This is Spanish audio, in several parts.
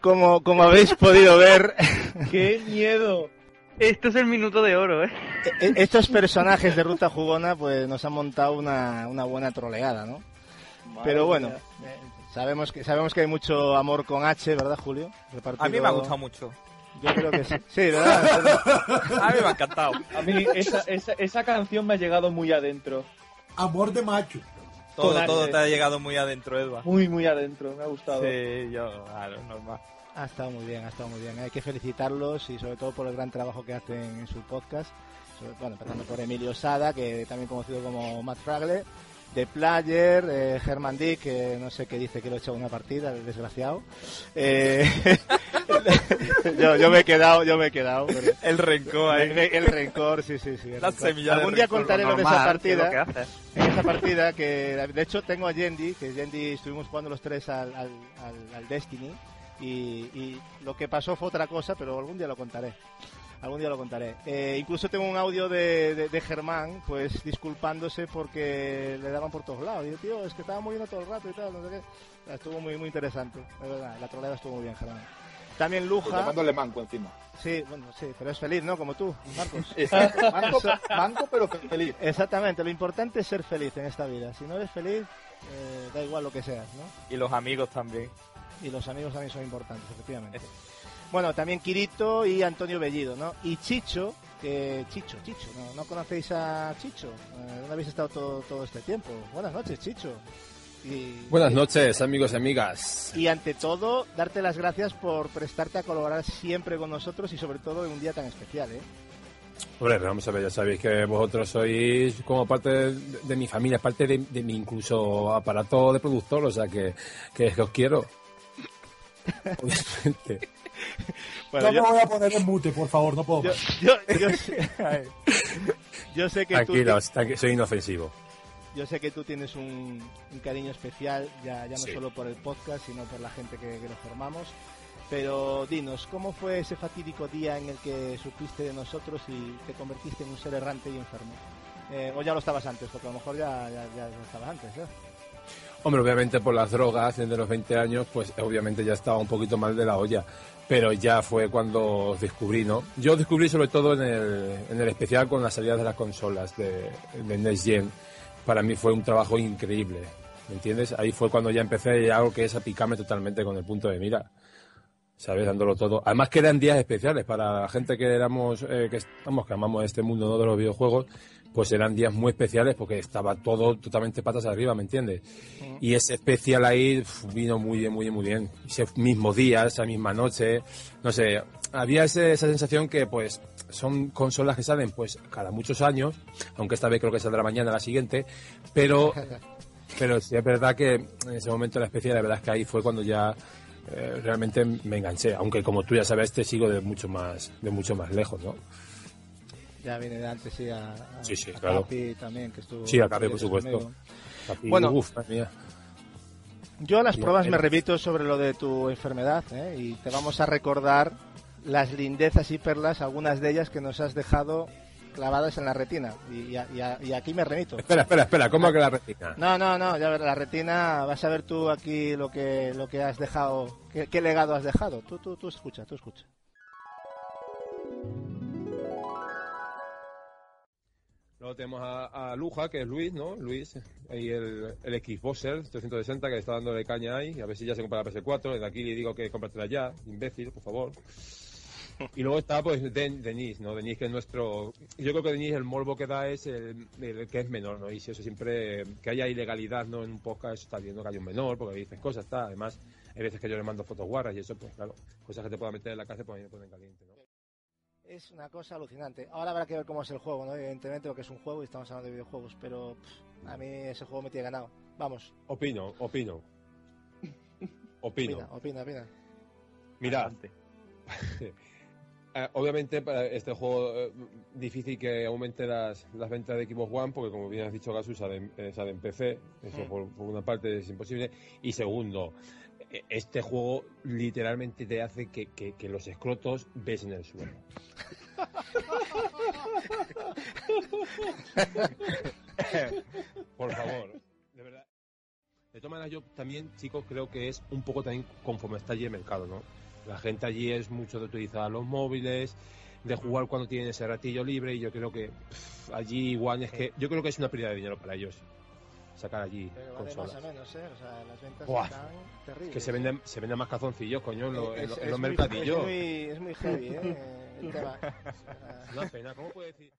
Como, como habéis podido ver, ¡Qué miedo! Esto es el minuto de oro, ¿eh? e- estos personajes de Ruta Jugona pues nos han montado una, una buena troleada, ¿no? Pero bueno, mía. sabemos que sabemos que hay mucho amor con H, ¿verdad, Julio? Repartido- A mí me ha gustado mucho. Yo creo que sí. Sí, ¿verdad? A mí me ha encantado. A mí esa, esa, esa canción me ha llegado muy adentro. Amor de macho. Todo, Con todo te ha llegado muy adentro, Edward. Muy, muy adentro. Me ha gustado. Sí, yo, claro, normal. Ha estado muy bien, ha estado muy bien. Hay que felicitarlos y sobre todo por el gran trabajo que hacen en su podcast. Sobre- bueno, empezando por Emilio Sada, que también conocido como Matt Fragle, The Player, eh, Herman Dick, que no sé qué dice que lo he echado una partida, el desgraciado. Eh, yo, yo me he quedado, yo me he quedado. pero- El rencor ahí. el, el rencor, sí, sí, sí. La semilla de Algún día rencor, contaré lo de esa partida que en esa partida que de hecho tengo a Yendi, que Yendi estuvimos jugando los tres al, al, al- al Destiny y, y lo que pasó fue otra cosa, pero algún día lo contaré. Algún día lo contaré. Eh, incluso tengo un audio de, de, de Germán, pues disculpándose porque le daban por todos lados. Y yo, tío, es que estaba muriendo todo el rato y tal, no sé qué. Estuvo muy, muy interesante, verdad. La troleada estuvo muy bien, Germán. También Luja. Llamándole manco encima. Sí, bueno, sí, pero es feliz, ¿no? Como tú, Marcos. Manco, manco, pero feliz. Exactamente, lo importante es ser feliz en esta vida. Si no eres feliz, eh, da igual lo que seas, ¿no? Y los amigos también. Y los amigos también son importantes, efectivamente. Bueno, también Quirito y Antonio Bellido, ¿no? Y Chicho, que Chicho, Chicho, ¿no, ¿No conocéis a Chicho? Eh, ¿Dónde habéis estado todo, todo este tiempo? Buenas noches, Chicho. Y, Buenas noches, amigos y amigas. Y ante todo, darte las gracias por prestarte a colaborar siempre con nosotros y sobre todo en un día tan especial, ¿eh? Hombre, vamos a ver, ya sabéis que vosotros sois como parte de, de mi familia, parte de, de mi incluso aparato de productor, o sea que, que que os quiero. Obviamente. Bueno, yo, yo, me voy a poner en mute, por favor, no puedo. yo, yo, yo sé, yo sé que tú... Tranqui- soy inofensivo. Yo sé que tú tienes un, un cariño especial, ya, ya no Sí. solo por el podcast, sino por la gente que, que lo formamos. Pero dinos, ¿cómo fue ese fatídico día en el que supiste de nosotros y te convertiste en un ser errante y enfermo? Eh, o ya lo estabas antes, porque a lo mejor ya, ya, ya estabas antes, ¿eh? Hombre, obviamente por las drogas desde los 20 años, pues obviamente ya estaba un poquito mal de la olla. Pero ya fue cuando descubrí, ¿no? Yo descubrí sobre todo en el, en el especial con las salidas de las consolas de, de Next Gen. Para mí fue un trabajo increíble, ¿me entiendes? Ahí fue cuando ya empecé ya algo que es a picarme totalmente con el punto de mira. ¿Sabes? Dándolo todo. Además que eran días especiales para la gente que éramos, eh, que estamos, que amamos este mundo ¿no? de los videojuegos, pues eran días muy especiales porque estaba todo totalmente patas arriba, ¿me entiendes? Y ese especial ahí vino muy bien, muy bien, muy bien. Ese mismo día, esa misma noche, no sé, había ese- esa sensación que pues son consolas que salen pues cada muchos años, aunque esta vez creo que saldrá mañana la siguiente, pero pero sí es verdad que en ese momento la especial, la verdad es que ahí fue cuando ya eh, realmente me enganché, aunque como tú ya sabes te sigo de mucho más de mucho más lejos, ¿no? Ya viene de antes, sí, a, a- Sí, sí, a claro. Capi también, que estuvo... Sí, a Capi, por supuesto. Papi, Bueno. uf. Yo a las pruebas me repito sobre lo de tu enfermedad ¿eh? y te vamos a recordar las lindezas y perlas, algunas de ellas que nos has dejado clavadas en la retina. Y, y y y aquí me remito. Espera, espera, espera, ¿cómo que la retina? No, no, no, ya ver, la retina, vas a ver tú aquí lo que, lo que has dejado, qué, qué legado has dejado. Tú, tú, tú escucha, tú escucha. Luego tenemos a, a Luja, que es Luis, ¿no? Luis, y el, el Xboxer 360 que le está dándole caña ahí, a ver si ya se compra la PS4. Desde aquí le digo que cómpratela ya, imbécil, por favor. Y luego está, pues, Den- Denis, ¿no? Denis, que es nuestro. Yo creo que Denis, el morbo que da es el, el que es menor, ¿no? Y si eso siempre. Que haya ilegalidad, ¿no? En un podcast, eso está bien, ¿no? Que haya un menor, porque dices cosas, está. Además, hay veces que yo le mando fotos guarras y eso, pues, claro, cosas que te pueda meter en la cárcel, pues a mí me ponen caliente, ¿no? Es una cosa alucinante. Ahora habrá que ver cómo es el juego, ¿no? Evidentemente, porque es un juego y estamos hablando de videojuegos, pero pff, a mí ese juego me tiene ganado. Vamos, Opino, opino. Opino. opina, opina, opina. Mirad. Eh, obviamente para este juego eh, difícil que aumente las, las ventas de Xbox One porque como bien has dicho Gasu sale, en- eh, sale en PC eso Mm. por, por una parte es imposible y segundo eh, este juego literalmente te hace que, que- que los escrotos ves en el suelo por favor de verdad De todas maneras, yo también, chicos, creo que es un poco también conforme está allí el mercado, ¿no? La gente allí es mucho de utilizar los móviles, de jugar cuando tienen ese ratillo libre, y yo creo que allí igual es que. Yo creo que es una pérdida de dinero para ellos sacar allí Pero vale más o consolas. menos, ¿eh? O sea, las ventas Buah. están terribles. Que se venden, se venden más cazoncillos, coño, en, lo- en Es- lo- en es los muy- mercadillos. Es muy, es muy heavy, ¿eh? El tema. Una pena, ¿cómo puede decir?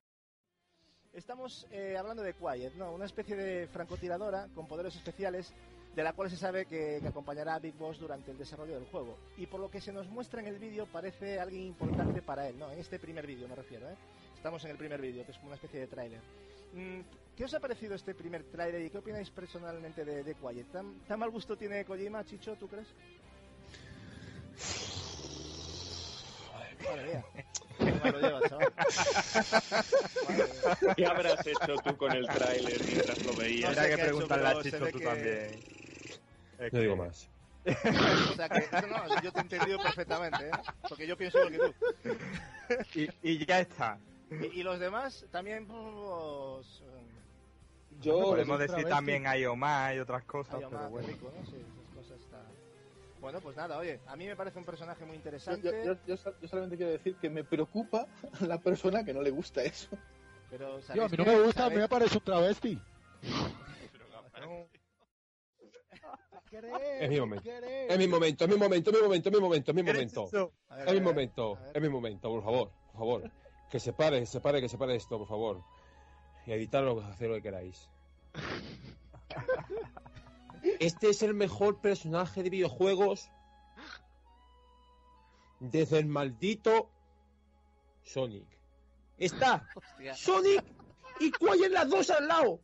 Estamos eh, hablando de Quiet, ¿no? Una especie de francotiradora con poderes especiales de la cual se sabe que, que acompañará a Big Boss durante el desarrollo del juego. Y por lo que se nos muestra en el vídeo parece alguien importante para él, ¿no? En este primer vídeo me refiero, ¿eh? Estamos en el primer vídeo, que es como una especie de tráiler. ¿Qué os ha parecido este primer tráiler y qué opináis personalmente de, de Quiet? ¿Tan, tan mal gusto tiene Kojima, Chicho, tú crees? Madre mía. Lo llevas, chaval. Madre mía. ¿Qué habrás hecho tú con el tráiler mientras lo veías? No sé que preguntarle a Chicho tú que- también. No digo más. O sea que, eso no, yo te he entendido perfectamente, ¿eh? Porque yo pienso igual que tú. Y, y ya está. Y, y los demás también, pues... Yo, Podemos decir también hay más y otras cosas, pero bueno. rico, ¿no? Sí, esas cosas están... Bueno, pues nada, oye, a mí me parece un personaje muy yo, interesante, yo- yo sol- yo solamente quiero decir que me preocupa la persona que no le gusta eso. pero... Tío, a ¿sabéis mí no qué? me gusta, a mí ¿Sabéis- me parece un travesti. Es mi momento. Es mi momento, es mi momento, es mi momento, es mi momento, es mi momento. A mi a a es mi momento, por favor, por favor. Que se pare, que se pare, que se pare esto, por favor. Y editarlo, hacer lo que queráis. Este es el mejor personaje de videojuegos desde el maldito Sonic. Está Hostia. Sonic y Quayer las dos al lado.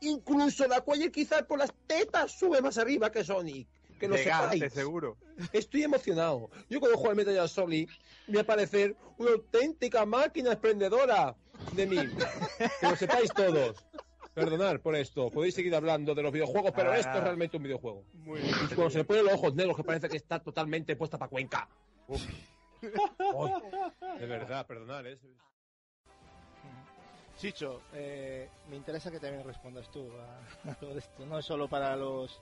Incluso la Quayer quizás por las tetas sube más arriba que Sonic. Que lo sepáis. seguro. Estoy emocionado. Yo cuando juego al Metal Gear Solid voy a parecer una auténtica máquina emprendedora de mí. Que lo sepáis todos. Perdonad por esto. Podéis seguir hablando de los videojuegos, pero Ah. esto es realmente un videojuego. Muy bien. Y cuando se le ponen los ojos negros que parece que está totalmente puesta para Cuenca. De verdad, perdonad. ¿eh? Chicho, eh, me interesa que también respondas tú a, a todo esto, no solo para los,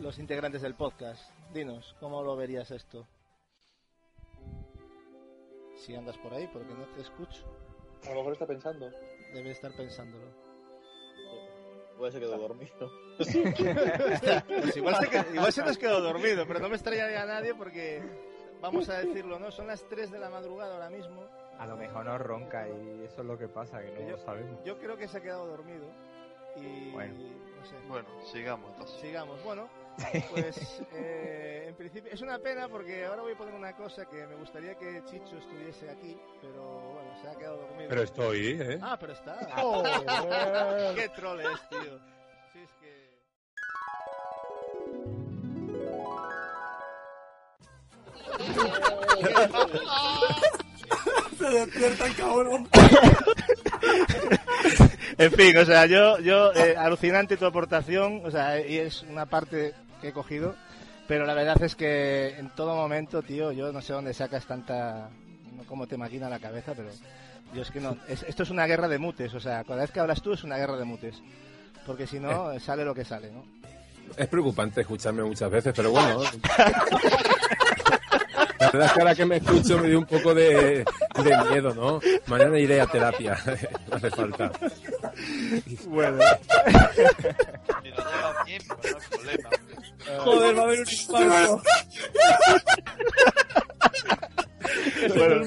los integrantes del podcast. Dinos, ¿cómo lo verías esto? Si andas por ahí, porque no te escucho, A lo mejor está pensando. debe estar pensándolo. Puede ser que quedó dormido. Pues igual, se, que- igual se nos quedó dormido, pero no me extrañaría a nadie porque, vamos a decirlo, ¿no? Son las 3 de la madrugada ahora mismo. A lo mejor no ronca y eso es lo que pasa, que no Yo- lo sabemos. Yo creo que se ha quedado dormido y... Bueno. No sé. Bueno, sigamos entonces. Sigamos. Bueno, pues eh, en principio es una pena porque ahora voy a poner una cosa que me gustaría que Chicho estuviese aquí, pero bueno, se ha quedado dormido. Pero estoy, ¿eh? Ah, pero está. Joder. Qué troll es, tío. Sí, es que... Se despierta el cabrón. En fin, o sea, yo, yo eh, alucinante tu aportación, o sea, y es una parte que he cogido, pero la verdad es que en todo momento, tío, yo no sé dónde sacas tanta, no cómo te maquina la cabeza, pero yo es que no, es- esto es una guerra de mutes, o sea, cada vez que hablas tú es una guerra de mutes, porque si no, sale lo que sale, ¿no? Es preocupante escucharme muchas veces, pero bueno. La verdad es que ahora que me escucho me dio un poco de, de miedo, ¿no? Mañana iré a terapia. No hace falta. Bueno. Si nos lleva tiempo, no hay problema. Joder, va a haber un impacto. Bueno,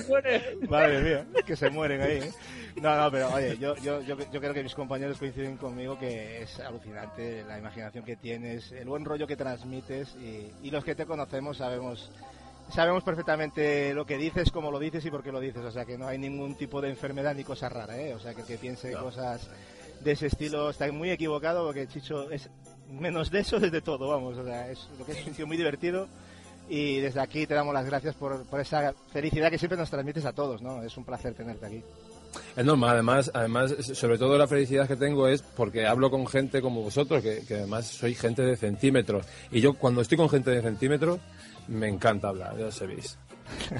madre mía, que se mueren ahí, ¿eh? No, no, pero oye, yo, yo, yo, yo creo que mis compañeros coinciden conmigo que es alucinante la imaginación que tienes, el buen rollo que transmites y, y los que te conocemos sabemos sabemos perfectamente lo que dices, cómo lo dices y por qué lo dices, o sea que no hay ningún tipo de enfermedad ni cosa rara, ¿eh? O sea que el que piense cosas de ese estilo está muy equivocado porque Chicho es menos de eso, es de todo, vamos, o sea, es lo que es un muy divertido y desde aquí te damos las gracias por, por esa felicidad que siempre nos transmites a todos, ¿no? Es un placer tenerte aquí. Es normal, además, además, sobre todo la felicidad que tengo es porque hablo con gente como vosotros, que, que además soy gente de centímetros. Y yo cuando estoy con gente de centímetros, me encanta hablar, ya sabéis.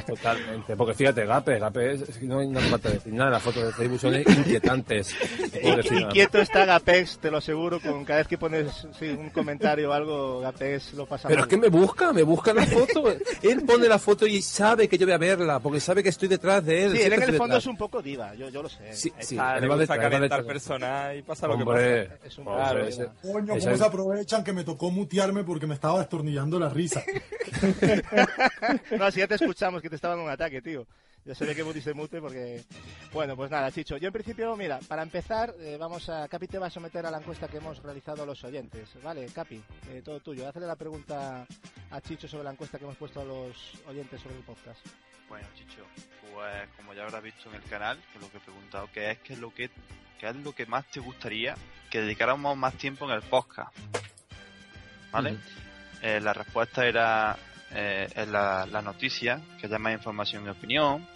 Totalmente. Porque fíjate, Gape, Gape es, no hay que decir nada. Las fotos de Facebook son inquietantes. No puedo decir Y nada. quieto está Gapex, te lo aseguro, con cada vez que pones sí, un comentario o algo, Gapex lo pasa Pero mal. es que me busca, me busca la foto. Él pone la foto y sabe que yo voy a verla, porque sabe que estoy detrás de él. Sí, él en el fondo detrás. es un poco diva, yo, yo lo sé. Sí, sí, Ah, le va va calentar detrás. personas y pasa lo que Hombre, pasa. Es un hombre, poco ese-. Coño, cómo se aprovechan que me tocó mutearme porque me estaba destornillando la risa. No, si ya te escuchamos que te estaban en un ataque, tío. Ya se ve que Buddy se mute porque... Bueno, pues nada, Chicho. Yo en principio, mira, para empezar, eh, vamos a... Capi te va a someter a la encuesta que hemos realizado a los oyentes. Vale, Capi, eh, todo tuyo. Hazle la pregunta a Chicho sobre la encuesta que hemos puesto a los oyentes sobre el podcast. Bueno, Chicho, pues como ya habrás visto en el canal, que lo que he preguntado, que es, qué es lo que, qué es lo que más te gustaría que dedicáramos más tiempo en el podcast. ¿Vale? Ujú. Eh, la respuesta era eh, es la, la noticia, que haya más información y opinión,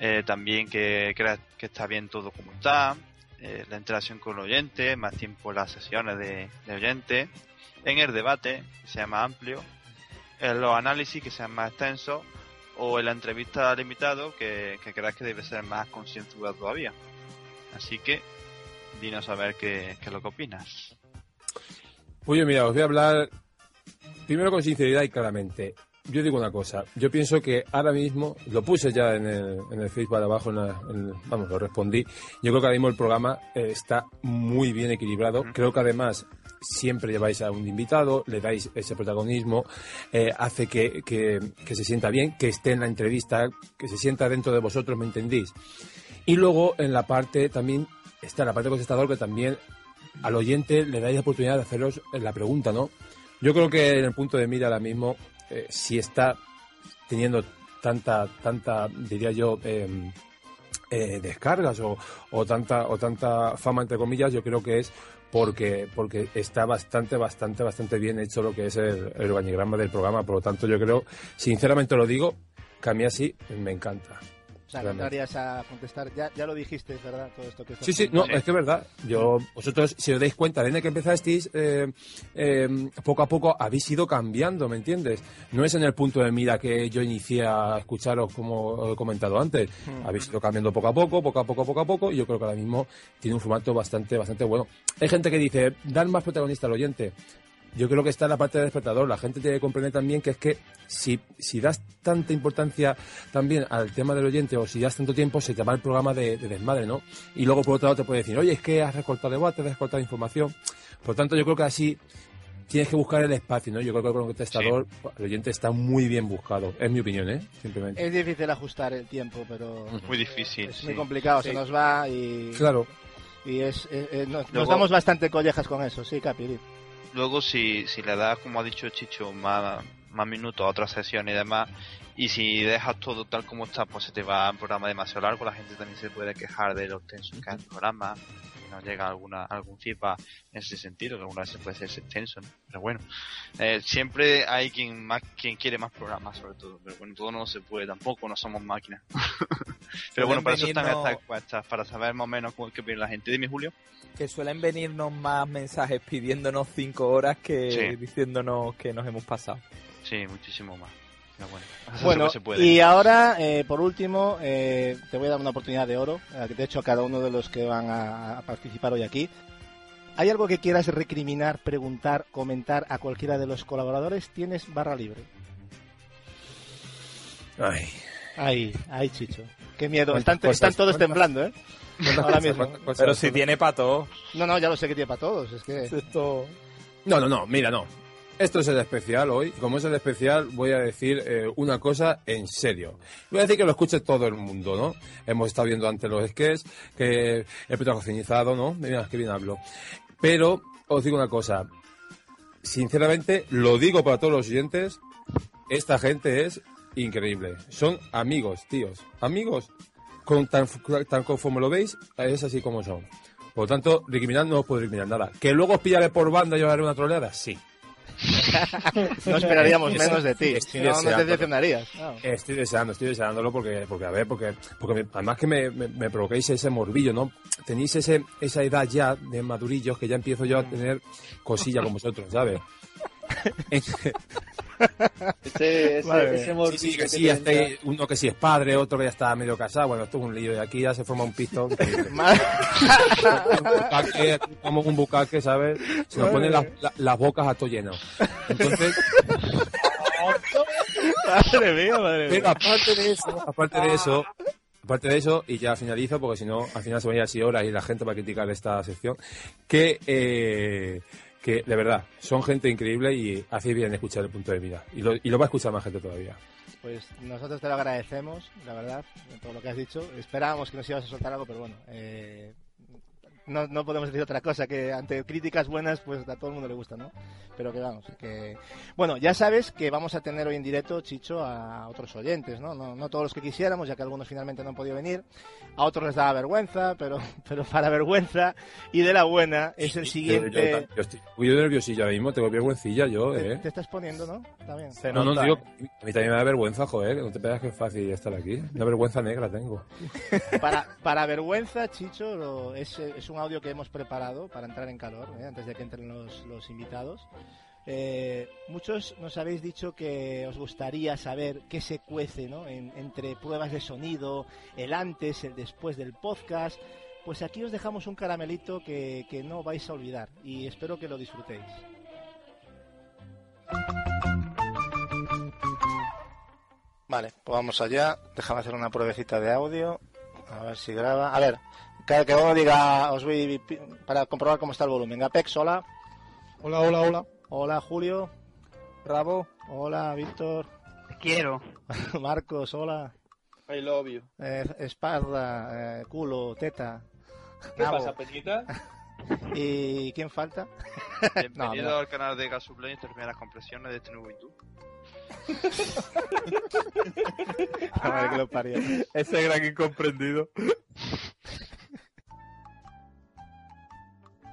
eh, también que creas que está bien todo como está, eh, la interacción con el oyente, más tiempo las sesiones de, de oyente, en el debate, que sea más amplio, en los análisis, que sean más extensos, o en la entrevista al invitado, que, que creas que debe ser más concienzuda todavía. Así que, dinos a ver qué, qué es lo que opinas. Oye, mira, os voy a hablar primero con sinceridad y claramente. Yo digo una cosa, yo pienso que ahora mismo, lo puse ya en el, en el Facebook de abajo, en la- en- vamos, lo respondí, yo creo que ahora mismo el programa eh, está muy bien equilibrado, creo que además siempre lleváis a un invitado, le dais ese protagonismo, eh, hace que, que- que se sienta bien, que esté en la entrevista, que se sienta dentro de vosotros, ¿me entendéis? Y luego en la parte también está la parte contestador que también al oyente le dais la oportunidad de haceros la pregunta, ¿no? Yo creo que en el punto de mira ahora mismo, eh, si está teniendo tanta, tanta, diría yo, eh, eh, descargas o, o tanta o tanta fama entre comillas, yo creo que es porque porque está bastante, bastante, bastante bien hecho lo que es el, el organigrama del programa. Por lo tanto, yo creo, sinceramente lo digo, que a mí así me encanta. O sea, Realmente. entrarías a contestar. Ya, ya lo dijiste, es verdad, todo esto que Sí, sí, no, es que es verdad. Yo, vosotros, si os dais cuenta, desde que empezasteis, eh, eh, poco a poco habéis ido cambiando, ¿me entiendes? No es en el punto de mira que yo inicié a escucharos como he comentado antes. Habéis ido cambiando poco a poco, poco a poco, poco a poco, y yo creo que ahora mismo tiene un formato bastante, bastante bueno. Hay gente que dice, dar más protagonista al oyente. Yo creo que está en la parte del despertador. La gente tiene que comprender también que es que si, si das tanta importancia también al tema del oyente o si das tanto tiempo, se te va el programa de, de desmadre, ¿no? Y luego, por otro lado, te puede decir, oye, es que has recortado debate, has recortado información. Por tanto, yo creo que así tienes que buscar el espacio, ¿no? Yo creo que con el contestador el oyente está muy bien buscado. Es mi opinión, ¿eh? Simplemente. Es difícil ajustar el tiempo, pero Muy difícil. es sí. muy complicado. Sí. Se nos va y, Claro. y es, eh, eh, nos, nos Luego- damos bastante collejas con eso, sí, Capi. Luego, si, si le das, como ha dicho Chicho, más, más minutos a otras sesiones y demás, y si dejas todo tal como está, pues se te va un programa demasiado largo, la gente también se puede quejar de los tensos que es el programa, que no llega alguna, algún feedback en ese sentido, que algunas veces puede ser extenso, ¿no? Pero bueno, eh, siempre hay quien más quien quiere más programas, sobre todo, pero bueno, todo no se puede tampoco, no somos máquinas. pero bueno, para eso están estas encuestas, para saber más o menos cómo- qué opina la gente. Dime, Julio. Que suelen venirnos más mensajes pidiéndonos cinco horas que Sí. diciéndonos que nos hemos pasado. Sí, muchísimo más. Pero bueno, se puede. y ahora, eh, por último, eh, te voy a dar una oportunidad de oro. eh, De hecho, a cada uno de los que van a, a participar hoy aquí. ¿Hay algo que quieras recriminar, preguntar, comentar a cualquiera de los colaboradores? Tienes barra libre. Ay. Ahí, ahí, Chicho. Qué miedo. ¿Cuántas Están, todos temblando, ¿eh? ¿Cuántas Ahora mismo. Pero si tiene para todo. No, no, ya lo sé que tiene para todos. Es que... Esto... No, no, no, mira, no. Esto es el especial hoy. Como es el especial, voy a decir eh, una cosa en serio. Voy a decir que lo escuche todo el mundo, ¿no? Hemos estado viendo antes los sketches, que el protagonizado, ¿no? Mira, qué bien hablo. Pero os digo una cosa. Sinceramente, lo digo para todos los oyentes. Esta gente es increíble. Son amigos, tíos. Amigos. Con tan, tan conforme lo veis, es así como son. Por lo tanto, recriminar no os puedo recriminar nada. ¿Que luego os pillaré por banda y os haré una troleada? Sí. No esperaríamos menos de ti. estoy no, no te decepcionarías. Estoy deseando, estoy deseándolo porque, porque a ver, porque, porque me- además que me, me, me provoquéis ese morbillo, ¿no? Tenéis ese, esa edad ya de madurillos que ya empiezo yo a tener cosilla con vosotros, ¿sabes? Ese, ese, Vale. ese Sí, mordisco sí, que que sí, te ya entra. está- uno que sí es padre, otro que ya está medio casado. Bueno, esto es un lío y aquí ya se forma un pistón. como un bucaque, ¿sabes? Se nos ponen las, la- las bocas a todo lleno. Entonces, madre mía, madre pero mía. aparte de eso, aparte de eso, aparte de eso, y ya finalizo, porque si no, al final se van a ir así horas y la gente va a criticar esta sección, que, eh, que de verdad, son gente increíble y hacéis bien en escuchar el punto de vida. Y lo, y lo va a escuchar más gente todavía. Pues nosotros te lo agradecemos, la verdad, por lo que has dicho. Esperábamos que nos ibas a soltar algo, pero bueno, eh, no, no podemos decir otra cosa que ante críticas buenas, pues a todo el mundo le gusta, ¿no? Pero que vamos, que... Bueno, ya sabes que vamos a tener hoy en directo, Chicho, a otros oyentes, ¿no? No, no todos los que quisiéramos, ya que algunos finalmente no han podido venir. A otros les daba vergüenza, pero, pero para vergüenza y de la buena es el Yo, siguiente... yo estoy muy nerviosillo ahora mismo, tengo vergüencilla yo, Te, ¿eh? te estás poniendo, ¿no? Se No, no, digo, ¿eh? a mí también me da vergüenza, joder, que no te pegas que es fácil estar aquí. Una vergüenza negra tengo. Para, para vergüenza, Chicho, lo- es, es un audio que hemos preparado para entrar en calor, ¿eh? antes de que entren los, invitados. Eh, muchos nos habéis dicho que os gustaría saber qué se cuece ¿no? En- entre pruebas de sonido, el antes, el después del podcast. Pues aquí os dejamos un caramelito que, que no vais a olvidar y espero que lo disfrutéis. Vale, pues vamos allá. Déjame hacer una pruebecita de audio. A ver si graba. A ver, cada que uno diga, os voy para comprobar cómo está el volumen. Apex, hola. Hola, hola, hola. Hola, Julio. Rabo. Hola, Víctor. Te quiero. Marcos, hola. I love you. Eh, espalda, eh, culo, teta. ¿Qué Nabo. pasa, Peñita? ¿Y quién falta? Bienvenido No, al canal de Gasuplay y termina las compresiones de este nuevo YouTube. A ver, que lo parió. Ese gran incomprendido.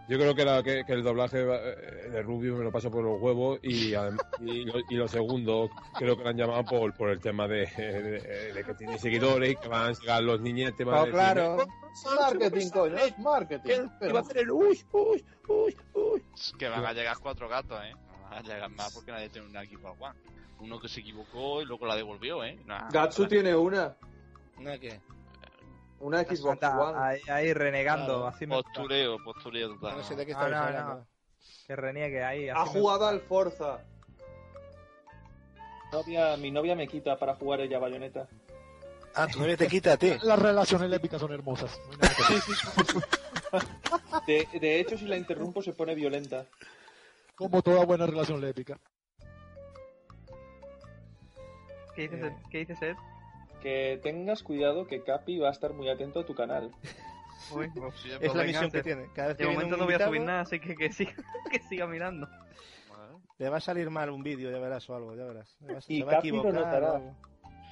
Yo creo que, la- que, que el doblaje eh, de Rubio me lo paso por los huevos y, y, lo, y lo segundo creo que lo han llamado por, por el tema de, de- de que tiene seguidores y que van a llegar los niñetes. Oh, decir, claro. Marketing, coño, es marketing. ¿Qué va a hacer el uy, uy, uy, uy? Que van a llegar cuatro gatos, ¿eh? No van a llegar más porque nadie tiene una Xbox One. Uno que se equivocó y luego la devolvió, ¿eh? Nah, Gatsu tiene una. ¿No qué? Una Xbox One. ahí, ahí renegando. Claro. Así. Postureo, postureo total. No sé de qué No, estáis no. Que reniegue ahí. Ha jugado al Forza. Novia, mi novia me quita para jugar ella bayoneta. Ah, tu novia te quita a ti. Las relaciones lésbicas son hermosas. De hecho, si la interrumpo se pone violenta. Como toda buena relación lésbica. ¿Qué dices, Eh. ¿qué dices Ed? Que tengas cuidado que Capi va a estar muy atento a tu canal. Uy, pues, Sí, Es pues la venga, misión que Ed. tiene. Cada vez que De viene momento no voy a invitado, subir nada, así que que siga, que siga mirando. Vale. Le va a salir mal un vídeo, ya verás o algo, ya verás. Le va- Y se va a Capi lo equivocar. notará.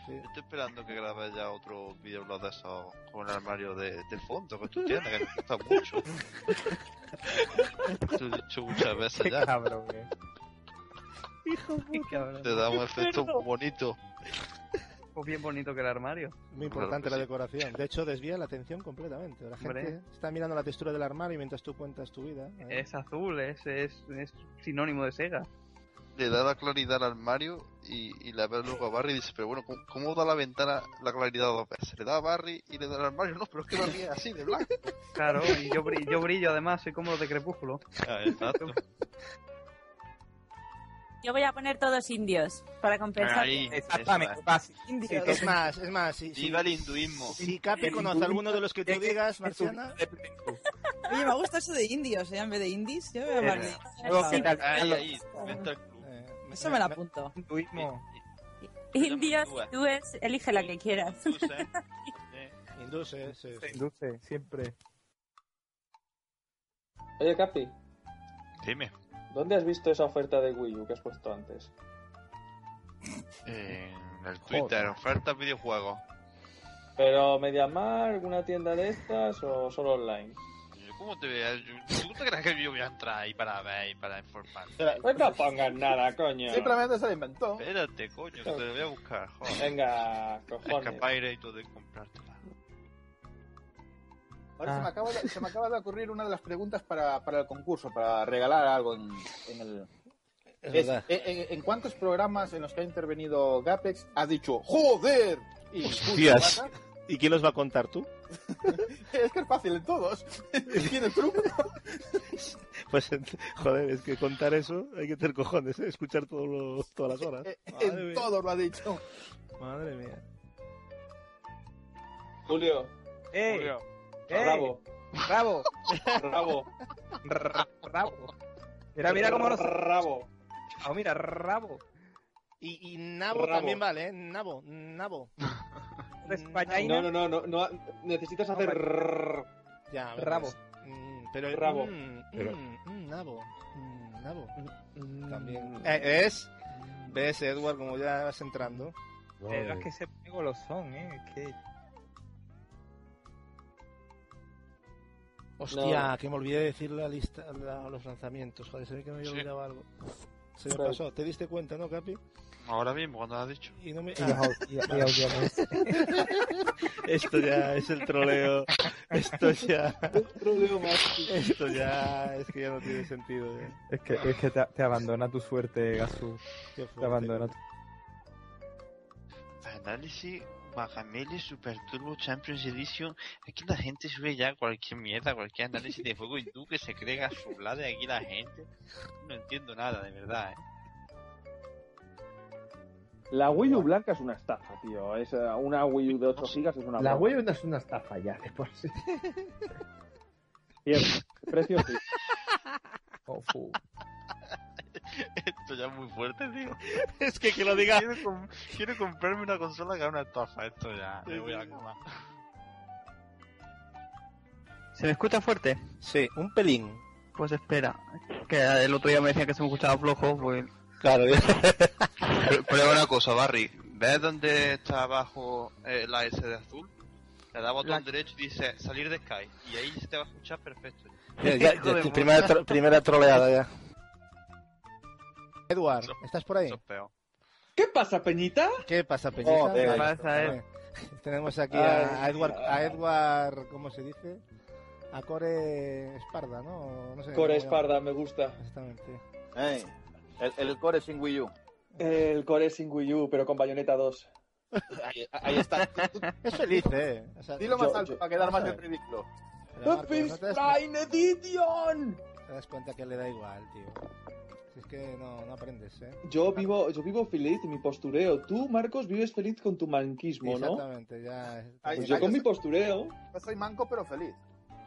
Sí. Estoy esperando que grabes ya otro videoblog de esos con el armario de, de fondo que tú tienes, que me gusta mucho. Te lo he dicho muchas veces Qué ya. cabrón, eh. Qué cabrón. Te da un efecto muy bonito. Pues bien bonito que el armario. Muy importante la sí. decoración. De hecho, desvía la atención completamente. La gente Hombre. está mirando la textura del armario mientras tú cuentas tu vida. ¿eh? Es azul, es, es, es sinónimo de Sega. Le da la claridad al armario y, y la ve luego a Barry y dice, pero bueno, ¿cómo, cómo da la ventana la claridad dos veces? Le da a Barry y le da al armario, no, pero es que Barry es así, de blanco. Claro, y yo brillo, yo brillo además, soy como los de Crepúsculo. Ah, exacto. Yo voy a poner todos indios para compensar. Ahí, Exactamente, es. Indios. Más, es más, si, si, Viva el hinduismo. si Capi conoce alguno de los que tú digas, Marciana, Oye, me gusta eso de indios, ¿eh? En vez de indies, yo voy a hablar de eh, Eso me la apunto. Hinduismo. Indios, tú es, elige la que quieras. Eh, sí, sí. Induce, siempre. Oye, Capi, Dime. ¿Dónde has visto esa oferta de Wii U que has puesto antes? En el Twitter, ofertas videojuegos. ¿Pero MediaMar, alguna tienda de estas o solo online? ¿Cómo te veas? ¿Tú te crees que yo voy a entrar ahí para ver y para informar? Pues no pongas nada, coño. Simplemente se lo inventó. Espérate, coño, que te lo voy a buscar, joder. Venga, cojones. Escapaire y todo de comprártela. Ahora se, Ah. me acaba de, se me acaba de ocurrir una de las preguntas para, para el concurso, para regalar algo en, en el, Es Es- verdad. en, cuántos programas en los que ha intervenido Gapex ha dicho ¡Joder! Y Hostias. ¿Y quién los va a contar tú? es que es fácil en todos. Tiene truco. Pues, joder, es que contar eso hay que tener cojones, ¿eh? escuchar todo lo- todas las horas. En mía. todos lo ha dicho. Madre mía. Julio. ¡Eh! Julio. ¡Eh! Bravo. ¡Bravo! Bravo. ¡Bravo! Mira, mira cómo nos... Rabo. Ah, mira, rabo. Y, y Nabo Rabo. también vale, ¿eh? Nabo, Nabo. No, no, no, no, no, necesitas hacer rrrr. Ya, a ver, Rabo. pues, mm, pero Rabo. mm, Pero- mm, mm, Nabo. mm, Nabo. También. Eh, ¿Ves? ¿Ves, Edward, como ya vas entrando? Pero es que ese pego lo son, ¿eh? Es que... Hostia, No. que me olvidé de decir la lista, la- los lanzamientos. Joder, se ve que me había Sí. olvidado algo. Se me pasó. ¿Te diste cuenta, no, Capi? Ahora mismo, cuando lo has dicho. Y no me... Ah, y- y esto ya es el troleo. Esto ya... Troleo más. Esto ya es que ya no tiene sentido. ya. Es que, es que te, te abandona tu suerte, Gasu. Te abandona tu... Análisis Bagameli Super Turbo Champions Edition. Aquí la gente sube ya cualquier mierda, cualquier análisis de juego y tú que se cree a de aquí la gente. No entiendo nada, de verdad, ¿eh? La Wii U blanca es una estafa, tío. Es eh, una Wii U de 8 gigas es una La. Wii U no es una estafa ya, de por sí. Cierto. Precio sí. Oh. Esto ya es muy fuerte, tío. Es que que lo diga... Quiero, com- quiero comprarme una consola que haga una estafa. Esto ya, me voy a la cama. ¿Se me escucha fuerte? Sí, un pelín. Pues espera. Que el otro día me decían que se me escuchaba flojo, pues... Claro, Pero, pero una cosa, Barry. ¿Ves dónde está abajo eh, la S de azul? Le da botón La- derecho y dice salir de Sky. Y ahí se te va a escuchar perfecto. Ya, ya, Hijo de ya, primera, tro- primera troleada ya. Edward, Eso- ¿estás por ahí? Eso es peor. ¿Qué pasa, Peñita? ¿Qué pasa, Peñita? Joder. Vale, Pasa, eh. Tenemos aquí a, a Edward, a Edward, ¿cómo se dice? A Core Esparda, ¿no? no sé Core Esparda, me gusta. Exactamente. Ey, el, el core sin Wii U. El Core sin Wii U, pero con Bayonetta 2. Ahí, ahí está. Es feliz, ¿eh? O sea, Dilo más Yo- alto yo- para quedar más en ridículo. Marcos, ¿no Edition! te das cuenta que le da igual, tío. Si es que no, no aprendes, ¿eh? Yo vivo, yo vivo feliz en mi postureo. Tú, Marcos, vives feliz con tu manquismo, ¿no? Exactamente, ya. Pues yo con mi postureo. Yo soy manco pero feliz.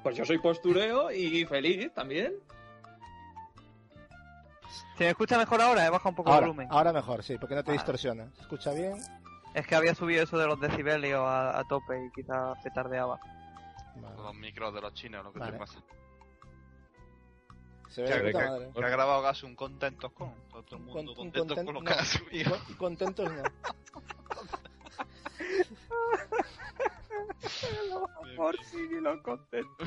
Pues yo soy postureo y feliz también. ¿Se me escucha mejor ahora? He bajado un poco el Ahora, volumen. ahora mejor, sí, porque no te Ah. distorsiona. ¿Se escucha bien? Es que había subido eso de los decibelios a, a tope y quizás petardeaba. Vale. Los micros de los chinos, lo que Vale. te pasa. Se ve Que, de que- puta madre. que ha grabado Gas un contentos con. Todo el mundo Con- un contento conten- con lo no, que ha subido. con- contentos no. Por si ni lo contento.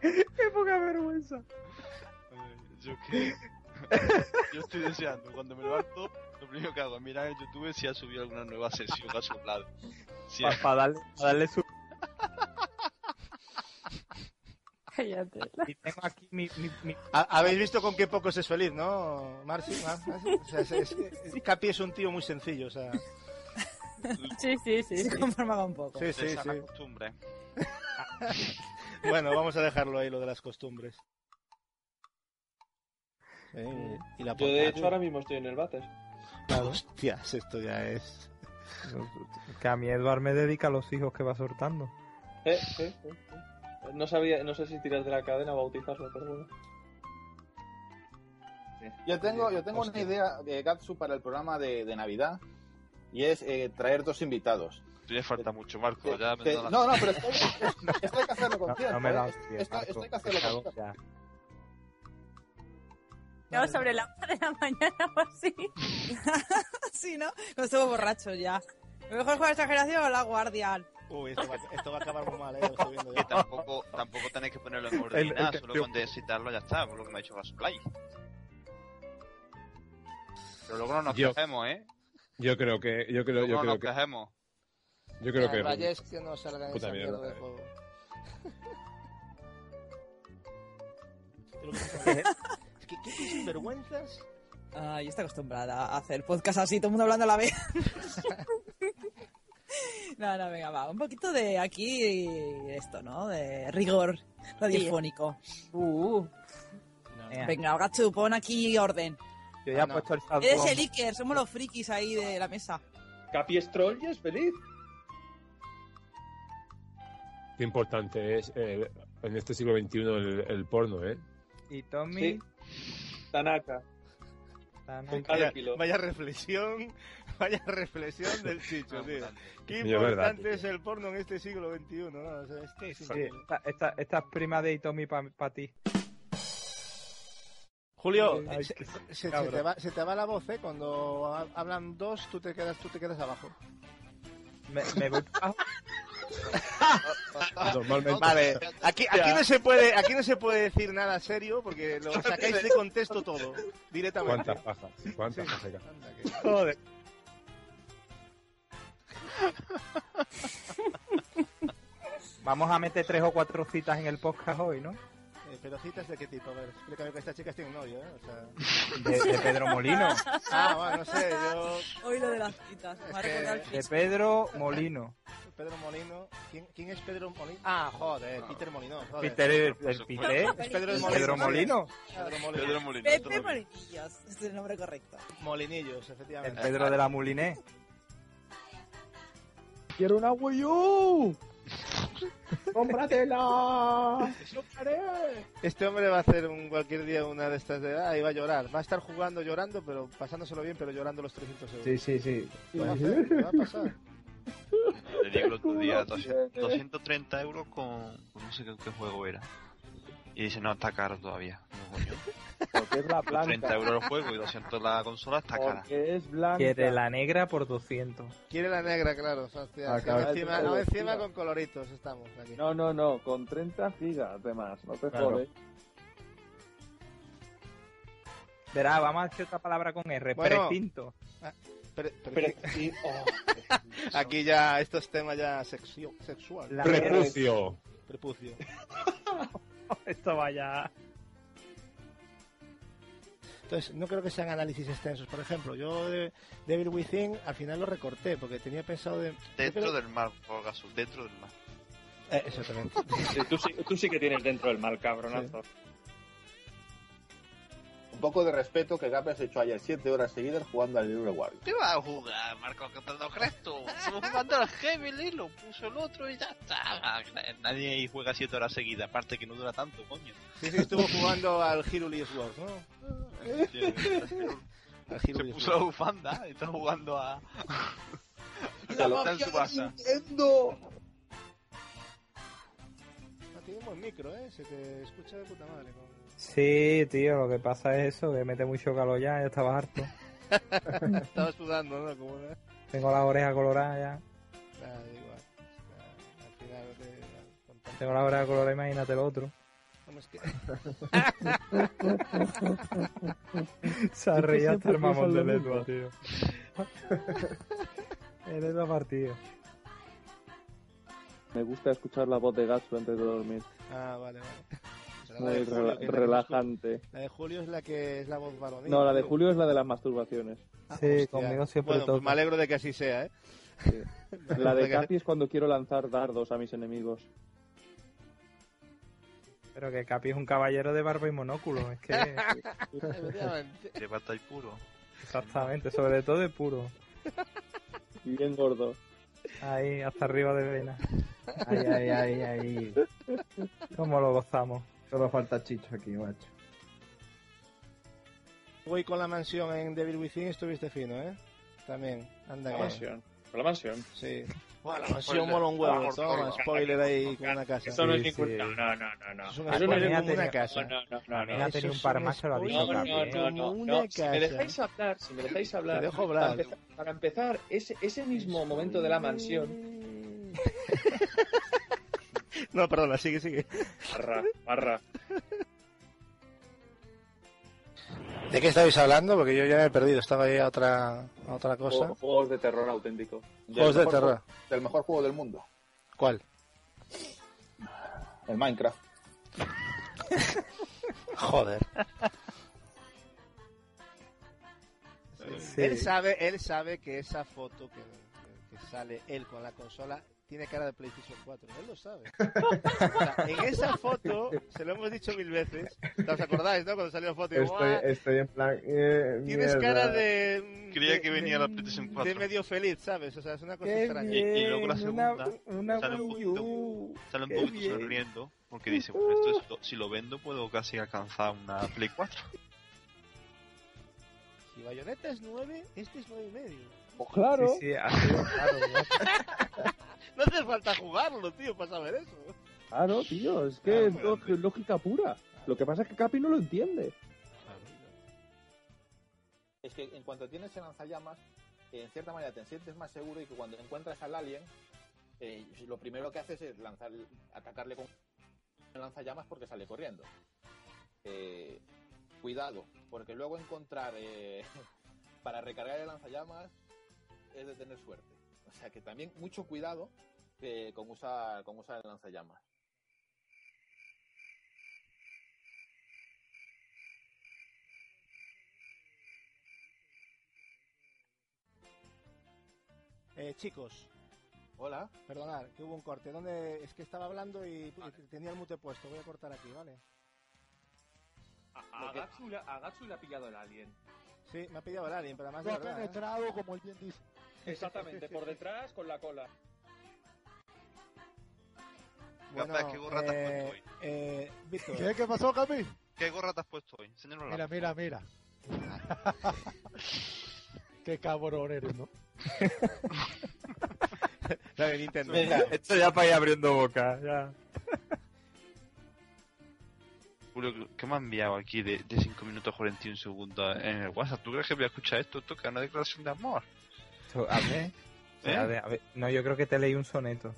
Qué poca vergüenza. Eh, Yo que. Yo estoy deseando, cuando me levanto, lo primero que hago es mirar en YouTube si ha subido alguna nueva sesión que ha soplado. Si Para darle, pa darle su... Cállate. Y tengo aquí mi... mi, mi... Ha- Habéis visto con qué pocos es feliz, ¿no, Marci? Mar- Marci? O sea, es- es- es- Capi es un tío muy sencillo, o sea. Sí, sí, sí. Se conformaba un poco. Sí, sí, sí. costumbre. Bueno, vamos a dejarlo ahí, lo de las costumbres. Sí, y la Yo, de hecho, ahora mismo estoy en el váter. Hostias, esto ya es. Que a mi Edward me dedica a los hijos que va soltando. Eh, eh, eh, eh. No sabía, no sé si tirar de la cadena o bautizarlo, pero bueno. Yo tengo, yo tengo una idea de Gatsu para el programa de, de Navidad y es eh, traer dos invitados. Tú ya falta mucho, Marco. Ya me da la- no, no, pero esto, esto- esto hay que hacerlo con No, tiempo. no me da ¿eh? hostia, esto, Marco, esto hay que hacerlo con tiempo. ya. No, sobre la una de la mañana o así. sí, ¿no? Cuando estuvo borracho ya. Lo mejor jugar esta generación o la Guardian. Uy, esto va, esto va a acabar muy mal, ¿eh? Lo estoy viendo Que ya. tampoco, tampoco tenéis que ponerlo en orden nada, que- solo yo- con citarlo ya está, por lo que me ha dicho Gasplay. Pero luego no nos Yo- quejemos, ¿eh? Yo creo que, yo creo, Luego yo no creo nos que, quejemos. yo creo Ya, que. rayes que no salgan en Puta esa mierda. mierda de juego. Es ¿Qué, qué sinvergüenzas? Ay, yo estoy acostumbrada a hacer podcast así, todo el mundo hablando a la vez. no, no, venga, va. Un poquito de aquí, esto, ¿no? De rigor radiofónico. Uh, Venga. venga, Gachu, pon aquí orden. Yo ya Ah, he no. puesto el salto. Eres el Iker, somos los frikis ahí de la mesa. Capi Stroll ya es feliz. Qué importante es eh, en este siglo XXI el, el porno, ¿eh? Y Tommy. Sí. Tanaka. Tanaka. Con cada Vaya, kilo. vaya reflexión, vaya reflexión del chicho, tío. Qué importante tío. es el porno en este siglo XXI, ¿no? O sea, esto es Sí, increíble. esta, esta, esta es prima de Itomi para ti. Julio, Ay, se, te va, se te va la voz, ¿eh? Cuando ha- hablan dos, tú te quedas, tú te quedas abajo. Me, me voy pa- Normalmente. Vale, aquí, aquí no se puede, aquí no se puede decir nada serio porque lo sacáis de contexto todo, directamente. ¿Cuántas pajas? ¿Cuántas Sí. pajas? Anda, que- Joder. Vamos a meter tres o cuatro citas en el podcast hoy, ¿no? Pero citas de qué tipo, a ver, explícame que estas chicas tienen novio, ¿eh? O sea... De, de Pedro Molino. Ah, bueno, no sé, yo... Hoy lo de las citas. Que- el De. Pedro Molino. Pedro Molino. ¿Quién, quién es Pedro Molino? Ah, joder, Peter Molino. Joder. Peter, el, el Peter. Es Pedro Molino. Pedro Molino. Pedro Molino. Pedro Molino. Pepe. Molinillos, es el nombre correcto. Molinillos, El efectivamente. Pedro de la Muliné. ¡Quiero una Wii U! ¡Cómpratela! Este hombre va a hacer un, cualquier día una de estas de edad y va a llorar. Va a estar jugando, llorando, pero pasándolo bien, pero llorando los 300 euros. Sí, sí, sí. ¿Qué va a hacer? ¿Qué va a pasar? Le digo el otro día 200 230 euros con, con no sé qué, qué juego era. Y dice, no, está caro todavía. No, coño. Porque es la 30 blanca. euros el juego y 200 la consola, está cara. Es blanca. Quiere la negra por 200. Quiere la negra, claro. hostia, encima, ser no, encima con coloritos estamos aquí. No, no, no. Con 30 gigas de más. No te Claro. jodes. Verá, vamos a decir otra palabra con R. Bueno. Precinto. Sí, oh, aquí ya estos temas ya sexio- sexual. La- Prepucio. Prepucio. Esto vaya. Entonces, no creo que sean análisis extensos. Por ejemplo, yo de Devil Within al final lo recorté porque tenía pensado de... Dentro creo- del mar, por Azul, dentro del mar. Eh, exactamente. sí, tú, sí, tú sí que tienes dentro del mal, cabronazo. Poco de respeto que Gabriel se echó ayer 7 horas seguidas jugando al Hero Warrior. ¿Qué va a jugar, Marco? Que te lo crees tú. Estamos jugando al Heavy, lo puso el otro y ya está. Nadie ahí juega 7 horas seguidas, aparte que no dura tanto, coño. Sí, sí, estuvo jugando al Hiruli Sword, ¿no? Al Se puso la bufanda y está jugando a. ¡La Está en mafia su de casa. Nintendo! Ah, tiene un buen micro, ¿eh? Se te escucha de puta madre. con- Sí, tío, lo que pasa es eso, que mete mucho calor ya, ya estaba harto. Estaba sudando, ¿no? Como una... Tengo las orejas coloradas ya. Ah, da igual. Ah, Al final... te- Tengo las orejas coloradas, imagínate lo otro. Vamos, que- Se ha reído hasta el mamón de lengua, tío. Eres la partida. Me gusta escuchar la voz de Gatsu antes de dormir. Ah, vale, vale. La Muy de Julio, rela- que es la que relajante. La de Julio es la que es la voz varonil. No, la de. Julio es la de las masturbaciones. Ah, Sí, hostia. conmigo siempre bueno, pues me alegro de que así sea, ¿eh? Sí. La de Capi es cuando quiero lanzar dardos a mis enemigos. Pero que Capi es un caballero de barba y monóculo, es que... De batalla puro. Exactamente, sobre todo de puro. Y bien gordo. Ahí, hasta arriba de vena. Ay, ay, ay, ay. ¿Cómo lo gozamos? Solo falta Chicho aquí, macho. Voy con la mansión en Devil Within estuviste fino, ¿eh? También, anda La que... mansión. Con la mansión. Sí. Bueno, la mansión mola un huevo. Toma, spoiler ahí con una casa. Eso no es Sí, ningún... sí. No, no, no, no, no. Es un Eso no spoiler es como tenía- una casa. No, no, no, no, También no. ha eso tenido un es par un más que lo ha dicho No, spoiler. Capi. no, ¿eh? no, no, Como no. una Si me casa. dejáis hablar, si me dejáis hablar. Te dejo Para hablar. empezar, para empezar, ese, ese mismo momento de la mansión. No, perdona, sigue, sigue. Barra, barra. ¿De qué estabais hablando? Porque yo ya me he perdido, estaba ahí a otra, otra cosa. Juegos, de terror auténtico. Juegos de terror. Del mejor juego del mundo. ¿Cuál? El Minecraft. Joder. Él sabe, él sabe que esa foto que sale él con la consola tiene cara de PlayStation 4. Él lo sabe. O sea, en esa foto, se lo hemos dicho mil veces. ¿Os acordáis, no? Cuando salió la foto. Estoy, "Ah, estoy en plan. eh, Tienes mierda. cara de. Creía de- que venía la PlayStation 4. De medio feliz, ¿sabes? O sea, es una cosa Qué extraña. Y, y luego la bien, segunda una- una sale un poquito, sale un poquito bien. sonriendo porque dice, bueno, esto es lo- si lo vendo puedo casi alcanzar una Play 4. Si Bayonetta es 9, este es 9 y medio. Pues claro. Sí, sí, ha sido claro. ¿no? No hace falta jugarlo, tío, para saber eso. Claro, tío, es que es lo- lógica pura. Lo que pasa es que Capi no lo entiende. Es que en cuanto tienes el lanzallamas, en cierta manera te sientes más seguro y que cuando encuentras al alien, eh, lo primero que haces es lanzar, atacarle con el lanzallamas porque sale corriendo. Eh, cuidado, porque luego encontrar eh, para recargar el lanzallamas es de tener suerte. O sea que también mucho cuidado eh, con, usar, con usar el lanzallamas. Eh, chicos, Hola. perdonad, que hubo un corte. ¿Dónde? Es que estaba hablando y, y tenía el mute puesto. Voy a cortar aquí, ¿vale? A, a Gatsu, le- a Gatsu le ha pillado el alien. Sí, me ha pillado el alien, pero además de Lo ha. ¿eh? penetrado, como él bien dice. Exactamente, por detrás con la cola. Bueno, ¿qué gorra te has eh, puesto hoy? eh, Víctor, ¿Qué, ¿Qué pasó, Capi? ¿Qué gorra te has puesto hoy? Enséñanosla. Mira, mira, mira. Qué cabrón eres, ¿no? la de Nintendo. Esto ya para ir abriendo boca. Ya. Julio, ¿qué me ha enviado aquí de, de 5 minutos 41 segundos en el WhatsApp? ¿Tú crees que voy a escuchar esto? Esto que es una declaración de amor. Esto, A ver, ¿Eh? a ver, a ver. No, yo creo que te leí un soneto.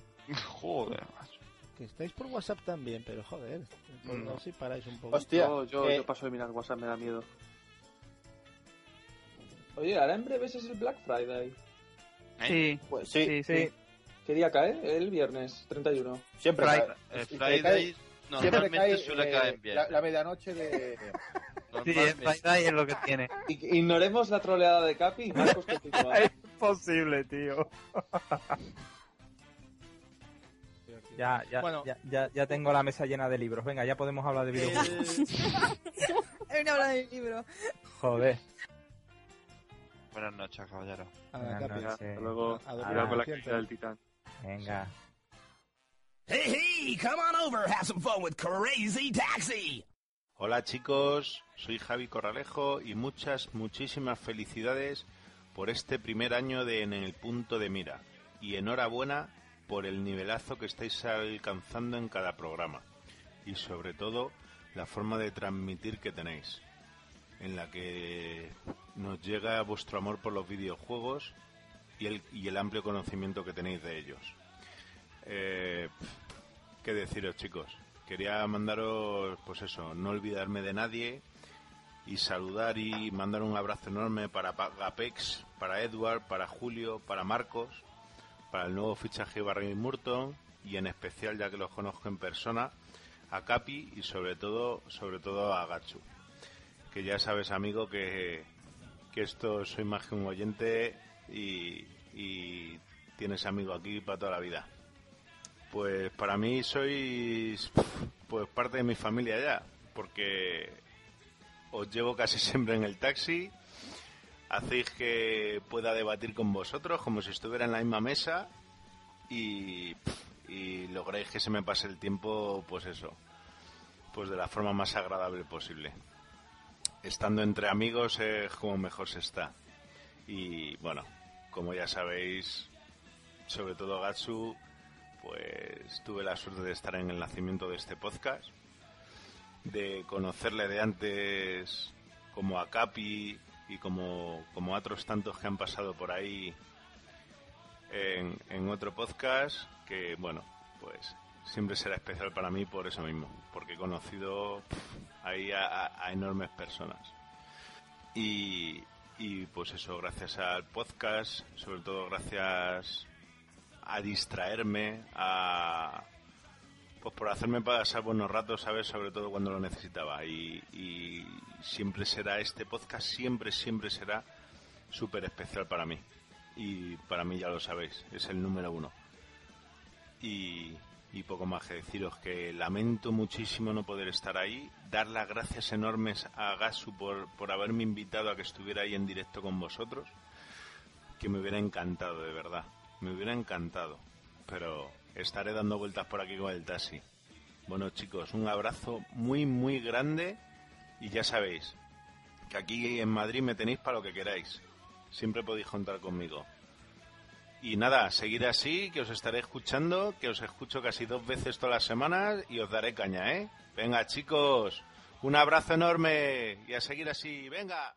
Joder, macho. Que estáis por WhatsApp también, pero joder. Por No. no si paráis un poco. Hostia, yo, yo, eh, yo paso de mirar WhatsApp, me da miedo. Oye, ahora en breves es el Black Friday. Sí, Pues sí, sí, sí. ¿Qué día cae? El viernes 31. siempre Friday, cae. el Friday cae- siempre normalmente cae, suele eh, caer bien. La, la medianoche de... Sí, es Friday es lo que tiene. Ignoremos la troleada de Capi y Marcos continúa. Es imposible, tío. Ya, ya, Bueno. ya, ya, ya tengo la mesa llena de libros. Venga, ya podemos hablar de videojuegos. Hay una habla del libro. Joder. Buenas noches, caballero. Buenas Capi. noches. Hasta luego. Cuidado con la caída del titán. Venga. Hey, hey, come on over, have some fun with Crazy Taxi. Hola chicos, soy Javi Corralejo y muchas, muchísimas felicidades por este primer año de En el Punto de Mira. Y enhorabuena por el nivelazo que estáis alcanzando en cada programa. Y sobre todo la forma de transmitir que tenéis. En la que nos llega vuestro amor por los videojuegos y el, y el amplio conocimiento que tenéis de ellos. Eh, ¿Qué deciros chicos? Quería mandaros, pues eso, no olvidarme de nadie y saludar y mandar un abrazo enorme para Pa- Gapex, para Edward, para Julio, para Marcos, para el nuevo fichaje Barry Murton y en especial, ya que los conozco en persona, a Capi y sobre todo, sobre todo a Gachu. Que ya sabes, amigo, que, que esto soy más que un oyente y, y tienes amigo aquí para toda la vida. Pues para mí sois pues parte de mi familia ya, porque os llevo casi siempre en el taxi, hacéis que pueda debatir con vosotros como si estuviera en la misma mesa y, y que se me pase el tiempo, pues eso, pues de la forma más agradable posible. Estando entre amigos es como mejor se está. Y bueno, como ya sabéis, sobre todo Gatsu, pues tuve la suerte de estar en el nacimiento de este podcast, de conocerle de antes como a Capi y como, como otros tantos que han pasado por ahí en, en otro podcast, que bueno, pues siempre será especial para mí por eso mismo, porque he conocido ahí a- a enormes personas. Y, y pues eso, gracias al podcast, sobre todo gracias a distraerme, a pues por hacerme pasar buenos ratos, ¿sabes? Sobre todo cuando lo necesitaba. Y, y siempre será este podcast, siempre, siempre será súper especial para mí. Y para mí ya lo sabéis, es el número uno. Y, y poco más que deciros que lamento muchísimo no poder estar ahí. Dar las gracias enormes a Gasu por, por haberme invitado a que estuviera ahí en directo con vosotros. Que me hubiera encantado, de verdad. Me hubiera encantado. Pero estaré dando vueltas por aquí con el taxi. Bueno chicos, un abrazo muy muy grande y ya sabéis que aquí en Madrid me tenéis para lo que queráis. Siempre podéis contar conmigo. Y nada, seguir así, que os estaré escuchando, que os escucho casi dos veces todas las semanas y os daré caña, ¿eh? Venga chicos, un abrazo enorme y a seguir así, venga.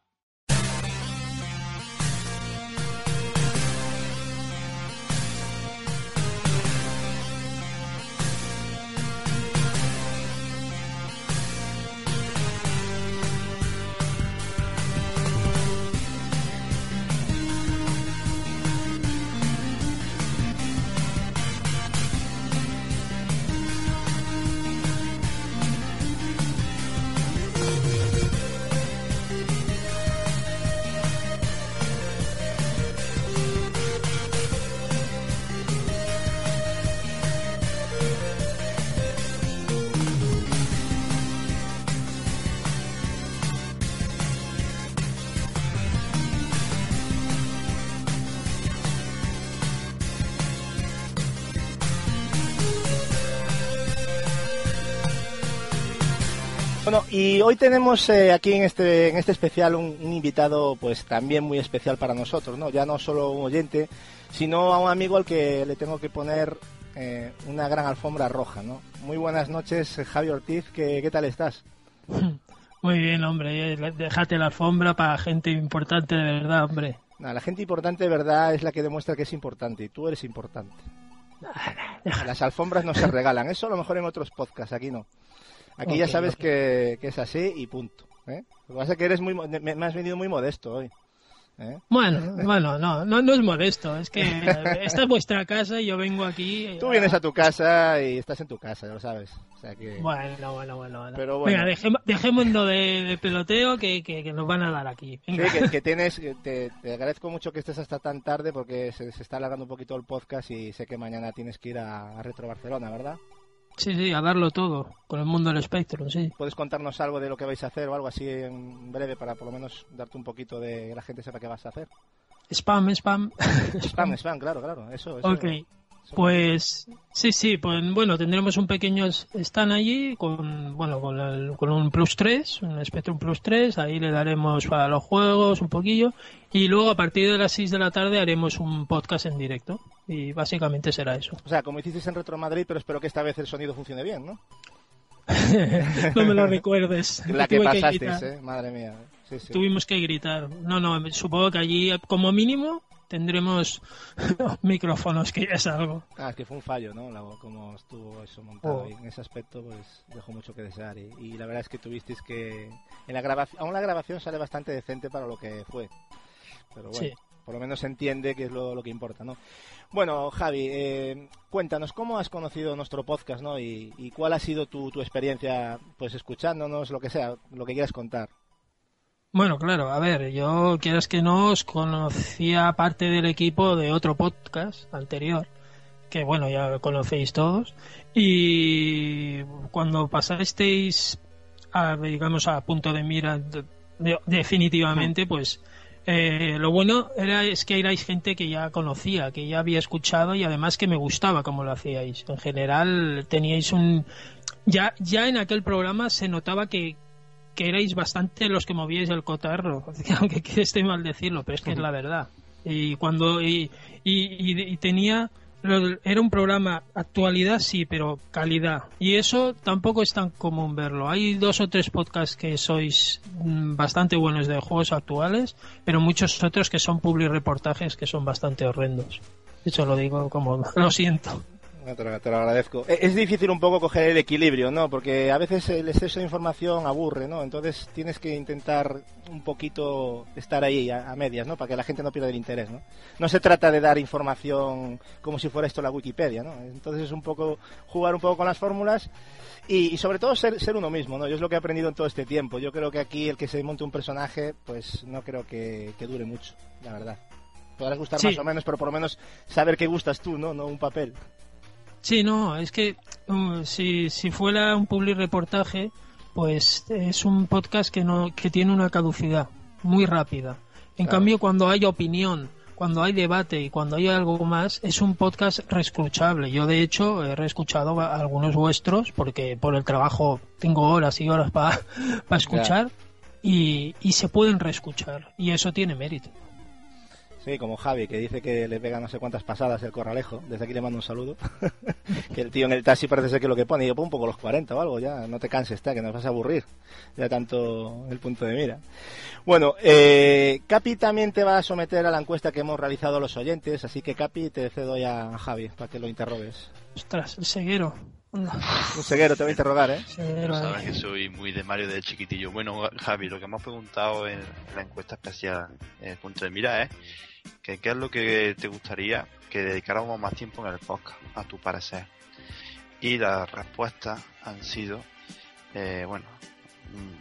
Y hoy tenemos eh, aquí en este, en este especial un, un invitado pues también muy especial para nosotros, ¿no? Ya no solo un oyente, sino a un amigo al que le tengo que poner eh, una gran alfombra roja, ¿no? Muy buenas noches, eh, Javi Ortiz, ¿qué, qué tal estás? Muy bien, hombre. eh, Déjate la alfombra para gente importante de verdad, hombre. La gente importante de verdad es la que demuestra que es importante y tú eres importante. Las alfombras no se regalan, eso a lo mejor en otros podcasts, aquí no. Aquí ya sabes que, que es así y punto. ¿eh? Lo que pasa es que eres muy, me, me has venido muy modesto hoy. ¿eh? Bueno, bueno, no, no, no es modesto. Es que eh, esta es vuestra casa y yo vengo aquí. eh, Tú vienes a tu casa y estás en tu casa, ya lo sabes. O sea que... Bueno, bueno, bueno. bueno. Pero bueno. Venga, dejémonos de, de peloteo que, que, que nos van a dar aquí. Sí, Venga. que, que tienes, te, te agradezco mucho que estés hasta tan tarde porque se, se está alargando un poquito el podcast y sé que mañana tienes que ir a, a Retro Barcelona, ¿verdad? Sí, sí, a darlo todo con el mundo del Spectrum, sí. ¿Puedes contarnos algo de lo que vais a hacer o algo así en breve para por lo menos darte un poquito de que la gente sepa qué vas a hacer? Spam, spam. Spam, spam, claro, claro, eso. eso Ok. Pues sí, sí, pues bueno, tendremos un pequeño stand allí con, bueno, con, el- con un Plus 3, un Spectrum Plus 3, ahí le daremos para los juegos un poquillo y luego a partir de las 6 de la tarde haremos un podcast en directo y básicamente será eso. O sea, como hicisteis en Retro Madrid, pero espero que esta vez el sonido funcione bien, ¿no? no me lo recuerdes. La que pasasteis. ¿eh? Madre mía. Sí, sí. Tuvimos que gritar. No, no, supongo que allí como mínimo tendremos micrófonos, que ya es algo. Ah, es que fue un fallo, ¿no? La- como estuvo eso montado Oh. y en ese aspecto, pues dejó mucho que desear. Y, y la verdad es que tuvisteis que. En la grabación, aún la grabación sale bastante decente para lo que fue. Pero bueno, Sí. Por lo menos se entiende que es lo, lo que importa, ¿no? Bueno, Javi, eh, cuéntanos cómo has conocido nuestro podcast, ¿no? Y, y cuál ha sido tu, tu experiencia, pues escuchándonos, lo que sea, lo que quieras contar. Bueno, claro, a ver, yo quieras que no os conocía parte del equipo de otro podcast anterior, que bueno, ya conocéis todos, y cuando pasasteis a, digamos, a punto de mira de- de- definitivamente, pues eh, lo bueno era es que erais gente que ya conocía, que ya había escuchado y además que me gustaba como lo hacíais. En general teníais un ya ya en aquel programa se notaba que que erais bastante los que movíais el cotarro, aunque esté mal decirlo, pero es que es la verdad. Y cuando y, y, y- y tenía era un programa actualidad sí, pero calidad. Y eso tampoco es tan común verlo. Hay dos o tres podcasts que sois mm, bastante buenos de juegos actuales, pero muchos otros que son public reportajes que son bastante horrendos. Eso lo digo como lo siento. Te, lo, te lo agradezco. Eh, Es difícil un poco coger el equilibrio, ¿no? Porque a veces el exceso de información aburre, ¿no? Entonces tienes que intentar un poquito estar ahí a, a medias, ¿no? Para que la gente no pierda el interés, ¿no? No se trata de dar información como si fuera esto la Wikipedia, ¿no? Entonces es un poco jugar un poco con las fórmulas y, y sobre todo ser, ser uno mismo, ¿no? Yo es lo que he aprendido en todo este tiempo. Yo creo que aquí el que se monte un personaje, pues no creo que, que dure mucho, la verdad. Podrás gustar Sí. más o menos, pero por lo menos saber qué gustas tú, ¿no? No un papel. Sí, no, es que uh, si, si fuera un public reportaje, pues es un podcast que no que tiene una caducidad muy rápida. En Claro. cambio, cuando hay opinión, cuando hay debate y cuando hay algo más, es un podcast reescuchable. Yo, de hecho, he reescuchado a- algunos vuestros porque por el trabajo tengo horas y horas para escuchar y, y se pueden reescuchar y eso tiene mérito. Sí, como Javi, que dice que le pega no sé cuántas pasadas el corralejo. Desde aquí le mando un saludo. que el tío en el taxi parece ser que lo que pone. Y yo pongo un poco los 40 o algo, ya. No te canses, está, que nos vas a aburrir. Ya tanto el punto de mira. Bueno, eh, Capi también te va a someter a la encuesta que hemos realizado los oyentes. Así que, Capi, te cedo ya a Javi para que lo interrogues. Ostras, el ceguero. Un ceguero te va a interrogar, ¿eh? Ceguero, Sabes eh. que soy muy de Mario de chiquitillo. Bueno, Javi, lo que hemos preguntado en la encuesta especial eh, Punto de Mira es que qué es lo que te gustaría que dedicáramos más tiempo en el podcast, a tu parecer. Y las respuestas han sido, eh, bueno,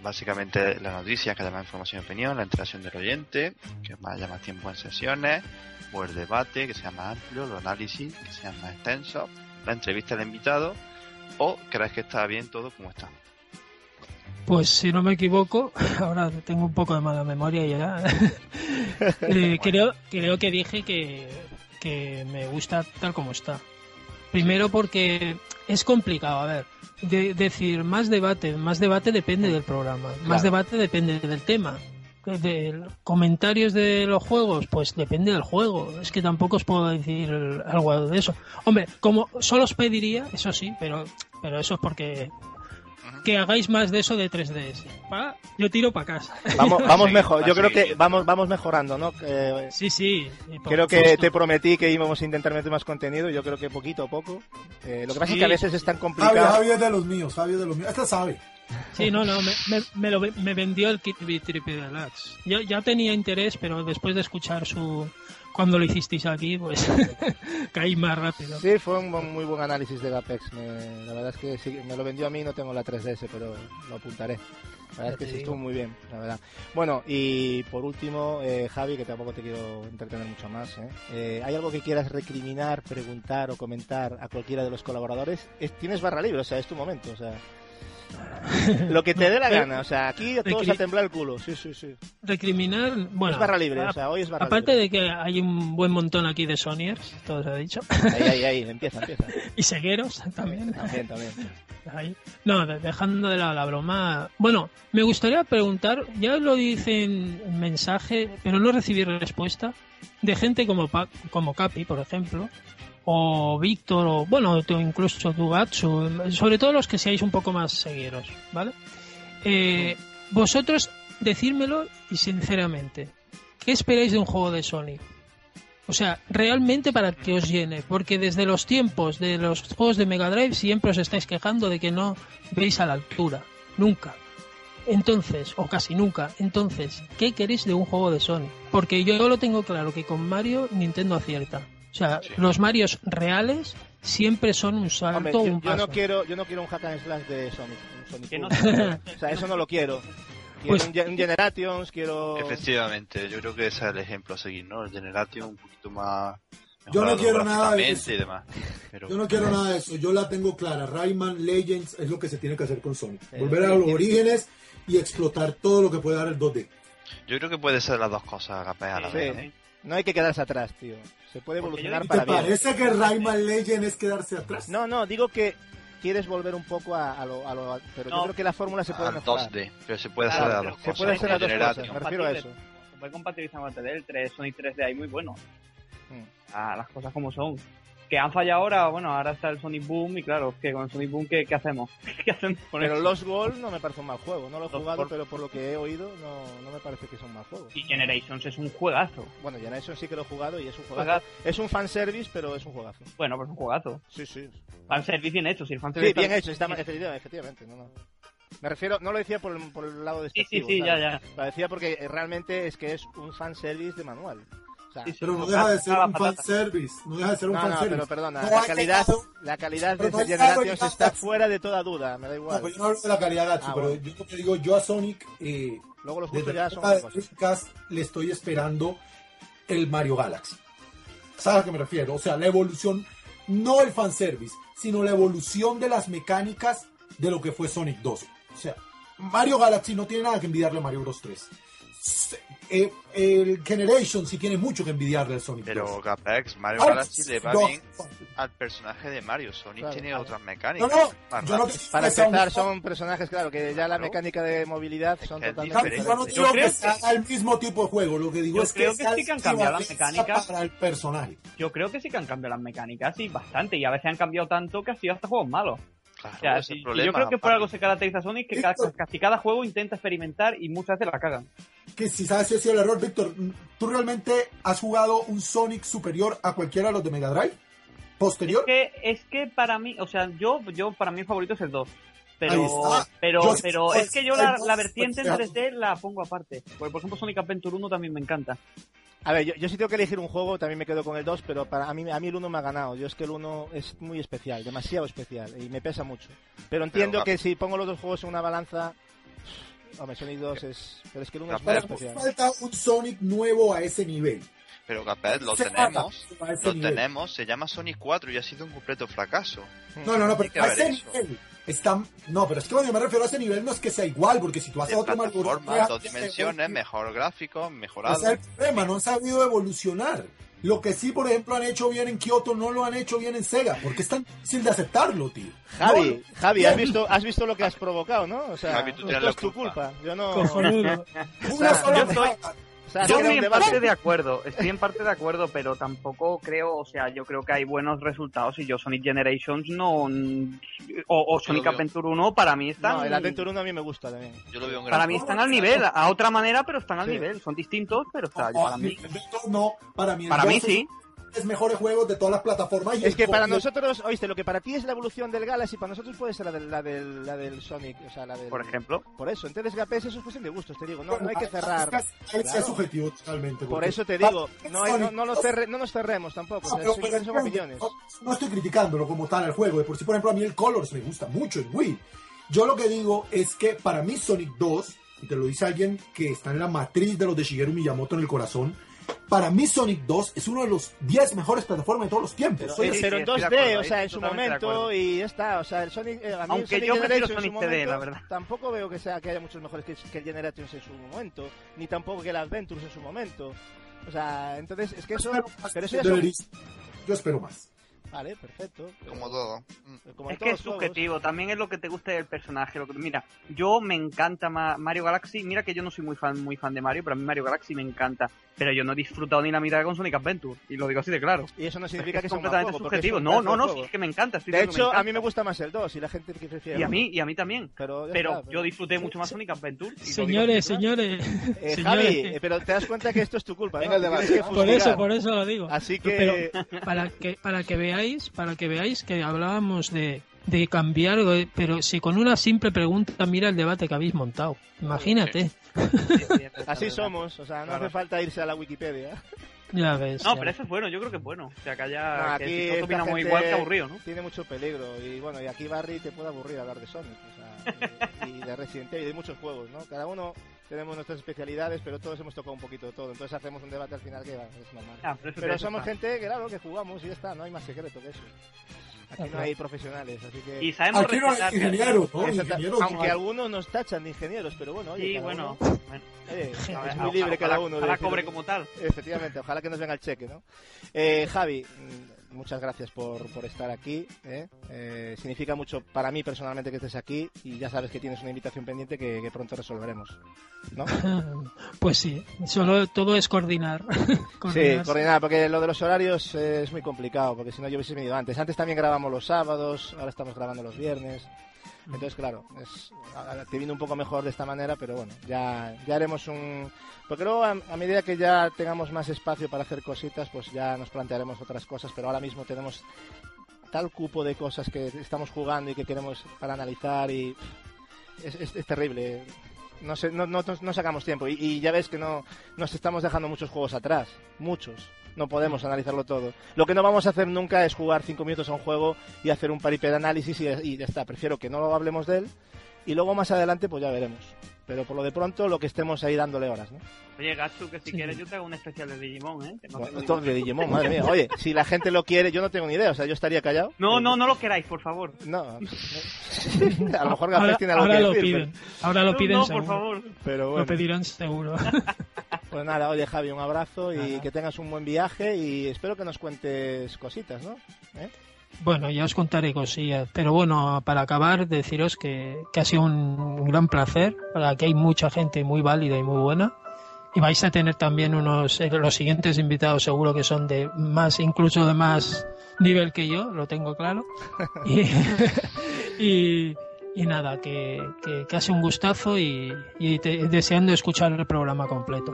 básicamente la noticia, que más información y opinión, la interacción del oyente, que más tiempo en sesiones, o el debate, que sea más amplio, los análisis, que sean más extensos, la entrevista del invitado, o crees que está bien todo como está. Pues si no me equivoco, ahora tengo un poco de mala memoria y ya. Eh, creo, creo que dije que, que me gusta tal como está. Primero porque es complicado, a ver, de- decir más debate, más debate depende del programa, más debate depende del tema. De, de comentarios de los juegos, pues depende del juego. Es que tampoco os puedo decir algo de eso. Hombre, como solo os pediría, eso sí, pero, pero eso es porque que hagáis más de eso de 3DS. Pa, Yo tiro para casa. Vamos, vamos mejor. Yo creo que vamos, vamos mejorando, ¿no? Que- Sí, sí. Creo que supuesto. te prometí que íbamos a intentar meter más contenido. y Yo creo que poquito a poco. Eh, lo que pasa es Sí. que a veces es tan complicado. Javi es de los míos, Javi es de los míos. Este sabe. Sí, no, no, me, me, me lo, me vendió el Kirby Triple Deluxe. Yo ya tenía interés, pero después de escuchar su... Cuando lo hicisteis aquí, pues caí más rápido. Sí, fue un muy buen análisis de Apex. Me- la verdad es que sí, me lo vendió a mí, no tengo la 3DS, pero lo apuntaré. La verdad es que sí estuvo muy bien, la verdad. Bueno, y por último, eh, Javi, que tampoco te quiero entretener mucho más. ¿eh? Eh, ¿Hay algo que quieras recriminar, preguntar o comentar a cualquiera de los colaboradores? Es- tienes barra libre, o sea, es tu momento. O sea, lo que te dé la gana. O sea, aquí a todos recri- a temblar el culo. Sí, sí, sí. Recriminar, bueno... Es barra libre, a- o sea, hoy es barra Aparte libre. de que hay un buen montón aquí de Sonyers, todo se ha dicho. Ahí, ahí, ahí, empieza, empieza. y Segueros también. También, también. Ahí. No, de- dejando de lado la broma. Bueno, me gustaría preguntar, ya lo dicen en mensaje, pero no recibí respuesta, de gente como, Pa- como Capi, por ejemplo, o Víctor, o bueno, incluso tu Gatsu, sobre todo los que seáis un poco más segueros, ¿vale? Eh, vosotros, decírmelo y sinceramente, ¿qué esperáis de un juego de Sony? O sea, realmente para que os llene, porque desde los tiempos de los juegos de Mega Drive siempre os estáis quejando de que no veis a la altura. Nunca. Entonces, o casi nunca. Entonces, ¿qué queréis de un juego de Sony? Porque yo lo tengo claro que con Mario Nintendo acierta. O sea, los Marios reales siempre son un salto, Hombre, yo, un yo paso. no quiero, yo no quiero un hack and slash de Sonic. Sonic no- o sea, eso no lo quiero. Quiero Pues- un, un Generations, quiero... Efectivamente, yo creo que ese es el ejemplo a seguir, ¿no? El Generation un poquito más... Yo no quiero nada de eso. y demás. Pero... Yo no quiero nada de eso. Yo la tengo clara. Rayman Legends es lo que se tiene que hacer con Sonic. Eh, Volver a los orígenes y explotar todo lo que puede dar el 2D. Yo creo que puede ser las dos cosas a a la Sí. vez, ¿eh? No hay que quedarse atrás, tío. Se puede evolucionar ¿Y para ¿Te bien. parece que Rayman Legends es quedarse atrás? No, no, digo que quieres volver un poco a, a lo, a lo- Pero yo No. creo que la fórmula se puede Al mejorar. 2D, pero se puede Claro, hacer a se las dos puede hacer las dos cosas, me refiero a eso. Se puede compatibilizar con el 3 Sonic 3D ahí muy bueno. Mm. A las cosas como son. Que han fallado ahora, bueno, ahora está el Sonic Boom y claro, que con el Sonic Boom, ¿qué, qué hacemos? ¿Qué hacemos con Pero? Lost World no me parece un mal juego. No lo he jugado, World. pero por lo que he oído, no, no me parece que un mal juego. Y Generations es un juegazo. Bueno, Generation sí que lo he jugado y es un juegazo. Juegazo. Es un fanservice, pero es un juegazo. Bueno, pues un juegazo. Sí, sí. Fanservice bien hecho, si el fanservice Sí, bien está- hecho, está, efectivamente, efectivamente, no, no. Me refiero, no lo decía por el, por el lado despectivo. sí, ¿sabes? ya, ya. Lo decía porque eh, realmente es que es un fanservice de manual. Sea, Pero no deja de ser un fanservice. No deja de ser un No, no, fanservice. pero perdona, No la calidad, la calidad de ha Generations está fuera de toda duda, me da igual. pero yo no hablo de la calidad, Gacho, Ah, pero bueno. yo que digo, yo a Sonic, eh, Luego los desde ya son de. Dreamcast le estoy esperando el Mario Galaxy. ¿Sabes a qué me refiero? O sea, la evolución, no el fanservice, sino la evolución de las mecánicas de lo que fue Sonic 2. O sea, Mario Galaxy no tiene nada que envidiarle a Mario Bros 3. Eh, el Generation sí tiene mucho que envidiarle al Sonic 2. Pero Gapex, Mario Galaxy le va no. bien al personaje de Mario. Sonic Claro, tiene claro. otras mecánicas. No, no, más yo no rápidas. Para empezar, son personajes, claro, que ya la mecánica de movilidad son totalmente diferente. Yo no digo que sea el mismo tipo de juego, lo que digo Yo es creo que, que sí que han cambiado las mecánicas. para el personaje. Yo creo que sí que han cambiado las mecánicas, sí, bastante. Y a veces han cambiado tanto que ha sido hasta juegos malos. Claro, O sea, problema, yo creo que por algo se caracteriza a Sonic, que ca- casi cada juego intenta experimentar y muchas veces la cagan. Que si sabes si ha sido el error, Víctor, ¿tú realmente has jugado un Sonic superior a cualquiera de los de Mega Drive? ¿Posterior? Que es que para mí, o sea, yo, yo para mí el favorito es el 2. Pero, pero, Yo- pero pues, es que yo la, la vertiente en pues, 3D la pongo aparte. Porque, por ejemplo, Sonic Adventure 1 también me encanta. A ver, yo, yo sí tengo que elegir un juego, también me quedo con el 2, pero para a mí, a mí el 1 me ha ganado. Yo es que el 1 es muy especial, demasiado especial, y me pesa mucho. Pero entiendo Pero, que si pongo los dos juegos en una balanza, hombre, Sonic 2 es... Pero es que el 1 es especial. falta un Sonic nuevo a ese nivel. Pero Gapex, lo Se tenemos. Lo nivel. tenemos. Se llama Sonic 4 y ha sido un completo fracaso. No, no, no, pero Hay que a ver ese eso. nivel está... No, pero es que cuando yo me refiero a ese nivel no es que sea igual, porque si tú haces otro plataformas, dos dimensiones, mejor gráfico, mejorado. Ese es el problema, no han sabido evolucionar. Lo que sí, por ejemplo, han hecho bien en Kyoto, no lo han hecho bien en Sega, porque es tan difícil de aceptarlo, tío. Javi, No, Javi, has visto, has visto lo que has provocado, ¿no? O sea, Javi, tú esto es tu culpa. culpa. Yo no... Una sea, sola yo sea, Yo estoy en parte de acuerdo, estoy en parte de acuerdo, pero tampoco creo, o sea, yo creo que hay buenos resultados y yo Sonic Generations no, o, o Sonic. Adventure 1 para mí están, No, el Adventure 1 a mí me gusta también. Yo lo veo un gran para mí están al nivel, a otra manera, pero están al Sí. nivel, son distintos, pero está, para mí, no, para mí, para mí sí. Es mejores juegos de todas las plataformas. y Es el que para el- nosotros, oíste, lo que para ti es la evolución del Galaxy, para nosotros puede ser la del, la del, la del Sonic, o sea, la del... Por ejemplo. Por eso, entonces Gapes eso es cuestión de gustos, te digo, no, no hay que Es cerrar. que es- es Claro. subjetivo totalmente. Por eso te digo, no, hay- no, no, lo cerre- no nos cerremos tampoco, o No, sea, pero- pero son entiendo, opiniones. No, no estoy criticándolo como tal al juego. De por sí, por ejemplo, a mí el Colors me gusta mucho en Wii. Yo lo que digo es que para mí Sonic 2, y te lo dice alguien que está en la matriz de los de Shigeru Miyamoto en el corazón, para mí Sonic 2 es uno de los 10 mejores plataformas de todos los tiempos. Pero, Soy pero en estoy de 2D, acuerdo, o sea, en su momento y ya está. O sea, el Sonic, eh, a mí Aunque Sonic yo prefiero Sonic su 3D, momento, la verdad. Tampoco veo que sea que haya muchos mejores que, que el Generations en su momento, ni tampoco que el Adventures en su momento. O sea, entonces es que eso, pero eso ya son- Yo espero más. Vale, perfecto. Como todo. Como en Es que es subjetivo, también es lo que te guste del personaje. Lo que, mira, yo me encanta Ma- Mario Galaxy. Mira que yo no soy muy fan, muy fan de Mario, pero a mí Mario Galaxy me encanta. Pero yo no he disfrutado ni la mitad con Sonic Adventure. Y lo digo así de claro. Y eso no Es significa que es sea un mal completamente juego, es subjetivo. No, no, no, sí, es que me encanta. estoy De que hecho, a mí me gusta más el 2 y la gente que prefiere Y a mí, y a mí también. Pero, Pero está, yo disfruté mucho más Sonic Adventure. Señores. Eh, señores. Javi, eh, pero te das cuenta que esto es tu culpa, ¿no? Venga el Que debate, que. Por eso, por eso lo digo. Así que... Pero para que para que veáis, para que veáis que hablábamos de, de cambiar, pero si con una simple pregunta mira el debate que habéis montado. Imagínate. Así somos, o sea, no Claro. hace falta irse a la Wikipedia. Ya ves. No, ya. pero eso es bueno, yo creo que es bueno. O sea, que haya. No, que aquí si esta opinamos gente igual que aburrido, ¿no? Tiene mucho peligro y bueno, y aquí Barry te puede aburrir hablar de Sonic, o sea, y, y de Resident Evil y de muchos juegos, ¿no? Cada uno tenemos nuestras especialidades, pero todos hemos tocado un poquito de todo, entonces hacemos un debate al final que va, es normal. Ah, pero somos está. gente que claro, que jugamos y ya está, no hay más secreto que eso. Aquí no hay profesionales, así que... Y sabemos Aquí no hay respetar- ingenieros, ¿no? Exacto, Ingenieros no aunque algunos nos tachan de ingenieros, pero bueno, oye, Sí, cada bueno. uno- bueno. Oye, es muy libre cada ojalá- uno. de ojalá lo cobre como tal. Efectivamente, ojalá que nos venga el cheque, ¿no? Eh, Javi, muchas gracias por, por estar aquí. ¿eh? Eh, significa mucho para mí personalmente que estés aquí y ya sabes que tienes una invitación pendiente que, que pronto resolveremos. ¿no? Pues sí, solo todo es coordinar. Sí, Coordinar. porque lo de los horarios eh, es muy complicado, porque si no yo hubiese venido antes. Antes también grabamos los sábados, ahora estamos grabando los viernes. Entonces, claro, es, te viene un poco mejor de esta manera, pero bueno, ya, ya haremos un... Porque luego, a, a medida que ya tengamos más espacio para hacer cositas, pues ya nos plantearemos otras cosas, pero ahora mismo tenemos tal cupo de cosas que estamos jugando y que queremos para analizar y es, es- es terrible. No, sé, no, no, no sacamos tiempo y, y ya ves que no nos estamos dejando muchos juegos atrás, muchos. No podemos analizarlo todo. Lo que no vamos a hacer nunca es jugar cinco minutos a un juego y hacer un paripé de análisis y, y ya está. Prefiero que no hablemos de él y luego más adelante pues ya veremos. Pero por lo de pronto lo que estemos ahí dándole horas, ¿no? Oye, Gatsu, que si quieres yo te hago un especial de Digimon, ¿eh? Que no Bueno, tengo esto ni- de Digimon, madre mía. Oye, si la gente lo quiere, yo no tengo ni idea. O sea, yo estaría callado. No, no, no lo queráis, por favor. No. a lo mejor Gafes Ahora, tiene algo ahora que lo decir. piden. pero- Ahora lo piden no, seguro. por favor. Pero Lo bueno. pedirán seguro. Pues nada, oye Javi, un abrazo y que tengas un buen viaje y espero que nos cuentes cositas, ¿no? ¿Eh? Bueno, ya os contaré cosillas. Pero bueno, para acabar, deciros que, que ha sido un, gran placer. Para que hay mucha gente muy válida y muy buena. Y vais a tener también unos, eh, los siguientes invitados seguro que son de más, incluso de más nivel que yo, lo tengo claro. Y, y, y nada, que, que, que ha sido un gustazo y, y te- deseando escuchar el programa completo.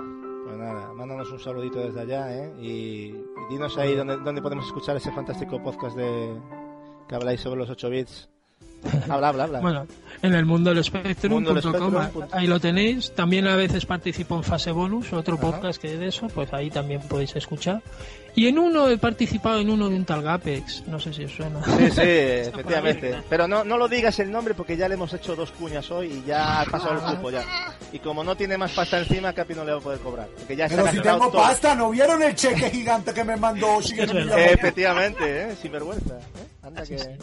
Pues nada, mándanos un saludito desde allá, ¿eh? Y, dinos ahí dónde, dónde podemos escuchar ese fantástico podcast de que habláis sobre los 8 bits. Habla, habla, habla. Bueno, en el mundo del Spectrum.com, Spectrum. ahí lo tenéis. También a veces participo en Fase Bonus, otro Ajá. podcast que de eso, pues ahí también podéis escuchar. Y en uno he participado en uno de un tal Gapex, no sé si os suena. Sí, sí, efectivamente. Pero no, no lo digas el nombre porque ya le hemos hecho dos cuñas hoy y ya ha pasado el cupo ya. Y como no tiene más pasta encima, Capi no le va a poder cobrar. Porque ya Pero si tengo todo. pasta, ¿no vieron el cheque gigante que me mandó Miyamoto? efectivamente, ¿eh? sin vergüenza. ¿eh? Anda Así que...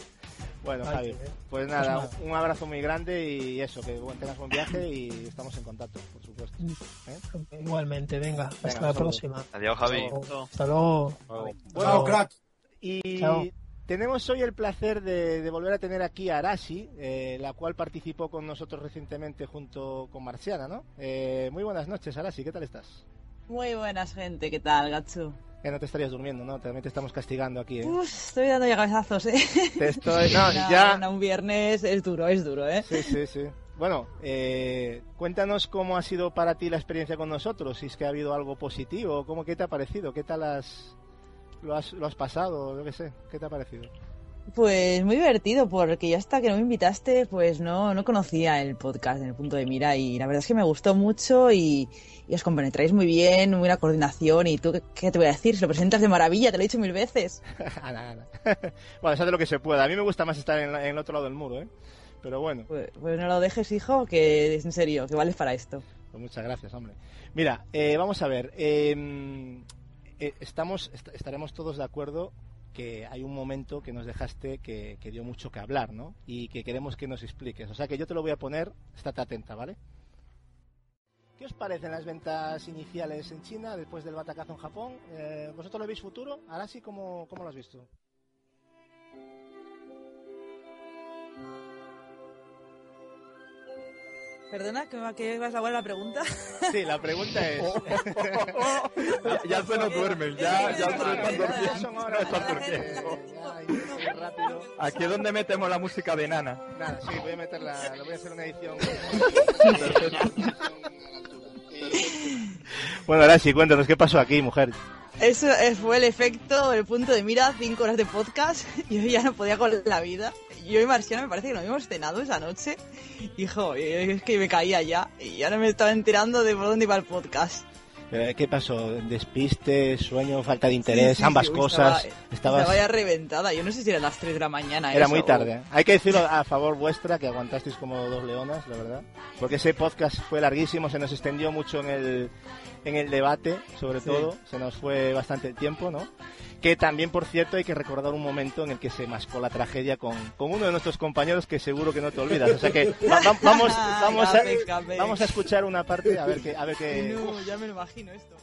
Bueno, Ay, Javi, pues Pues nada, un abrazo muy grande y eso, que buen- tengas buen viaje y estamos en contacto, por supuesto. ¿eh? Igualmente, venga, hasta la próxima. Adiós, Javi. Hasta luego. Bueno, crack. Y Chao. tenemos hoy el placer de, de volver a tener aquí a Arashi, eh, la cual participó con nosotros recientemente junto con Marciana, ¿no? Eh, muy buenas noches, Arashi, ¿qué tal estás? Muy buenas, gente. ¿Qué tal, Gatsu? Que no te estarías durmiendo, ¿no? También te estamos castigando aquí, ¿eh? Uf, estoy dando ya cabezazos, ¿eh? Te estoy... No, Una- ya... una- un viernes es duro, es duro, ¿eh? Sí, sí, sí. Bueno, eh, cuéntanos cómo ha sido para ti la experiencia con nosotros, si es que ha habido algo positivo, cómo, ¿qué te ha parecido? ¿Qué tal has, lo, has, lo has pasado? Yo qué sé, ¿qué te ha parecido? Pues muy divertido, porque yo hasta que no me invitaste, pues no, no conocía el podcast en el punto de mira y la verdad es que me gustó mucho y, y os compenetráis muy bien, buena coordinación y tú, ¿qué, qué te voy a decir? Se lo presentas de maravilla, te lo he dicho mil veces. Ana, Ana. bueno, se hace lo que se pueda. A mí me gusta más estar en, la- en el otro lado del muro, ¿eh? Pero bueno, Pues, pues no lo dejes, hijo, que es en serio, que vales para esto. pues muchas gracias, hombre. Mira, eh, vamos a ver. eh, eh, estamos, est- estaremos todos de acuerdo que hay un momento que nos dejaste que, que dio mucho que hablar, ¿no? Y que queremos que nos expliques. O sea que yo te lo voy a poner, estate atenta, ¿vale? ¿Qué os parecen las ventas iniciales en China después del batacazo en Japón? Eh, ¿Vosotros lo veis futuro? Ahora sí, ¿cómo, cómo lo has visto? Perdona, que me que vas a la pregunta. Sí, la pregunta es... ya se nos duermen, ya, ya rápido. Aquí es donde metemos la música de Nana. Nada, sí, voy a meterla, lo voy a hacer una edición. bueno, ahora sí, cuéntanos, ¿qué pasó aquí, mujer? Eso eh, fue el efecto, el punto de mira, cinco horas de podcast. Yo ya no podía con la vida. Yo y Marciana me parece que nos habíamos cenado esa noche. Hijo, es que me caía ya. Y ya no me estaba enterando de por dónde iba el podcast. Eh, ¿Qué pasó? ¿Despiste, sueño, falta de interés, Sí, sí, ambas sí, cosas? Estaba, Estabas... estaba ya reventada. Yo no sé si eran las 3 de la mañana. Era eso, muy o- tarde. Hay que decirlo a favor vuestra, que aguantasteis como dos leonas, la verdad. Porque ese podcast fue larguísimo, se nos extendió mucho en el, en el debate, sobre Sí. todo. Se nos fue bastante el tiempo, ¿no? Que también, por cierto, hay que recordar un momento en el que se mascó la tragedia con, con uno de nuestros compañeros que seguro que no te olvidas. O sea que va- va- vamos, a, vamos a escuchar una parte a ver qué... A ver qué No, ya me lo imagino esto.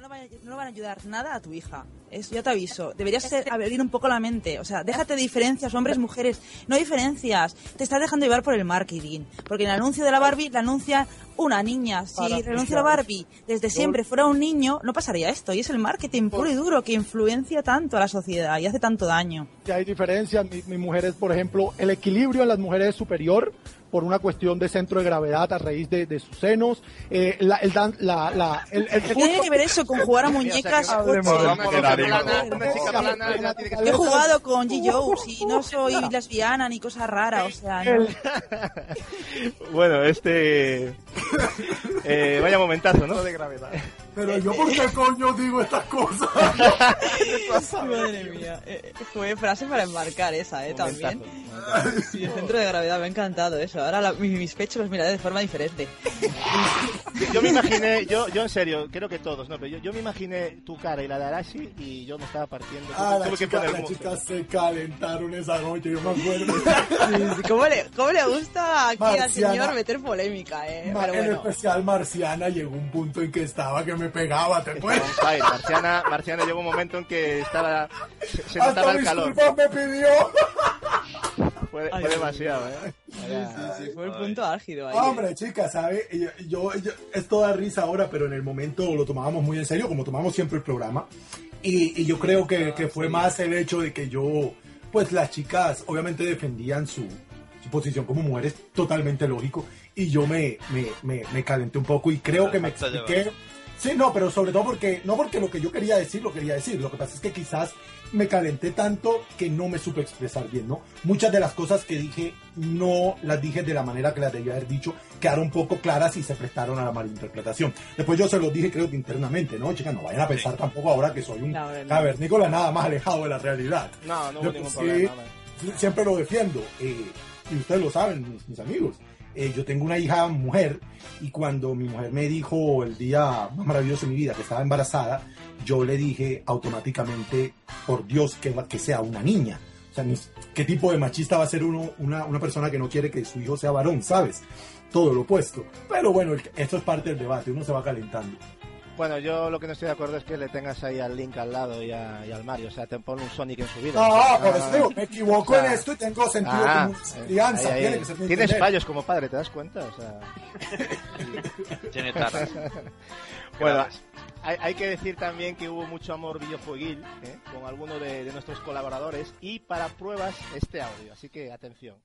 No, lo van a- no lo van a ayudar nada a tu hija. Es, yo te aviso. Deberías ser, abrir un poco la mente. O sea, déjate de diferencias, hombres, mujeres. No hay diferencias. Te estás dejando llevar por el marketing. Porque en el anuncio de la Barbie la anuncia una niña. Si de la Barbie desde siempre fuera un niño, no pasaría esto. Y es el marketing puro y duro que influencia tanto a la sociedad y hace tanto daño. que hay diferencias. Mi, mi mujer es, por ejemplo, el equilibrio en las mujeres es superior por una cuestión de centro de gravedad a raíz de, de sus senos. Eh, la, el, dan- la, la, el, el ¿Qué tiene que ver eso con jugar a muñecas? He jugado con G. Joes y no soy lesbiana ni cosa rara, o sea, no. Bueno, este. eh, vaya momentazo, ¿no? De gravedad. Pero yo, ¿por qué coño digo estas cosas? Madre mía. Eh, eh, fue frase para embarcar esa, ¿eh? También. Sí, el centro de gravedad, me ha encantado eso. Ahora la- mis, mis pechos los miraré de forma diferente. Yo me imaginé, yo, yo en serio, creo que todos, ¿no? Pero yo, yo me imaginé tu cara y la de Arashi y yo me estaba partiendo. Ah, las chicas, como- chicas se calentaron esa noche, yo me acuerdo. ¿Cómo le, cómo le gusta aquí al Marciana. señor meter polémica, eh? Pero En bueno. especial Marciana llegó un punto en que estaba que me pegaba, ¿te acuerdas? Ay, Marciana, Marciana llegó un momento en que estaba. Se, notaba Hasta el calor. me pidió. Fue, fue Ay, demasiado, ¿eh? Sí, sí, sí, fue el punto álgido ahí. Hombre, chicas, ¿sabes? Yo, yo, yo- es toda risa ahora, pero en el momento lo tomábamos muy en serio, como tomamos siempre el programa. Y, y yo creo que, que fue más el hecho de que yo, pues las chicas obviamente defendían su, su posición como mujeres, totalmente lógico. Y yo me, me, me, me calenté un poco y creo que me expliqué. Sí, no, pero sobre todo porque, no porque lo que yo quería decir, lo quería decir. Lo que pasa es que quizás me calenté tanto que no me supe expresar bien, ¿no? Muchas de las cosas que dije no las dije de la manera que las debía haber dicho, quedaron poco claras y se prestaron a la malinterpretación. Después yo se los dije creo que internamente, ¿no? Chicas, no vayan a pensar tampoco ahora que soy un No, no. cavernícola nada más alejado de la realidad. No, no Yo, hubo ningún problema. hombre. siempre lo defiendo. eh, y ustedes lo saben, mis, mis amigos. Eh, yo tengo una hija mujer y cuando mi mujer me dijo el día más maravilloso de mi vida que estaba embarazada, yo le dije automáticamente, por Dios, que, que sea una niña. O sea, ¿qué tipo de machista va a ser uno, una, una persona que no quiere que su hijo sea varón, sabes? Todo lo opuesto. Pero bueno, esto es parte del debate, uno se va calentando. Bueno, yo lo que no estoy de acuerdo es que le tengas ahí al Link al lado y, a- y al Mario. O sea, te pone un Sonic en su vida. Ah, O sea, por eso digo, me equivoco o sea, en esto y tengo sentido ah, eh, Crianza, ahí, ahí. tiene que ser mi Tienes entender. fallos como padre, ¿te das cuenta? O sea... Tiene taras. bueno, hay, hay que decir también que hubo mucho amor videojueguil ¿eh? con alguno de, de nuestros colaboradores y para pruebas este audio, así que atención.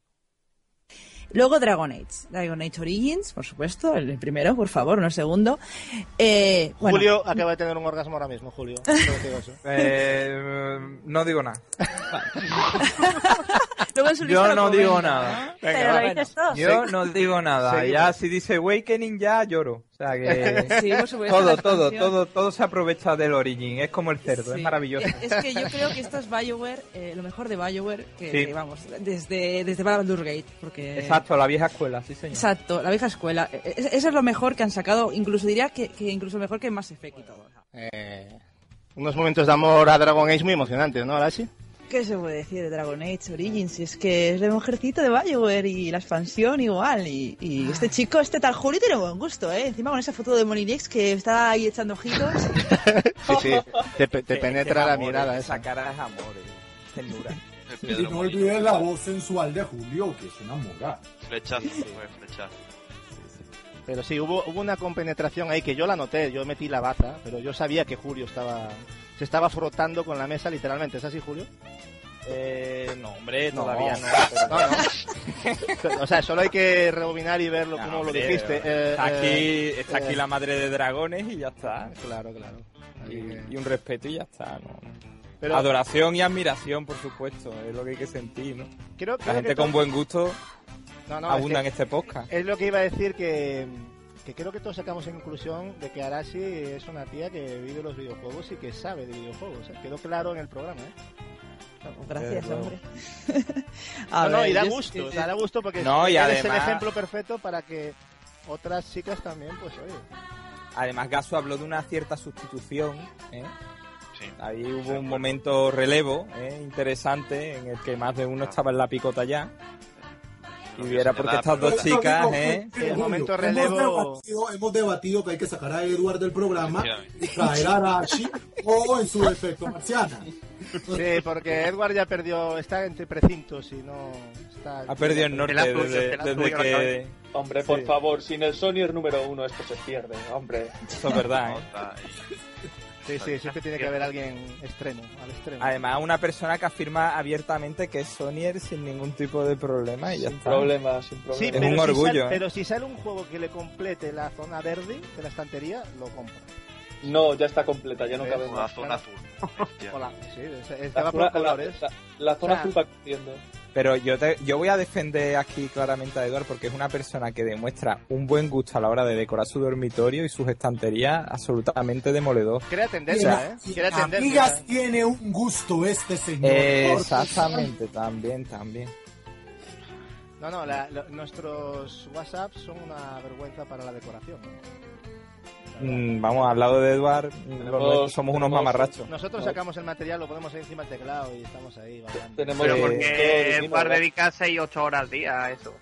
Luego Dragon Age. Dragon Age Origins, por supuesto, el primero, por favor, no el segundo. Eh, bueno, Julio acaba de tener un orgasmo ahora mismo, Julio. Eh, no digo nada. Yo no digo nada. Venga, bueno. Yo no digo nada. Ya si dice Awakening ya lloro. O sea que Sí, por supuesto, todo, todo, todo, todo se aprovecha del Origin. Es como el cerdo, Sí. es maravilloso. Es que yo creo que esto es BioWare, eh, lo mejor de BioWare, que Sí. vamos, desde, desde Baldur's Gate. Porque... Exacto, la vieja escuela, sí señor. Exacto, la vieja escuela. E- e- Eso es lo mejor que han sacado, incluso diría que, que incluso mejor que Mass Effect y todo. Eh, unos momentos de amor a Dragon Age muy emocionantes, ¿no, Arashi? ¿Qué se puede decir de Dragon Age Origins? Si es que es de mujercito de BioWare y la expansión igual. Y, y este chico, este tal Julio, tiene buen gusto, ¿eh? Encima con esa foto de Molinex que está ahí echando ojitos. Sí, sí, te, te Que- penetra que la amor, mirada Esa esa. cara es amor, eh, ternura. Y no olvides la voz sensual de Julio, que es una moga. Flechazo, fue flechazo. Pero sí, hubo, hubo una compenetración ahí que yo la noté, yo metí la baza, pero yo sabía que Julio estaba se estaba frotando con la mesa literalmente. ¿Es así, Julio? Eh, no, hombre, No. todavía no. No, no. O sea, solo hay que rebobinar y como lo Hombre, dijiste. Eh, está aquí, eh, está aquí eh, la madre de dragones y ya está. Claro, claro. Y, un respeto y ya está, ¿no? Pero- Adoración y admiración, por supuesto, es lo que hay que sentir, ¿no? Creo- la creo gente que con buen gusto No, no, abunda es que- en este podcast. Es lo que iba a decir que, que creo que todos sacamos en conclusión de que Arashi es una tía que vive los videojuegos y que sabe de videojuegos. ¿eh? Quedó claro en el programa. ¿eh? Gracias, Pero- hombre. No, no, y da yo es gusto, que- o sea, da gusto porque No, y además- el ejemplo perfecto para que otras chicas también, pues oye. Además, Gaso habló de una cierta sustitución. ¿eh? Sí. Ahí hubo un momento relevo ¿eh? interesante en el que más de uno estaba en la picota ya. Y era porque estas dos chicas, ¿eh? El momento Hemos relevo. debatido, hemos debatido que hay que sacar a Edward del programa y traer a Arashi o en su defecto marciana. Sí, porque Edward ya perdió, está entre precintos y no está... Ha perdido el norte desde, desde que... Hombre, por Sí. favor, sin el Sonyer número uno esto se pierde, hombre. Eso es verdad, ¿eh? Sí, sí, siempre tiene que haber alguien extremo, al extremo. Además, una persona que afirma abiertamente que es Sonyer sin ningún tipo de problema y ya Sin está. problema, sin Sí, problema. Es pero un si orgullo, sale- ¿eh? Pero si sale un juego que le complete la zona verde de la estantería, lo compro. No, ya está completa, ya no Sí, cabe la más. zona azul. Hola, sí, es, es La zona- colores. La, la- la zona O sea, azul va creciendo. Pero yo, te- yo voy a defender aquí claramente a Eduard porque es una persona que demuestra un buen gusto a la hora de decorar su dormitorio y sus estanterías absolutamente demoledor. Crea tendencia, ¿eh? Y Crea tendencia. amigas tiene un gusto este señor. Exactamente, también, también. No, no, la- nuestros WhatsApps son una vergüenza para la decoración. Mm, vamos, al lado de Eduard, somos unos mamarrachos. Nosotros sacamos el material, lo ponemos ahí encima del teclado y estamos ahí bailando. Tenemos Pero Eh, porque eh, ¿verdad? dedica 6 8 horas al día a eso.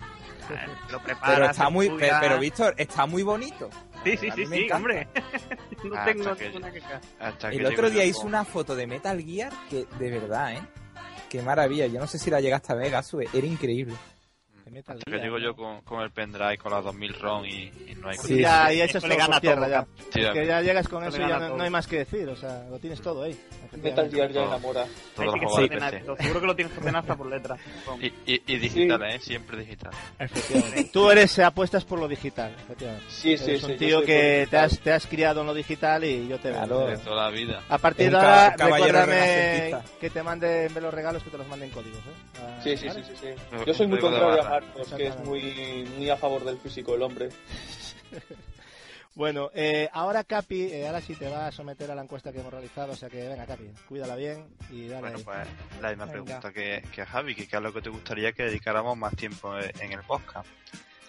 Lo prepara. Pero está muy, pero, pero, Víctor, está muy bonito. Sí, sí, sí, sí, hombre. no Hasta tengo que- ninguna queja. Que El otro día con- una foto de Metal Gear que, de verdad, ¿eh? Qué maravilla. Yo no sé si la llegaste a ver, Gasue. Era increíble. Hasta que llego yo con, con el pendrive, con las 2000 ROM y, y no hay Sí, ya, y echas Eso todo le gana tierra todo, ya. Sí, que ya llegas con Eso y ya no, todo. no hay más que decir, o sea, lo tienes todo ahí. Metal Gear ya enamora. Hay que esto, Seguro que lo tienes que hasta por letra. Y, y, y digital, ¿eh? Siempre digital. Efectivamente. Tú eres, apuestas por lo digital, efectivamente. Sí, sí, Eres sí, un tío que te has, te has criado en lo digital y yo te veo. Claro. De toda la vida. A partir de ahora, recuérdame que te manden los regalos, que te los manden códigos, ¿eh? Ah, Sí, sí, ¿vale? sí, sí, sí. Yo soy muy contrario a barra. Marcos, que es muy, muy a favor del físico, el hombre. Bueno, eh, ahora Capi, eh, ahora sí te va a someter a la encuesta que hemos realizado, o sea que venga Capi, cuídala bien y dale Bueno, ahí. pues la misma Venga. pregunta que, que a Javi, que qué es lo que te gustaría que dedicáramos más tiempo en en el podcast.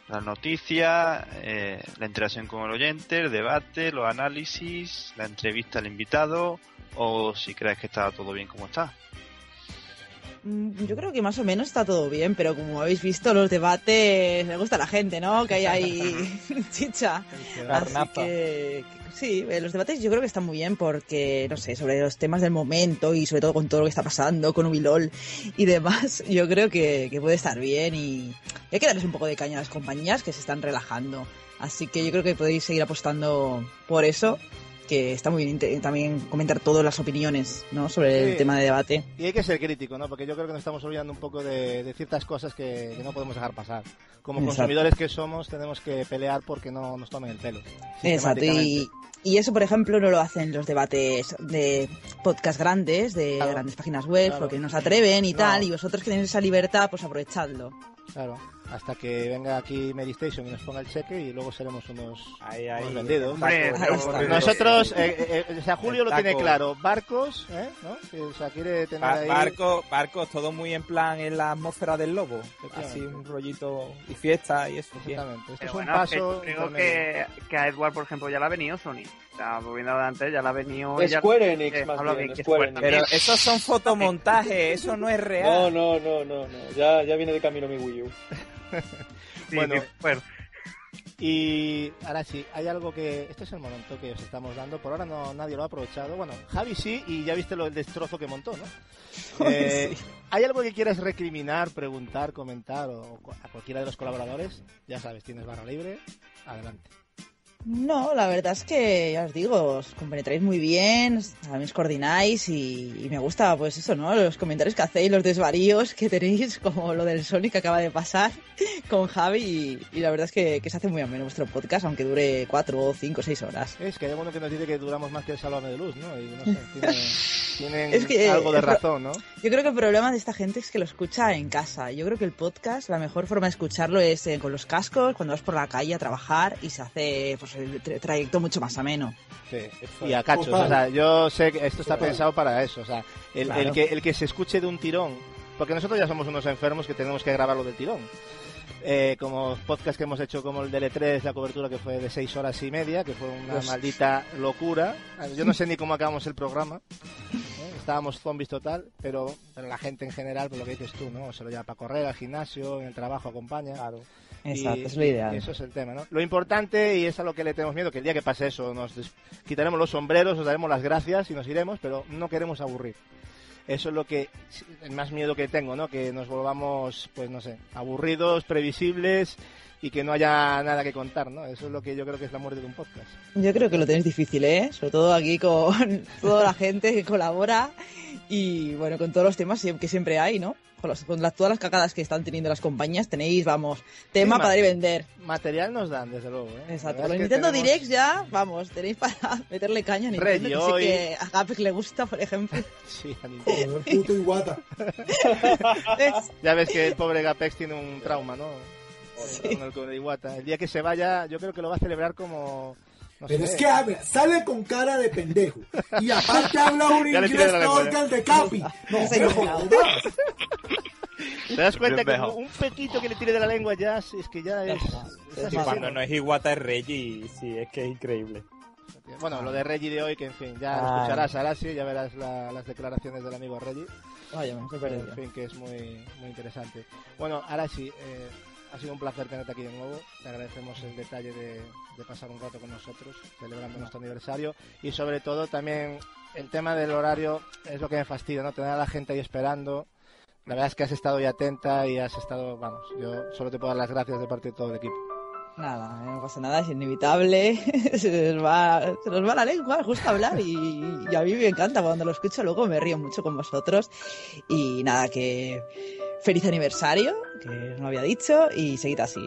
Las noticias, eh, la interacción con el oyente, el debate, los análisis, la entrevista al invitado, o si crees que está todo bien como está. Mm, Yo creo que más o menos está todo bien, pero como habéis visto, los debates le gusta a la gente, ¿no? Que hay ahí chicha. Así que, sí, eh, los debates yo creo que están muy bien porque, no sé, sobre los temas del momento y sobre todo con todo lo que está pasando, con Ubilol y demás, yo creo que, que puede estar bien y hay que darles un poco de caña a las compañías que se están relajando. Así que yo creo que podéis seguir apostando por eso, que está muy bien también comentar todas las opiniones, ¿no? Sobre el tema de debate. Y hay que ser crítico, ¿no? Porque yo creo que nos estamos olvidando un poco de, de ciertas cosas que, que no podemos dejar pasar. Como Exacto. consumidores que somos, tenemos que pelear porque no nos tomen el pelo. Exacto, y, y eso, por ejemplo, no lo hacen los debates de podcast grandes, de Claro. grandes páginas web, Claro. porque no se atreven y No. tal, y vosotros que tenéis esa libertad, pues aprovechadlo. Claro, hasta que venga aquí Medistation y nos ponga el cheque y luego seremos unos, Ahí, ahí. unos vendidos. Taco, Nosotros, eh, eh, eh, o sea, Julio lo tiene claro. Barcos, ¿eh? ¿no? Que, o sea, quiere tener Ba- ahí... barco, barcos, todo muy en plan en la atmósfera del lobo. Así un rollito y fiesta y eso. bien. Exactamente. Esto Pero es un bueno, paso... creo intermedio. que, que a Edward, por ejemplo, ya le ha venido Sony. Sea, volviendo de antes, ya le ha venido. Square Enix, eh, más habla bien, bien, Square Pero esos son fotomontajes, eso no es No, real. no, no, no, no. Ya, ya viene de camino mi Wii U. Sí, bueno, bueno. Y ahora sí, hay algo que... Este es el momento que os estamos dando. Por ahora no nadie lo ha aprovechado. Bueno, Javi sí, y ya viste lo, el destrozo que montó, ¿no? Eh, ¿Hay algo que quieras recriminar, preguntar, comentar o, a cualquiera de los colaboradores? Ya sabes, tienes barra libre. Adelante. No, la verdad es que, ya os digo, os compenetráis muy bien, también os coordináis y, y me gusta, pues eso, ¿no? Los comentarios que hacéis, los desvaríos que tenéis, como lo del Sonic que acaba de pasar con Javi y, y la verdad es que, que se hace muy ameno vuestro podcast, aunque dure cuatro, cinco, seis horas. Es que hay uno que nos dice que duramos más que el Salón de Luz, ¿no? Y no sé, tiene- tienen Es que, algo de lo- razón, ¿no? Yo creo que el problema de esta gente es que lo escucha en casa. Yo creo que el podcast, la mejor forma de escucharlo es eh, con los cascos, cuando vas por la calle a trabajar y se hace pues, el tra- trayecto mucho más ameno. Sí, y a cachos. O sea, yo sé que esto está pensado para eso. O sea, el, Claro. el que, el que se escuche de un tirón. Porque nosotros ya somos unos enfermos que tenemos que grabarlo del tirón. Eh, como podcast que hemos hecho como el de L3, la cobertura que fue de seis horas y media, que fue una Pues- maldita locura. Yo no sé ni cómo acabamos el programa. Eh, estábamos zombies total, pero, pero la gente en general, por lo que dices tú, ¿no? Se lo lleva para correr, al gimnasio, en el trabajo acompaña. Claro. Exacto, es lo ideal. Y eso es el tema, ¿no? Lo importante, y es a lo que le tenemos miedo, que el día que pase eso, nos quitaremos los sombreros, os daremos las gracias y nos iremos, pero no queremos aburrir. Eso es lo que, el más miedo que tengo, ¿no? Que nos volvamos, pues no sé, aburridos, previsibles y que no haya nada que contar, ¿no? Eso es lo que yo creo que es la muerte de un podcast. Yo creo que lo tenéis difícil, ¿eh? Sobre todo aquí con toda la gente que colabora y, bueno, con todos los temas que siempre hay, ¿no? Con, los- con las- todas las cagadas que están teniendo las compañías tenéis, vamos, tema Sí, para dar y ma- vender. Material nos dan, desde luego, ¿eh? Exacto. Los Nintendo tenemos- Directs ya, vamos, tenéis para meterle caña a Nintendo, que hoy- sé que a Gapex le gusta, por ejemplo. Sí, a Nintendo. El puto Iwata. Ya ves que el pobre Gapex tiene un trauma, ¿no? Con el con el Iwata. El día que se vaya, yo creo que lo va a celebrar como. No Pero sé. es que habla, sale con cara de pendejo. Y aparte habla un inglés peor que el de Capi. No, jodas. ¿Te das cuenta que un pequito que le tire de la lengua ya es que ya es. es Sí, cuando no es Iwata es Reggie, sí, es que es increíble. Bueno, lo de Reggie de hoy, que en fin, ya lo Ay. escucharás, Arasi, ya verás la- las declaraciones del amigo Reggie. Vaya, me. En fin, que es muy, muy interesante. Bueno, Arasi, eh, ha sido un placer tenerte aquí de nuevo. Te agradecemos el detalle de, de pasar un rato con nosotros, celebrando nuestro aniversario. Y sobre todo también el tema del horario es lo que me fastidia, ¿no? Tener a la gente ahí esperando. La verdad es que has estado ahí atenta y has estado, vamos, yo solo te puedo dar las gracias de parte de todo el equipo. Nada, no pasa nada, es inevitable. se, nos va, se nos va la lengua, justo hablar. Y, y a mí me encanta cuando lo escucho, luego me río mucho con vosotros. Y nada, que feliz aniversario, que lo había dicho, y seguid así.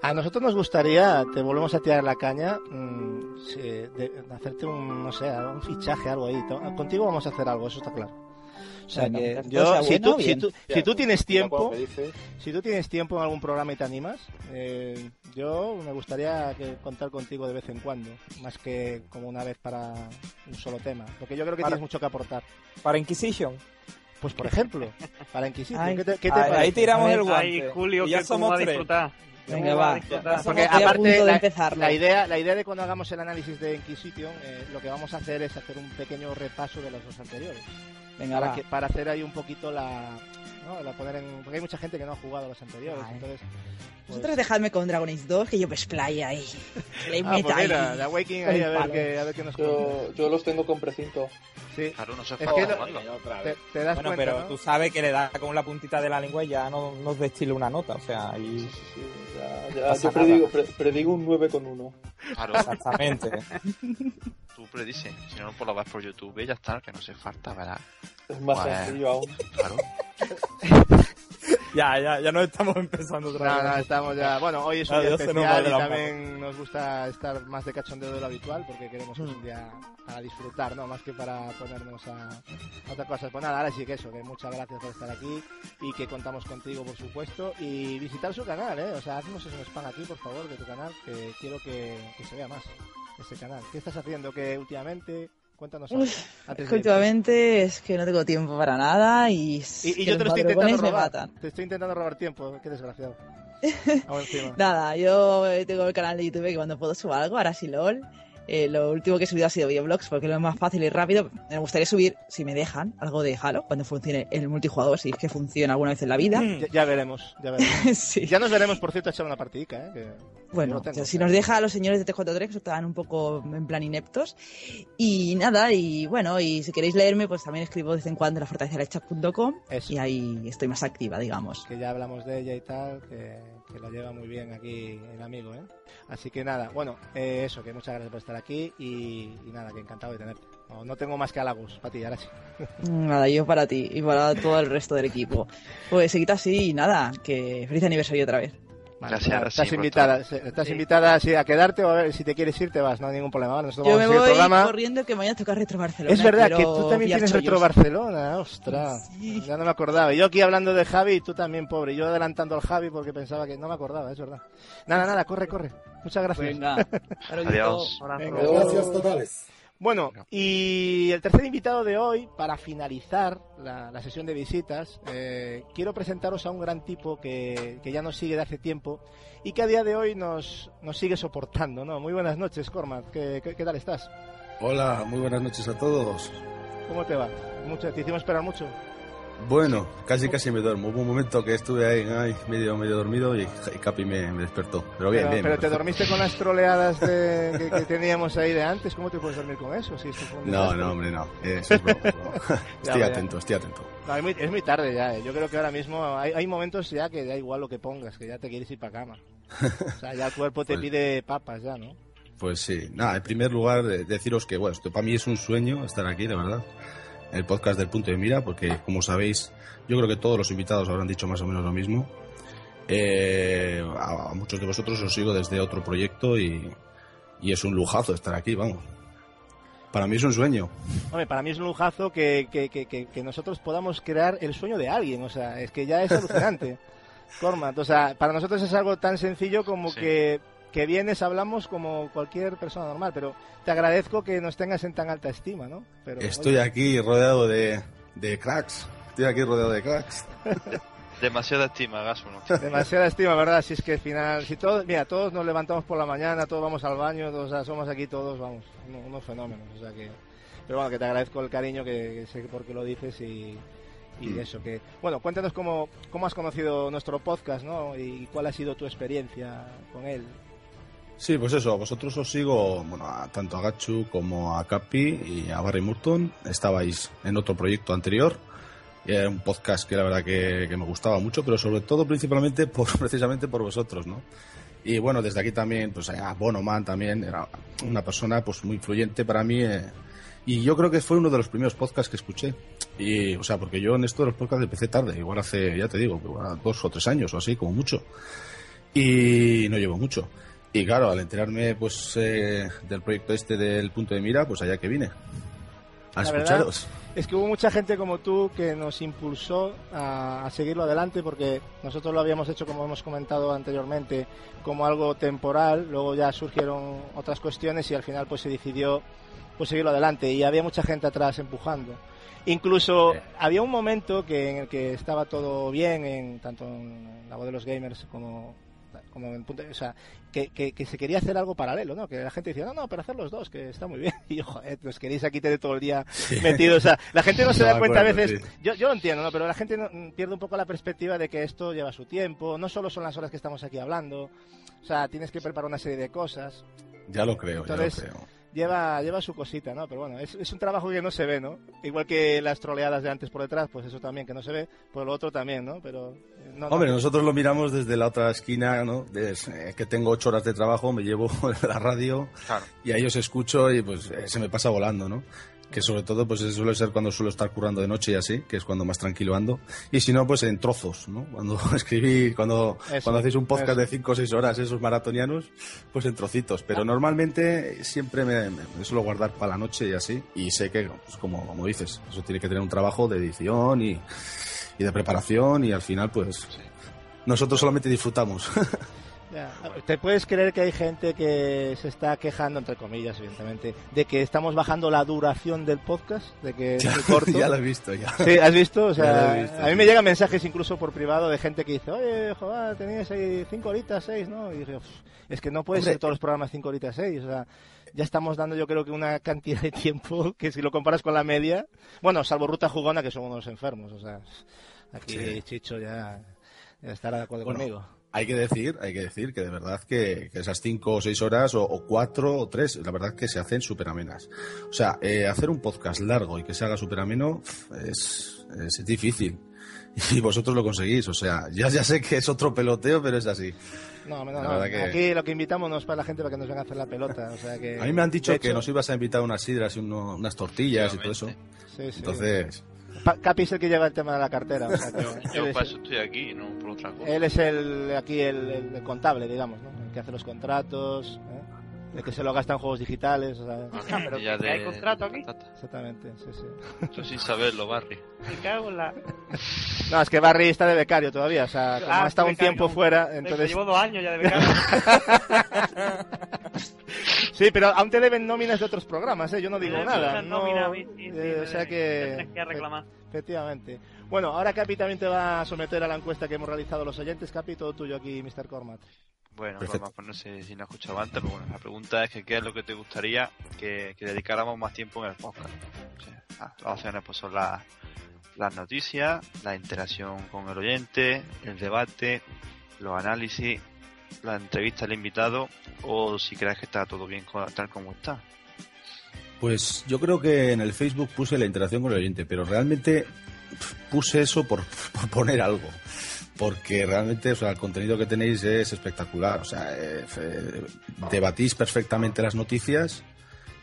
A nosotros nos gustaría, te volvemos a tirar la caña, mm, sí, de, de hacerte un, no sé, un fichaje, algo ahí. Contigo vamos a hacer algo, eso está claro. O sea Bueno, que mientras yo, si bueno, tú, si tú, si tú tienes tiempo, si tú tienes tiempo en algún programa y te animas, eh, yo me gustaría que contar contigo de vez en cuando, más que como una vez para un solo tema, porque yo creo que Para- tienes mucho que aportar. Para Inquisition. Pues por ejemplo, para Inquisition, Ay, ¿qué te, qué te ahí- tiramos el Ay, guante. Julio, Y ya que cómo somos va a tres. disfrutar. Venga, ¿Cómo va. a? Porque a aparte la idea, la idea de cuando hagamos el análisis de Inquisition, eh, lo que vamos a hacer es hacer un pequeño repaso de los dos anteriores. Venga, para, va. que, para hacer ahí un poquito la, ¿no? la poner en, porque hay mucha gente que no ha jugado a los anteriores, Ay. entonces pues- Vosotros dejadme con Dragon Age 2, que yo me explaya ahí. Que le Ah, pues mira, ahí. Awakening con ahí a ver qué, a ver qué nos. Yo, yo los tengo con precinto. Sí. Claro, no se Es que lo- te, te das Bueno, cuenta, pero ¿no? tú sabes que le da con la puntita de la lengua y ya no nos destila una nota, o sea, ahí... Sí, ya, ya, Pasa yo predigo, pre- predigo un 9 con 1. Claro, Exactamente. tú predices. Si no, pues lo vas por YouTube y ya está, que no se falta, ¿verdad? Es más Bueno, sencillo aún. Claro. ya, ya, ya nos estamos empezando otra No, vez. no, estamos ya. Bueno, hoy es un día especial y también nos gusta estar más de cachondeo de lo habitual porque queremos que es un día para disfrutar, ¿no? Más que para ponernos a, a otras cosas. Pues nada, ahora sí que eso, que muchas gracias por estar aquí y que contamos contigo, por supuesto. Y visitar su canal, ¿eh? O sea, haznos un spam aquí, por favor, de tu canal, que quiero que, que se vea más ese canal. ¿Qué estás haciendo que últimamente? Cuéntanos algo. Antes es de últimamente es que no tengo tiempo para nada y, Y, y yo te lo estoy intentando robar. matan. Te estoy intentando robar tiempo, qué desgraciado. Nada, yo eh, tengo el canal de YouTube que cuando puedo subo algo, ahora sí LOL. Eh, lo último que he subido ha sido videoblogs porque es lo más fácil y rápido. Me gustaría subir, si me dejan, algo de Halo cuando funcione el multijugador, si es que funciona alguna vez en la vida. Ya, ya veremos, ya veremos. Ya nos veremos, por cierto, echar una partidica, ¿eh? Que Bueno, si nos deja a los señores de 343 que estaban un poco en plan ineptos. Y nada, y bueno, y si queréis leerme, pues también escribo de vez en cuando en la fortaleza y ahí estoy más activa, digamos. Que ya hablamos de ella y tal, que, que la lleva muy bien aquí el amigo, ¿eh? Así que nada, bueno, eh, eso, que muchas gracias por estar aquí y, y nada, que encantado de tenerte. No, no tengo más que halagos para ti, ahora sí. Nada, yo para ti y para todo el resto del equipo. Pues seguid así y nada, que feliz aniversario otra vez. Gracias, Vale, Arasi, estás invitada, estás invitada sí, a quedarte o a ver si te quieres ir te vas, no hay ningún problema. Vale, nosotros Yo vamos me a seguir voy el programa. corriendo que mañana toca Retro Barcelona. Es verdad que tú también tienes chollos. Retro Barcelona, ostras. Ya no me acordaba. Yo aquí hablando de Javi y tú también, pobre. Yo adelantando al Javi porque pensaba que no me acordaba, es verdad. Nada, nada, corre, corre. Muchas gracias. Venga. Adiós. Venga, Gracias totales. Bueno, y el tercer invitado de hoy, para finalizar la, la sesión de visitas, eh, quiero presentaros a un gran tipo que, que ya nos sigue de hace tiempo y que a día de hoy nos, nos sigue soportando, ¿no? Muy buenas noches, Cormac. ¿Qué, qué, qué tal estás? Hola, muy buenas noches a todos. ¿Cómo te va? Mucho, ¿Te hicimos esperar mucho? Bueno, casi casi me duermo. Hubo un momento que estuve ahí, ay, medio, medio dormido y, y Capi me, me despertó. Pero bien, pero, bien. pero te dormiste con las troleadas de- que, que teníamos ahí de antes. ¿Cómo te puedes dormir con eso? Si No, no, hombre, no. Es, es broma, es broma. Ya, Estoy ya. atento, estoy atento. No, es, muy, es muy tarde ya. eh. Yo creo que ahora mismo hay, hay momentos ya que da igual lo que pongas, que ya te quieres ir para cama. O sea, ya el cuerpo te Pues- pide papas ya, ¿no? Pues sí, nada, en primer lugar, deciros que, bueno, esto para mí es un sueño estar aquí, de verdad. El podcast del punto de mira, porque como sabéis, yo creo que todos los invitados habrán dicho más o menos lo mismo. Eh, a, a muchos de vosotros os sigo desde otro proyecto y, y es un lujazo estar aquí, vamos. Para mí es un sueño. Hombre, para mí es un lujazo que, que, que, que- que nosotros podamos crear el sueño de alguien. O sea, es que ya es alucinante. Cormat, o sea, para nosotros es algo tan sencillo como que, que vienes, hablamos como cualquier persona normal, pero te agradezco que nos tengas en tan alta estima, ¿no? Pero, Estoy oye, aquí rodeado de, de cracks. Estoy aquí rodeado de cracks. Demasiada estima, Gaso, ¿no? Demasiada estima, ¿verdad? Si es que al final, si todos, mira, todos nos levantamos por la mañana, todos vamos al baño, todos, o sea, somos aquí todos, vamos, uno- unos fenómenos, o sea que, pero bueno, que te agradezco el cariño, que, que sé por qué lo dices y, y Mm. eso, que, bueno, cuéntanos cómo, cómo has conocido nuestro podcast, ¿no? Y cuál ha sido tu experiencia con él. Sí, pues eso, vosotros os sigo, bueno, a- tanto a Gachu como a Capi y a Barry Murton. Estabais en otro proyecto anterior. Era un podcast que la verdad que, me gustaba mucho, pero sobre todo principalmente por, precisamente por vosotros, ¿no? Y bueno, desde aquí también, pues a Bono Man también, era una persona pues muy influyente para mí. eh, y yo creo que fue uno de los primeros podcasts que escuché. Y, o sea, porque yo en esto de los podcasts empecé tarde, igual hace, ya te digo, igual dos o tres años o así, como mucho. Y no llevo mucho. Y claro, al enterarme pues eh, del proyecto este del punto de mira, pues allá que vine. A La escucharos. Es que hubo mucha gente como tú que nos impulsó a, a seguirlo adelante porque nosotros lo habíamos hecho, como hemos comentado anteriormente, como algo temporal, luego ya surgieron otras cuestiones y al final pues se decidió pues seguirlo adelante y había mucha gente atrás empujando. Incluso había un momento que en el que estaba todo bien, en, tanto en la voz de los gamers como, como en punto, o sea, que, que, que se quería hacer algo paralelo, ¿no? Que la gente decía, no, no, pero hacer los dos, que está muy bien. Y yo, joder, pues queréis aquí tener todo el día metido. O sea, la gente no se No, da cuenta a veces, sí. yo, yo lo entiendo, ¿no? Pero la gente no- pierde un poco la perspectiva de que esto lleva su tiempo, no solo son las horas que estamos aquí hablando, o sea, tienes que preparar una serie de cosas. Ya lo creo, ya lo creo. Lleva, lleva su cosita, ¿no? Pero bueno, es, es un trabajo que no se ve, ¿no? Igual que las troleadas de antes por detrás, pues eso también que no se ve, pues lo otro también, ¿no? Pero eh, no, Hombre, no. nosotros lo miramos desde la otra esquina, ¿no? De- eh, que tengo ocho horas de trabajo, me llevo la radio y ahí os escucho y pues eh, se me pasa volando, ¿no? Que sobre todo pues suele ser cuando suelo estar currando de noche y así, que es cuando más tranquilo ando. Y si no, pues en trozos, ¿no? Cuando escribí, cuando, Eso, cuando hacéis un podcast eso. de cinco o seis horas, esos maratonianos, pues en trocitos. Pero normalmente siempre me, me- me suelo guardar para la noche y así. Y sé que, pues como, como dices, eso tiene que tener un trabajo de edición y, y de preparación y al final pues nosotros solamente disfrutamos. Ya. ¿Te puedes creer que hay gente que se está quejando, entre comillas, evidentemente, de que estamos bajando la duración del podcast? De que es Ya- muy corto. ya lo he visto, ya. Sí, ¿has visto? O sea, visto, a mí sí. me llegan mensajes incluso por privado de gente que dice, oye, joder, tenías ahí cinco horitas, seis, ¿no? Y dije, "Uf, es que no puede Hombre. ser todos los programas cinco horitas, seis. O sea, ya estamos dando yo creo que una cantidad de tiempo que si lo comparas con la media, bueno, salvo Ruta Jugona, que son unos enfermos, o sea, aquí Sí. Chicho ya, ya estará de acuerdo Bueno, conmigo. Hay que decir, hay que decir que de verdad que, que esas cinco o seis horas o, o cuatro o tres, la verdad que se hacen súper amenas. O sea, eh, hacer un podcast largo y que se haga súper ameno es, es difícil. Y vosotros lo conseguís, o sea, ya, ya sé que es otro peloteo, pero es así. No, no, no. que- Aquí lo que invitamos no es para la gente para que nos venga a hacer la pelota. O sea que, A mí me han dicho que nos ibas a invitar unas sidras y uno- unas tortillas y todo eso. Sí, sí. Entonces, Pa- Capi es el que lleva el tema de la cartera. o sea Yo él, es, para eso estoy aquí, no por otra cosa. él es el, aquí el, el contable, digamos, ¿no? El que hace los contratos, ¿eh? El que se lo gasta en juegos digitales. O sea... Ah, pero Ya hay de- contrato aquí? Exactamente, sí, sí. Tú sin saberlo, Barry. Me cago en la... No, es que Barry está de becario todavía, o sea, como Ah, ha estado un becario. tiempo fuera, entonces... Llevo dos años ya de becario. Sí, pero aún te deben nóminas de otros programas, ¿eh? Yo no digo nada. no, nómina sí, sí, eh, o sea que... Tienes que reclamar. Efectivamente. Bueno, ahora Capi también te va a someter a la encuesta que hemos realizado los oyentes. Capi, todo tuyo aquí, Mr. Cormat. Bueno, Perfecto. vamos, pues no sé si lo has escuchado antes, pero bueno, la pregunta es que qué es lo que te gustaría que, que dedicáramos más tiempo en el podcast. O sea, Las opciones pues son las las noticias, la interacción con el oyente, el debate, los análisis, la entrevista al invitado o si crees que está todo bien tal como está. Pues yo creo que en el Facebook puse la interacción con el oyente, pero realmente puse eso por, por poner algo. Porque realmente o sea, el contenido que tenéis es espectacular. O sea, eh, debatís perfectamente las noticias,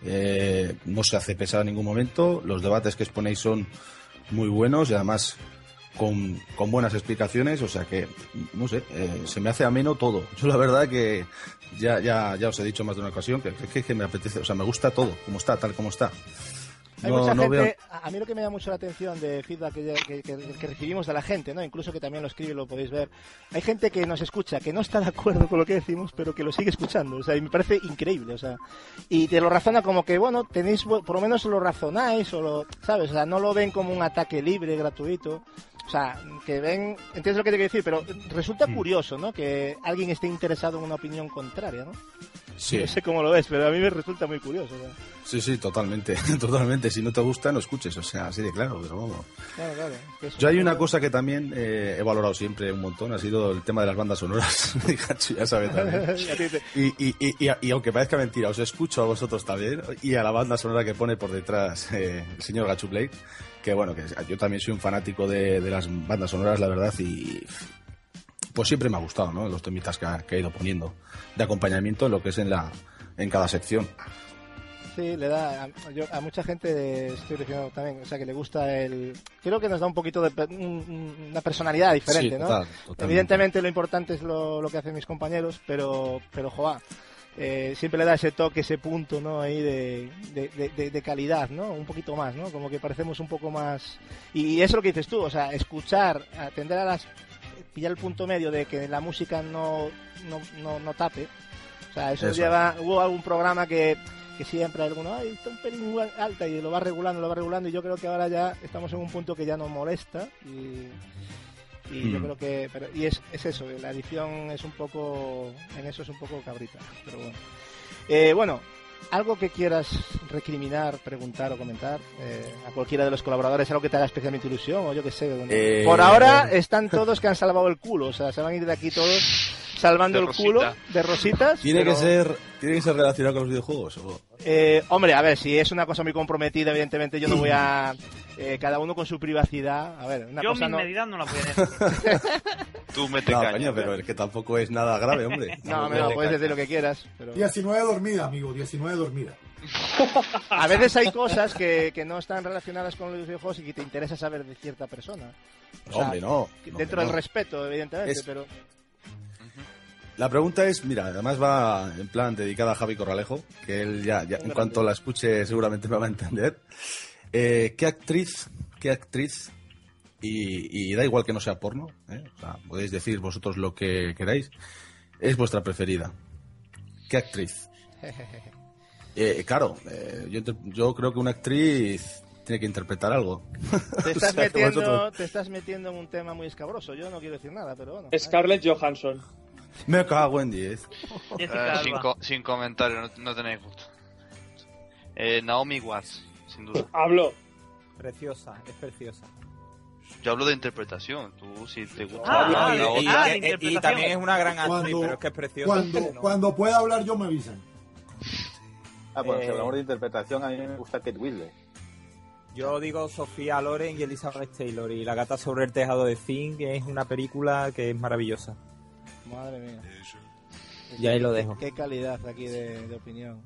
eh, no se hace pesado en ningún momento, los debates que exponéis son muy buenos y además con, con buenas explicaciones, o sea que, no sé, eh, se me hace ameno todo. Yo la verdad que ya, ya, ya os he dicho más de una ocasión que, que, que me apetece, o sea, me gusta todo, como está, tal como está. Hay No- mucha no gente, veo- a mí lo que me da mucho la atención de feedback que, que- que- que recibimos de la gente, ¿no? incluso que también lo escribe y lo podéis ver, hay gente que nos escucha, que no está de acuerdo con lo que decimos, pero que lo sigue escuchando, o sea, y me parece increíble, o sea, y te lo razona como que, bueno, tenéis, por lo menos lo razonáis, o lo, ¿sabes? O sea, no lo ven como un ataque libre, gratuito, o sea, que ven, entiendes lo que te quiero decir, pero resulta Mm. curioso, ¿no? Que alguien esté interesado en una opinión contraria, ¿no? Sí. No sé cómo lo ves, pero a mí me resulta muy curioso. Sí, sí, totalmente, totalmente. Si no te gusta, no escuches, o sea, así de claro, pero vamos. Claro, claro. es que es Yo hay un- una cosa que también eh, he valorado siempre un montón, ha sido el tema de las bandas sonoras. Ya sabe también. Y, y, y, y, aunque parezca mentira, os escucho a vosotros también y a la banda sonora que pone por detrás eh, el señor Gachu Blake, que bueno, que yo también soy un fanático de, de las bandas sonoras, la verdad, y pues siempre me ha gustado, ¿no? Los temitas que ha, que ha ido poniendo de acompañamiento en lo que es en la en cada sección. Sí, le da a, yo- a mucha gente estoy diciendo también, o sea, que le gusta el creo que nos da un poquito de un- un- una personalidad diferente, Sí, ¿no? total. Evidentemente lo importante es lo, lo que hacen mis compañeros, pero pero joa, eh, siempre le da ese toque, ese punto, ¿no? Ahí de, de, de- de- de calidad, ¿no? Un poquito más, ¿no? Como que parecemos un poco más y eso es lo que dices tú, o sea, escuchar, atender a las pillar el punto medio de que la música no no, no, no tape. O sea, eso, Eso. lleva hubo algún programa que que siempre hay alguno, ay, está un pelín alta y lo va regulando, lo va regulando y yo creo que ahora ya estamos en un punto que ya nos molesta y, y yo Mm. creo que, pero, y es, es eso, la edición es un poco, en eso es un poco cabrita, pero bueno. Eh, bueno, algo que quieras recriminar, preguntar o comentar eh, a cualquiera de los colaboradores, algo que te haga especialmente ilusión o yo qué sé. Eh, Por ahora están todos que han salvado el culo, o sea, se van a ir de aquí todos salvando el culo de rositas. ¿Tiene, pero- que ser, ¿Tiene que ser relacionado con los videojuegos? o? eh, hombre, a ver, si es una cosa muy comprometida, evidentemente yo no voy a... eh, cada uno con su privacidad. A ver, una Yo cosa mis no... medidas no las voy a decir. Tú mete No, caña. coño, pero es que tampoco es nada grave, hombre. No, hombre, no, puedes decir lo que quieras. Pero... 19 dormida, amigo, 19 dormida. A veces hay cosas que, que no están relacionadas con los videojuegos y que te interesa saber de cierta persona. O sea, Hombre, no. no, Dentro no. del respeto, evidentemente, Es- pero... La pregunta es, mira, además va en plan dedicada a Javi Corralejo, que él ya, ya en cuanto la escuche seguramente me va a entender. Eh, ¿Qué actriz, qué actriz, y, y da igual que no sea porno, ¿eh? o sea, podéis decir vosotros lo que queráis, es vuestra preferida? ¿Qué actriz? Eh, claro, eh, yo, yo creo que una actriz tiene que interpretar algo. Te O estás, sea, que metiendo, vosotros- te estás metiendo en un tema muy escabroso. Yo no quiero decir nada, pero bueno. Scarlett Johansson. Me cago en 10. Eh, sin, co- sin comentario, no, no tenéis gusto. Eh, Naomi Watts, sin duda. Hablo. Preciosa, es preciosa. Yo hablo de interpretación. Tú, si te gusta Ah, la y- otra- y- Ah, y- también es una gran actriz, Cuando- pero es que es preciosa. Cuando, cuando pueda hablar yo me avisan. Ah, bueno, Eh, si hablamos de interpretación, a mí me gusta Kate Winslet. Yo digo Sofía Loren y Elizabeth Taylor y La gata sobre el tejado de Zinc, es una película que es maravillosa. Madre mía. Y ahí lo dejo. Qué calidad aquí de, de opinión.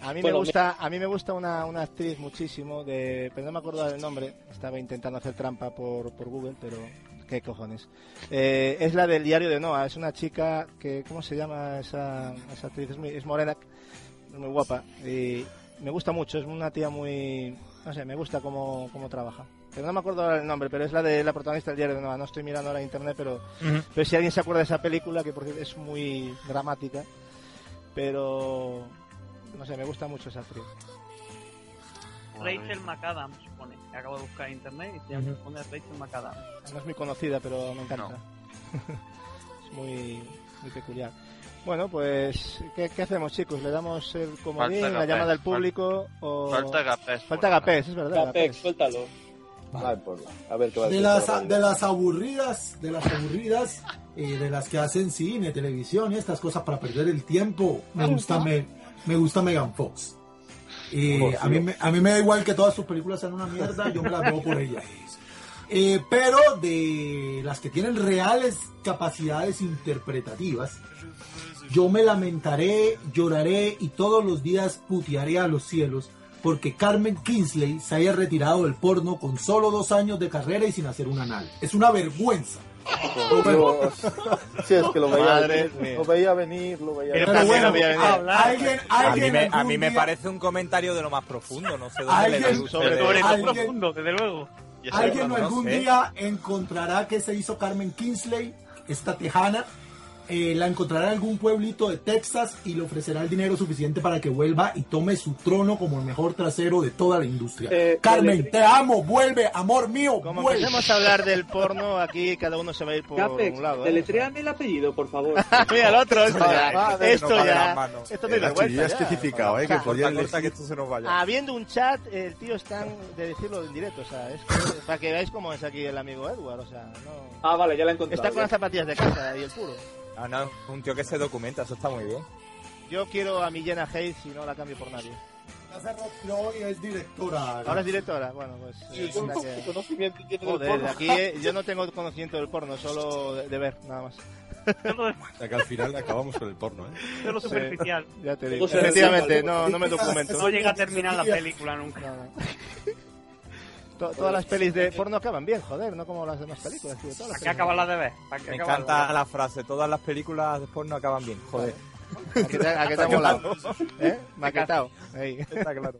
A mí Bueno, me gusta, a mí me gusta una, una actriz muchísimo de, pero no me acuerdo del nombre. Estaba intentando hacer trampa por, por Google, pero qué cojones. Eh, es la del diario de Noah. Es una chica que, ¿cómo se llama esa, esa actriz? Es, muy- es morena, es muy guapa y me gusta mucho. Es una tía muy, no sé, me gusta cómo, cómo trabaja. Pero no me acuerdo ahora el nombre, pero es la de la protagonista del diario de Noah. No estoy mirando ahora en internet, pero pero si alguien se acuerda de esa película, que por cierto es muy dramática, pero no sé, me gusta mucho esa actriz. Rachel McAdams pone. Acabo de buscar en internet y se pone Rachel McAdams. No es muy conocida, pero me encanta. es muy, muy peculiar. Bueno, pues, ¿qué, qué hacemos, chicos? ¿Le damos el comodín, la llamada al fal- público o...? Falta Gapés. Falta Gapés, es verdad. Capex, suéltalo. A ver qué va a De las, de las aburridas, de las aburridas, eh, de las que hacen cine, televisión y estas cosas para perder el tiempo, me gusta, me, me gusta Megan Fox. Eh, Oh, sí. a, mí, me- a mí me da igual que todas sus películas sean una mierda, yo me las veo por ella. Eh, pero de las que tienen reales capacidades interpretativas, yo me lamentaré, lloraré y todos los días putearé a los cielos porque Carmen Kingsley se haya retirado del porno con solo dos años de carrera y sin hacer un anal. Es una vergüenza. Por Dios. Sí, es que lo veía Madre venir. Lo veía venir, lo veía Pero venir. también lo veía venir. Alguien, A mí, me, a mí me parece un comentario de lo más profundo, no sé dónde Alguien- le sobre todo Alguien- profundo, desde luego. Alguien algún sé. día encontrará que se hizo Carmen Kingsley, esta tejana, eh, la encontrará en algún pueblito de Texas y le ofrecerá el dinero suficiente para que vuelva y tome su trono como el mejor trasero de toda la industria. Eh, Carmen, te amo, vuelve, amor mío, Como vuelve. empecemos a hablar del porno, aquí cada uno se va a ir por Capex, un lado. ¿eh? deletréame el apellido, por favor. Mira, el otro, esto ya. Esto ya. las manos. Esto es Hachi ya especificado, ¿eh? Que podía que esto se nos vaya. Habiendo un chat, el tío está de decirlo en directo, o sea, es que- para que veáis cómo es aquí el amigo Edward, o sea, no... Ah, vale, ya la he encontrado. Está con ya. las zapatillas de casa y el puro. Ah, no, un tío que se documenta, eso está muy bien. Yo quiero a mi Jenna Hayes y no la cambio por nadie. Ya se retiró y es directora. Ahora es directora, bueno, pues... Sí, eh, con la poco que- conocimiento tiene del Joder, porno. aquí eh, yo no tengo conocimiento del porno, solo de, de ver, nada más. O sea, que al final acabamos con el porno, ¿eh? Es lo superficial. Ya te digo. Efectivamente, no, no me documento. No llega a terminar la película nunca. No, no. To- todas las pelis de porno acaban bien, joder, no como las demás películas, tío. Todas las ¿Para qué pelis- acabarla de ver? ¿Para qué Me encanta de la frase, todas las películas después no acaban bien. Joder, ¿A qué te, a qué te ha molado? ¿Eh? Maquetado. Está claro.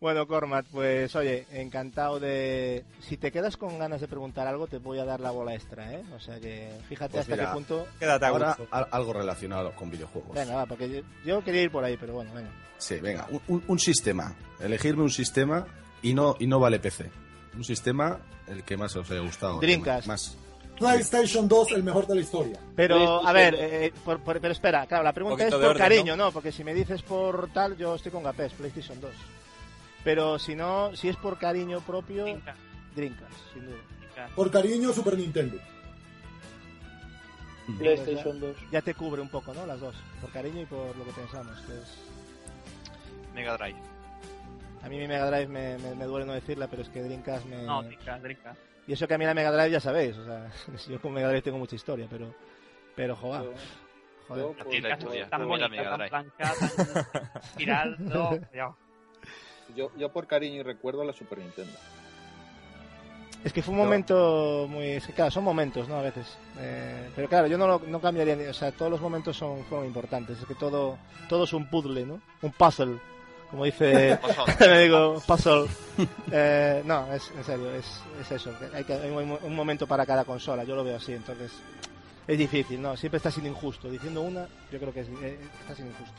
Bueno, Cormat, pues oye, encantado de... Si te quedas con ganas de preguntar algo, te voy a dar la bola extra, ¿eh? O sea que fíjate Pues hasta mira, qué punto... Quédate a Ahora gusto. al- algo relacionado con videojuegos. Venga, va, porque yo, yo quería ir por ahí, pero bueno, venga. Sí, venga, un, un- un sistema. Elegirme un sistema y no, y no vale PC. Un sistema el que más os haya gustado. Dreamcast. Más. PlayStation 2, el mejor de la historia. Pero, a ver, eh, por- por- pero espera, claro, la pregunta es por orden, cariño, ¿no? Porque si me dices por tal, yo estoy con Gapés, PlayStation 2. Pero si no, si es por cariño propio, Dreamcast. Dreamcast, sin duda. Por cariño, Super Nintendo. PlayStation 2. Ya te cubre un poco, ¿no? Las dos. Por cariño y por lo que pensamos. Que es... Mega Drive. A mí mi Mega Drive me, me- me duele no decirla, pero es que Dreamcast me... No, Dreamcast, Dreamcast. Y eso que a mí la Mega Drive ya sabéis, o sea, yo con Mega Drive tengo mucha historia, pero... Pero, joder. Joder. Yo, A ti la historia. Tan a mí la bonita, Mega tan Drive. blanca, tan espiral, no, ya. yo, yo por cariño y recuerdo la Super Nintendo. Es que fue un No. momento muy... Es que claro, son momentos, ¿no? A veces. Eh, pero claro, yo no, lo- no cambiaría... ni- O sea, todos los momentos son fueron importantes. Es que todo, todo es un puzzle, ¿no? Un puzzle. Como dice... me digo, puzzle. Eh, no, es, en serio, es, es eso. Hay, que, hay un, un momento para cada consola. Yo lo veo así, entonces... Es difícil, ¿no? Siempre está siendo injusto. Diciendo una, yo creo que es, eh, está siendo injusto.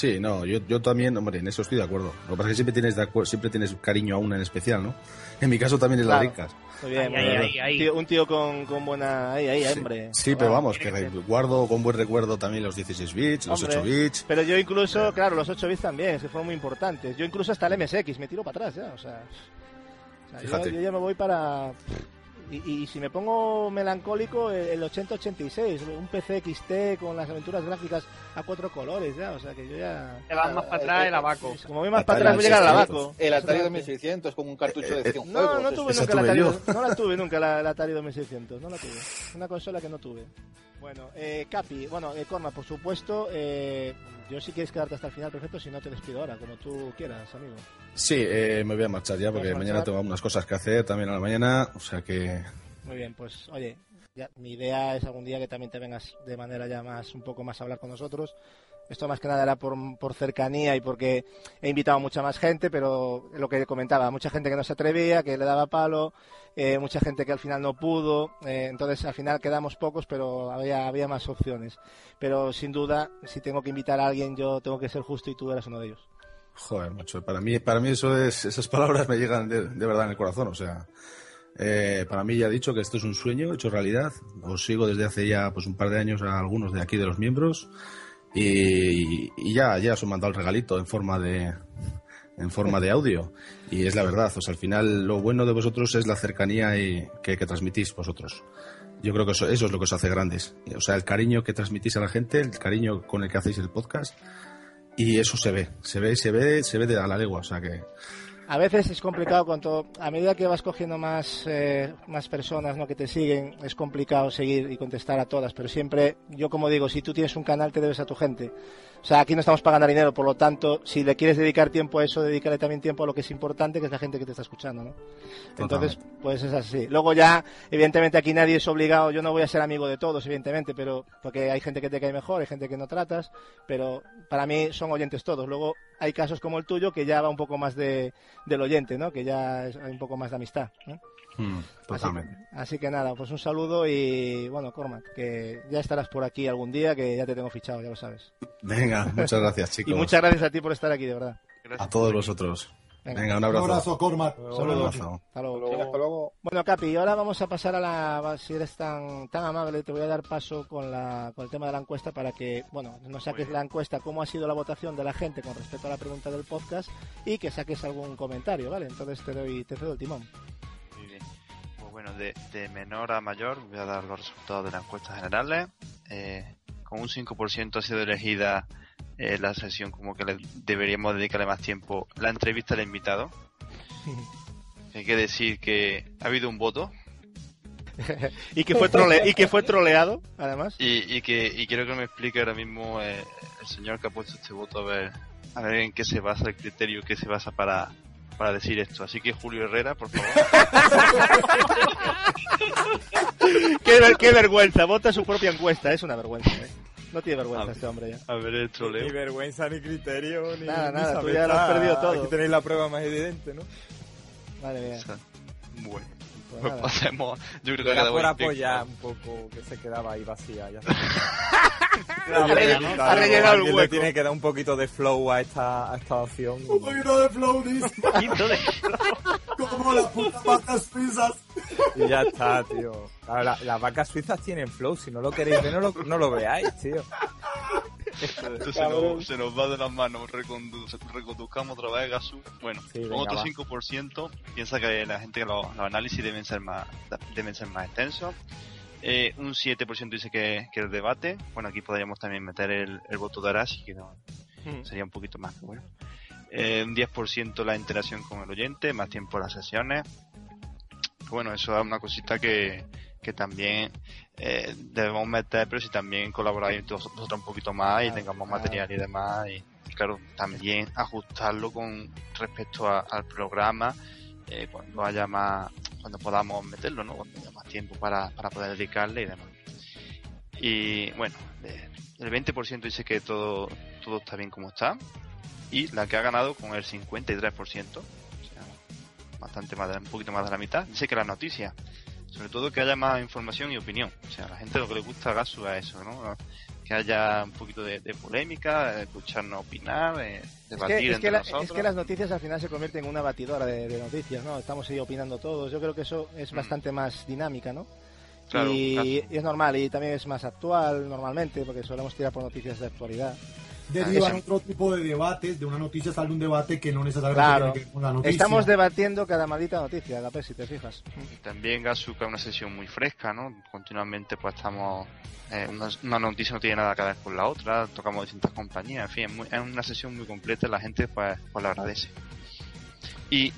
Sí, no, yo, yo también, hombre, en eso estoy de acuerdo. Lo que pasa es que siempre tienes, de siempre tienes cariño a una en especial, ¿no? En mi caso también es la Claro. Muy bien, Ahí, muy ahí, bien. ahí, ahí. Tío- un tío con, con buena... Ahí, ahí, Sí. hombre. Sí, pero vamos, que guardo con buen recuerdo también los 16 bits, los Hombre. 8 bits. Pero yo incluso, claro, los 8 bits también, es que fueron muy importantes. Yo incluso hasta el MSX me tiro para atrás ya, o sea... o sea, yo, Fíjate. yo ya me voy para... Y, y si me pongo melancólico, el el 8086, un PC XT con las aventuras gráficas a cuatro colores ya, o sea que yo ya... Te vas más para atrás el abaco. Como voy más para atrás voy a llegar al 2600. abaco. El Atari Eso- 2600 con un cartucho de 100 No, juegos. no eso. tuve nunca la tuve Atari, no la tuve nunca la, la Atari 2600, no la tuve. Una consola que no tuve. Bueno, eh, Capi, bueno, eh, Corma, por supuesto, eh, yo si quieres quedarte hasta el final, perfecto, si no te despido ahora, como tú quieras, amigo. Sí, eh, me voy a marchar ya porque ¿Vas a mañana marchar? tengo unas cosas que hacer también a la mañana, o sea que Muy bien, pues oye, ya, mi idea es algún día que también te vengas de manera ya más, un poco más a hablar con nosotros. Esto más que nada era por, por cercanía y porque he invitado a mucha más gente, pero lo que comentaba, mucha gente que no se atrevía, que le daba palo, eh, mucha gente que al final no pudo, eh, entonces al final quedamos pocos, pero había, había más opciones. Pero sin duda, si tengo que invitar a alguien, yo tengo que ser justo y tú eras uno de ellos. Joder, macho, para mí, para mí eso es, esas palabras me llegan de, de verdad en el corazón, o sea, Eh, para mí ya he dicho que esto es un sueño hecho realidad. Os sigo desde hace ya pues un par de años a algunos de aquí de los miembros y, y ya ya os he mandado el regalito en forma de en forma de audio y es la verdad. O sea, al final lo bueno de vosotros es la cercanía y que, transmitís vosotros. Yo creo que eso, eso es lo que os hace grandes. O sea, el cariño que transmitís a la gente, el cariño con el que hacéis el podcast y eso se ve, se ve, se ve, se ve de a la legua. O sea que A veces es complicado todo. A medida que vas cogiendo más, eh, más personas ¿no? que te siguen, es complicado seguir y contestar a todas. Pero siempre, yo como digo, si tú tienes un canal, te debes a tu gente. O sea, aquí no estamos pagando dinero, por lo tanto, si le quieres dedicar tiempo a eso, dedícale también tiempo a lo que es importante, que es la gente que te está escuchando, ¿no? Entonces, pues es así. Luego ya, evidentemente aquí nadie es obligado, yo no voy a ser amigo de todos, evidentemente, pero porque hay gente que te cae mejor, hay gente que no tratas, pero para mí son oyentes todos. Luego hay casos como el tuyo que ya va un poco más de, del oyente, ¿no? Que ya es, hay un poco más de amistad. ¿no? Mm, totalmente. Así que nada, pues un saludo y bueno, Cormac, que ya estarás por aquí algún día, que ya te tengo fichado, ya lo sabes. Venga, muchas gracias, chicos. Y muchas gracias a ti por estar aquí, de verdad. A todos vosotros. Venga. Venga, un abrazo. Un abrazo, Cormac. Un Saludos. abrazo. Hasta luego. Venga, hasta luego. Bueno, Capi, y ahora vamos a pasar a la. Si eres tan, tan amable, te voy a dar paso con, la, con el tema de la encuesta para que, bueno, nos saques la encuesta, cómo ha sido la votación de la gente con respecto a la pregunta del podcast y que saques algún comentario, ¿vale? Entonces te doy, te cedo el timón. Bueno, de, de menor a mayor voy a dar los resultados de las encuestas generales. Eh, con un 5% ha sido elegida eh, la sesión como que le deberíamos dedicarle más tiempo la entrevista al invitado. Hay que decir que ha habido un voto y, que fue trole, y que fue troleado, además. y, y que y quiero que me explique ahora mismo eh, el señor que ha puesto este voto a ver a ver en qué se basa el criterio que se basa para para decir esto. Así que Julio Herrera, por favor. qué, ver- qué vergüenza, vota su propia encuesta, es una vergüenza. ¿eh? No tiene vergüenza A este hombre ya. A ver el troleo. Ni vergüenza, ni criterio, ni. Nada, ni nada, tú ya lo has perdido todo. Aquí tenéis la prueba más evidente, ¿no? Madre mía. Bueno, Pues pues podemos. Yo creo que Era por apoyar un poco que se quedaba ahí vacía. Ya Ha rellenado- el hueco. tiene que dar un poquito de flow a esta, a esta opción. Un poquito de flow, dice. Como las putas vacas suizas. Y ya está, tío. La- las vacas suizas tienen flow. Si no lo queréis ver, no lo, no lo veáis, tío. Esto se nos, se nos va de las manos. Recondu- reconduzcamos otra vez Gasu. Bueno, Sí, otro va. 5% piensa que la gente que los, los análisis deben ser más deben ser más extensos. Eh, un 7% dice que, que el debate. Bueno, aquí podríamos también meter el, el voto de Arashi, que no, Hmm. sería un poquito más, bueno. Eh, un 10% la interacción con el oyente, más tiempo las sesiones. Bueno, eso es una cosita que, que también eh, debemos meter, pero si también colaboráis vosotros un poquito más y tengamos material y demás. Y, y claro, también ajustarlo con respecto a- al programa eh, cuando haya más, cuando podamos meterlo, ¿no? Cuando haya más tiempo para, para poder dedicarle y demás. Y bueno, eh, el 20% dice que todo, todo está bien como está. Y la que ha ganado con el 53%, o sea, bastante más, un poquito más de la mitad, dice que las noticias, sobre todo que haya más información y opinión. O sea, a la gente lo que le gusta Gasu es eso, ¿no? Que haya un poquito de, de polémica, escucharnos opinar, Es debatir que, es, entre que la- nosotros. es que las noticias al final se convierten en una batidora de, de noticias, ¿no? Estamos ahí opinando todos. Yo creo que eso es bastante más dinámica, ¿no? Mm. Claro, y, claro. y es normal, y también es más actual normalmente, porque solemos tirar por noticias de actualidad. Derivan Eso. otro tipo de debates. De una noticia sale un debate que no necesariamente Claro. tiene que ver con la noticia. Estamos debatiendo cada maldita noticia, Gape, si te fijas. Y también Gazuka es una sesión muy fresca, ¿no? Continuamente pues estamos... eh, una, una noticia no tiene nada que ver con la otra, tocamos distintas compañías, en fin, es, muy- es una sesión muy completa y la gente pues, pues la agradece. Y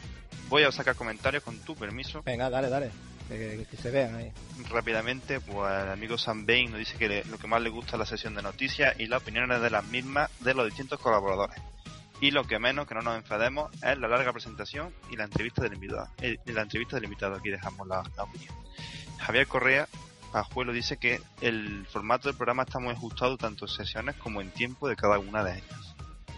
voy a sacar comentarios con tu permiso. Venga, dale, dale. Que, se vean ahí. Rápidamente, pues el amigo Sam Bain nos dice que lo que más le gusta es la sesión de noticias y las opiniones de las mismas de los distintos colaboradores. Y lo que menos, que no nos enfademos, es la larga presentación y la entrevista del invitado. Eh, la entrevista del invitado, aquí dejamos la, la opinión. Javier Correa, Pajuelo, dice que el formato del programa está muy ajustado tanto en sesiones como en tiempo de cada una de ellas.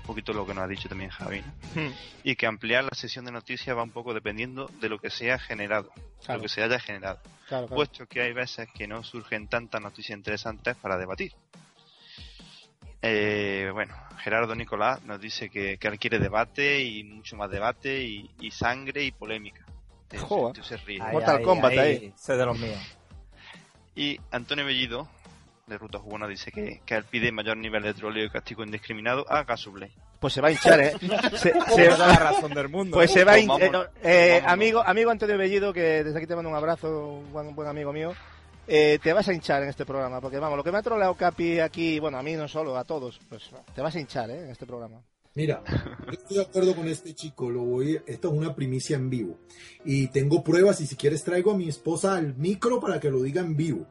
Un poquito lo que nos ha dicho también Javi. ¿no? Y que ampliar la sesión de noticias va un poco dependiendo de lo que sea generado, Claro. lo que se haya generado Claro, claro. puesto que hay veces que no surgen tantas noticias interesantes para debatir. Eh, bueno, Gerardo Nicolás nos dice que, que él quiere debate y mucho más debate y, y sangre y polémica. Joder. tío se ríe. Mortal Kombat ahí. Ese de los míos. Y Antonio Bellido, de Ruta Jugona, dice que, que él pide mayor nivel de troleo y castigo indiscriminado a Gasuble. Pues se va a hinchar, ¿eh? Se, Tiene toda la razón del mundo. Pues ¿eh? se va a hinchar. Eh, vámonos. amigo, amigo Antonio Bellido, que desde aquí te mando un abrazo, un buen, buen amigo mío. Eh, te vas a hinchar en este programa, porque vamos, lo que me ha troleado Capi aquí, bueno, a mí no solo, a todos, pues te vas a hinchar, ¿eh? En este programa. Mira, yo estoy de acuerdo con este chico, lo voy, esto es una primicia en vivo. Y tengo pruebas y si quieres traigo a mi esposa al micro para que lo diga en vivo.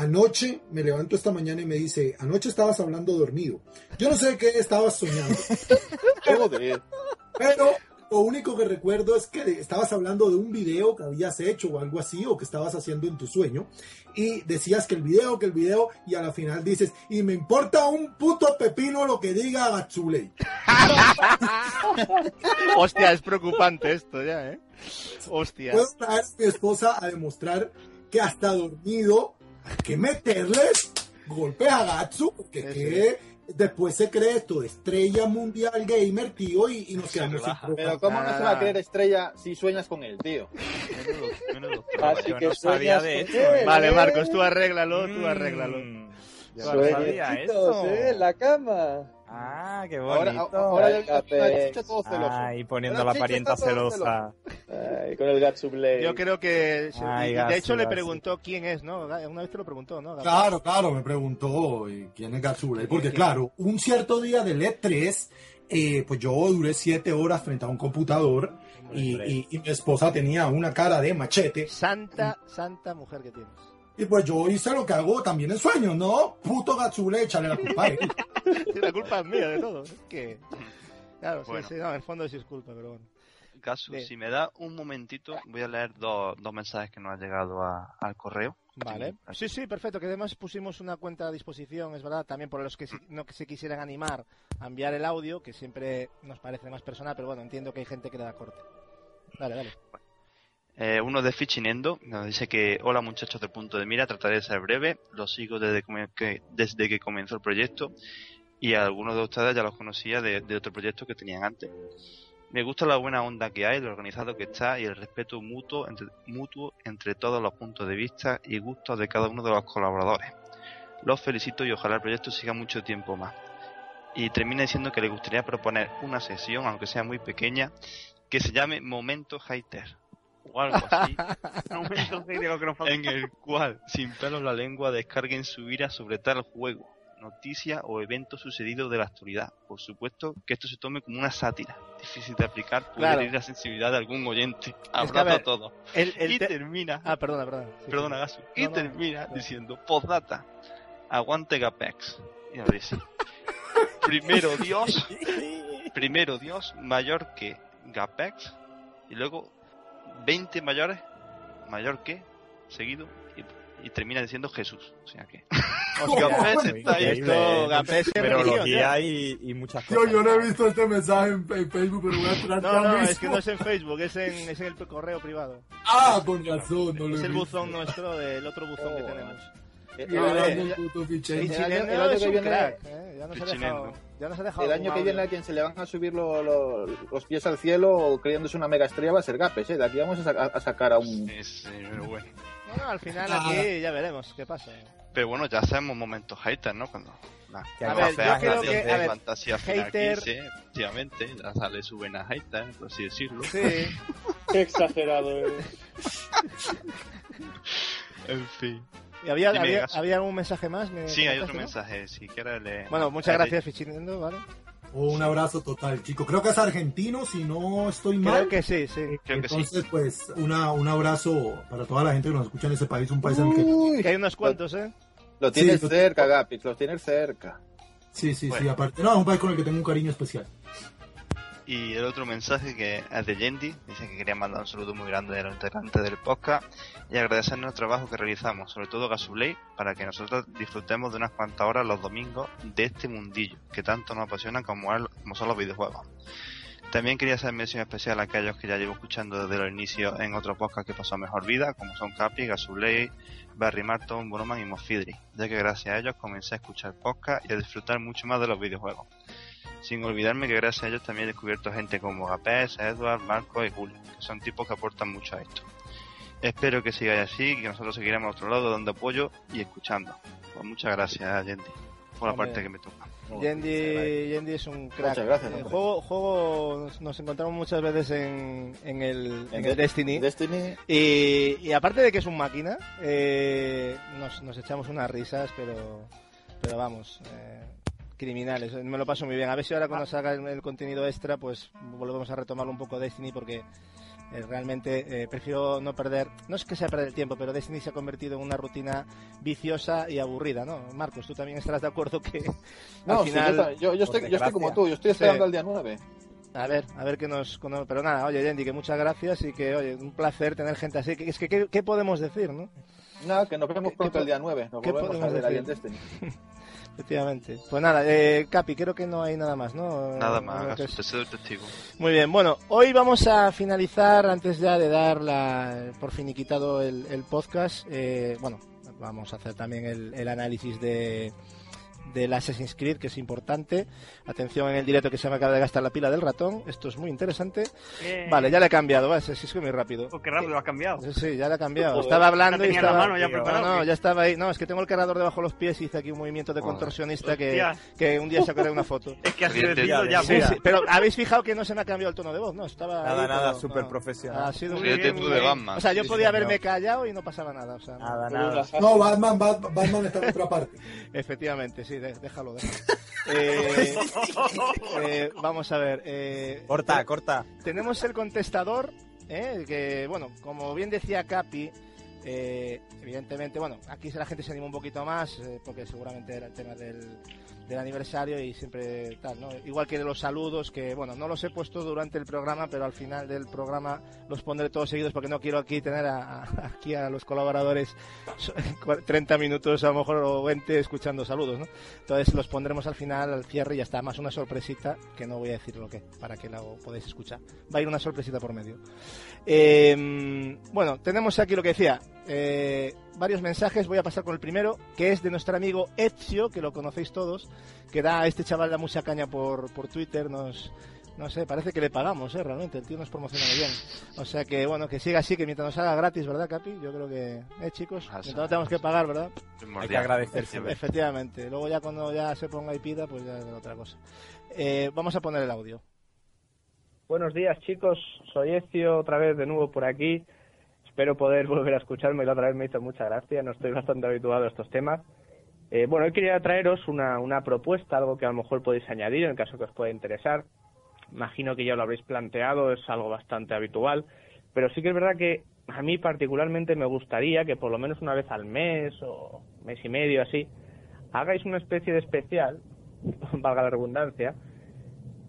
Anoche me levanto esta mañana y me dice, anoche estabas hablando dormido. Yo no sé qué estabas soñando. Joder. Pero lo único que recuerdo es que estabas hablando de un video que habías hecho o algo así, o que estabas haciendo en tu sueño, y decías que el video, que el video, y a la final dices, y me importa un puto pepino lo que diga Gatsule. Hostia, es preocupante esto ya, ¿eh? Hostia. Puedo traer a mi esposa a demostrar que hasta dormido hay que meterle golpes a Gatsu, porque que después se cree esto, estrella mundial gamer, tío, y, y nos quedamos sin Pero ¿cómo no se va a creer estrella si sueñas con él, tío? Así Yo que no sueñas sabía de con eso, él, ¿eh? Vale, ¿eh? Marcos, tú arréglalo, tú arréglalo. Yo no sabía eso. ¿eh? En la cama. Ah, qué Ahora- bonito. ahora ya el la chicha todo celoso. Ay, poniendo Ahora la parienta celosa. Ay, con el Gatsublade. Yo creo que... se- Ay, y Gatsu, de hecho le preguntó quién es, ¿no? Una vez te lo preguntó, ¿no? Claro, claro, me preguntó ¿y quién es Gatsule. Porque claro, un cierto día del E3, eh, pues yo duré siete horas frente a un computador y, y- y mi esposa tenía una cara de machete. Santa, santa mujer que tienes. Y pues yo hice lo que hago también en sueños, ¿no? Puto Gatsule, échale la culpa a él. Sí, la culpa es mía de todo. Es que... Claro, Bueno. sí, sí, no, en el fondo sí es culpa, pero bueno. Caso, si me da un momentito, voy a leer dos, dos mensajes que nos han llegado a- al correo. Vale. Sí, sí, perfecto. Que además pusimos una cuenta a disposición, es verdad, también por los que si- no que se quisieran animar a enviar el audio, que siempre nos parece más personal, pero bueno, entiendo que hay gente que le da corte. Dale, dale. Eh, uno de Fichinendo nos dice que hola muchachos del punto de mira, trataré de ser breve, los sigo desde, que, desde que comenzó el proyecto y algunos de ustedes ya los conocía de, de otro proyecto que tenían antes. Me gusta la buena onda que hay, lo organizado que está y el respeto mutuo entre, mutuo entre todos los puntos de vista y gustos de cada uno de los colaboradores. Los felicito y ojalá el proyecto siga mucho tiempo más. Y termina diciendo que le gustaría proponer una sesión, aunque sea muy pequeña, que se llame Momento Hater o algo así, nos en el cual, sin pelos en la lengua, descarguen su ira sobre tal juego, noticia o evento sucedido de la actualidad. Por supuesto que esto se tome como una sátira, difícil de aplicar, puede Claro. herir la sensibilidad de algún oyente. Abrazo a, todos. el- el y te- termina, Ah, perdona, perdona. Sí, perdona sí. Gasu, y No, no, termina no. diciendo, postdata, aguante Gapex. Y ahora dice, primero Dios, primero Dios mayor que Gapex, y luego 20 mayores, mayor que, seguido, y, y termina diciendo Jesús. O sea que... Es religión, Numerología ya. y, y muchas Yo, cosas. yo no he visto este mensaje en, en Facebook, pero voy a entrar No, no, mismo. es que no es en Facebook, es en, es en el correo privado. Ah, con razón, no lo Es el buzón nuestro del otro buzón que Oh. tenemos. Eh, no, eh, es que viene- El año que viene a quien se le van a subir lo- lo- los pies al cielo creyéndose una mega estrella va a ser Gapes, ¿eh? De aquí vamos a, a sacar a un... Sí, sí, pero bueno. Bueno, al final aquí ya veremos qué pasa. Pero bueno, ya hacemos momentos haters, ¿no? Cuando la, Que la a ver, fea yo creo que- de a ver, fantasía final hater- 15, efectivamente, ya sale su buena hater, por así decirlo. Sí. Qué exagerado, eh. En fin. ¿Y había, Dime, había, había algún mensaje más? ¿Me Sí, hay otro no? mensaje, si quieres le... Bueno, muchas gracias, Fichinendo, ¿vale? Un abrazo total, chico. Creo que es argentino, si no estoy mal. Creo que sí, sí. Creo que sí. Entonces, pues, una, un abrazo para toda la gente que nos escucha en ese país, un país en el que... Uy, Que hay unos cuantos, ¿eh? lo tienes Sí, lo- cerca, Gapix, lo tienes cerca. Sí, sí, sí, Bueno. aparte. No, es un país con el que tengo un cariño especial. Y el otro mensaje que es de Yendi, dice que quería mandar un saludo muy grande a los integrantes del podcast y agradecernos el trabajo que realizamos, sobre todo a Gasuley, para que nosotros disfrutemos de unas cuantas horas los domingos de este mundillo que tanto nos apasiona como, como son los videojuegos. También quería hacer mención especial a aquellos que ya llevo escuchando desde los inicios en otros podcasts que pasó mejor vida, como son Capi, Gasuley, Barry Marton, Bonoman y Mofidri, ya que gracias a ellos comencé a escuchar podcast y a disfrutar mucho más de los videojuegos. Sin olvidarme que gracias a ellos también he descubierto gente como Gapés, Edward, Marco y Julio, que son tipos que aportan mucho a esto. Espero que sigáis así y que nosotros seguiremos a otro lado dando apoyo y escuchando. Pues muchas gracias, Yendi, por la Hombre. parte que me toca. Yendi, Yendi es un crack. Muchas gracias, El juego, juego nos, encontramos muchas veces en, en el, en En el De- Destiny. Destiny. Y, y aparte de que es un máquina, eh, nos, nos echamos unas risas, pero, pero vamos, eh, criminales. Me lo paso muy bien. A ver si ahora cuando salga el, el contenido extra, pues volvemos a retomarlo un poco Destiny porque eh, realmente eh, prefiero no perder, no es que sea perder el tiempo, pero Destiny se ha convertido en una rutina viciosa y aburrida, ¿no? Marcos, tú también estarás de acuerdo que No, al final... yo, yo, yo estoy, yo estoy como tú, yo estoy esperando Sí. al día 9. A ver, a ver qué nos... Pero nada, oye, Yendi, que muchas gracias y que, oye, un placer tener gente así. Que, es que, ¿qué, qué podemos decir, no? Nada, que nos vemos pronto el día 9. Nos qué volvemos a podemos ver ahí en? Destiny. Efectivamente. Pues nada, eh, Capi, creo que no hay nada más, ¿no? Nada más, te cedo el testigo. Muy bien, bueno, hoy vamos a finalizar, antes ya de dar la, por finiquitado el, el podcast, eh, bueno, vamos a hacer también el, el análisis de del Assassin's Creed, que es importante. Atención en el directo que se me acaba de gastar la pila del ratón. Esto es muy interesante. Bien. Vale, ya le he cambiado, va, es que muy rápido. Oh, qué rápido lo has cambiado. Sí, sí, ya le he cambiado. Joder, estaba hablando la y tenía en la estaba... mano ya no, preparado, no, ¿qué? ya estaba ahí. No, es que tengo el cargador debajo de los pies y hice aquí un movimiento de contorsionista que, que un día sacaré una foto. Es que Sí, decido ya, sí, sí, pero habéis fijado que no se me ha cambiado el tono de voz, ¿no? Estaba Nada, ahí, nada, pero súper no. profesional. Ha sido Muy bien, muy de bien. Batman. O sea, yo Sí, podía haberme callado y no pasaba nada. O sea, Nada, nada. No, Batman, Bat- Batman está en otra parte. Efectivamente, sí, de- déjalo, déjalo. Eh, eh, vamos a ver. eh, Corta, corta. Tenemos el contestador, eh, que, bueno, como bien decía Capi, eh, evidentemente, bueno, aquí la gente se anima un poquito más, eh, porque seguramente era el tema del, del aniversario y siempre tal, ¿no? Igual que de los saludos, que, bueno, no los he puesto durante el programa, pero al final del programa los pondré todos seguidos porque no quiero aquí tener a, aquí a los colaboradores so- 30 minutos a lo mejor o 20 escuchando saludos, ¿no? Entonces los pondremos al final, al cierre y ya está, más una sorpresita que no voy a decir lo que, para que lo podáis escuchar. Va a ir una sorpresita por medio. Eh, bueno, tenemos aquí lo que decía, eh, varios mensajes, voy a pasar con el primero, que es de nuestro amigo Ezio, que lo conocéis todos, que da a este chaval da mucha caña por, por Twitter, nos... No sé, parece que le pagamos, ¿eh? Realmente, el tío nos promociona muy bien. O sea que, bueno, que siga así, que mientras nos haga gratis, ¿verdad, Capi? Yo creo que, eh, chicos, mientras no tenemos que pagar, ¿verdad? Hay que agradecerse. Efectivamente. Luego ya cuando ya se ponga y pida, pues ya es otra cosa. Eh, vamos a poner el audio. Buenos días chicos, soy Ezio otra vez de nuevo por aquí. Espero poder volver a escucharme, la otra vez me hizo mucha gracia, no estoy bastante habituado a estos temas. Eh, bueno, hoy quería traeros una, una propuesta, algo que a lo mejor podéis añadir en caso que os pueda interesar. Imagino que ya lo habréis planteado, es algo bastante habitual, pero sí que es verdad que a mí particularmente me gustaría que por lo menos una vez al mes o mes y medio así, hagáis una especie de especial, valga la redundancia,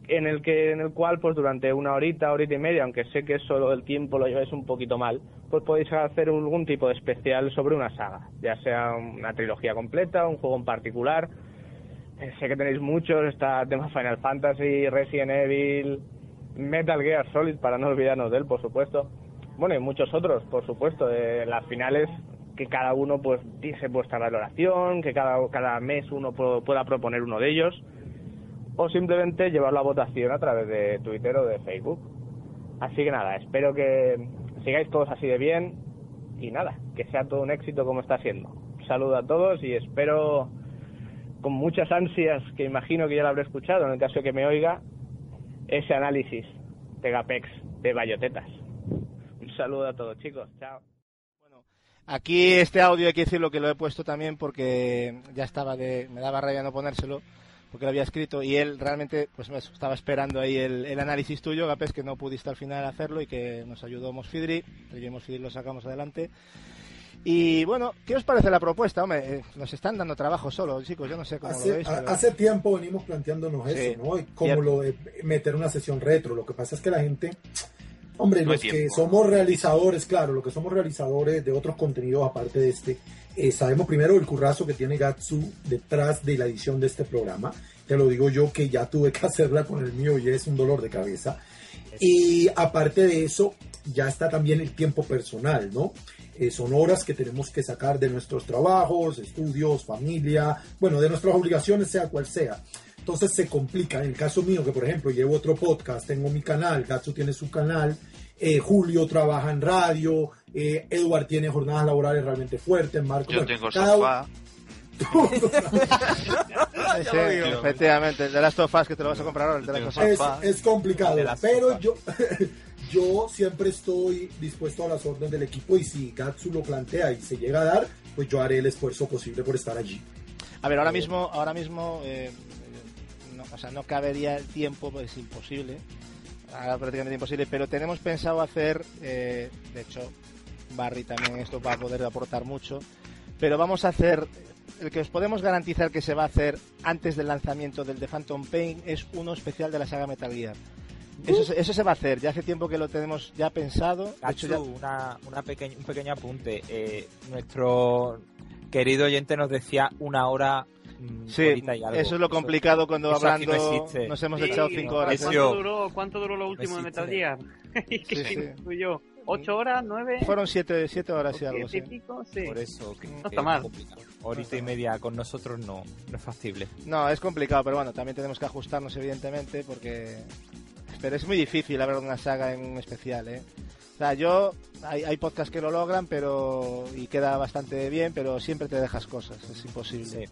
en el que en el cual pues durante una horita, horita y media, aunque sé que solo el tiempo lo lleváis un poquito mal, pues podéis hacer algún tipo de especial sobre una saga, ya sea una trilogía completa, un juego en particular. Eh, sé que tenéis muchos, está tema Final Fantasy, Resident Evil, Metal Gear Solid, para no olvidarnos de él, por supuesto. Bueno, y muchos otros, por supuesto, de las finales que cada uno pues dice vuestra valoración, que cada, cada mes uno pu- pueda proponer uno de ellos o simplemente llevarlo a votación a través de Twitter o de Facebook. Así que nada, espero que sigáis todos así de bien y nada, que sea todo un éxito como está siendo. Saludo a todos y espero con muchas ansias, que imagino que ya lo habré escuchado en el caso de que me oiga, ese análisis de Gapex de Bayotetas. Un saludo a todos chicos, chao. Aquí este audio hay que decirlo que lo he puesto también porque ya estaba de, me daba rabia no ponérselo porque lo había escrito y él realmente pues me estaba esperando ahí el, el análisis tuyo, Gapes, que no pudiste al final hacerlo y que nos ayudó Mosfidri, y Mosfidri lo sacamos adelante. Y bueno, ¿qué os parece la propuesta? Hombre, eh, nos están dando trabajo solo, chicos, yo no sé cómo lo Hace, veis. a- pero- hace tiempo venimos planteándonos Sí. eso, ¿no? Y como lo de meter una sesión retro. Lo que pasa es que la gente, hombre, No los que somos realizadores, claro, los que somos realizadores de otros contenidos aparte de este, eh, sabemos primero el currazo que tiene Gatsu detrás de la edición de este programa. Te lo digo yo que ya tuve que hacerla con el mío y es un dolor de cabeza. Y aparte de eso, ya está también el tiempo personal, ¿no? Eh, son horas que tenemos que sacar de nuestros trabajos, estudios, familia, bueno, de nuestras obligaciones, sea cual sea. Entonces se complica. En el caso mío, que por ejemplo llevo otro podcast, tengo mi canal, Gatsu tiene su canal, eh, Julio trabaja en radio, eh, Edward tiene jornadas laborales realmente fuertes, Marco. Yo tengo cada sofá. Sí, sí, efectivamente, el de Last of Us que te lo vas a comprar ahora, el de Last of es, es complicado, las pero yo, yo siempre estoy dispuesto a las órdenes del equipo y si Gatsu lo plantea y se llega a dar, pues yo haré el esfuerzo posible por estar allí. A ver, ahora mismo, ahora mismo, eh, no, o sea, no cabería el tiempo, pues es imposible, ahora prácticamente imposible, pero tenemos pensado hacer, eh, de hecho, Barry también esto va a poder aportar mucho, pero vamos a hacer, el que os podemos garantizar que se va a hacer antes del lanzamiento del The Phantom Pain es uno especial de la saga Metal Gear. Eso, se- eso se va a hacer, ya hace tiempo que lo tenemos ya pensado. De hecho, ya- una, una pequeña, un pequeño apunte. Eh, nuestro querido oyente nos decía una hora. mm, Sí, eso es lo complicado cuando eso no hablando existe. nos hemos echado cinco horas. ¿Cuánto duró, cuánto duró lo último de existe. Metal Gear? que Sí, sí. ¿Ocho horas? ¿Nueve? Fueron siete, siete horas y algo, ¿Siete sí. y pico? Sí. Por eso, que, No que está mal. complicado. Horita y media con nosotros no, no es factible. No, es complicado, pero bueno, también tenemos que ajustarnos, evidentemente, porque. Pero es muy difícil hablar de una saga en un especial, ¿eh? O sea, yo. Hay, hay podcasts que lo logran, pero. Y queda bastante bien, pero siempre te dejas cosas, es imposible.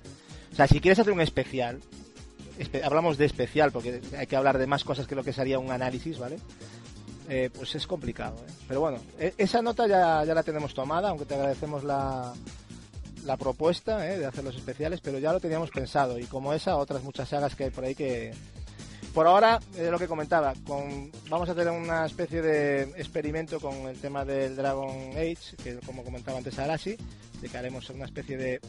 O sea, si quieres hacer un especial. espe- hablamos de especial, porque hay que hablar de más cosas que lo que sería un análisis, ¿vale? Eh, pues es complicado, ¿eh? Pero bueno, e- esa nota ya, ya la tenemos tomada, aunque te agradecemos la, la propuesta ¿eh? de hacer los especiales, pero ya lo teníamos pensado y como esa, otras muchas sagas que hay por ahí que... Por ahora, es lo que comentaba, con, vamos a hacer una especie de experimento con el tema del Dragon Age, que como comentaba antes Arashi, de que haremos una especie de,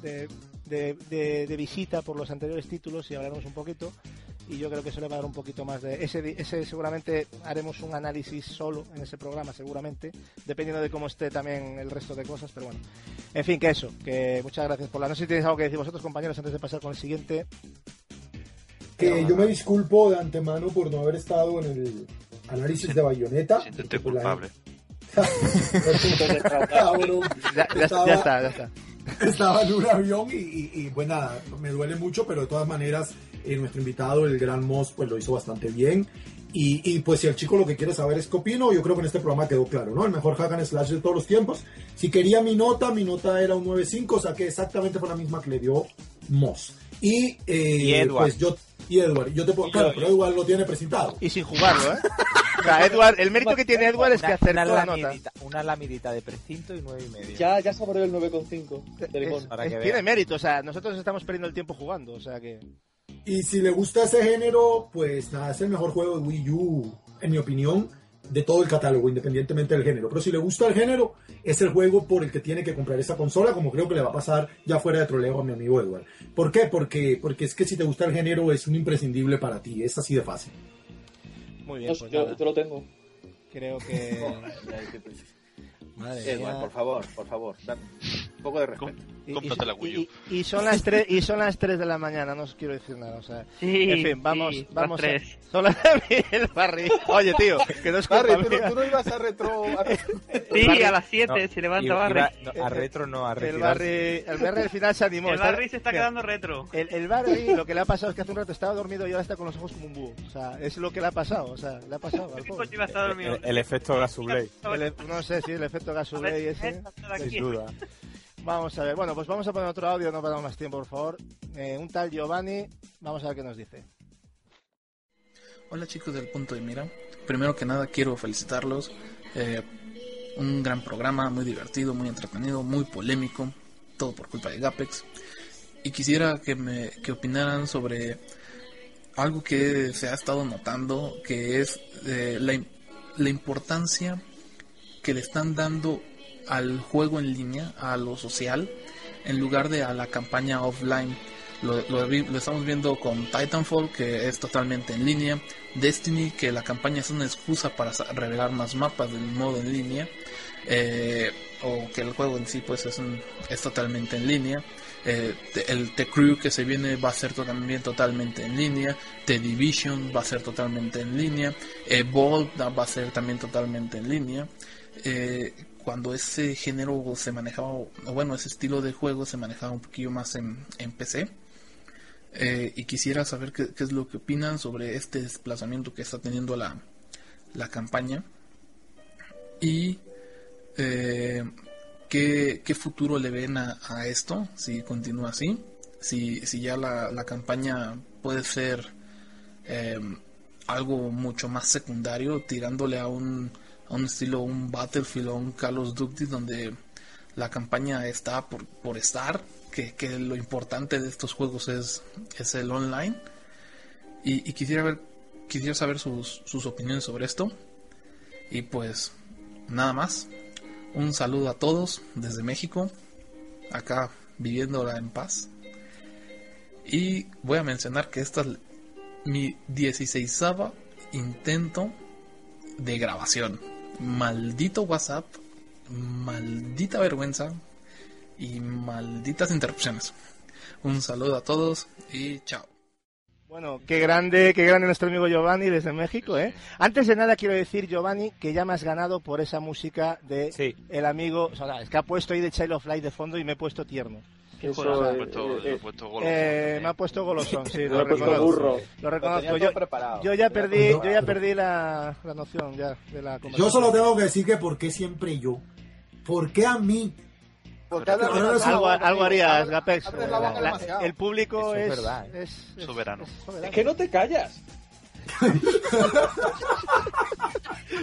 de, de- de- de visita por los anteriores títulos y hablaremos un poquito. Y yo creo que eso le va a dar un poquito más de... Ese, ese seguramente haremos un análisis solo en ese programa, seguramente, dependiendo de cómo esté también el resto de cosas, pero bueno. En fin, que eso, que muchas gracias por la... No sé si tenéis algo que decir vosotros, compañeros, antes de pasar con el siguiente. Que yo me disculpo de antemano por no haber estado en el análisis de Bayonetta. Siéntete culpable. Ya, ya- Estaba- ya está, ya está. Estaba en un avión y, y- y, pues nada, me duele mucho, pero de todas maneras eh, nuestro invitado, el gran Moss, pues lo hizo bastante bien. Y, y, pues si el chico lo que quiere saber es qué opino, yo creo que en este programa quedó claro, ¿no? El mejor hack and slash de todos los tiempos. Si quería mi nota, mi nota era un 9.5, saqué exactamente fue la misma que le dio Moss. Y, eh, Y Edward. pues yo, y Edward, yo te puedo, Y claro, yo- pero Edward lo tiene presentado. Y sin jugarlo, ¿eh? O sea, Edward, el mérito que tiene Edward es que Una- acertó una la nota. lamidita, una lamidita de precinto y nueve y medio. Ya, ya saboreó el 9,5 de limón. Es- Para es- que tiene mérito, o sea, nosotros estamos perdiendo el tiempo jugando, o sea que... Y si le gusta ese género, pues nada, es el mejor juego de Wii U, en mi opinión, de todo el catálogo, independientemente del género. Pero si le gusta el género, es el juego por el que tiene que comprar esa consola, como creo que le va a pasar ya fuera de troleo a mi amigo Edward. ¿Por qué? Porque, porque es que si te gusta el género es un imprescindible para ti, es así de fácil. Muy bien, pues yo, nada, yo lo tengo. creo que... Madre Edward, mía. por favor, por favor, dame un poco de respeto. Y- Cómprate y- la Wii U. Y, y son las tres y son las 3 de la mañana, no os quiero decir nada, o sea, Sí, en fin, vamos sí, las vamos a- tres. son las el Barry. Oye, tío, que no es culpa Barry, tú, tú no ibas a retro... a- Sí, Barry- a las 7 No, se levanta Barry. iba- no, a retro no, a El retirar. Barry, el Barry al final se animó. El está- Barry se está mira, quedando retro. El, el Barry lo que le ha pasado es que hace un rato estaba dormido y ahora está con los ojos como un búho. O sea, es lo que le ha pasado, o sea, le ha pasado al pobre. Coño, iba a estar dormido. El, el efecto Gasublay, El e- no sé si el efecto Gasolay ese. sin duda. Vamos a ver, bueno, pues vamos a poner otro audio, no perdamos más tiempo, por favor. Eh, un tal Giovanni, vamos a ver qué nos dice. Hola chicos del punto de mira. Primero que nada quiero felicitarlos. Eh, un gran programa, muy divertido, muy entretenido, muy polémico. Todo por culpa de Gapex. Y quisiera que me que opinaran sobre algo que se ha estado notando, que es eh, la, la importancia que le están dando al juego en línea, a lo social, en lugar de a la campaña offline. Lo, estamos viendo con Titanfall, que es totalmente en línea. Destiny, que la campaña es una excusa para revelar más mapas del modo en línea. eh, o que el juego en sí pues es, un- es totalmente en línea. Eh, el The Crew que se viene va a ser también totalmente en línea. The Division va a ser totalmente en línea. Eh, Bolt va a ser también totalmente en línea. Eh, cuando ese género se manejaba, o bueno, ese estilo de juego se manejaba un poquillo más en, PC. Eh, y quisiera saber qué, es lo que opinan sobre este desplazamiento que está teniendo la, la campaña y eh, ¿qué, qué futuro le ven a, a esto si continúa así, si, si ya la, la campaña puede ser eh, algo mucho más secundario, tirándole a un, un estilo, un Battlefield o un Call of donde la campaña está por, por estar, que, que lo importante de estos juegos es, es el online. Y, y quisiera ver, quisiera saber sus, sus opiniones sobre esto. Y pues nada más. Un saludo a todos desde México, acá viviéndola en paz. Y voy a mencionar que esta es mi 16 intento de grabación. Maldito WhatsApp, maldita vergüenza y malditas interrupciones. Un saludo a todos y chao. Bueno, qué grande, qué grande nuestro amigo Giovanni desde México, ¿eh? Antes de nada quiero decir, Giovanni, que ya me has ganado por esa música de el amigo, o sea, es que ha puesto ahí de Child of Light de fondo y me he puesto tierno. Eso, O sea, me ha puesto- golosón. eh, me ha puesto golosón, sí, lo reconozco. burro. Lo reconozco. Yo, ya perdí, yo ya perdí la, la noción ya de la Yo solo tengo que decir que por qué siempre yo. ¿Por qué a mí? Porque Algo, harías, Gapex. el público es es, verdad, ¿eh? es- es- Soberano. soberano. Es que no te callas.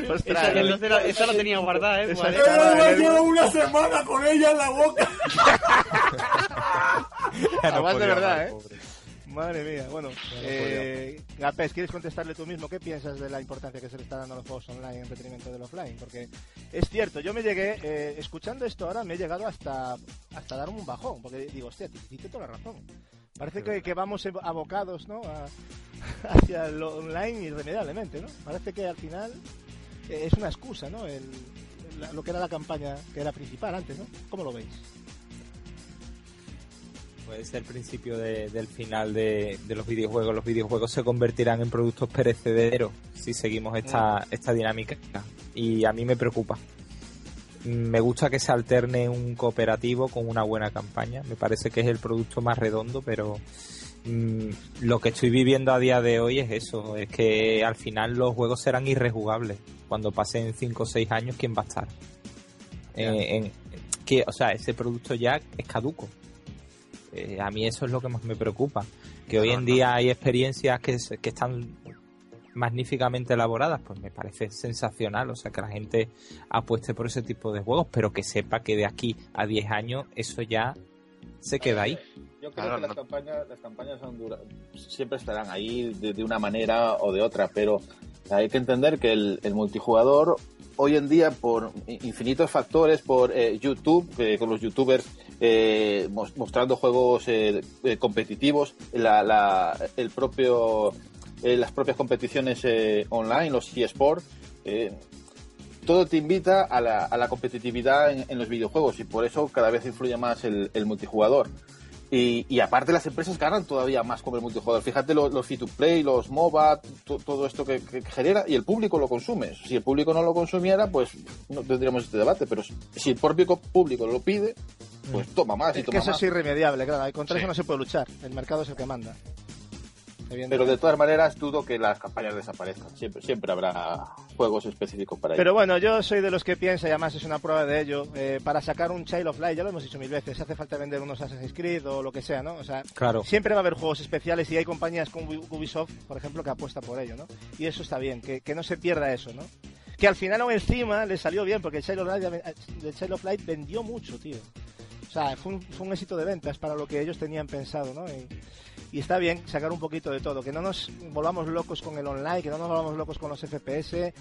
Ostras, Esa, esa la- esa la tenía guardada, ¿eh? Esa el- Llevo una semana con ella en la boca. Además de verdad, ¿eh? pobre. Madre mía, bueno, eh, Gapés, ¿quieres contestarle tú mismo? ¿Qué piensas de la importancia que se le está dando a los juegos online en detrimento del offline? Porque es cierto, yo me llegué, eh, escuchando esto ahora, me he llegado hasta, hasta darme un bajón, porque digo, hostia, tienes toda la razón. Parece que, que vamos abocados ¿no? A- hacia lo online irremediablemente, ¿no? Parece que al final eh, es una excusa, ¿no? El- la- lo que era la campaña que era principal antes, ¿no? ¿Cómo lo veis? Puede ser el principio de- del final de, de los videojuegos. Los videojuegos se convertirán en productos perecederos si seguimos esta, esta dinámica. Y a mí me preocupa. Me gusta que se alterne un cooperativo con una buena campaña. Me parece que es el producto más redondo, pero mm, lo que estoy viviendo a día de hoy es eso. Es que al final los juegos serán irrejugables. Cuando pasen 5 o 6 años, ¿quién va a estar? Eh, en- que, o sea, ese producto ya es caduco. Eh, a mí eso es lo que más me preocupa. Que hoy en día hay experiencias que, que están magníficamente elaboradas, pues me parece sensacional. O sea, que la gente apueste por ese tipo de juegos, pero que sepa que de aquí a 10 años eso ya se queda ahí. Yo creo Claro, que las no- campañas, las campañas son siempre estarán ahí de, de una manera o de otra, pero hay que entender que el, el multijugador hoy en día por infinitos factores, por eh, YouTube, con los youtubers eh, mos- mostrando juegos eh, eh, competitivos, la, la- el propio, eh, las propias competiciones eh, online, los eSports, eh, todo te invita a la, a la competitividad en, en los videojuegos y por eso cada vez influye más el, el multijugador. Y, y aparte las empresas ganan todavía más con el multijugador. Fíjate lo- los, free to play, los MOBA, to- todo esto que, que genera y el público lo consume. Si el público no lo consumiera, pues no tendríamos este debate. Pero si el propio público lo pide, pues toma más y Es que toma eso más. es irremediable, claro. y Contra Sí. eso no se puede luchar. El mercado es el que manda. Pero de todas maneras dudo que las campañas desaparezcan. Siempre, siempre habrá juegos específicos para ello. Pero bueno, yo soy de los que piensa, y además es una prueba de ello, eh, para sacar un Child of Light, ya lo hemos dicho mil veces, hace falta vender unos Assassin's Creed o lo que sea, ¿no? O sea, Claro. siempre va a haber juegos especiales y hay compañías como Ubisoft, por ejemplo, que apuesta por ello, ¿no? Y eso está bien, que, que no se pierda eso, ¿no? Que al final aún encima le salió bien, porque el Child of Light, el Child of Light vendió mucho, tío. O sea, fue un, fue un éxito de ventas para lo que ellos tenían pensado, ¿no? Y, y está bien sacar un poquito de todo, que no nos volvamos locos con el online, que no nos volvamos locos con los FPS.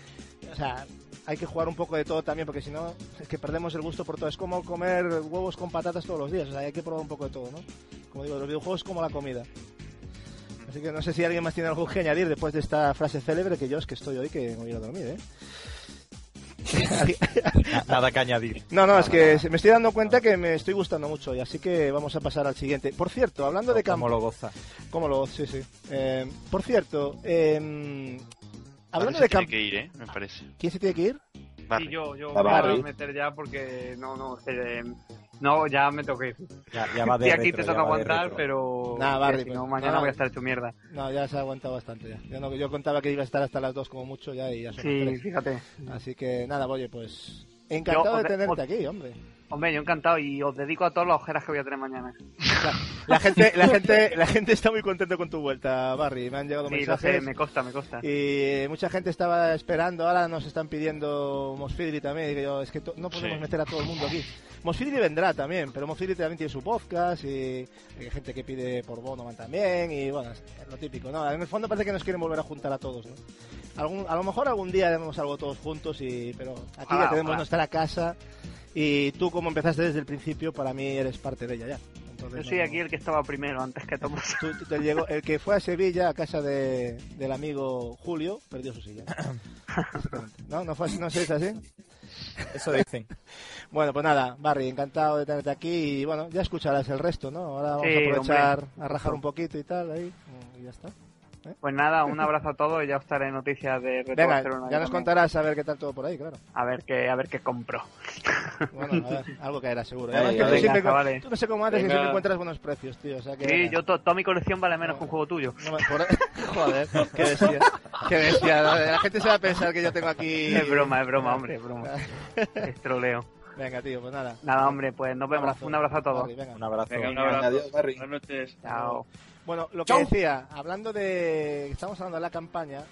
O sea, hay que jugar un poco de todo también, porque si no, es que perdemos el gusto por todo. Es como comer huevos con patatas todos los días, o sea, hay que probar un poco de todo, ¿no? Como digo, los videojuegos como la comida. Así que no sé si alguien más tiene algo que añadir después de esta frase célebre, que yo es que estoy hoy que me voy a dormir, ¿eh? Na- Nada que añadir. No, no, es que me estoy dando cuenta que me estoy gustando mucho y así que vamos a pasar al siguiente. Por cierto, hablando de ¿Cómo campo... lo goza? ¿Cómo lo Sí, sí. Eh, por cierto, eh, hablando de se tiene campo... que ir, ¿eh? Me parece. ¿Quién se tiene que ir? Barry. Sí, yo, yo voy a meter ya porque no, no, eh, No, ya me toqué. Ya, ya va de Estoy aquí retro, intentando ya va de aguantar, retro. pero Nada, Barry, si pues, no, mañana nada. voy a estar hecho mierda. No, ya se ha aguantado bastante ya. Yo, no, yo contaba que iba a estar hasta las dos como mucho ya y ya son Sí, tres. fíjate. Así que nada, oye, pues encantado Yo, de tenerte aquí, hombre. Hombre, yo encantado y os dedico a todas las ojeras que voy a tener mañana. La gente, la gente, la gente está muy contenta con tu vuelta, Barry. Me han llegado Sí, lo mensajes. sé, me consta, me consta. Y mucha gente estaba esperando, ahora nos están pidiendo Mosfidri también, y yo, es que to- no podemos Sí. meter a todo el mundo aquí. Mosfidri vendrá también, pero Mosfidri también tiene su podcast y hay gente que pide por Bonoman también y bueno, es lo típico, ¿no? En el fondo parece que nos quieren volver a juntar a todos, ¿no? Algún, a lo mejor algún día haremos algo todos juntos y pero aquí Ojalá, ya tenemos ojalá. nuestra casa y tú como empezaste desde el principio, para mí eres parte de ella ya. Entonces, Yo soy no- aquí el que estaba primero, antes que todos. Tú- tú te llegó- el que fue a Sevilla a casa de, del amigo Julio perdió su silla. ¿No? ¿No, fue? ¿No se dice así? Eso dicen. Bueno, pues nada, Barry, encantado de tenerte aquí y bueno, ya escucharás el resto, ¿no? Ahora vamos Sí, a aprovechar hombre. a rajar un poquito y tal, ahí, y ya está. Pues nada, un abrazo a todos y ya os estaré en noticias de Retro Venga, Barcelona ya nos también. contarás a ver qué tal todo por ahí, claro. A ver qué, a ver qué compro. Bueno, a ver, algo caerá seguro. Eh, Además que tú, venga, siempre, chavales. tú no sé cómo haces, Venga. siempre encuentras buenos precios, tío. O sea que, Sí, yo to- toda mi colección vale menos que un juego tuyo. No me- por- Joder, qué bestia. Qué bestia. La gente se va a pensar que yo tengo aquí... Es broma, es broma, hombre, es broma. Es troleo. Venga, tío, pues nada. Nada, hombre, pues nos vemos. abrazo. Un abrazo a todos. Barry, venga. Un abrazo. Venga, un abrazo. Adiós, Barry. Buenas noches. Chao. Bueno, lo que Chau. decía, hablando de. Estamos hablando de la campaña.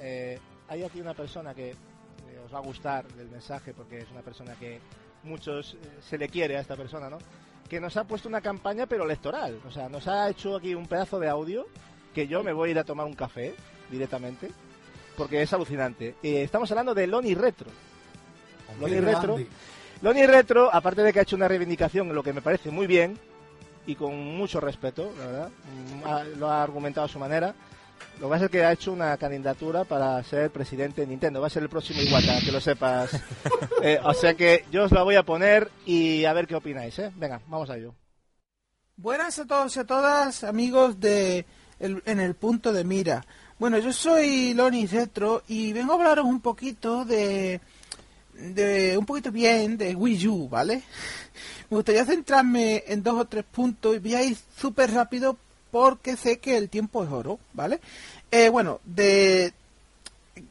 eh, hay aquí una persona que eh, os va a gustar del mensaje porque es una persona que muchos eh, se le quiere a esta persona, ¿no? Que nos ha puesto una campaña pero electoral. O sea, nos ha hecho aquí un pedazo de audio que yo me voy a ir a tomar un café directamente porque es alucinante. Eh, estamos hablando de Loni Retro. Loni Retro. Loni Retro, aparte de que ha hecho una reivindicación, lo que me parece muy bien y con mucho respeto, la verdad, mm, ha- lo ha argumentado a su manera. Lo que pasa es que ha hecho una candidatura para ser presidente de Nintendo. Va a ser el próximo Iwata, que lo sepas. Eh, o sea que yo os la voy a poner y a ver qué opináis, ¿eh? Venga, vamos a ello. Buenas a todos y a todas, amigos de el- En el Punto de Mira. Bueno, yo soy Loni Retro y vengo a hablaros un poquito de, de un poquito bien de Wii U, ¿vale? Me gustaría centrarme en dos o tres puntos y voy a ir súper rápido porque sé que el tiempo es oro, ¿vale? Eh, bueno, de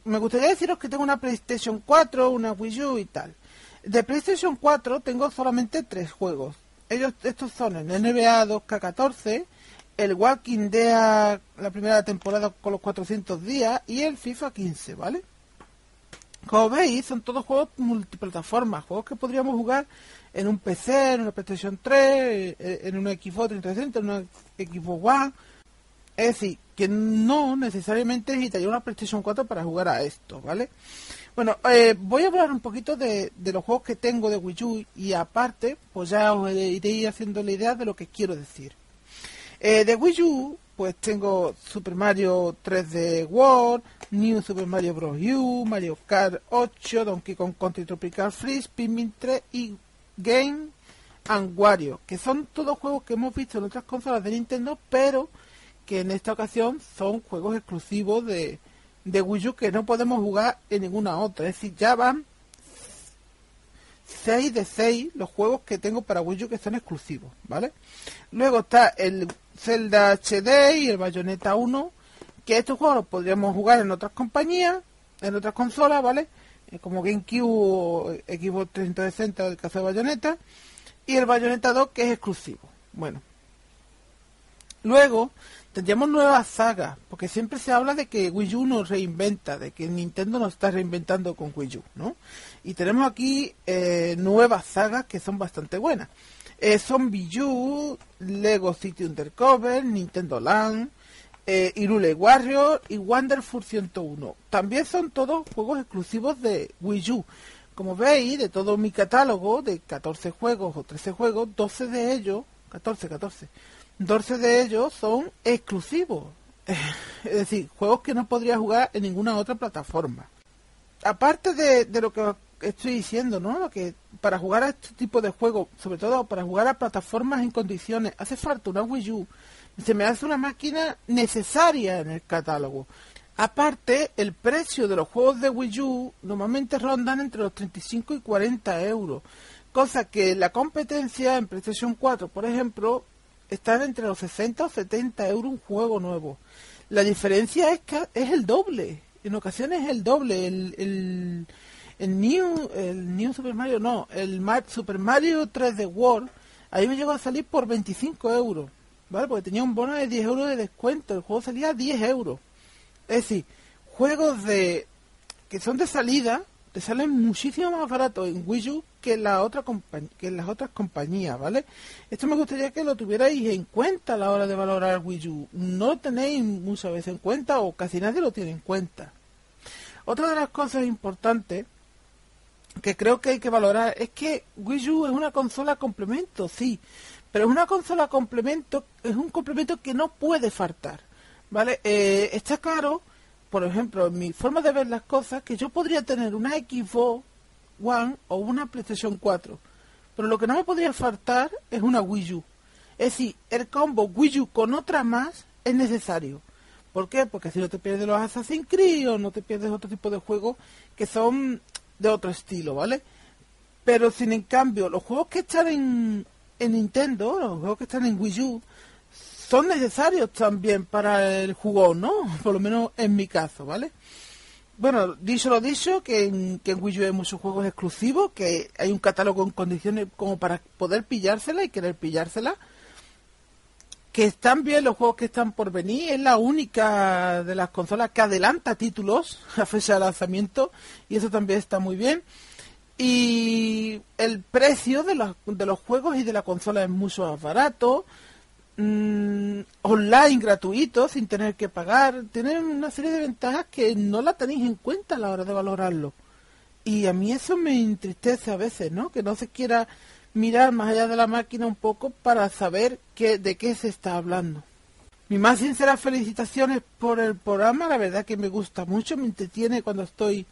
me gustaría deciros que tengo una PlayStation 4, una Wii U y tal. De PlayStation 4 tengo solamente tres juegos. Ellos, estos son el NBA 2K14, el Walking Dead, la primera temporada con los 400 días y el FIFA 15, ¿vale? Como veis, son todos juegos multiplataformas, juegos que podríamos jugar en un PC, en una PlayStation 3, eh, en una Xbox 360, en una Xbox One. Es decir, que no necesariamente necesitaría una PlayStation 4 para jugar a esto, ¿vale? Bueno, eh, voy a hablar un poquito de, los juegos que tengo de Wii U y aparte, pues ya os iré haciendo la idea de lo que quiero decir. Eh, de Wii U, pues tengo Super Mario 3D World, New Super Mario Bros. U, Mario Kart 8, Donkey Kong Country Tropical Freeze, Pikmin 3 y Game and Wario, que son todos juegos que hemos visto en otras consolas de Nintendo, pero que en esta ocasión son juegos exclusivos de, de Wii U que no podemos jugar en ninguna otra. Es decir, ya van 6 de 6 los juegos que tengo para Wii U que son exclusivos, ¿vale? Luego está el Zelda HD y el Bayonetta 1, que estos juegos podríamos jugar en otras compañías, en otras consolas, ¿vale? Eh, Como GameCube o Xbox 360 en el caso de Bayonetta, y el Bayonetta 2 que es exclusivo. Bueno, luego tendríamos nuevas sagas, porque siempre se habla de que Wii U nos reinventa, de que Nintendo nos está reinventando con Wii U, ¿no? Y tenemos aquí eh, nuevas sagas que son bastante buenas. Eh, Zombie U, Lego City Undercover, Nintendo Land, eh, Irule Warrior y Wonderful 101. También son todos juegos exclusivos de Wii U. Como veis, de todo mi catálogo de 14 juegos o 13 juegos, 12 de ellos, 14, 14, 12 de ellos son exclusivos. Es decir, juegos que no podría jugar en ninguna otra plataforma. Aparte de, de lo que estoy diciendo, ¿no? Lo que para jugar a este tipo de juegos, sobre todo para jugar a plataformas en condiciones, hace falta una Wii U. Se me hace una máquina necesaria en el catálogo. Aparte, el precio de los juegos de Wii U normalmente rondan entre los 35 y 40 euros. Cosa que la competencia en PlayStation 4, por ejemplo, está entre los 60 o 70 euros un juego nuevo. La diferencia es que es el doble. En ocasiones es el doble. El, New, el New Super Mario, no, el Super Mario 3D World, ahí me llegó a salir por 25 euros. ¿Vale? Porque tenía un bono de 10 euros de descuento. El juego salía a 10 euros. Es decir, juegos de que son de salida te salen muchísimo más baratos en Wii U que la otra que en las otras compañías, ¿vale? Esto me gustaría que lo tuvierais en cuenta a la hora de valorar Wii U. No lo tenéis muchas veces en cuenta o casi nadie lo tiene en cuenta. Otra de las cosas importantes que creo que hay que valorar es que Wii U es una consola complemento, sí, pero es una consola complemento, es un complemento que no puede faltar, ¿vale? Eh, está claro, por ejemplo, en mi forma de ver las cosas, que yo podría tener una Xbox One o una PlayStation 4, pero lo que no me podría faltar es una Wii U. Es decir, el combo Wii U con otra más es necesario. ¿Por qué? Porque si no te pierdes los Assassin's Creed o no te pierdes otro tipo de juegos que son de otro estilo, ¿vale? Pero sin en cambio, los juegos que están en, en Nintendo, los juegos que están en Wii U, son necesarios también para el jugón, ¿no? Por lo menos en mi caso, ¿vale? Bueno, dicho lo dicho, que en, que en Wii U hay muchos juegos exclusivos, que hay un catálogo en condiciones como para poder pillársela y querer pillársela. Que están bien los juegos que están por venir, es la única de las consolas que adelanta títulos a fecha de lanzamiento y eso también está muy bien. Y el precio de los, de los juegos y de la consola es mucho más barato. Mm, online gratuito sin tener que pagar. Tienen una serie de ventajas que no la tenéis en cuenta a la hora de valorarlo. Y a mí eso me entristece a veces, ¿no? Que no se quiera mirar más allá de la máquina un poco para saber qué, de qué se está hablando. Mi más sinceras felicitaciones por el programa, la verdad que me gusta mucho, me entretiene cuando estoy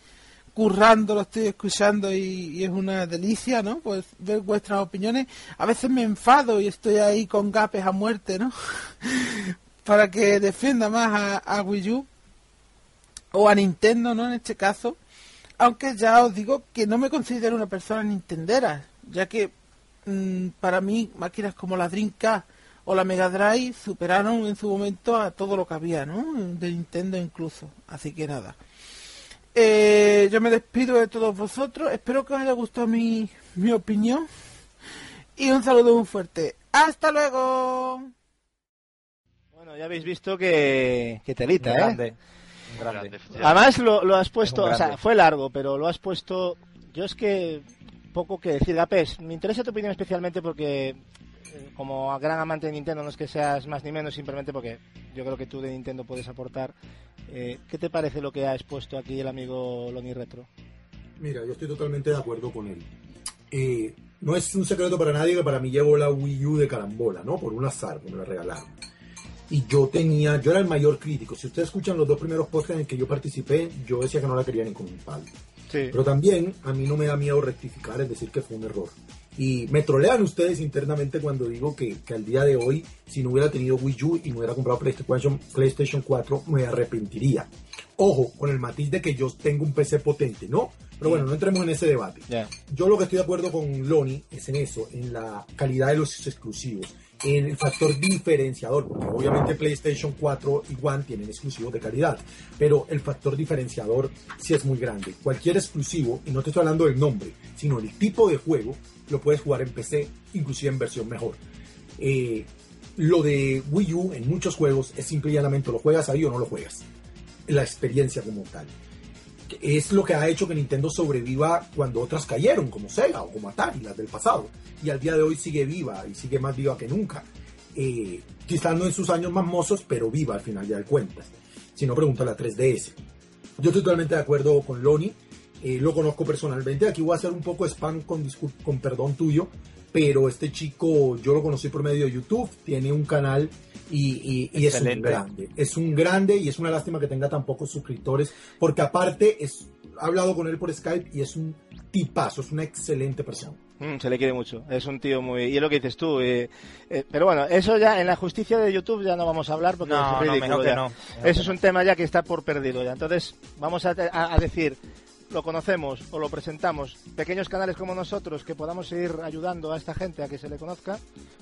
currando, lo estoy escuchando y, es una delicia, ¿no? Pues ver vuestras opiniones. A veces me enfado y estoy ahí con gapes a muerte, ¿no? Para que defienda más a, a Wii U o a Nintendo, ¿no? En este caso. Aunque ya os digo que no me considero una persona nintendera, ya que mm, para mí máquinas como la Dreamcast o la Mega Drive superaron en su momento a todo lo que había, ¿no? De Nintendo incluso. Así que nada. Eh, yo me despido de todos vosotros. Espero que os haya gustado mi, mi opinión. Y un saludo muy fuerte. ¡Hasta luego! Bueno, ya habéis visto que, que telita, ¿eh? grande. Además lo, lo has puesto, o sea, fue largo, pero lo has puesto... Yo es que poco que decir, Gapes, me interesa tu opinión especialmente porque como gran amante de Nintendo no es que seas más ni menos, simplemente porque yo creo que tú de Nintendo puedes aportar. Eh, ¿Qué te parece lo que ha expuesto aquí el amigo Loni Retro? Mira, yo estoy totalmente de acuerdo con él. Eh, no es un secreto para nadie que para mí llevo la Wii U de carambola, ¿no? Por un azar, me la regalaron. Y yo tenía, yo era el mayor crítico. Si ustedes escuchan los dos primeros podcasts en que yo participé, yo decía que no la quería ni con un palo. Pero también a mí no me da miedo rectificar, es decir, que fue un error. Y me trolean ustedes internamente cuando digo que, que al día de hoy, si no hubiera tenido Wii U y no hubiera comprado PlayStation, PlayStation 4, me arrepentiría. Ojo, con el matiz de que yo tengo un PC potente, ¿no? Pero bueno, no entremos en ese debate. Yo lo que estoy de acuerdo con Loni es en eso, en la calidad de los exclusivos, el factor diferenciador, porque obviamente PlayStation 4 y One tienen exclusivos de calidad, pero el factor diferenciador sí es muy grande. Cualquier exclusivo, y no te estoy hablando del nombre, sino el tipo de juego, lo puedes jugar en PC, inclusive en versión mejor. Eh, lo de Wii U en muchos juegos es simple y llanamente lo juegas ahí o no lo juegas. La experiencia como tal. Es lo que ha hecho que Nintendo sobreviva cuando otras cayeron, como Sega o como Atari, las del pasado. Y al día de hoy sigue viva y sigue más viva que nunca. Eh, quizás no en sus años más mozos, pero viva al final ya de cuentas. Si no, pregúntale a 3DS. Yo estoy totalmente de acuerdo con Loni. eh, lo conozco personalmente. Aquí voy a hacer un poco spam con, con perdón tuyo. Pero este chico yo lo conocí por medio de YouTube. Tiene un canal y, y- y es un grande. Es un grande y es una lástima que tenga tan pocos suscriptores. Porque aparte, es, he hablado con él por Skype y es un tipazo. Es una excelente persona. Mm, se le quiere mucho, es un tío muy... Y es lo que dices tú, eh, eh, pero bueno, eso ya en la justicia de YouTube ya no vamos a hablar porque No, es no, mejor que no, mejor Eso que es un tema ya que está por perdido ya. Entonces, vamos a, a- a decir, lo conocemos o lo presentamos, pequeños canales como nosotros, que podamos seguir ayudando a esta gente a que se le conozca,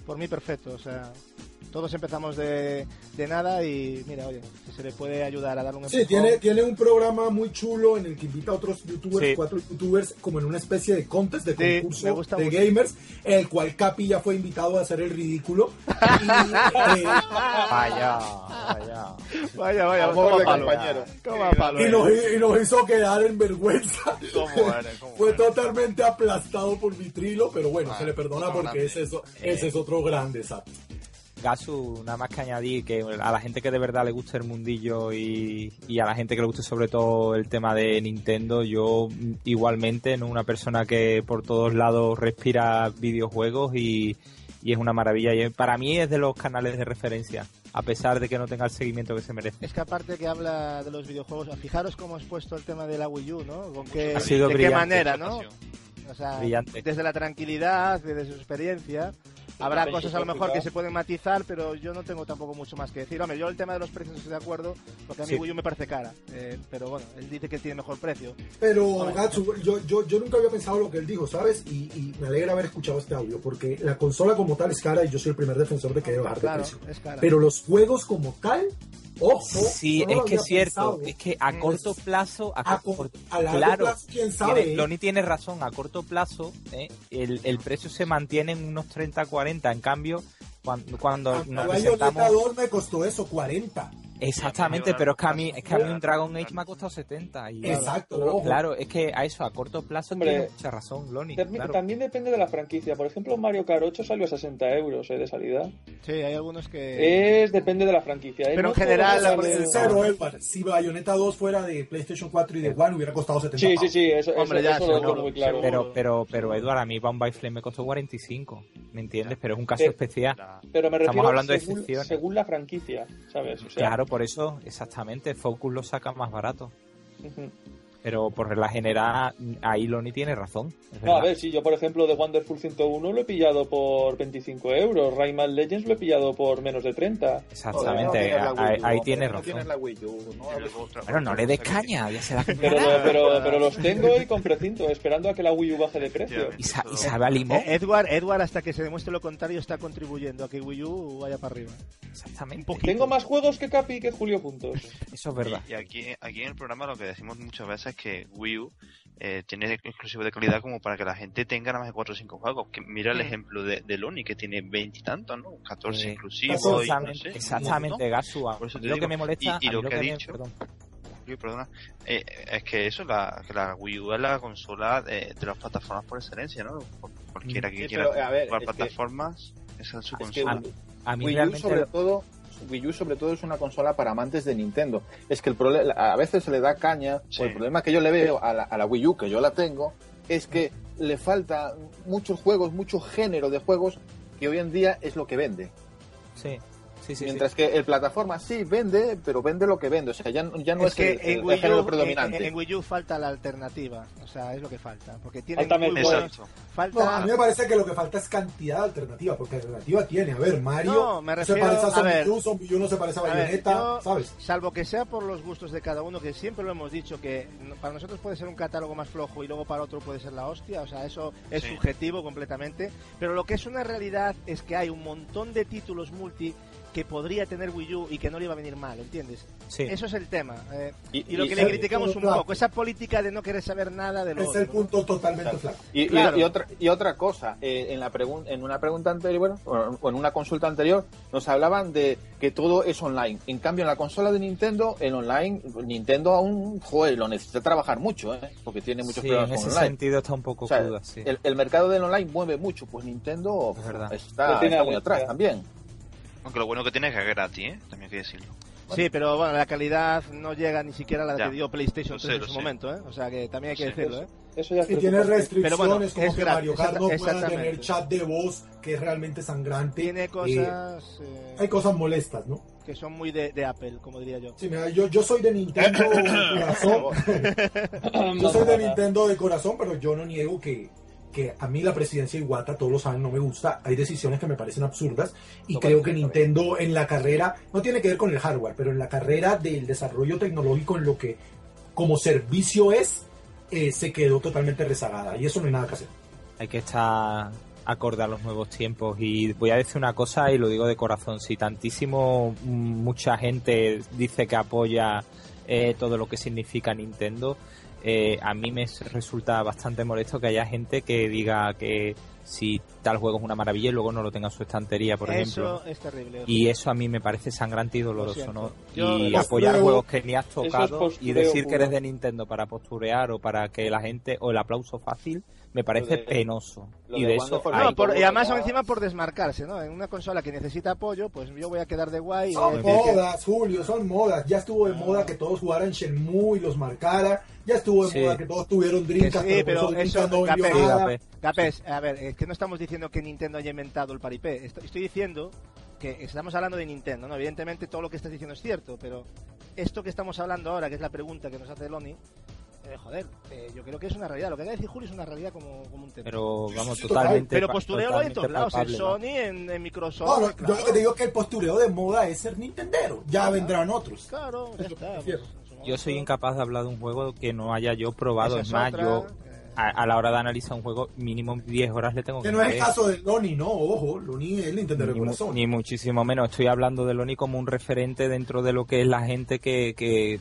por mí perfecto. O sea, todos empezamos de, de nada y mira, oye, si se le puede ayudar a dar un Sí, empujón. tiene, tiene un programa muy chulo en el que invita a otros youtubers, Sí. cuatro youtubers, como en una especie de contest, de Sí, concurso gusta de mucho. gamers, en el cual Capi ya fue invitado a hacer el ridículo. Y, eh, Vaya, vaya. Vaya, vaya, compañero. Y nos, y nos hizo quedar en vergüenza. ¿Cómo eres? ¿Cómo Fue eres? totalmente aplastado por Vitrilo, pero bueno, Ah, se le perdona otro porque grande. ese es, ese es otro grande, exacto. Gasu, nada más que añadir que a la gente que de verdad le gusta el mundillo y, y a la gente que le guste sobre todo el tema de Nintendo, yo mm, igualmente, ¿no? Una persona que por todos lados respira videojuegos y, y es una maravilla. Y para mí es de los canales de referencia, a pesar de que no tenga el seguimiento que se merece. Es que aparte que habla de los videojuegos, fijaros cómo has puesto el tema de la Wii U, ¿no? Con qué, Ha sido de qué manera, ¿no? O sea, Brillante. desde la tranquilidad, desde su experiencia. Habrá la cosas a lo mejor que se pueden matizar, pero yo no tengo tampoco mucho más que decir. Hombre, yo el tema de los precios estoy de acuerdo, porque a mí Sí. Wii U me parece cara. Eh, pero bueno, él dice que tiene mejor precio. Pero. Gatsu, yo, yo, yo nunca había pensado lo que él dijo, ¿sabes? Y, y me alegra haber escuchado este audio, porque la consola como tal es cara y yo soy el primer defensor de que debe bajar de Claro, precio. es cara. Pero los juegos como tal, ojo. Sí, no es que es cierto. pensado. Es que a corto plazo, a, A a largo claro, plazo, quién tiene- sabe. Loni tiene razón. A corto plazo, ¿eh? el, el precio se mantiene en unos 30-40. En cambio, cuando, cuando A nos presentamos. 2 me costó eso, 40. Exactamente, pero es que a mí, es que a mí un Dragon Age me ha costado 70. Y, Exacto, Claro, claro, es que a eso, a corto plazo, Hombre, tiene mucha razón, Loni. También, claro. también depende de la franquicia. Por ejemplo, Mario Kart 8 salió a 60 euros eh, de salida. Sí, hay algunos que... Es depende de la franquicia. Pero No en general, la-. Si Bayonetta 2 fuera de PlayStation 4 y de One, hubiera costado 70 Sí, sí, sí, eso, Hombre, eso, ya, eso lo tengo muy claro. Pero, pero, pero, Eduard, a mí Bound by Flame me costó 45. ¿Me entiendes? Pero es un caso Eh, especial. Pero me Estamos refiero hablando de excepciones. según la franquicia, ¿sabes? O sea, Claro, por eso, exactamente. Focus lo saca más barato. Pero por regla general, ahí Loni tiene razón. No, a ver, si yo por ejemplo de Wonderful 101 lo he pillado por 25 euros, Rayman Legends lo he pillado por menos de 30. Exactamente, no la ahí, ahí tienes no razón. tienes la Wii U, ¿no? Bueno, no le des caña, ya se la Pero, pero, pero los tengo y con precinto, esperando a que la Wii U baje de precio. Y, sa- y sabe a limón. Eh, Edward, Edward, hasta que se demuestre lo contrario, está contribuyendo a que Wii U vaya para arriba. Exactamente. Tengo más juegos que Capi y que Julio juntos. Eso es verdad. Y aquí, aquí en el programa lo que decimos muchas veces es que Wii U eh, tiene exclusivos de calidad como para que la gente tenga nada más de 4 o 5 juegos. Que mira el Mm. ejemplo de, de Loni, que tiene veintitantos, ¿no? 14 Eh, inclusivos. y no Exactamente, sé, exactamente, montón. Gasu. A Por eso te lo digo. que me molesta, Y, y a mí lo que ha me- dicho, perdón. Perdona, eh, es que eso, la, que la Wii U es la consola de, de las plataformas por excelencia, ¿no? Por- Cualquiera que Sí, quiera pero, a ver, jugar es que- plataformas, esa es su Es que consola. A mí Wii U realmente... sobre todo Wii U sobre todo es una consola para amantes de Nintendo. Es que el problema a veces se le da caña, o el problema que yo le veo a la, a la Wii U que yo la tengo es que le falta muchos juegos, mucho género de juegos que hoy en día es lo que vende. Sí, sí, sí. Mientras que el plataforma sí vende, pero vende lo que vende, o sea, ya, no- ya no es, es que el, el en, Wii género U, predominante. en, en Wii U falta la alternativa, o sea, es lo que falta, porque tiene Falta muy buenos- falta No, a mí me parece que lo que falta es cantidad de alternativa, porque alternativa tiene. A ver, Mario No, me se refiero- parece a Zombie. U, Zombie U no se parece a A ver, Bayonetta, yo, ¿sabes? Salvo que sea por los gustos de cada uno, que siempre lo hemos dicho, que para nosotros puede ser un catálogo más flojo y luego para otro puede ser la hostia, o sea, eso es Sí. subjetivo completamente, pero lo que es una realidad es que hay un montón de títulos multi que podría tener Wii U y que no le iba a venir mal, ¿entiendes? Sí. Eso es el tema. eh, Y- y, lo y- que le criticamos un claro. poco, esa política de no querer saber nada de lo Es otro, el ¿no? punto totalmente flaco. Y, Claro. y otra y otra cosa, eh, en la en una pregunta anterior, bueno, o en una consulta anterior, nos hablaban de que todo es online. En cambio, en la consola de Nintendo, el online, Nintendo aún, joder, lo necesita trabajar mucho, ¿eh? porque tiene muchos Sí, problemas en ese online. sentido está un poco O sea, cruda, sí. el, el mercado del online mueve mucho, pues Nintendo está, Lo tiene está muy atrás también. Aunque lo bueno que tiene es que es gratis, ¿eh? También hay que decirlo. Sí, pero bueno, la calidad no llega ni siquiera a la Ya. que dio PlayStation Lo sé, 3 en su sé. momento, ¿eh? O sea que también hay que Sí. decirlo, ¿eh? Eso ya Y tiene restricciones bueno, como es que gratis, Mario Kart no pueda tener chat de voz, que es realmente sangrante. Tiene Eh, cosas eh, hay cosas molestas, ¿no? que son muy de, de Apple, como diría yo. Sí, mira, yo, yo soy de Nintendo de corazón. yo soy de Nintendo de corazón, pero yo no niego que, que a mí la presidencia de Iwata, todos lo saben, no me gusta. Hay decisiones que me parecen absurdas y creo que Nintendo en la carrera, no tiene que ver con el hardware, pero en la carrera del desarrollo tecnológico, en lo que como servicio es, eh, se quedó totalmente rezagada y eso no hay nada que hacer. Hay que estar acorde a los nuevos tiempos y voy a decir una cosa y lo digo de corazón, si tantísimo mm, mucha gente dice que apoya eh, todo lo que significa Nintendo, eh, a mí me resulta bastante molesto que haya gente que diga que si tal juego es una maravilla y luego no lo tenga en su estantería, por Eso ejemplo. es terrible. Y eso a mí me parece sangrante y Lo doloroso. ¿no? Yo- y apoyar juegos que ni has es tocado y decir que eres de Nintendo para posturear o para que la gente, o el aplauso fácil, me parece de- penoso. Y de de eso No, hay. por- y además son encima por desmarcarse, ¿no? En una consola que necesita apoyo, pues yo voy a quedar de guay. Son decir que- modas, Julio, son modas. Ya estuvo de moda que todos jugaran Shenmue y los marcara. Ya estuvo de Sí. moda que todos tuvieron Dreamcast, sí, pero, pero eso no. Gapés. Gapés, a ver, es que no estamos diciendo que Nintendo haya inventado el paripé. Estoy, estoy diciendo que estamos hablando de Nintendo, ¿no? Evidentemente todo lo que estás diciendo es cierto, pero esto que estamos hablando ahora, que es la pregunta que nos hace Loni, eh, joder, eh, yo creo que es una realidad. Lo que acaba de decir Julio es una realidad como, como un tema. Pero vamos, Total, totalmente. Pero postureo lo hay en todos lados, en. Sony, en, en Microsoft. No, no, claro. Yo lo que te digo es que el postureo de moda es ser Nintendero. Ya vendrán otros. Claro, ya está. pues, Yo soy incapaz de hablar de un juego que no haya yo probado. Esa Es más, otra, yo eh. a, a la hora de analizar un juego, mínimo 10 horas le tengo que Que no es el caso de Loni, no, ojo. Loni es el Nintendero de Ni, mu- corazón. ni muchísimo menos. Estoy hablando de Loni como un referente dentro de lo que es la gente que, que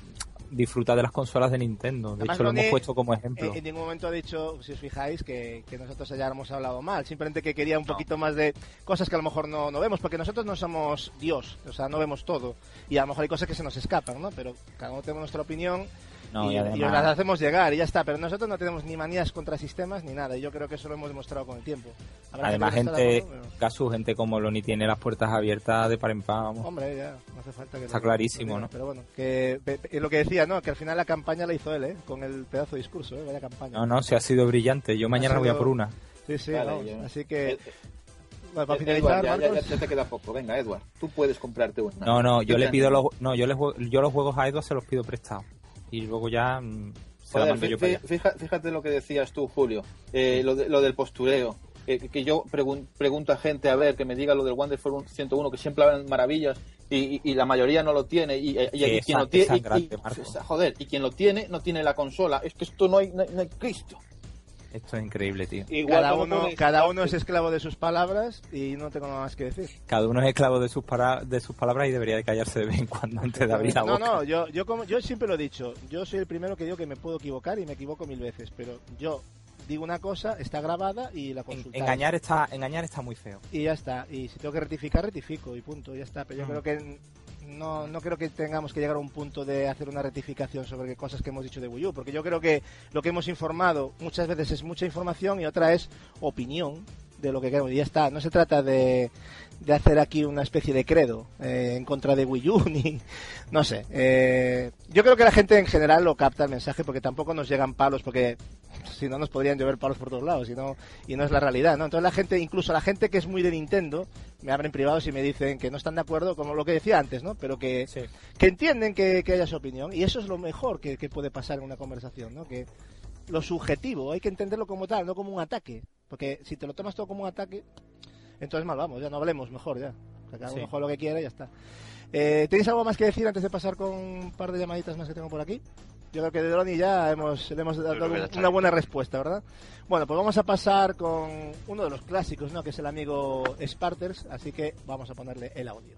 disfruta de las consolas de Nintendo. De Además, hecho, lo hemos puesto como ejemplo. Eh, En ningún momento ha dicho, si os fijáis, que, que nosotros hayamos hablado mal. Simplemente que quería un poquito más de cosas que a lo mejor no, no vemos, porque nosotros no somos Dios, o sea, no vemos todo. Y a lo mejor hay cosas que se nos escapan, ¿no? Pero cada uno tenemos nuestra opinión No, y, y además- y os las hacemos llegar y ya está. Pero nosotros no tenemos ni manías contra sistemas ni nada. Y yo creo que eso lo hemos demostrado con el tiempo. Habrá Además, gente, Casu, gente como Loni tiene las puertas abiertas de par en par. vamos. Hombre, ya, no hace falta que Está lo- clarísimo, lo ¿no? Pero bueno, que, pe- pe- lo que decía, ¿no? Que al final la campaña la hizo él, ¿eh? Con el pedazo de discurso, ¿eh? Vaya campaña. No, no, se ha sido brillante. Yo mañana Ha voy a sido- por una. Sí, sí, Vale, vamos. Así que, Eh, bueno, para Edward, finalizar, ya, ya- te queda poco. Venga, Edward, tú puedes comprarte una. No, no, yo le pido los, no, yo, le jue- yo los juegos a Edward se los pido prestados. Y luego ya se la Joder, mando yo fí- para allá. fija- fíjate lo que decías tú, Julio, eh, lo, de- lo del postureo. eh, que yo pregun- pregunto a gente a ver que me diga lo del Wonderful 101 que siempre hablan maravillas y, y- y la mayoría no lo tiene y, y- quien lo tiene joder y quien lo tiene no tiene la consola es que esto no hay, no hay, no hay Cristo Esto es increíble, tío. Igual cada uno, ponéis cada uno es esclavo de sus palabras y no tengo nada más que decir. Cada uno es esclavo de sus, para- de sus palabras y debería de callarse de vez en cuando antes de abrir la No, boca. no, yo, yo, como, yo siempre lo he dicho. Yo soy el primero que digo que me puedo equivocar y me equivoco mil veces. Pero yo digo una cosa, está grabada y la consultáis. engañar está, engañar está muy feo. Y ya está. Y si tengo que rectificar, rectifico y punto, ya está. Pero yo Mm. creo que no, no creo que tengamos que llegar a un punto de hacer una rectificación sobre cosas que hemos dicho de Wii U, porque yo creo que lo que hemos informado muchas veces es mucha información y otra es opinión de lo que queremos. Y ya está. No se trata de, de hacer aquí una especie de credo eh, en contra de Wii U, ni. No sé. Eh, yo creo que la gente en general lo capta el mensaje porque tampoco nos llegan palos, porque si no nos podrían llover palos por todos lados y no, y no es la realidad, ¿no? Entonces la gente, incluso la gente que es muy de Nintendo, me abren privados y me dicen que no están de acuerdo con lo que decía antes, ¿no? Pero que, que entienden que, que haya su opinión y eso es lo mejor que, que puede pasar en una conversación, ¿no? Que lo subjetivo hay que entenderlo como tal, no como un ataque, porque si te lo tomas todo como un ataque, entonces mal vamos, ya no hablemos mejor ya, que cada Sí. uno juega lo que quiera y ya está. Eh, ¿Tenéis algo más que decir antes de pasar con un par de llamaditas más que tengo por aquí? Yo creo que de Droni ya hemos, le hemos dado un- una buena respuesta, ¿verdad? Bueno, pues vamos a pasar con uno de los clásicos, ¿no? Que es el amigo Sparters, así que vamos a ponerle el audio.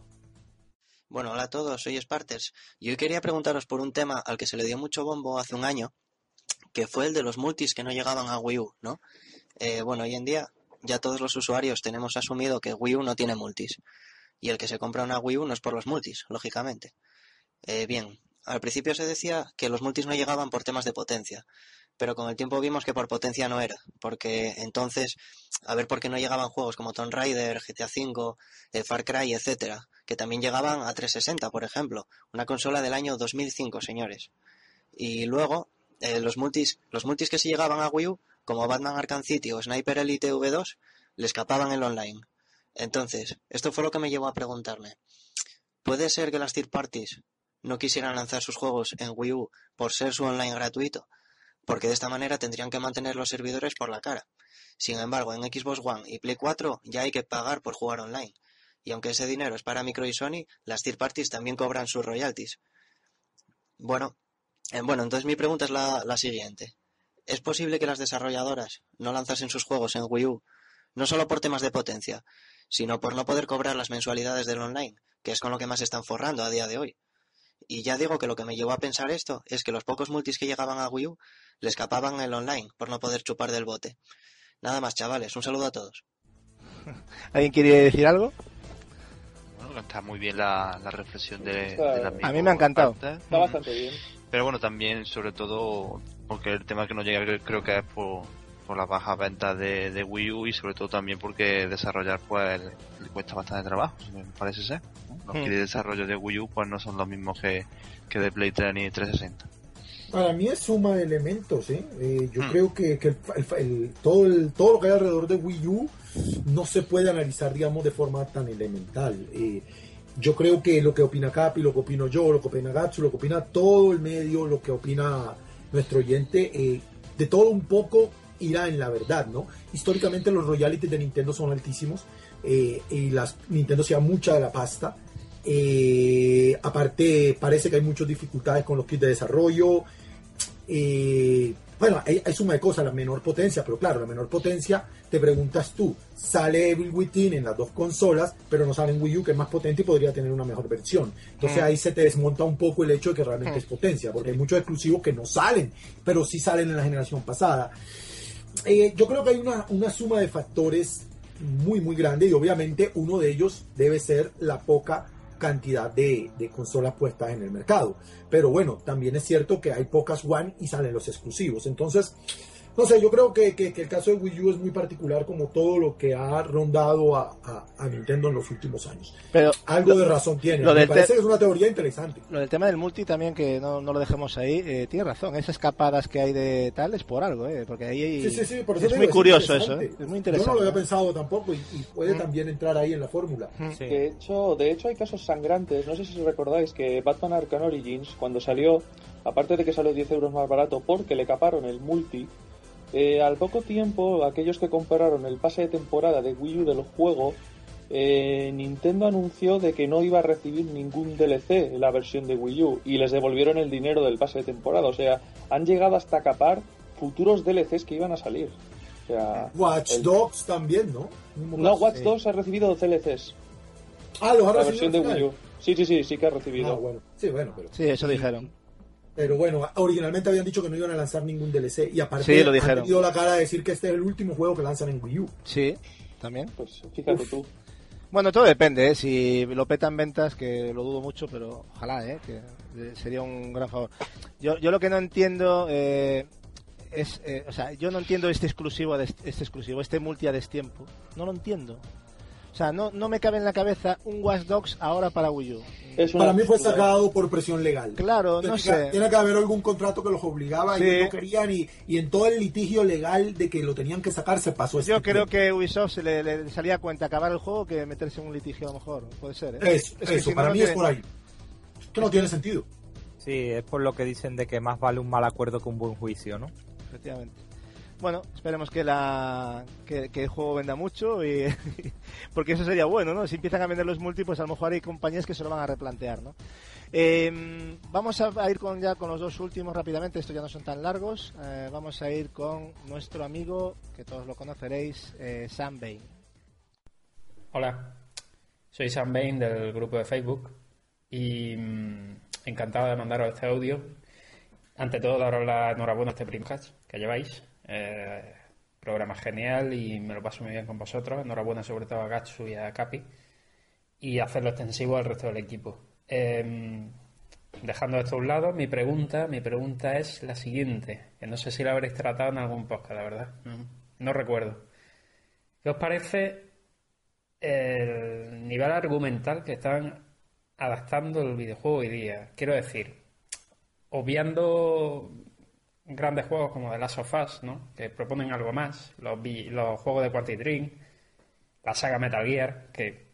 Bueno, hola a todos, soy Sparters. Y hoy quería preguntaros por un tema al que se le dio mucho bombo hace un año, que fue el de los multis que no llegaban a Wii U, ¿no? Eh, bueno, hoy en día ya todos los usuarios tenemos asumido que Wii U no tiene multis. Y el que se compra una Wii U no es por los multis, lógicamente. Eh, bien, al principio se decía que los multis no llegaban por temas de potencia, pero con el tiempo vimos que por potencia no era, porque entonces, a ver por qué no llegaban juegos como Tomb Raider, GTA V, eh, Far Cry, etcétera, que también llegaban a 360, por ejemplo, una consola del año 2005, señores. Y luego, eh, los multis, los multis que sí llegaban a Wii U, como Batman Arkham City o Sniper Elite V2, le escapaban el online. Entonces, esto fue lo que me llevó a preguntarme. ¿Puede ser que las third parties no quisieran lanzar sus juegos en Wii U por ser su online gratuito? Porque de esta manera tendrían que mantener los servidores por la cara. Sin embargo, en Xbox One y Play 4 ya hay que pagar por jugar online. Y aunque ese dinero es para Micro y Sony, las third parties también cobran sus royalties. Bueno, eh, bueno, entonces mi pregunta es la, la siguiente. ¿Es posible que las desarrolladoras no lanzasen sus juegos en Wii U no solo por temas de potencia, sino por no poder cobrar las mensualidades del online, que es con lo que más están forrando a día de hoy? Y ya digo que lo que me llevó a pensar esto es que los pocos multis que llegaban a Wii U le escapaban el online por no poder chupar del bote. Nada más, chavales. Un saludo a todos. ¿Alguien quiere decir algo? Bueno, está muy bien la, la reflexión de, amigo A mí me ha encantado. Está bastante bien. Pero bueno, también, sobre todo, porque el tema que no llega cre- creo que es por, por las bajas ventas de, de Wii U y sobre todo también porque desarrollar pues le, cuesta bastante trabajo, me parece ser. ¿no? Los Hmm. kits de desarrollo de Wii U pues no son los mismos que, que de Play 3 ni 360. Para mí es suma de elementos, ¿eh? Eh, yo Hmm. creo que, que el- el- el- todo, el, todo lo que hay alrededor de Wii U no se puede analizar, digamos, de forma tan elemental. Eh, yo creo que lo que opina Capi, lo que opino yo, lo que opina Gatsu, lo que opina todo el medio, lo que opina nuestro oyente, eh, de todo un poco irá en la verdad, ¿no? Históricamente los royalties de Nintendo son altísimos eh, y las Nintendo se da mucha de la pasta. Eh, aparte, parece que hay muchas dificultades con los kits de desarrollo. Eh, bueno, hay, hay suma de cosas, la menor potencia, pero claro, la menor potencia, te preguntas tú, sale Evil Within en las dos consolas, pero no sale en Wii U, que es más potente y podría tener una mejor versión. Entonces Mm. ahí se te desmonta un poco el hecho de que realmente Mm. es potencia, porque hay muchos exclusivos que no salen, pero sí salen en la generación pasada. Eh, yo creo que hay una, una suma de factores muy, muy grande y obviamente uno de ellos debe ser la poca cantidad de, de consolas puestas en el mercado. Pero bueno, también es cierto que hay pocas One y salen los exclusivos. Entonces, no sé, yo creo que, que- que el caso de Wii U es muy particular como todo lo que ha rondado a, a- a Nintendo en los últimos años. Pero Algo lo- de razón tiene. lo Me del parece que es una teoría interesante. Lo del tema del multi también, que no, no lo dejemos ahí, eh, tiene razón. Esas escapadas que hay de tal es por algo, ¿eh? Porque ahí hay- Sí, sí, sí, por eso es te muy digo, curioso eso, interesante. ¿eh? Es muy Yo interesante. no lo había pensado tampoco y, y puede Mm. también entrar ahí en la fórmula. De hecho, de hecho hay casos sangrantes. No sé si recordáis que Batman Arkham Origins, cuando salió, aparte de que salió 10 euros más barato porque le caparon el multi, eh, al poco tiempo aquellos que compraron el pase de temporada de Wii U del juego, eh, Nintendo anunció de que no iba a recibir ningún DLC en la versión de Wii U y les devolvieron el dinero del pase de temporada. O sea, han llegado hasta capar futuros DLCs que iban a salir. O sea, Watch el- Dogs también, ¿no? No. Watch Dogs ha recibido DLCs. Ah, los ha La recibido versión de. Wii U. Sí, sí, sí, sí que ha recibido. Ah, bueno. Sí, bueno, pero. Sí, eso dijeron. Pero bueno, originalmente habían dicho que no iban a lanzar ningún DLC y aparte Sí, lo han tenido la cara de decir que este es el último juego que lanzan en Wii U. Sí, también. Pues fíjate tú. Bueno, todo depende, ¿eh? Si lo petan ventas, que lo dudo mucho, pero ojalá, ¿eh? Que eh, sería un gran favor. Yo, yo lo que no entiendo eh, es, eh, o sea, yo no entiendo este exclusivo, este exclusivo, este multi a destiempo. No lo entiendo. O sea, no, no me cabe en la cabeza un Watch Dogs ahora para Wii U. Para mí fue sacado por presión legal. Claro, no sé. Tiene que haber algún contrato que los obligaba Sí. y ellos no querían y, y en todo el litigio legal de que lo tenían que sacar se pasó este Yo creo tiempo. que Ubisoft se le, le salía a cuenta acabar el juego que meterse en un litigio a lo mejor. Puede ser, ¿eh? Eso, Es que eso, si para no mí es por ahí. Que no tiene sentido. Sí, es por lo que dicen de que más vale un mal acuerdo que un buen juicio, ¿no? Efectivamente. Bueno, esperemos que la que, el juego venda mucho y porque eso sería bueno, ¿no? Si empiezan a vender los multi, pues a lo mejor hay compañías que se lo van a replantear, ¿no? Eh, vamos a, a ir con ya con los dos últimos rápidamente, estos ya no son tan largos. Eh, vamos a ir con nuestro amigo, que todos lo conoceréis, eh, Sam Bain. Hola, soy Sam Bain del grupo de Facebook y mm, encantado de mandaros este audio. Ante todo, daros la enhorabuena a este Primcast que lleváis. Eh, programa genial y me lo paso muy bien con vosotros. Enhorabuena sobre todo a Gatsu y a Capi y hacerlo extensivo al resto del equipo. Eh, dejando esto a un lado, mi pregunta, mi pregunta es la siguiente, que no sé si la habréis tratado en algún podcast, la verdad. No, no recuerdo. ¿Qué os parece el nivel argumental que están adaptando el videojuego hoy día? Quiero decir, obviando grandes juegos como The Last of Us, ¿no? que proponen algo más, los, los juegos de Quantic Dream, la saga Metal Gear, que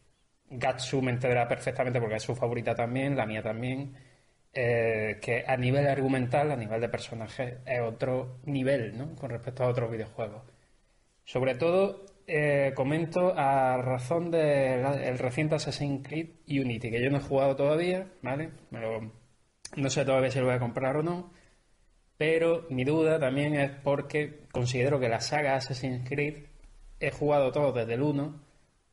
Gatsu me entenderá perfectamente porque es su favorita también, la mía también, eh, que a nivel argumental, a nivel de personaje, es otro nivel ¿no? con respecto a otros videojuegos. Sobre todo, eh, comento a razón del reciente Assassin's Creed Unity, que yo no he jugado todavía, ¿vale? Me no sé todavía si lo voy a comprar o no, Pero mi duda también es porque considero que la saga Assassin's Creed he jugado todo desde el 1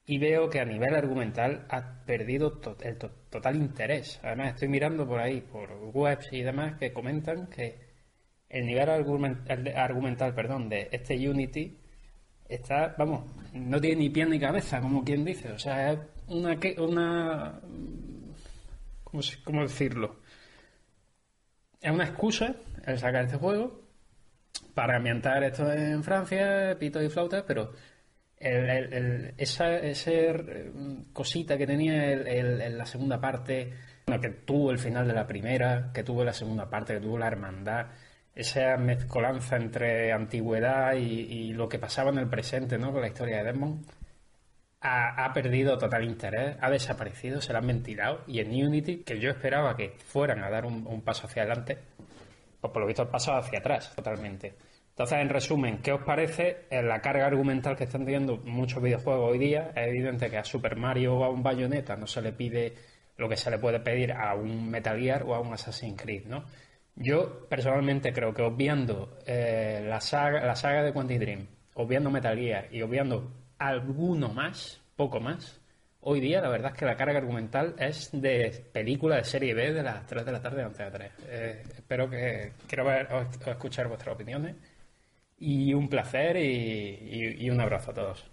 y veo que a nivel argumental ha perdido el to- total interés. Además, estoy mirando por ahí, por webs y demás, que comentan que el nivel argumen- el argumental perdón, de este Unity está, vamos, no tiene ni pie ni cabeza, como quien dice. O sea, es una... una ¿cómo, cómo decirlo? Es una excusa el sacar este juego para ambientar esto en Francia, pitos y flautas, pero el- esa eh, cosita que tenía en la segunda parte, bueno, que tuvo el final de la primera, que tuvo la segunda parte, que tuvo la hermandad, esa mezcolanza entre antigüedad y, lo que pasaba en el presente, ¿no? Con la historia de Desmond, ha, ha perdido total interés, ha desaparecido, se la han ventilado y en Unity, que yo esperaba que fueran a dar un, un paso hacia adelante, pues por lo visto han pasado hacia atrás totalmente. Entonces, en resumen, ¿qué os parece la carga argumental que están teniendo muchos videojuegos hoy día? Es evidente que a Super Mario o a un Bayonetta no se le pide lo que se le puede pedir a un Metal Gear o a un Assassin's Creed, ¿no? Yo personalmente creo que obviando eh, la, saga, la saga de Quantic Dream, obviando Metal Gear y obviando alguno más, poco más, hoy día la verdad es que la carga argumental es de película de serie B de las 3 de la tarde de Antena 3. Eh, espero que quiero ver escuchar vuestras opiniones y un placer y un abrazo a todos.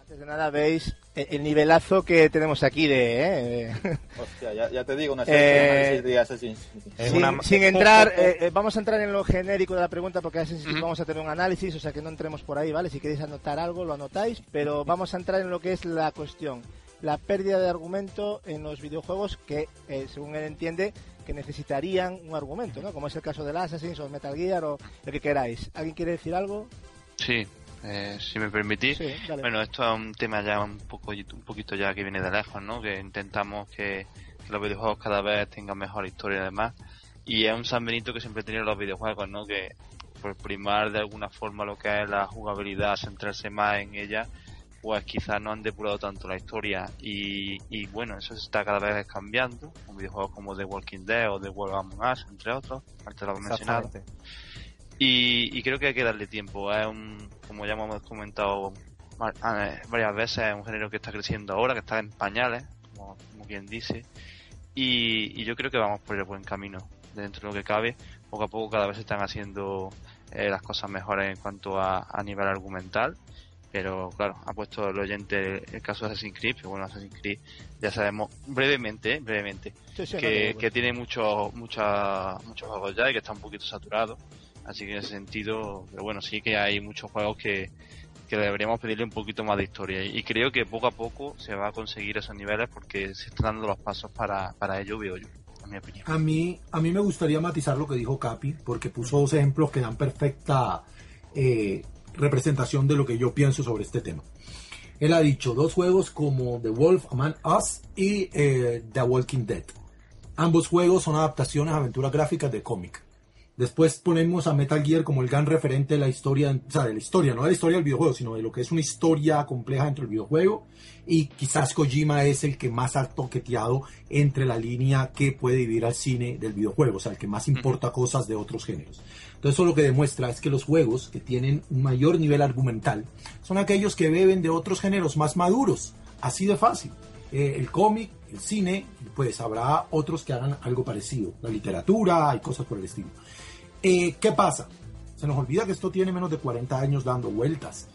Antes de nada, veis el el nivelazo que tenemos aquí de... ¿eh? Hostia, ya, ya te digo, una serie de Eh, de Assassin's sin, sin entrar, eh, eh, vamos a entrar en lo genérico de la pregunta porque Assassin's Creed vamos a tener un análisis, o sea que no entremos por ahí, ¿vale? Si queréis anotar algo, lo anotáis, pero vamos a entrar en lo que es la cuestión. La pérdida de argumento en los videojuegos que, eh, según él entiende, que necesitarían un argumento, ¿no? Como es el caso del Assassin's o Metal Gear o lo que queráis. ¿Alguien quiere decir algo? Sí, eh, si me permitís. Sí, dale. bueno, esto es un tema ya un poco un poquito ya que viene de lejos, ¿no? Que intentamos que, que los videojuegos cada vez tengan mejor historia y demás. Y es un San Benito que siempre he tenido los videojuegos, ¿no? Que por primar de alguna forma lo que es la jugabilidad, centrarse más en ella, pues quizás no han depurado tanto la historia. Y, y bueno, eso se está cada vez cambiando. Con videojuegos como The Walking Dead o The World Among Us, entre otros. Antes lo hemos mencionado. Y, y creo que hay que darle tiempo. Es un, como ya hemos comentado va- eh, varias veces, es un género que está creciendo ahora, que está en pañales, como, como quien dice. Y, y yo creo que vamos por el buen camino. Dentro de lo que cabe, poco a poco cada vez se están haciendo eh, las cosas mejores en cuanto a, a nivel argumental. Pero claro, ha puesto el oyente el caso de Assassin's Creed, pero bueno, Assassin's Creed ya sabemos brevemente, eh, brevemente, Sí, sí, que, tiene muchos mucha, muchos juegos ya y que está un poquito saturado. Así que en ese sentido, pero bueno, sí que hay muchos juegos que, que deberíamos pedirle un poquito más de historia. Y creo que poco a poco se va a conseguir esos niveles porque se están dando los pasos para, para ello, veo yo, en mi opinión. A mí, a mí me gustaría matizar lo que dijo Capi, porque puso dos ejemplos que dan perfecta eh, representación de lo que yo pienso sobre este tema. Él ha dicho dos juegos como The Wolf Among Us y eh, The Walking Dead. Ambos juegos son adaptaciones a aventuras gráficas de cómic. Después ponemos a Metal Gear como el gran referente de la historia, o sea, de la historia, no de la historia del videojuego, sino de lo que es una historia compleja dentro del videojuego. Y quizás Kojima es el que más ha toqueteado entre la línea que puede vivir al cine del videojuego, o sea, el que más importa cosas de otros géneros. Entonces eso lo que demuestra es que los juegos que tienen un mayor nivel argumental son aquellos que beben de otros géneros más maduros, así de fácil. Eh, el cómic, el cine, pues habrá otros que hagan algo parecido, la literatura y cosas por el estilo. Eh, ¿Qué pasa? Se nos olvida que esto tiene menos de 40 años dando vueltas.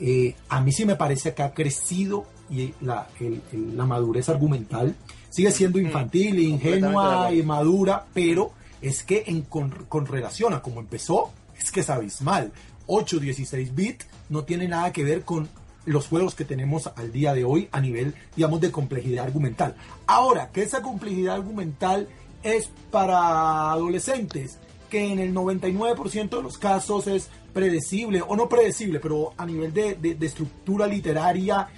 Eh, a mí sí me parece que ha crecido y la, el- el- la madurez argumental sigue siendo infantil, ingenua y madura, pero es que en, con, con relación a cómo empezó, es que es abismal. 8, 16 bit no tiene nada que ver con los juegos que tenemos al día de hoy a nivel, digamos, de complejidad argumental. Ahora, que esa complejidad argumental es para adolescentes, que en el 99% de los casos es predecible, o no predecible, pero a nivel de, de- estructura literaria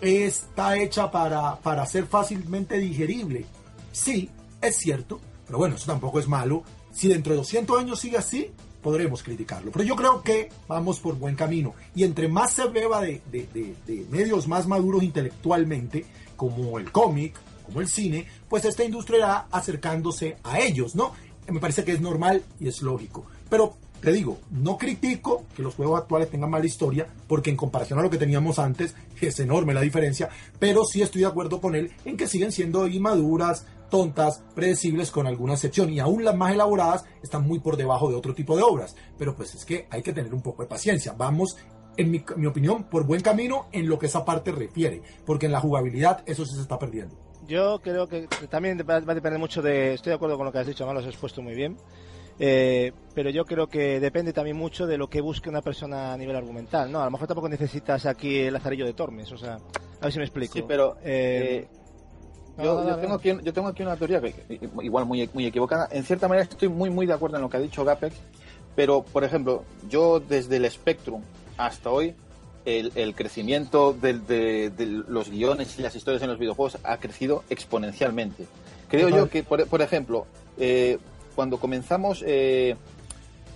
está hecha para, para ser fácilmente digerible. Sí, es cierto, pero bueno, eso tampoco es malo. Si dentro de 200 años sigue así, podremos criticarlo. Pero yo creo que vamos por buen camino. Y entre más se beba de- de- de medios más maduros intelectualmente, como el cómic, como el cine, pues esta industria irá acercándose a ellos, ¿no? Me parece que es normal y es lógico. Pero te digo, no critico que los juegos actuales tengan mala historia, porque en comparación a lo que teníamos antes es enorme la diferencia, pero sí estoy de acuerdo con él en que siguen siendo inmaduras, tontas, predecibles con alguna excepción, y aún las más elaboradas están muy por debajo de otro tipo de obras. Pero pues es que hay que tener un poco de paciencia. Vamos en mi, mi opinión, por buen camino en lo que esa parte refiere, porque en la jugabilidad eso sí se está perdiendo. Yo creo que también va, a depender mucho de. Estoy de acuerdo con lo que has dicho, además lo has expuesto muy bien. Eh, pero yo creo que depende también mucho de lo que busque una persona a nivel argumental, ¿no? A lo mejor tampoco necesitas aquí el lazarillo de Tormes, o sea, a ver si me explico. Sí, pero Eh, eh, no, yo, no, yo no, tengo aquí, yo tengo aquí una teoría que igual muy, muy equivocada. En cierta manera estoy muy muy de acuerdo en lo que ha dicho Gapex, pero por ejemplo, yo desde el Spectrum hasta hoy, el, el crecimiento del- de, de los guiones y las historias en los videojuegos ha crecido exponencialmente. Creo yo que, por, por ejemplo, eh, cuando comenzamos eh,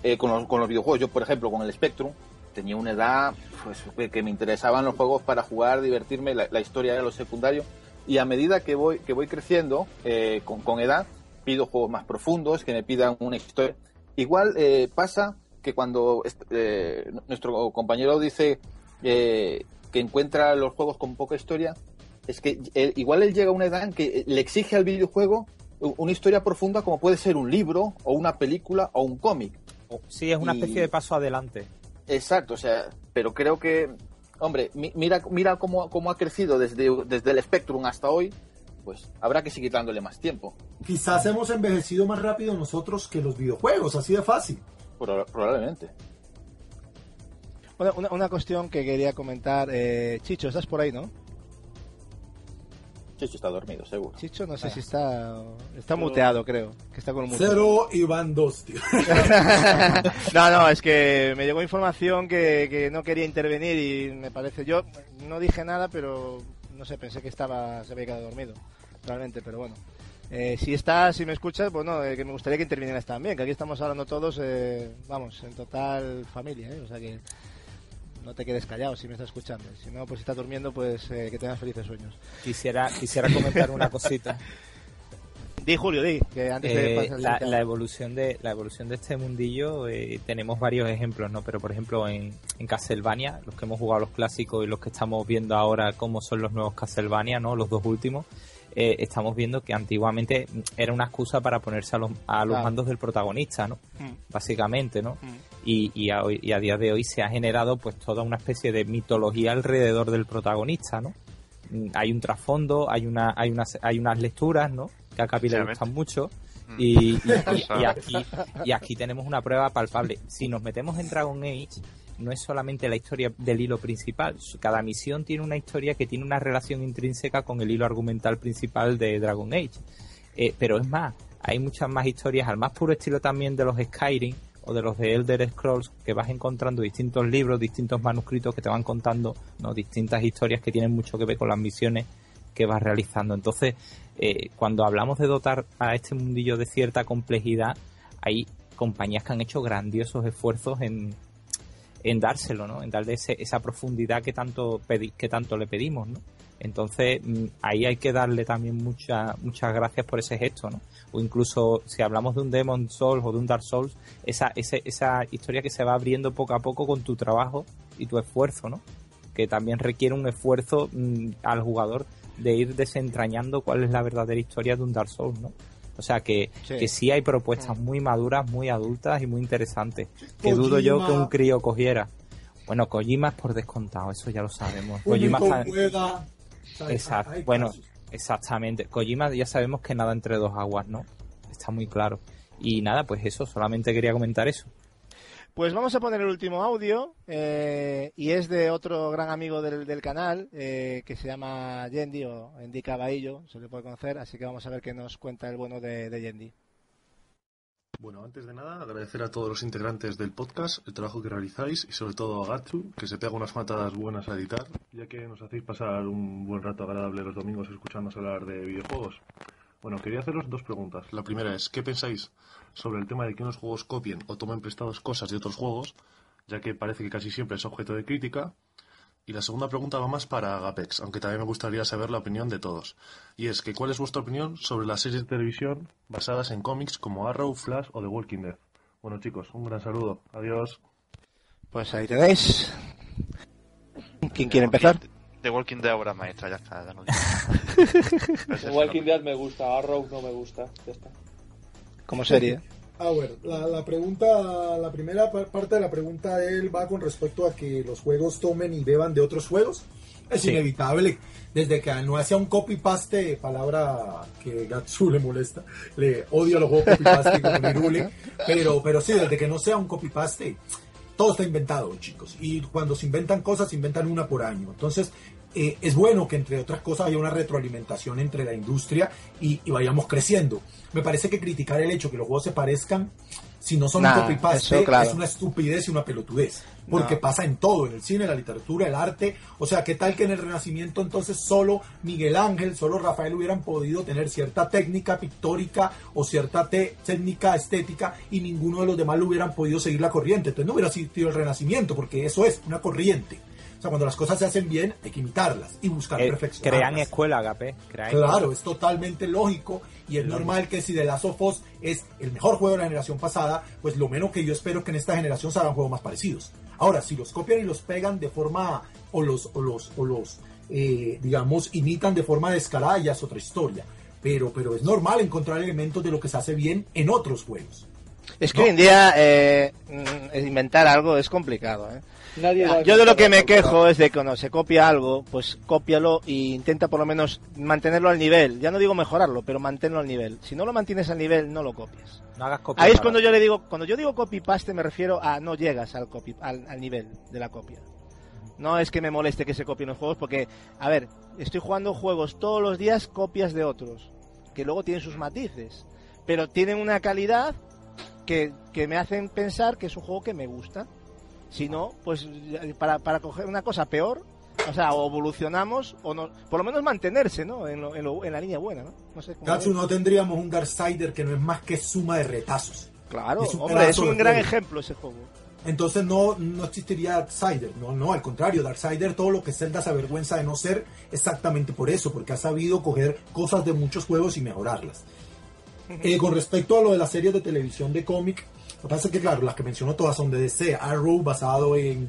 eh, con, los, con los videojuegos, yo por ejemplo con el Spectrum, tenía una edad pues, que- me interesaban los juegos para jugar, divertirme, la, la historia era lo secundario. Y a medida que voy, que voy creciendo eh, con, con edad, pido juegos más profundos, que me pidan una historia. Igual eh, pasa que cuando eh, nuestro compañero dice eh, que encuentra los juegos con poca historia, es que él- igual él llega a una edad en que le exige al videojuego una historia profunda como puede ser un libro o una película o un cómic. Sí, es una Y- especie de paso adelante. Exacto, o sea, pero creo que, hombre, mi- mira, mira cómo, cómo ha crecido desde, desde el Spectrum hasta hoy, pues habrá que seguir dándole más tiempo, Quizás hemos envejecido más rápido nosotros que los videojuegos, así de fácil. proba- probablemente. Una, una, una cuestión que quería comentar. Eh, Chicho, estás por ahí, ¿no? Chicho está dormido, seguro. Chicho, no sé Ah. si está. Está Pero- muteado, creo. Que está con un mute. Cero y van dos, tío. no, no, es que me llegó información que, que no quería intervenir y me parece. Yo no dije nada, pero no sé, pensé que estaba se había quedado dormido, realmente, pero bueno. Eh, si estás, si me escuchas, bueno, eh, que me gustaría que intervinieras también, que aquí estamos hablando todos, eh, vamos, en total familia, ¿eh? o sea que no te quedes callado si me estás escuchando. Si no, pues si estás durmiendo, pues eh, que tengas felices sueños. Quisiera, quisiera comentar una cosita. Di, Julio, di, que antes Eh, de al la, la evolución de la evolución de este mundillo eh, tenemos varios ejemplos no pero por ejemplo en, en Castlevania los que hemos jugado los clásicos y los que estamos viendo ahora cómo son los nuevos Castlevania no los dos últimos eh, estamos viendo que antiguamente era una excusa para ponerse a los, a los Claro. mandos del protagonista no Mm. básicamente no y, y, a hoy- y a día de hoy se ha generado pues toda una especie de mitología alrededor del protagonista no Mm, hay un trasfondo hay una hay unas hay unas lecturas no que a Capi le gustan mucho Mm. y, y- y- Eso. y aquí y aquí tenemos una prueba palpable si nos metemos en Dragon Age no es solamente la historia del hilo principal cada misión tiene una historia que tiene una relación intrínseca con el hilo argumental principal de Dragon Age Eh, pero es más hay muchas más historias al más puro estilo también de los Skyrim o de los de Elder Scrolls que vas encontrando distintos libros, distintos manuscritos que te van contando ¿no? distintas historias que tienen mucho que ver con las misiones que vas realizando. Entonces, eh, cuando hablamos de dotar a este mundillo de cierta complejidad, hay compañías que han hecho grandiosos esfuerzos en, en dárselo, ¿no? En darle ese- esa profundidad que tanto pedi- que tanto le pedimos, ¿no? Entonces, mm, ahí hay que darle también mucha, muchas gracias por ese gesto, ¿no? O incluso si hablamos de un Demon Souls o de un Dark Souls, esa, ese- esa historia que se va abriendo poco a poco con tu trabajo y tu esfuerzo, ¿no? Que también requiere un esfuerzo mm, al jugador de ir desentrañando cuál es la verdadera historia de un Dark Souls, ¿no? O sea que Sí. que sí hay propuestas muy maduras, muy adultas y muy interesantes. Que dudo yo que un crío cogiera. Bueno, Kojima es por descontado, eso ya lo sabemos. Kojima está- Exacto. Bueno, exactamente. Kojima ya sabemos que nada entre dos aguas, ¿no? Está muy claro. Y nada, pues eso, solamente quería comentar eso. Pues vamos a poner el último audio eh, y es de otro gran amigo del, del canal eh, que se llama Yendi o Yendi Caballo, se le puede conocer, así que vamos a ver qué nos cuenta el bueno de, de Yendi. Bueno, antes de nada, agradecer a todos los integrantes del podcast el trabajo que realizáis y sobre todo a Gatsu, que se pega unas matadas buenas a editar, ya que nos hacéis pasar un buen rato agradable los domingos escuchándonos hablar de videojuegos. Bueno, quería haceros dos preguntas. La primera es, ¿qué pensáis sobre el tema de que unos juegos copien o tomen prestados cosas de otros juegos, ya que parece que casi siempre es objeto de crítica? Y la segunda pregunta va más para Agapex, aunque también me gustaría saber la opinión de todos. Y es que, ¿cuál es vuestra opinión sobre las series de televisión basadas en cómics como Arrow, Flash o The Walking Dead? Bueno, chicos, un gran saludo. Adiós. Pues ahí tenéis. ¿Quién quiere empezar? The Walking Dead obra maestra, ya está. Ya digo. The Walking Dead me gusta, Arrow no me gusta. Ya está. Como serie. Ah, bueno, la, la pregunta, la primera par- parte de la pregunta de él va con respecto a que los juegos tomen y beban de otros juegos. Es Sí. inevitable. Desde que no hacía un copy-paste, palabra que Gatsu le molesta, le odio a los juegos copy-paste como Nirule, pero, pero sí, desde que no sea un copy-paste, todo está inventado, chicos. Y cuando se inventan cosas, se inventan una por año. Entonces, eh, es bueno que entre otras cosas haya una retroalimentación entre la industria y, y vayamos creciendo. Me parece que criticar el hecho que los juegos se parezcan, si no son Nah, un copy-paste, eso, claro. es una estupidez y una pelotudez. Porque No. pasa en todo, en el cine, la literatura, el arte. O sea, ¿qué tal que en el Renacimiento entonces solo Miguel Ángel, solo Rafael hubieran podido tener cierta técnica pictórica o cierta técnica estética y ninguno de los demás lo hubieran podido seguir la corriente? Entonces no hubiera existido el Renacimiento, porque eso es una corriente. O sea, cuando las cosas se hacen bien, hay que imitarlas y buscar Eh, perfeccionarlas. crean escuela, Agape. crean Claro, escuela. es totalmente lógico y es normal que si The Last of Us es el mejor juego de la generación pasada, pues lo menos que yo espero es que en esta generación se hagan juegos más parecidos. Ahora, si los copian y los pegan de forma, o los, o los, o los eh, digamos, imitan de forma descarada, ya es otra historia. Pero, pero es normal encontrar elementos de lo que se hace bien en otros juegos. Es que No. hoy en día eh, mm, inventar algo es complicado. ¿eh? Nadie Yo de lo que me quejo es de que cuando se copia algo, pues cópialo e intenta por lo menos mantenerlo al nivel. Ya no digo mejorarlo, pero mantenerlo al nivel. Si no lo mantienes al nivel, no lo copies. No hagas copia. Ahí es cuando yo le digo, cuando yo digo copy paste me refiero a no llegas al copy, al, al nivel de la copia. No es que me moleste que se copien los juegos porque, a ver, estoy jugando juegos todos los días copias de otros, que luego tienen sus matices, pero tienen una calidad que, que me hacen pensar que es un juego que me gusta. Si no, pues para, para coger una cosa peor, o sea, o evolucionamos o no, por lo menos mantenerse, ¿no? En, lo- en, lo- en la línea buena, ¿no? No sé cómo ves. no tendríamos un Darksider que no es más que suma de retazos. Claro, Es un hombre, es pedazo un de gran juego. ejemplo ese juego. Entonces no, no existiría Darksider, no, no, al contrario, Darksider todo lo que Zelda se avergüenza de no ser exactamente por eso, porque ha sabido coger cosas de muchos juegos y mejorarlas. Eh, con respecto a lo de las series de televisión de cómic, lo que pasa es que claro, las que menciono todas son de DC, Arrow basado en,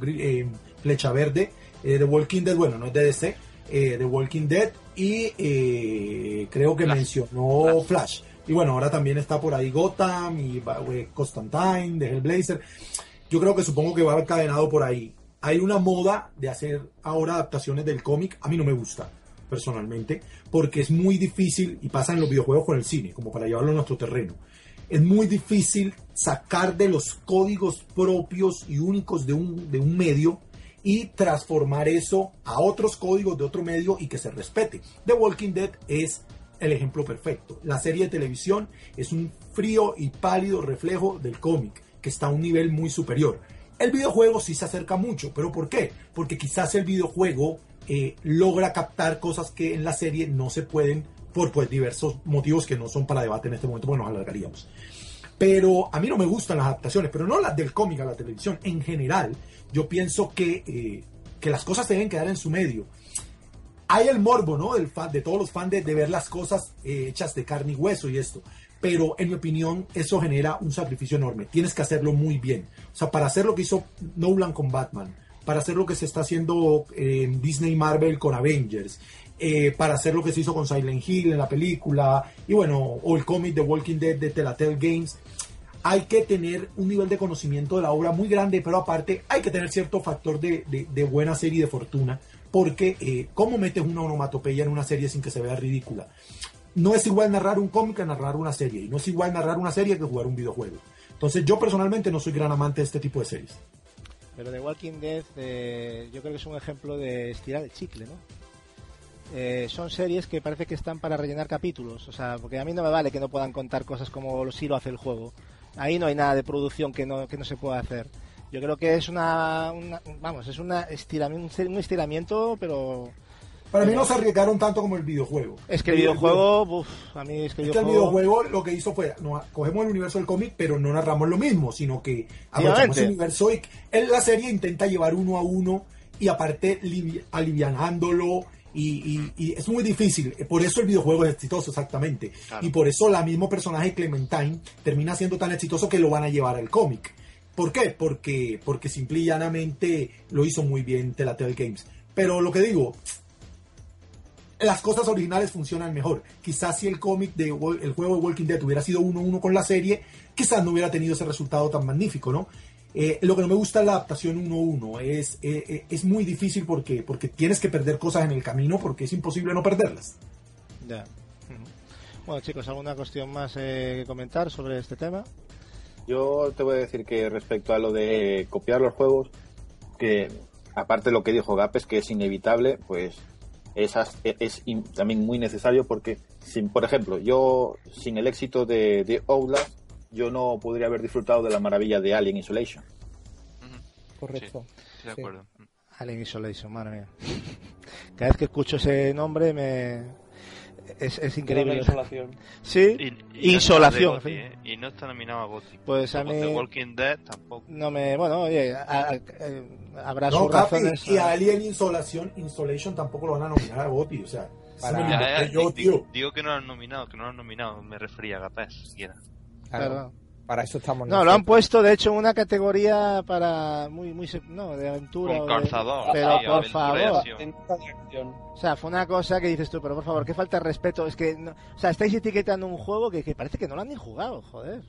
Flecha Verde, eh, The Walking Dead, bueno, no es de DC, eh, The Walking Dead y eh, creo que mencionó Flash. Y bueno, ahora también está por ahí Gotham y eh, Constantine, de Hellblazer. Yo creo que supongo que va encadenado por ahí. Hay una moda de hacer ahora adaptaciones del cómic. A mí no me gusta, personalmente, porque es muy difícil, y pasa en los videojuegos con el cine, como para llevarlo a nuestro terreno. Es muy difícil sacar de los códigos propios y únicos de un, de un medio y transformar eso a otros códigos de otro medio y que se respete. The Walking Dead es el ejemplo perfecto. La serie de televisión es un frío y pálido reflejo del cómic, que está a un nivel muy superior. El videojuego sí se acerca mucho, pero ¿por qué? Porque quizás el videojuego eh, logra captar cosas que en la serie no se pueden por pues, diversos motivos que no son para debate en este momento, porque nos alargaríamos. Pero a mí no me gustan las adaptaciones, pero no las del cómic a la televisión. En general, yo pienso que, eh, que las cosas deben quedar en su medio. Hay el morbo, ¿no? Del fan, de todos los fans de, de ver las cosas eh, hechas de carne y hueso y esto. Pero en mi opinión, eso genera un sacrificio enorme. Tienes que hacerlo muy bien. O sea, para hacer lo que hizo Nolan con Batman, para hacer lo que se está haciendo en Disney Marvel con Avengers, eh, para hacer lo que se hizo con Silent Hill en la película, y bueno, o el cómic de Walking Dead de Telltale Games, hay que tener un nivel de conocimiento de la obra muy grande, pero aparte hay que tener cierto factor de, de- buena serie y de fortuna, porque eh, ¿cómo metes una onomatopeya en una serie sin que se vea ridícula? No es igual narrar un cómic que narrar una serie, y no es igual narrar una serie que jugar un videojuego. Entonces yo personalmente no soy gran amante de este tipo de series. Pero The Walking Dead, eh, yo creo que es un ejemplo de estirar el chicle, ¿no? Eh, son series que parece que están para rellenar capítulos, o sea, porque a mí no me vale que no puedan contar cosas como sí lo hace el juego. Ahí no hay nada de producción que no, que no se pueda hacer. Yo creo que es una, una- vamos, es una estiramiento, un estiramiento, pero Para mí no se arriesgaron tanto como el videojuego. es que el videojuego, uf, a mí es que el Es que el videojuego, videojuego lo que hizo fue, no, cogemos el universo del cómic, pero no narramos lo mismo, sino que aprovechamos el universo y en la serie intenta llevar uno a uno y aparte livi- alivianándolo y, y- y es muy difícil. Por eso el videojuego es exitoso, exactamente. Claro. Y por eso la mismo personaje Clementine termina siendo tan exitoso que lo van a llevar al cómic. ¿Por qué? Porque, porque simple y llanamente lo hizo muy bien Telltale Games. Pero lo que digo, las cosas originales funcionan mejor. Quizás si el cómic de el juego de Walking Dead hubiera sido 1-1 con la serie, quizás no hubiera tenido ese resultado tan magnífico, ¿no? Eh, lo que no me gusta es la adaptación 1-1. Es, eh, eh, es muy difícil porque, porque tienes que perder cosas en el camino porque es imposible no perderlas. Ya. Bueno, chicos, ¿alguna cuestión más eh, que comentar sobre este tema? Yo te voy a decir que respecto a lo de copiar los juegos, que aparte de lo que dijo Gap es que es inevitable, pues es, es in- también muy necesario porque, sin, por ejemplo, yo sin el éxito de, de Outlast, yo no podría haber disfrutado de la maravilla de Alien Isolation. Correcto. Sí, de acuerdo. Alien Isolation, madre mía. Cada vez que escucho ese nombre me... Es, es increíble. Insolación. Sí, Y- y insolación. no ¿eh? Y no está nominado a GOTY. Pues a mí- The Walking Dead tampoco. No me... Bueno, oye, a- a- eh, habrá No, sus Capi, razones. y a Alien Insolación, Insolation tampoco lo van a nominar a GOTY, o sea, lo Ya, ya, yo. Digo que no lo han nominado, que no lo han nominado. Me refería a Gapés, siquiera. Claro. Para eso estamos No, lo han puesto de hecho en una categoría para muy muy no de aventura Con de- calzador, pero sí, por favor. o sea fue una cosa que dices tú pero por favor qué falta de respeto. Es que no- o sea estáis etiquetando un juego que, que parece que no lo han ni jugado joder.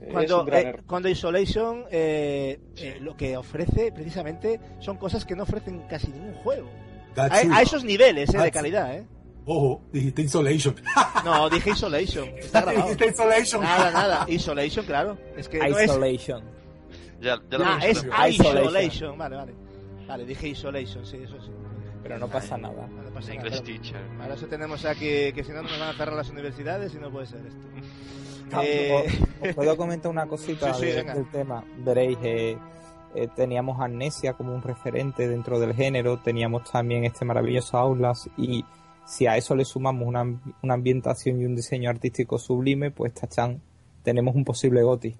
Es cuando un gran eh, cuando Isolation eh, eh, lo que ofrece precisamente son cosas que no ofrecen casi ningún juego. A, esos niveles eh, de calidad eh Ojo, dijiste Insolation. no dije Isolation está grabado Dijiste Isolation. nada nada Isolation claro es que no es Isolation. Ya, ya lo Ah, he es. Isolation. Isolation. Vale, vale. Vale, dije Isolation, sí, eso sí. Pero no pasa nada. No pasa nada. English teacher. Para eso tenemos aquí que si no nos van a cerrar las universidades y no puede ser esto. Ah, Eh, ¿os- ¿Puedo comentar una cosita Sí, sí, de- venga. del tema? Veréis, eh, eh, teníamos Amnesia como un referente dentro del género, teníamos también este maravilloso Aulas y si a eso le sumamos una, una ambientación y un diseño artístico sublime, pues tachan, tenemos un posible GOTI.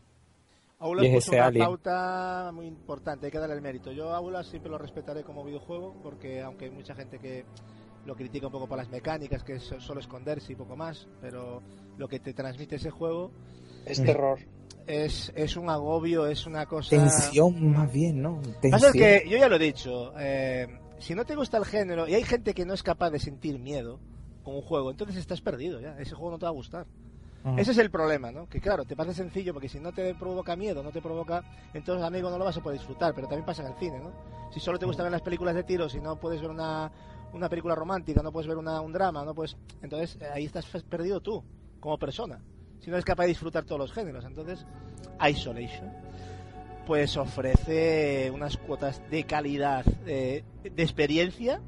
Aulas Y es puso ese una Alien. pauta muy importante, hay que darle el mérito. Yo Aulas siempre lo respetaré como videojuego, porque aunque hay mucha gente que lo critica un poco por las mecánicas, que es solo esconderse y poco más, pero lo que te transmite ese juego Es terror. es, es un agobio, es una cosa... Tensión más bien, ¿no? Pasa Tensión. es que yo ya lo he dicho, eh, si no te gusta el género y hay gente que no es capaz de sentir miedo con un juego, entonces estás perdido ya, ese juego no te va a gustar. Ajá. Ese es el problema, ¿no? Que claro, te parece sencillo porque si no te provoca miedo, no te provoca, entonces amigo no lo vas a poder disfrutar, pero también pasa en el cine, ¿no? Si solo te gustan las películas de tiros y no puedes ver una, una película romántica, no puedes ver una, un drama, no puedes, entonces eh, ahí estás perdido tú como persona. Si no eres capaz de disfrutar todos los géneros, entonces Isolation pues ofrece unas cuotas de calidad, eh, de experiencia,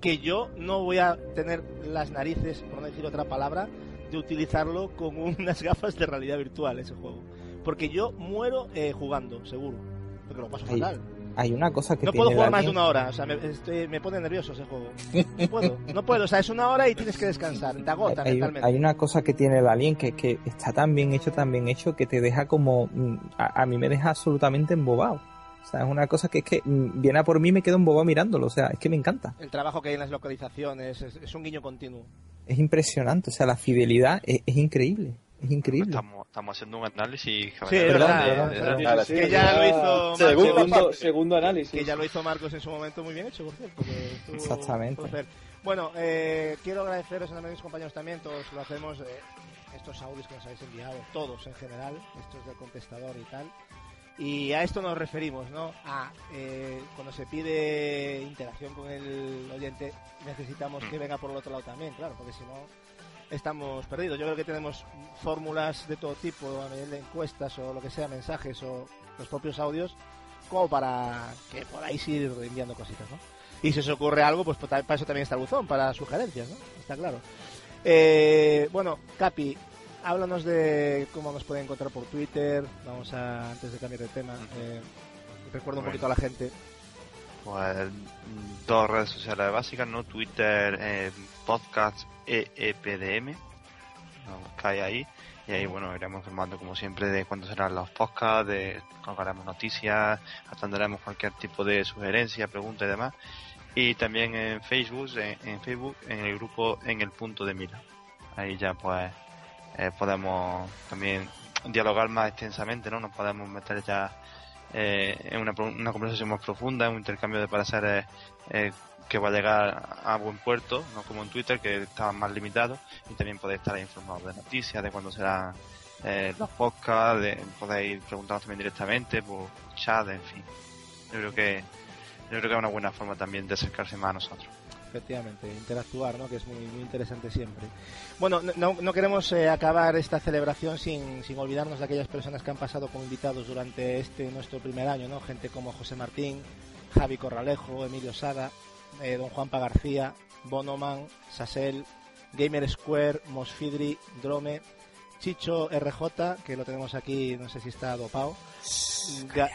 que yo no voy a tener las narices, por no decir otra palabra, de utilizarlo con unas gafas de realidad virtual ese juego. Porque yo muero eh, jugando, seguro. Porque lo paso fatal. Hay una cosa que No tiene puedo jugar más de una hora, o sea, me, estoy- me pone nervioso ese juego. No puedo, no puedo, o sea, es una hora y tienes que descansar, te agota hay, mentalmente. hay una cosa que tiene el Alien que, que está tan bien hecho, tan bien hecho, que te deja como... mm, A, a mí me deja absolutamente embobado. O sea, es una cosa que es que mm, viene a por mí y me quedo embobado mirándolo. O sea, es que me encanta. El trabajo que hay en las localizaciones es, es un guiño continuo. Es impresionante. O sea, la fidelidad es, es increíble. Es increíble. Estamos, estamos haciendo un análisis. Sí, es verdad, que ya lo hizo Segundo, Marcos. segundo análisis. Que ya lo hizo Marcos en su momento muy bien hecho, por cierto. Exactamente. por. Bueno, eh, quiero agradeceros a mis compañeros también, todos lo hacemos, eh, estos audios que nos habéis enviado, todos en general, estos del contestador y tal. Y a esto nos referimos, ¿no? A eh, cuando se pide interacción con el oyente, necesitamos que venga por el otro lado también, claro, porque si no estamos perdidos. Yo creo que tenemos fórmulas de todo tipo, a nivel de encuestas o lo que sea, mensajes o los propios audios, como para que podáis ir enviando cositas, ¿no? Y si os ocurre algo, pues para eso también está el buzón, para sugerencias, ¿no? Está claro. Eh, bueno, Capi, háblanos de cómo nos pueden encontrar por Twitter. Vamos a, antes de cambiar de tema, eh, recuerdo un Bueno. poquito a la gente. Pues mm, dos redes sociales básicas, ¿no? Twitter, eh, podcast EEPDM, no, cae ahí. Y ahí, bueno, iremos informando como siempre de cuándo serán los podcasts, de colgaremos noticias, atenderemos cualquier tipo de sugerencia, pregunta y demás. Y también en Facebook, en, Facebook, en el grupo En el Punto de Mira. Ahí ya pues eh, podemos también dialogar más extensamente, ¿no? Nos podemos meter ya eh, en una, una conversación más profunda, en un intercambio de pareceres eh, que va a llegar a buen puerto, no como en Twitter, que estaba más limitado, y también podéis estar informados de noticias, de cuándo serán eh, los podcasts, de, podéis preguntarnos también directamente por chat, en fin. Yo creo que yo creo que es una buena forma también de acercarse más a nosotros. Efectivamente, interactuar, ¿no? que es muy, muy interesante siempre. Bueno, no- no, no queremos eh, acabar esta celebración sin, sin olvidarnos de aquellas personas que han pasado como invitados durante este nuestro primer año, ¿no? gente como José Martín, Javi Corralejo, Emilio Sada, eh, Don Juanpa García, Bonoman, Sasel, Gamer Square, Mosfidri, Drome, Chicho RJ, que lo tenemos aquí, no sé si está dopado, Ga-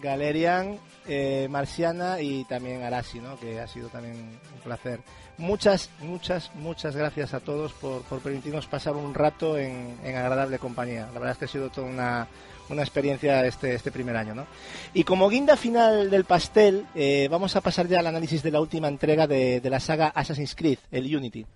Galerian, eh, Marciana y también Arasi, ¿no? que ha sido también un placer. Muchas, muchas, muchas gracias a todos por, por permitirnos pasar un rato en, en agradable compañía. La verdad es que ha sido toda una, una experiencia este, este primer año. ¿no? Y como guinda final del pastel, eh, vamos a pasar ya al análisis de la última entrega de, de la saga Assassin's Creed, el Unity.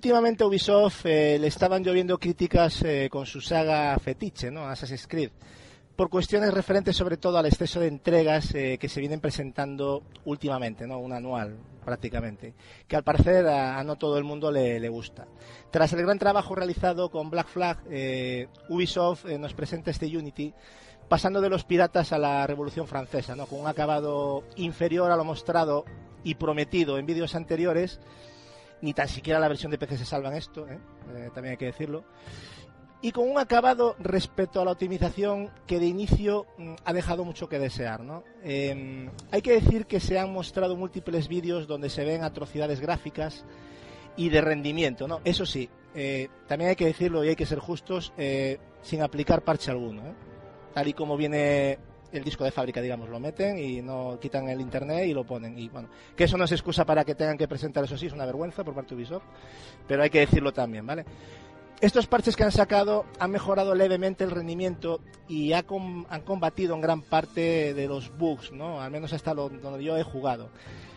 Últimamente a Ubisoft eh, le estaban lloviendo críticas eh, con su saga fetiche, ¿no? Assassin's Creed, por cuestiones referentes sobre todo al exceso de entregas eh, que se vienen presentando últimamente, ¿no? Un anual prácticamente, que al parecer a, a no todo el mundo le, le gusta. Tras el gran trabajo realizado con Black Flag, eh, Ubisoft eh, nos presenta este Unity pasando de los piratas a la Revolución Francesa, ¿no? con un acabado inferior a lo mostrado y prometido en vídeos anteriores ni tan siquiera la versión de PC se salva en esto, ¿eh? Eh, también hay que decirlo. Y con un acabado respecto a la optimización que de inicio mm, ha dejado mucho que desear. ¿no? Eh, hay que decir que se han mostrado múltiples vídeos donde se ven atrocidades gráficas y de rendimiento. ¿no? Eso sí, eh, también hay que decirlo y hay que ser justos, sin aplicar parche alguno. Tal y como viene el disco de fábrica, digamos, lo meten y no quitan el internet y lo ponen. Y bueno, que eso no es excusa para que tengan que presentar eso sí, es una vergüenza por parte de Ubisoft, pero hay que decirlo también, ¿vale? Estos parches que han sacado han mejorado levemente el rendimiento y ha com- han combatido en gran parte de los bugs, ¿no? Al menos hasta lo, donde yo he jugado.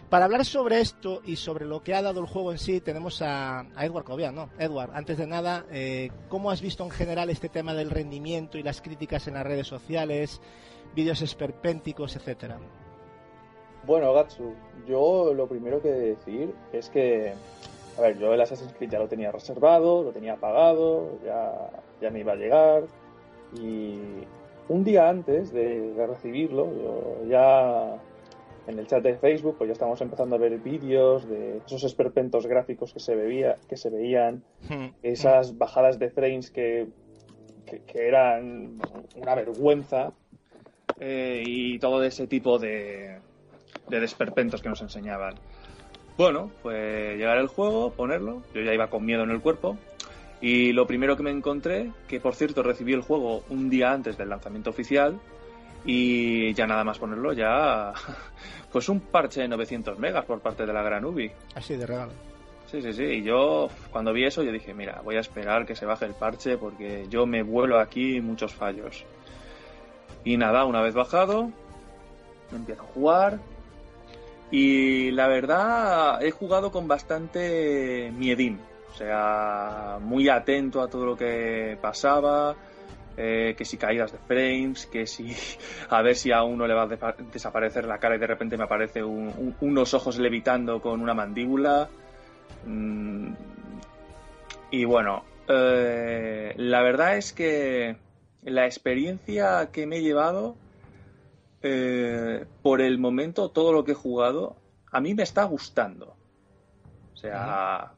Para hablar sobre esto y sobre lo que ha dado el juego en sí, tenemos a, a Edward Cobian, ¿no? Edward, antes de nada, eh, ¿cómo has visto en general este tema del rendimiento y las críticas en las redes sociales, vídeos esperpénticos, etcétera? Bueno, Gatsu, yo lo primero que decir es que, a ver, yo el Assassin's Creed ya lo tenía reservado, lo tenía pagado, ya, ya me iba a llegar. Y un día antes de, de recibirlo, yo ya en el chat de Facebook pues ya estábamos empezando a ver vídeos de esos esperpentos gráficos que se veía, que se veían, esas bajadas de frames que, que, que eran una vergüenza eh, y todo ese tipo de, de desperpentos que nos enseñaban. Bueno, pues llegar el juego, ponerlo, yo ya iba con miedo en el cuerpo y lo primero que me encontré, que por cierto recibí el juego un día antes del lanzamiento oficial y ya nada más ponerlo, ya pues un parche de 900 megas por parte de la gran Ubi. Así de regalo. Sí, sí, sí. Y yo, cuando vi eso, yo dije, mira, voy a esperar que se baje el parche porque yo me vuelo aquí muchos fallos. Y nada, una vez bajado, empiezo a jugar. Y la verdad, he jugado con bastante miedín. O sea, muy atento a todo lo que pasaba. eh, que si caídas de frames, que si a ver si a uno le va a desaparecer la cara y de repente me aparece un- unos ojos levitando con una mandíbula. Mm, y bueno, eh, la verdad es que la experiencia que me he llevado, eh, por el momento, todo lo que he jugado, a mí me está gustando. O sea,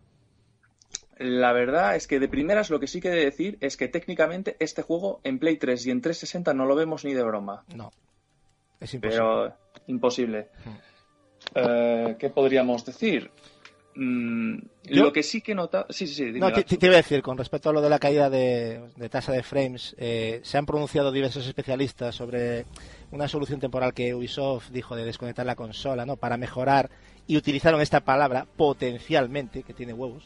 la verdad es que de primeras lo que sí que he de decir es que técnicamente este juego en Play 3 y en 360 no lo vemos ni de broma. No. Es imposible. Pero imposible. Eh, ¿Qué podríamos decir? Mm, Lo que sí que nota... Sí, sí, sí. No, te, iba a decir, con respecto a lo de la caída de, de tasa de frames, eh, se han pronunciado diversos especialistas sobre una solución temporal que Ubisoft dijo de desconectar la consola, ¿no? Para mejorar, y utilizaron esta palabra, potencialmente, que tiene huevos,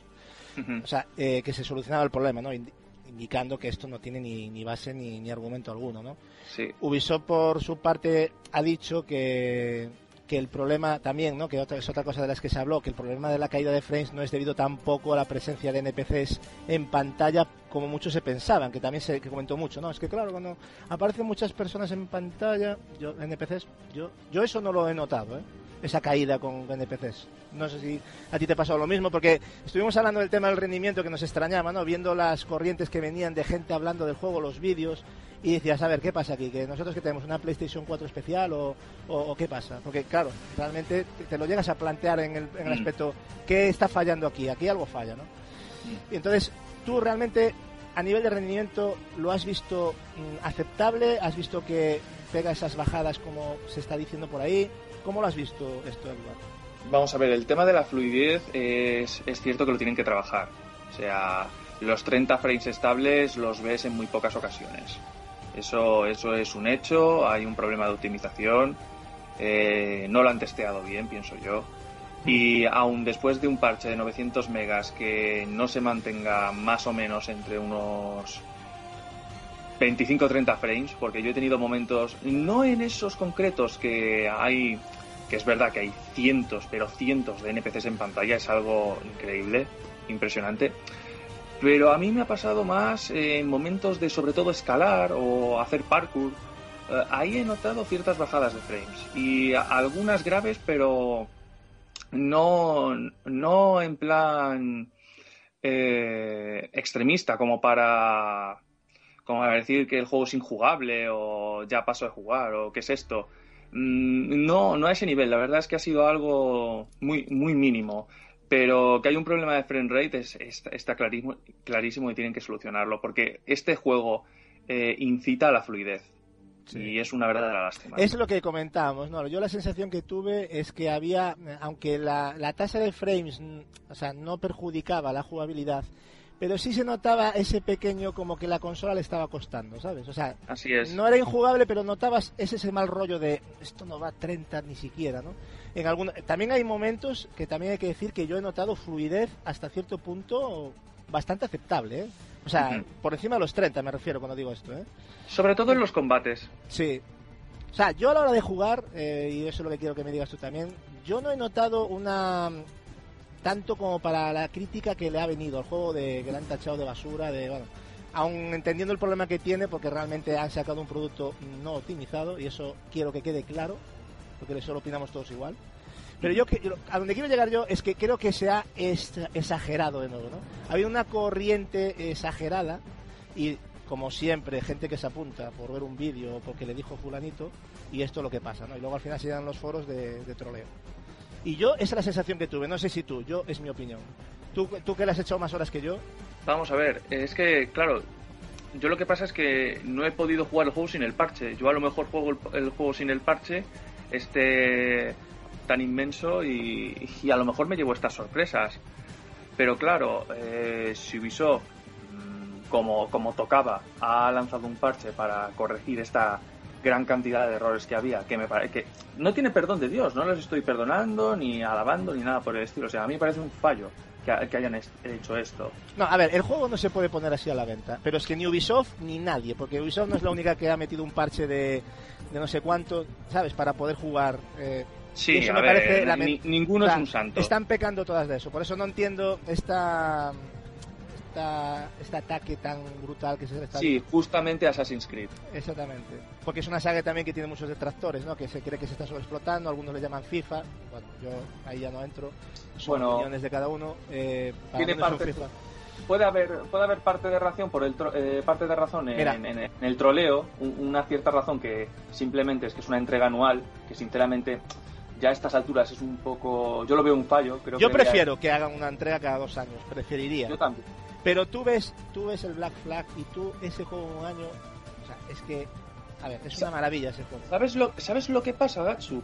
o sea, eh, que se solucionaba el problema, ¿no? Indi- indicando que esto no tiene ni, ni base ni, ni argumento alguno, ¿no? Sí. Ubisoft, por su parte, ha dicho que, que el problema también, ¿no? que otra, es otra cosa de las que se habló, que el problema de la caída de frames no es debido tampoco a la presencia de NPCs en pantalla como muchos se pensaban, que también se comentó mucho, ¿no? Es que claro, cuando aparecen muchas personas en pantalla, yo NPCs, yo yo eso no lo he notado, ¿eh? Esa caída con NPCs. No sé si a ti te pasó lo mismo, porque estuvimos hablando del tema del rendimiento que nos extrañaba, ¿no? Viendo las corrientes que venían de gente hablando del juego, los vídeos, y decías, a ver, ¿qué pasa aquí? ¿Que nosotros que tenemos una PlayStation 4 especial o, o- o qué pasa? Porque, claro, realmente te, lo llegas a plantear en el, en el Mm. aspecto, ¿qué está fallando aquí? Aquí algo falla, ¿no? Y entonces, tú realmente, a nivel de rendimiento, ¿lo has visto mm, aceptable? ¿Has visto que pega esas bajadas como se está diciendo por ahí? ¿Cómo lo has visto esto, Edward? Vamos a ver, el tema de la fluidez es, es cierto que lo tienen que trabajar. O sea, los 30 frames estables los ves en muy pocas ocasiones. Eso, eso es un hecho, hay un problema de optimización, eh, no lo han testeado bien, pienso yo. Y aún después de un parche de 900 megas que no se mantenga más o menos entre unos 25 o 30 frames, porque yo he tenido momentos, no en esos concretos que hay, que es verdad que hay cientos, pero cientos de NPCs en pantalla, es algo increíble, impresionante. Pero a mí me ha pasado más en momentos de sobre todo escalar o hacer parkour. Eh, ahí he notado ciertas bajadas de frames y algunas graves, pero no, no en plan eh, extremista como para como decir que el juego es injugable o ya paso de jugar o qué es esto. Mm, No, no a ese nivel. La verdad es que ha sido algo muy, muy mínimo. Pero que hay un problema de frame rate es, es- está clarísimo, clarísimo y tienen que solucionarlo. Porque este juego eh, incita a la fluidez. Y es una verdadera lástima. Es lo que comentábamos, ¿no? Yo la sensación que tuve es que había, aunque la, la tasa de frames, o sea, no perjudicaba la jugabilidad, pero sí se notaba ese pequeño como que la consola le estaba costando, ¿sabes? O sea, Así es. no era injugable, pero notabas ese, ese mal rollo de esto no va a 30 ni siquiera, ¿no? En algún, también hay momentos que también hay que decir que yo he notado fluidez hasta cierto punto bastante aceptable, ¿eh? O sea, por encima de los 30 me refiero cuando digo esto, ¿eh? Sobre todo en los combates. Sí. O sea, yo a la hora de jugar, eh, y eso es lo que quiero que me digas tú también, yo no he notado una tanto como para la crítica que le ha venido al juego de que le han tachado de basura, de bueno, aun entendiendo el problema que tiene, porque realmente han sacado un producto no optimizado y eso quiero que quede claro, porque eso lo opinamos todos igual. Pero yo, a donde quiero llegar yo es que creo que se ha exagerado de nuevo, ¿no? Ha habido una corriente exagerada y, como siempre, gente que se apunta por ver un vídeo o porque le dijo fulanito y esto es lo que pasa, ¿no? Y luego al final se llenan los foros de, de troleo. Y yo, esa es la sensación que tuve, no sé si tú, yo, es mi opinión. Tú, tú que le has echado más horas que yo, Vamos a ver, es que, claro, yo lo que pasa es que no he podido jugar el juego sin el parche. Yo a lo mejor juego el, el juego sin el parche, este tan inmenso, y, y a lo mejor me llevo estas sorpresas. Pero claro, eh, si Ubisoft, mm, como, como tocaba, ha lanzado un parche para corregir esta gran cantidad de errores que había, que me parece que no tiene perdón de Dios, no los estoy perdonando, ni alabando, ni nada por el estilo. O sea, a mí me parece un fallo que, que hayan hecho esto. No, a ver, el juego no se puede poner así a la venta, pero es que ni Ubisoft ni nadie, porque Ubisoft no es la única que ha metido un parche de, de no sé cuánto, ¿sabes? Para poder jugar. eh, Sí, eso a me ver, parece ni- ninguno o es un santo. Están pecando todas de eso, por eso no entiendo esta, esta, este ataque tan brutal que se le está Sí, justamente Assassin's Creed. Exactamente. Porque es una saga también que tiene muchos detractores, ¿no? Que se cree que se está sobreexplotando, algunos le llaman FIFA. Bueno, yo ahí ya no entro. Son Bueno, opiniones de cada uno. Eh, Tiene parte- FIFA. Puede haber, puede haber parte de razón por el tro- eh, parte de razón en, Mira. en- en el troleo, un- una cierta razón que simplemente es que es una entrega anual, que sinceramente ya a estas alturas es un poco, yo lo veo un fallo. Creo Yo que prefiero que hagan una entrega cada dos años, preferiría. Yo también. Pero tú ves, tú ves el Black Flag y tú ese juego un año, o sea, es que, a ver, es una maravilla ese juego. ¿Sabes lo, ¿Sabes lo que pasa, Gatsu?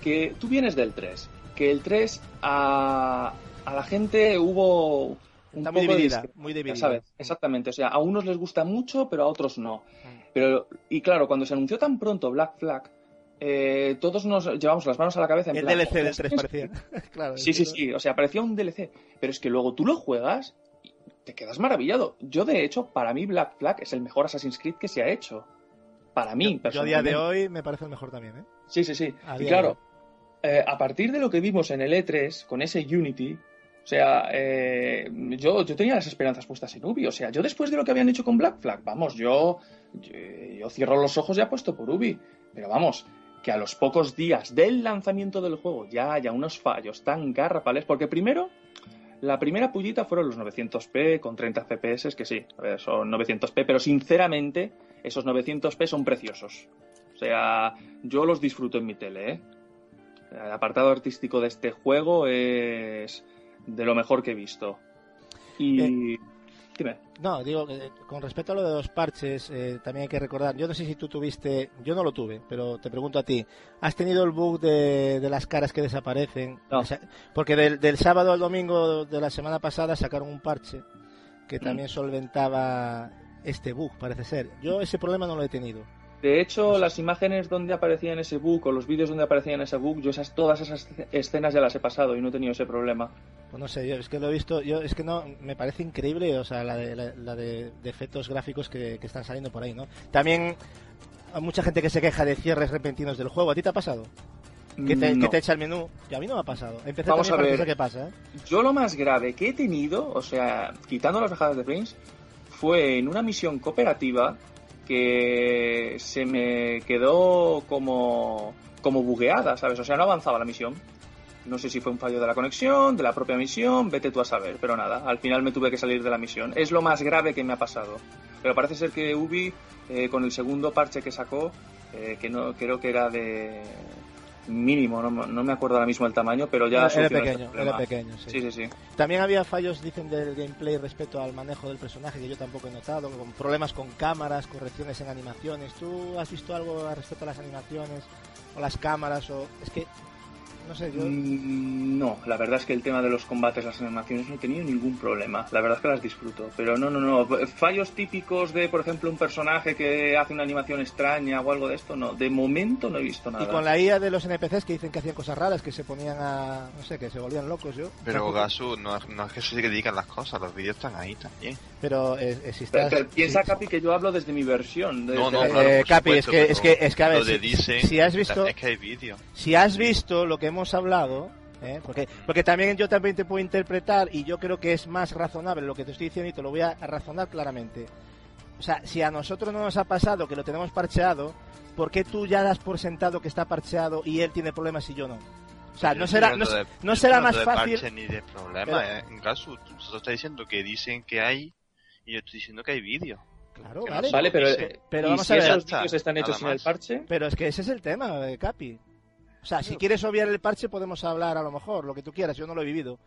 Que tú vienes del 3. Que el 3 a, a la gente hubo un Está muy dividida, muy dividida. ¿sabes? Exactamente. O sea, a unos les gusta mucho, pero a otros no. Mm. Pero, y claro, cuando se anunció tan pronto Black Flag, eh, todos nos llevamos las manos a la cabeza en El plan, DLC del "Ostras, 3 es parecía. claro, Sí, sí, sí. O sea, parecía un DLC. Pero es que luego tú lo juegas te quedas maravillado. Yo, de hecho, para mí Black Flag es el mejor Assassin's Creed que se ha hecho. Para mí, Yo a día de personalmente. hoy me parece el mejor también, ¿eh? Sí, sí, sí. A Y claro, eh, a partir de lo que vimos en el E3, con ese Unity, o sea, eh, yo, yo tenía las esperanzas puestas en Ubi. O sea, yo después de lo que habían hecho con Black Flag, vamos, yo, yo, yo cierro los ojos y apuesto por Ubi. Pero vamos, que a los pocos días del lanzamiento del juego ya haya unos fallos tan garrafales, porque primero, la primera pullita fueron los 900p con 30 FPS, que sí, a ver, son 900p, pero sinceramente esos 900p son preciosos. O sea, yo los disfruto en mi tele, ¿eh? El apartado artístico de este juego es de lo mejor que he visto. Y... Dime. No, digo, que, eh, con respecto a lo de los parches, eh, también hay que recordar, yo no sé si tú tuviste, yo no lo tuve, pero te pregunto a ti, ¿has tenido el bug de, de las caras que desaparecen? No. O sea, porque del, del sábado al domingo de la semana pasada sacaron un parche que Mm. también solventaba este bug, parece ser. Yo ese problema no lo he tenido. De hecho, las imágenes donde aparecía en ese book o los vídeos donde aparecía en ese book, yo esas, todas esas escenas ya las he pasado y no he tenido ese problema. Pues no sé, yo es que lo he visto, yo es que no, me parece increíble, o sea, la de, la, la de, de efectos gráficos que, que están saliendo por ahí, ¿no? También hay mucha gente que se queja de cierres repentinos del juego. ¿A ti te ha pasado? Que te, No. que te echa el menú. Y a mí no me ha pasado. Empecé Vamos a ver. que qué pasa, ¿eh? Yo lo más grave que he tenido, o sea, quitando las bajadas de frames, fue en una misión cooperativa que se me quedó como, como bugueada, ¿sabes? O sea, no avanzaba la misión. No sé si fue un fallo de la conexión, de la propia misión, vete tú a saber, pero nada, al final me tuve que salir de la misión. Es lo más grave que me ha pasado. Pero parece ser que Ubi, eh, con el segundo parche que sacó, eh, que no creo que era de mínimo, no, no me acuerdo ahora mismo el tamaño, pero ya Era- este pequeño, era pequeño, sí. sí, sí, sí. También había fallos, dicen, del gameplay respecto al manejo del personaje, que yo tampoco he notado, con problemas con cámaras, correcciones en animaciones. ¿Tú has visto algo al respecto a las animaciones o las cámaras? o Es que, no sé, yo... Mm, No, la verdad es que el tema de los combates, las animaciones, no he tenido ningún problema. La verdad es que las disfruto. Pero no, no, no. Fallos típicos de, por ejemplo, un personaje que hace una animación extraña o algo de esto, no. De momento no he visto nada. Y con la IA de los NPCs que dicen que hacían cosas raras, que se ponían a... no sé, que se volvían locos yo. Pero Gasu, no, no es que se dedican las cosas, los vídeos están ahí también. Pero eh, eh, si Pero, estás... pero piensa, si- Capi, que yo hablo desde mi versión. desde No, no, la- claro, Eh, Capi, es supuesto, que- pero es que- es que, a ver, lo de si- dicen, si has visto- Es que hay vídeo. si has visto lo que hemos hablado, ¿eh? porque, porque también yo también te puedo interpretar y yo creo que es más razonable lo que te estoy diciendo y te lo voy a razonar claramente. O sea, si a nosotros no nos ha pasado que lo tenemos parcheado, ¿por qué tú ya das por sentado que está parcheado y él tiene problemas y yo no? O sea, Yo no será, no, de- no será más de fácil. parche ni de problema, Pero- eh. En Gasu, tú estás diciendo que dicen que hay y yo estoy diciendo que hay vídeo. Claro, vale. Vale, pero, eh, Pero ¿y vamos si a ver. Ya vídeos está, están hechos sin el parche? Pero es que ese es el tema, eh, Capi. O sea, si quieres obviar el parche podemos hablar a lo mejor, lo que tú quieras, yo no lo he vivido.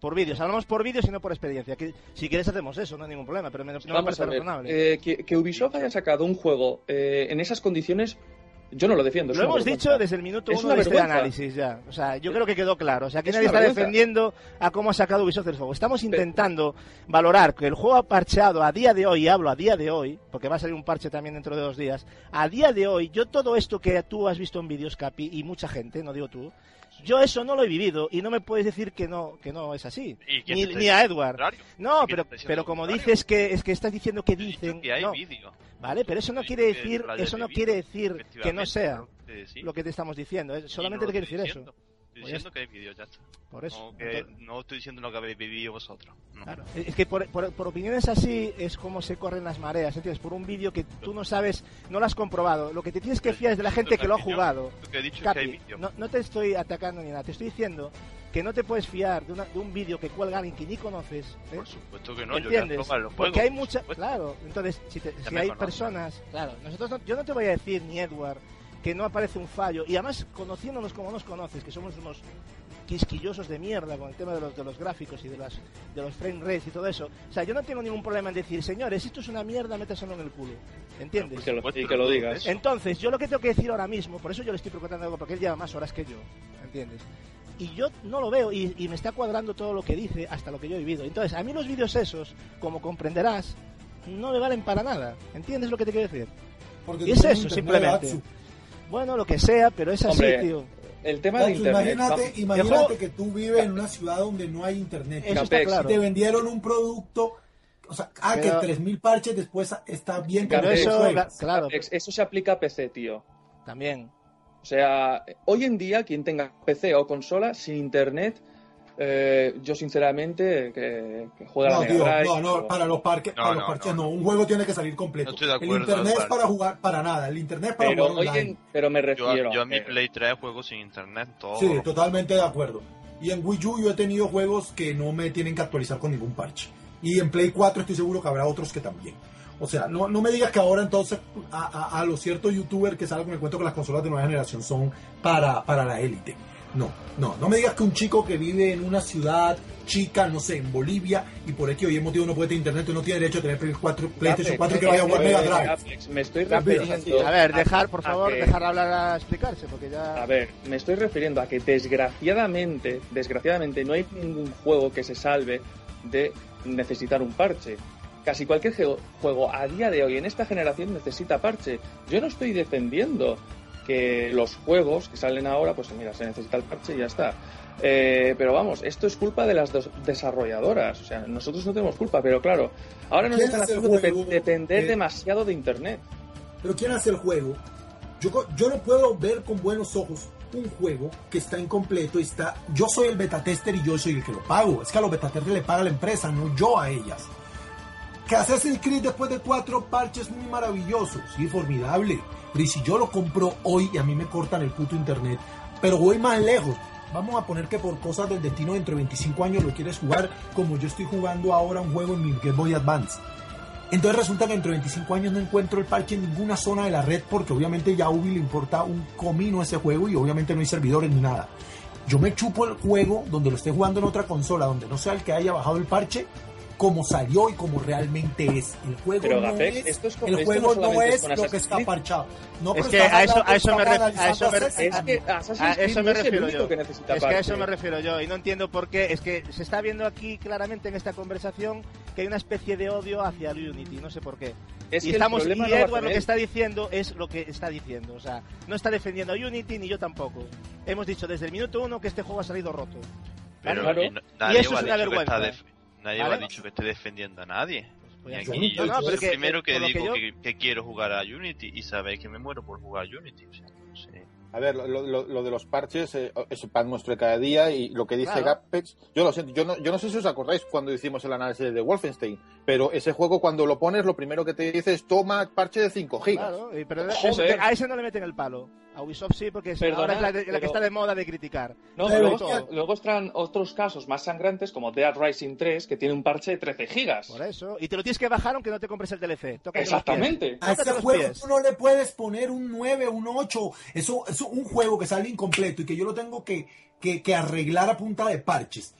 Por vídeos, hablamos por vídeos y no por experiencia. Que, si quieres hacemos eso, no hay ningún problema, pero me, no me parece razonable. eh, que, que Ubisoft haya sacado un juego eh, en esas condiciones, yo no lo defiendo. Lo hemos vergüenza. dicho desde el minuto Es uno una de este análisis ya. O sea, yo creo que quedó claro. O sea, aquí Es nadie está vergüenza. defendiendo a cómo ha sacado Ubisoft el juego. Estamos intentando valorar que el juego ha parcheado a día de hoy, y hablo a día de hoy, porque va a salir un parche también dentro de dos días. A día de hoy, yo todo esto que tú has visto en vídeos, Capi, y mucha gente, no digo tú, yo eso no lo he vivido y no me puedes decir que no que no es así. ¿Y quién Ni, ni a Edward. No, ¿Quién pero, pero como dices que es que estás diciendo que dicen. que hay no. vídeo. Vale, pero eso no quiere decir, eso no quiere decir que no sea lo que te estamos diciendo. Solamente te quiere decir eso. Estoy diciendo que hay vídeos, ya está. Por eso. No, que, Entonces- no estoy diciendo lo que habéis vivido vosotros. No. Claro. Es que por, por- por opiniones así es como se corren las mareas, ¿entiendes? Por un vídeo que tú no sabes, no lo has comprobado. Lo que te tienes que fiar es de la gente que lo ha jugado. Lo que he dicho es Capi, que hay no, no te estoy atacando ni nada, te estoy diciendo que no te puedes fiar de, una- de un vídeo que cuelga alguien que ni conoces. ¿eh? Por supuesto que no, yo ¿Entiendes? probar los Porque juegos, hay por mucha, supuesto. claro. Entonces, si, te- Ya si hay conozco. personas, claro, nosotros no- yo no te voy a decir ni Edward que no aparece un fallo y además conociéndonos como nos conoces, que somos unos quisquillosos de mierda con el tema de los, de los gráficos y de las de los frame rates y todo eso. O sea, yo no tengo ningún problema en decir, señores, esto es una mierda, métaselo en el culo. ¿Entiendes? Y que lo- y que lo digas. Entonces, yo lo que tengo que decir ahora mismo, por eso yo le estoy preguntando algo, porque él lleva más horas que yo, ¿entiendes? Y yo no lo veo y, y me está cuadrando todo lo que dice hasta lo que yo he vivido. Entonces, a mí los vídeos esos, como comprenderás, no me valen para nada. ¿Entiendes lo que te quiero decir? Porque y es eso, simplemente. Bueno, lo que sea, pero es así, Hombre, tío. El tema de internet. Imagínate, imagínate que tú vives en una ciudad donde no hay internet. Eso está Y claro. te vendieron un producto, o sea, ah, Pero- que 3.000 parches después está bien lo juegues. Capex, eso se aplica a PC, tío. También. O sea, hoy en día quien tenga PC o consola sin internet, eh, yo sinceramente que, que juega No, la tío, Drive, no, no, o- para los parques, No, para los no, parches no, un juego tiene que salir completo. No estoy de el internet es para jugar para nada, el internet es para Pero jugar hoy online. en- pero me Yo, refiero. yo a mi Play 3 juego sin internet todo. Sí, totalmente de acuerdo. Y en Wii U yo he tenido juegos que no me tienen que actualizar con ningún parche. Y en Play 4 estoy seguro que habrá otros que también. O sea, no, no me digas que ahora entonces a, a, a los ciertos youtubers que salen con el cuento que las consolas de nueva generación son para, para la élite. No, no, no me digas que un chico que vive en una ciudad chica, no sé, en Bolivia, y por X o Y motivo no puede tener internet, no tiene derecho a tener Play 4, PlayStation 4 que vaya a Mega Drive. Me estoy refiriendo A ver, dejar, por favor, que- dejar hablar a explicarse, porque ya... A ver, me estoy refiriendo a que desgraciadamente, desgraciadamente no hay ningún juego que se salve de necesitar un parche. Casi cualquier juego a día de hoy en esta generación necesita parche. Yo no estoy defendiendo que los juegos que salen ahora, pues mira, se necesita el parche y ya está. Eh, pero vamos, esto es culpa de las dos desarrolladoras. O sea, nosotros no tenemos culpa, pero claro, ahora nos ¿Quién están haciendo depender Eh, demasiado de Internet. Pero ¿quién hace el juego? Yo, yo no puedo ver con buenos ojos un juego que está incompleto y está... Yo soy el beta tester y yo soy el que lo pago. Es que a los beta testers le paga la empresa, no yo a ellas. Que Assassin's Creed después de cuatro parches muy maravilloso. Sí, formidable. Pero ¿y si yo lo compro hoy y a mí me cortan el puto internet? Pero voy más lejos. Vamos a poner que por cosas del destino dentro de 25 años lo quieres jugar como yo estoy jugando ahora un juego en mi Game Boy Advance. Entonces resulta que dentro de 25 años no encuentro el parche en ninguna zona de la red porque obviamente ya a Ubi le importa un comino ese juego y obviamente no hay servidores ni nada. Yo me chupo el juego donde lo esté jugando en otra consola, donde no sea el que haya bajado el parche, como salió y como realmente es. El juego Pero, no es, esto es como- el esto juego no no, es lo que está parchado. No, es que a eso, a eso me, está ref- a analizando eso me, Assassin's Es que a eso me refiero yo. que es que a eso me refiero yo y no entiendo por qué. Es que se está viendo aquí claramente en esta conversación que hay una especie de odio hacia el Unity, no sé por qué. Es y que el estamos y no Edward lo que está diciendo es lo que está diciendo, o sea, no está defendiendo a Unity ni yo tampoco. Hemos dicho desde el minuto uno que este juego ha salido roto. Pero ¿Vale? y no- nadie y eso es una vergüenza. Nadie ¿Vale? ha dicho que esté defendiendo a nadie. Pues aquí yo No, soy el que- primero que lo que digo yo- que, que quiero jugar a Unity y sabéis que me muero por jugar a Unity. O sea, no sé. A ver, lo, lo- lo de los parches eh, es pan nuestro de cada día y lo que dice Claro. Gapex, yo lo siento, yo no, yo no sé si os acordáis cuando hicimos el análisis de Wolfenstein, pero ese juego cuando lo pones lo primero que te dice es toma parche de 5 gigas. Claro, pero Joder. eso- a ese no le meten el palo. A Ubisoft sí, porque es- Perdona, ahora es la, de- la que pero- está de moda de criticar. No, Pero luego, todo. luego están otros casos más sangrantes como Dead Rising 3 que tiene un parche de 13 gigas. Por eso. Y te lo tienes que bajar aunque no te compres el DLC. Tócate Exactamente. A ese juego tú no le puedes poner un 9, un 8. Eso es un juego que sale incompleto y que yo lo tengo que, que, que arreglar a punta de parches.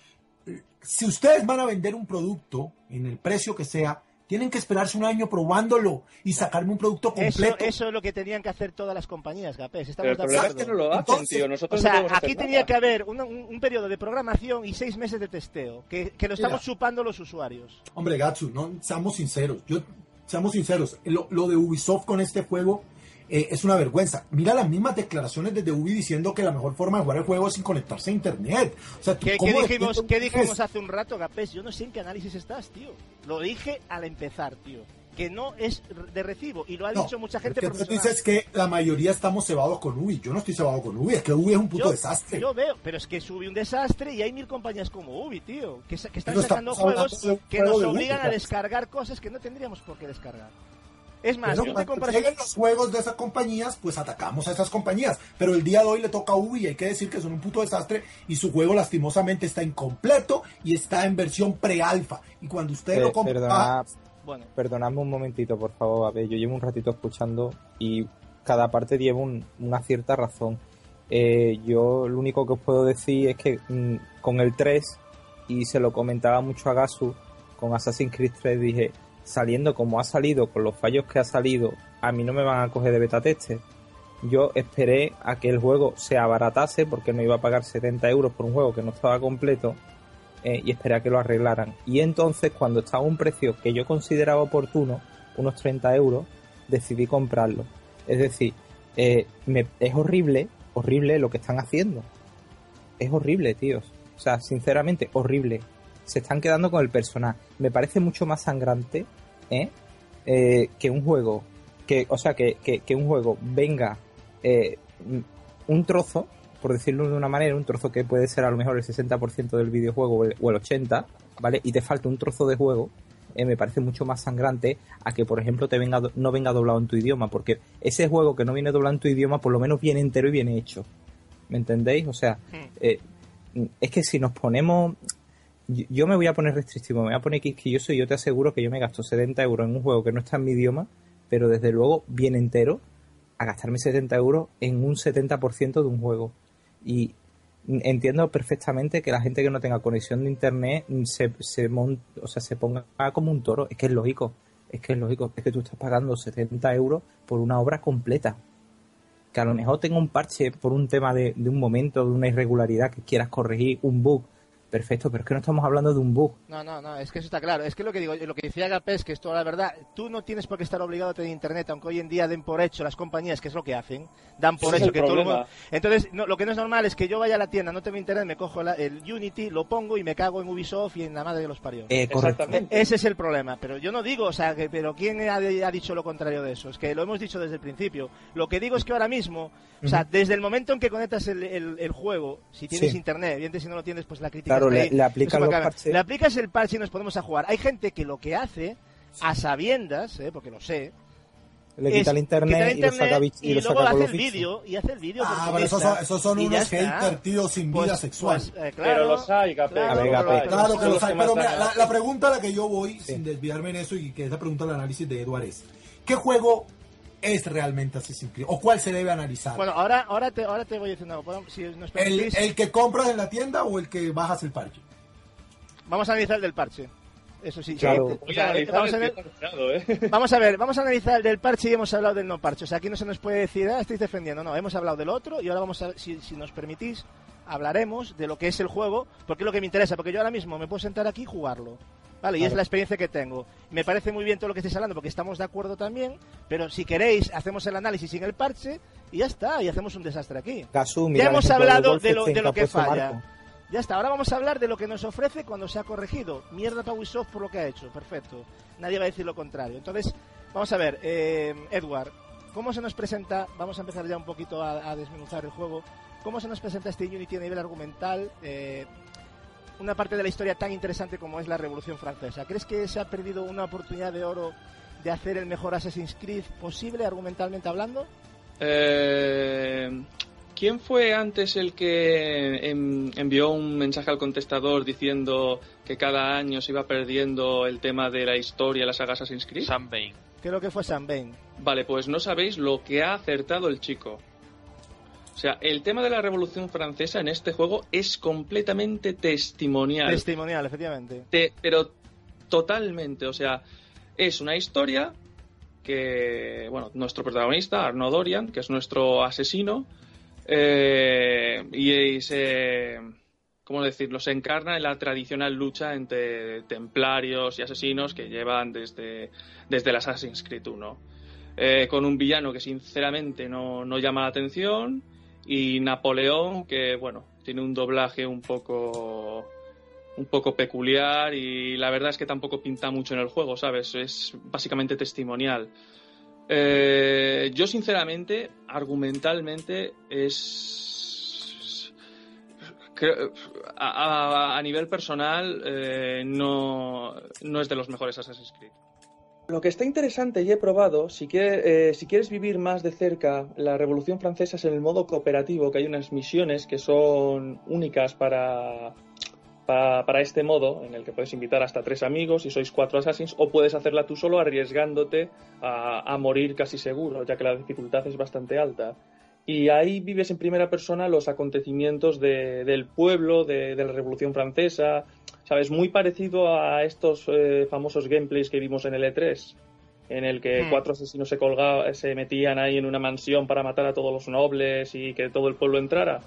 Si ustedes van a vender un producto en el precio que sea, tienen que esperarse un año probándolo y sacarme un producto Eso, completo. eso es lo que tenían que hacer todas las compañías, Gapés. Pero Estamos el de problema es acuerdo. que no lo hacen, Entonces, tío. Nosotros O sea, no aquí nada. tenía que haber un, un- un periodo de programación y seis meses de testeo, que, que lo estamos Mira. chupando los usuarios. Hombre, Gatsu, no, seamos sinceros. Yo, seamos sinceros. Lo, lo de Ubisoft con este juego eh, es una vergüenza. Mira las mismas declaraciones desde Ubi diciendo que la mejor forma de jugar el juego es sin conectarse a internet. O sea, ¿tú ¿Qué, cómo qué dijimos, qué dijimos hace un rato, Gapés? Yo no sé en qué análisis estás, tío. Lo dije al empezar, tío. que no es de recibo y lo ha No, dicho mucha gente porque tú dices que la mayoría estamos cebados con Ubi. Yo no estoy cebado con Ubi, es que Ubi es un puto yo, desastre. Yo veo, pero es que es Ubi un desastre y hay mil compañías como Ubi, tío, que, que están Pero sacando juegos de que nos de Ubi, obligan a descargar cosas que no tendríamos por qué descargar. Es más, Pero tú te lleguen los juegos de esas compañías, pues atacamos a esas compañías. Pero el día de hoy le toca a Ubi y hay que decir que son un puto desastre y su juego lastimosamente está incompleto y está en versión pre-alfa. Y cuando usted lo compra... perdona- Bueno. Perdonadme un momentito, por favor. A ver, yo llevo un ratito escuchando y cada parte lleva un- una cierta razón. Eh, yo lo único que os puedo decir es que mm, con el 3, y se lo comentaba mucho a Gasu, con Assassin's Creed 3 dije, saliendo como ha salido, con los fallos que ha salido, a mí no me van a coger de beta tester. Yo esperé a que el juego se abaratase porque no iba a pagar 70 euros por un juego que no estaba completo eh, y esperé a que lo arreglaran. Y entonces, cuando estaba a un precio que yo consideraba oportuno, unos 30 euros, decidí comprarlo. Es decir, eh, me- es horrible, horrible lo que están haciendo. Es horrible, tíos. O sea, sinceramente, horrible. Se están quedando con el personal. Me parece mucho más sangrante, ¿eh? Eh, que un juego, que, o sea, que, que- que un juego venga eh, un trozo, por decirlo de una manera, un trozo que puede ser a lo mejor el 60% del videojuego o el, o el 80%, ¿vale? Y te falta un trozo de juego, eh, me parece mucho más sangrante a que, por ejemplo, te venga no venga doblado en tu idioma, porque ese juego que no viene doblado en tu idioma, por lo menos viene entero y viene hecho. ¿Me entendéis? O sea, eh, es que si nos ponemos... Yo, me voy a poner restrictivo, me voy a poner quisquilloso y yo te aseguro que yo me gasto 70 euros en un juego que no está en mi idioma, pero desde luego bien entero, a gastarme 70 euros en un 70% de un juego. Y entiendo perfectamente que la gente que no tenga conexión de internet se, se, mon- o sea, se ponga como un toro. Es que es lógico. Es que es lógico. Es que tú estás pagando 70 euros por una obra completa. Que a lo mejor tenga un parche por un tema de, de un momento, de una irregularidad que quieras corregir, un bug. Perfecto, pero es que no estamos hablando de un bug. No, no, no, es que eso está claro. Es que lo que digo, lo que decía Gapés, que es toda la verdad, tú no tienes por qué estar obligado a tener internet, aunque hoy en día den por hecho las compañías, que es lo que hacen, dan por es hecho que todo el mundo... Entonces, no, lo que no es normal es que yo vaya a la tienda, no tengo internet, me cojo la- el Unity, lo pongo y me cago en Ubisoft y en la madre de los parió. Eh. Exactamente. Ese es el problema, pero yo no digo, o sea, que, pero ¿quién ha, ha dicho lo contrario de eso? Es que lo hemos dicho desde el principio. Lo que digo es que ahora mismo, o sea, desde el momento en que conectas el, el- el juego, si tienes Sí. internet, evidentemente si no lo tienes, pues la crítica Claro, está le- le los parches. Le aplicas el parche y nos podemos a jugar. Hay gente que lo que hace, a sabiendas, eh, porque lo sé, Le es quita el internet, y lo saca, y lo luego saca hace el vídeo y hace el vídeo Ah, pero esos son, esos son unos haters, tío, sin Pues- vida sexual. pues, eh, claro, Pero los hay, Gape. claro, ver, Gape. Claro que los hay, pero mira, la, la pregunta a la que yo voy, sin desviarme en eso y que esa pregunta del análisis de Eduard es, ¿qué juego es realmente Assassin's Creed? ¿O cuál se debe analizar? Bueno, ahora, ahora, te, ahora te voy diciendo Si nos ¿El, permitís, el que compras en la tienda o el que bajas el parche? vamos a analizar el del parche. Eso sí. Claro. sí. O Voy sea, a analizar vamos, a ver, ¿eh? vamos a ver, vamos a analizar el del parche y hemos hablado del no parche. O sea, aquí no se nos puede decir, ah, estáis defendiendo. No, hemos hablado del otro y ahora vamos a, si, si nos permitís, hablaremos de lo que es el juego, porque es lo que me interesa. Porque yo ahora mismo me puedo sentar aquí y jugarlo. Vale, y es la experiencia que tengo. Me parece muy bien todo lo que estáis hablando porque estamos de acuerdo también, pero si queréis, hacemos el análisis sin el parche y ya está, y hacemos un desastre aquí. Ya hemos hablado de lo, de lo que puesto falla. Marco. Ya está, ahora vamos a hablar de lo que nos ofrece cuando se ha corregido. Mierda para Ubisoft por lo que ha hecho, perfecto. Nadie va a decir lo contrario. Entonces, vamos a ver, eh, Edward, ¿cómo se nos presenta? Vamos a empezar ya un poquito a, a desmenuzar el juego. ¿Cómo se nos presenta este Unity a nivel argumental? Eh, una parte de la historia tan interesante como es la Revolución Francesa. ¿Crees que se ha perdido una oportunidad de oro de hacer el mejor Assassin's Creed posible, argumentalmente hablando? Eh, ¿Quién fue antes el que em- envió un mensaje al contestador diciendo que cada año se iba perdiendo el tema de la historia de la saga Assassin's Creed? Sam Bain. Creo que fue Sam Bain. Vale, pues no sabéis lo que ha acertado el chico. O sea, el tema de la Revolución Francesa en este juego es completamente testimonial. Testimonial, efectivamente. Te- pero totalmente, o sea, es una historia que, bueno, nuestro protagonista, Arnaud Dorian, que es nuestro asesino, eh, y, se, ¿cómo decirlo? Se encarna en la tradicional lucha entre templarios y asesinos que llevan desde, desde el Assassin's Creed 1. Eh, con un villano que sinceramente no, no llama la atención y Napoleón que, bueno, tiene un doblaje un poco un poco peculiar y la verdad es que tampoco pinta mucho en el juego, ¿sabes? Es básicamente testimonial. Eh, yo sinceramente, argumentalmente, es... a nivel personal, eh, no, no es de los mejores Assassin's Creed. Lo que está interesante y he probado, si, eh, si quieres vivir más de cerca la Revolución Francesa es en el modo cooperativo, que hay unas misiones que son únicas para, para, este modo, en el que puedes invitar hasta tres amigos y sois cuatro assassins, o puedes hacerla tú solo arriesgándote a morir casi seguro, ya que la dificultad es bastante alta. Y ahí vives en primera persona los acontecimientos de- del pueblo, de, de la Revolución Francesa, ¿sabes? Muy parecido a estos eh, famosos gameplays que vimos en el E3, en el que Hmm. cuatro asesinos se, colga- se metían ahí en una mansión para matar a todos los nobles y que todo el pueblo entrara.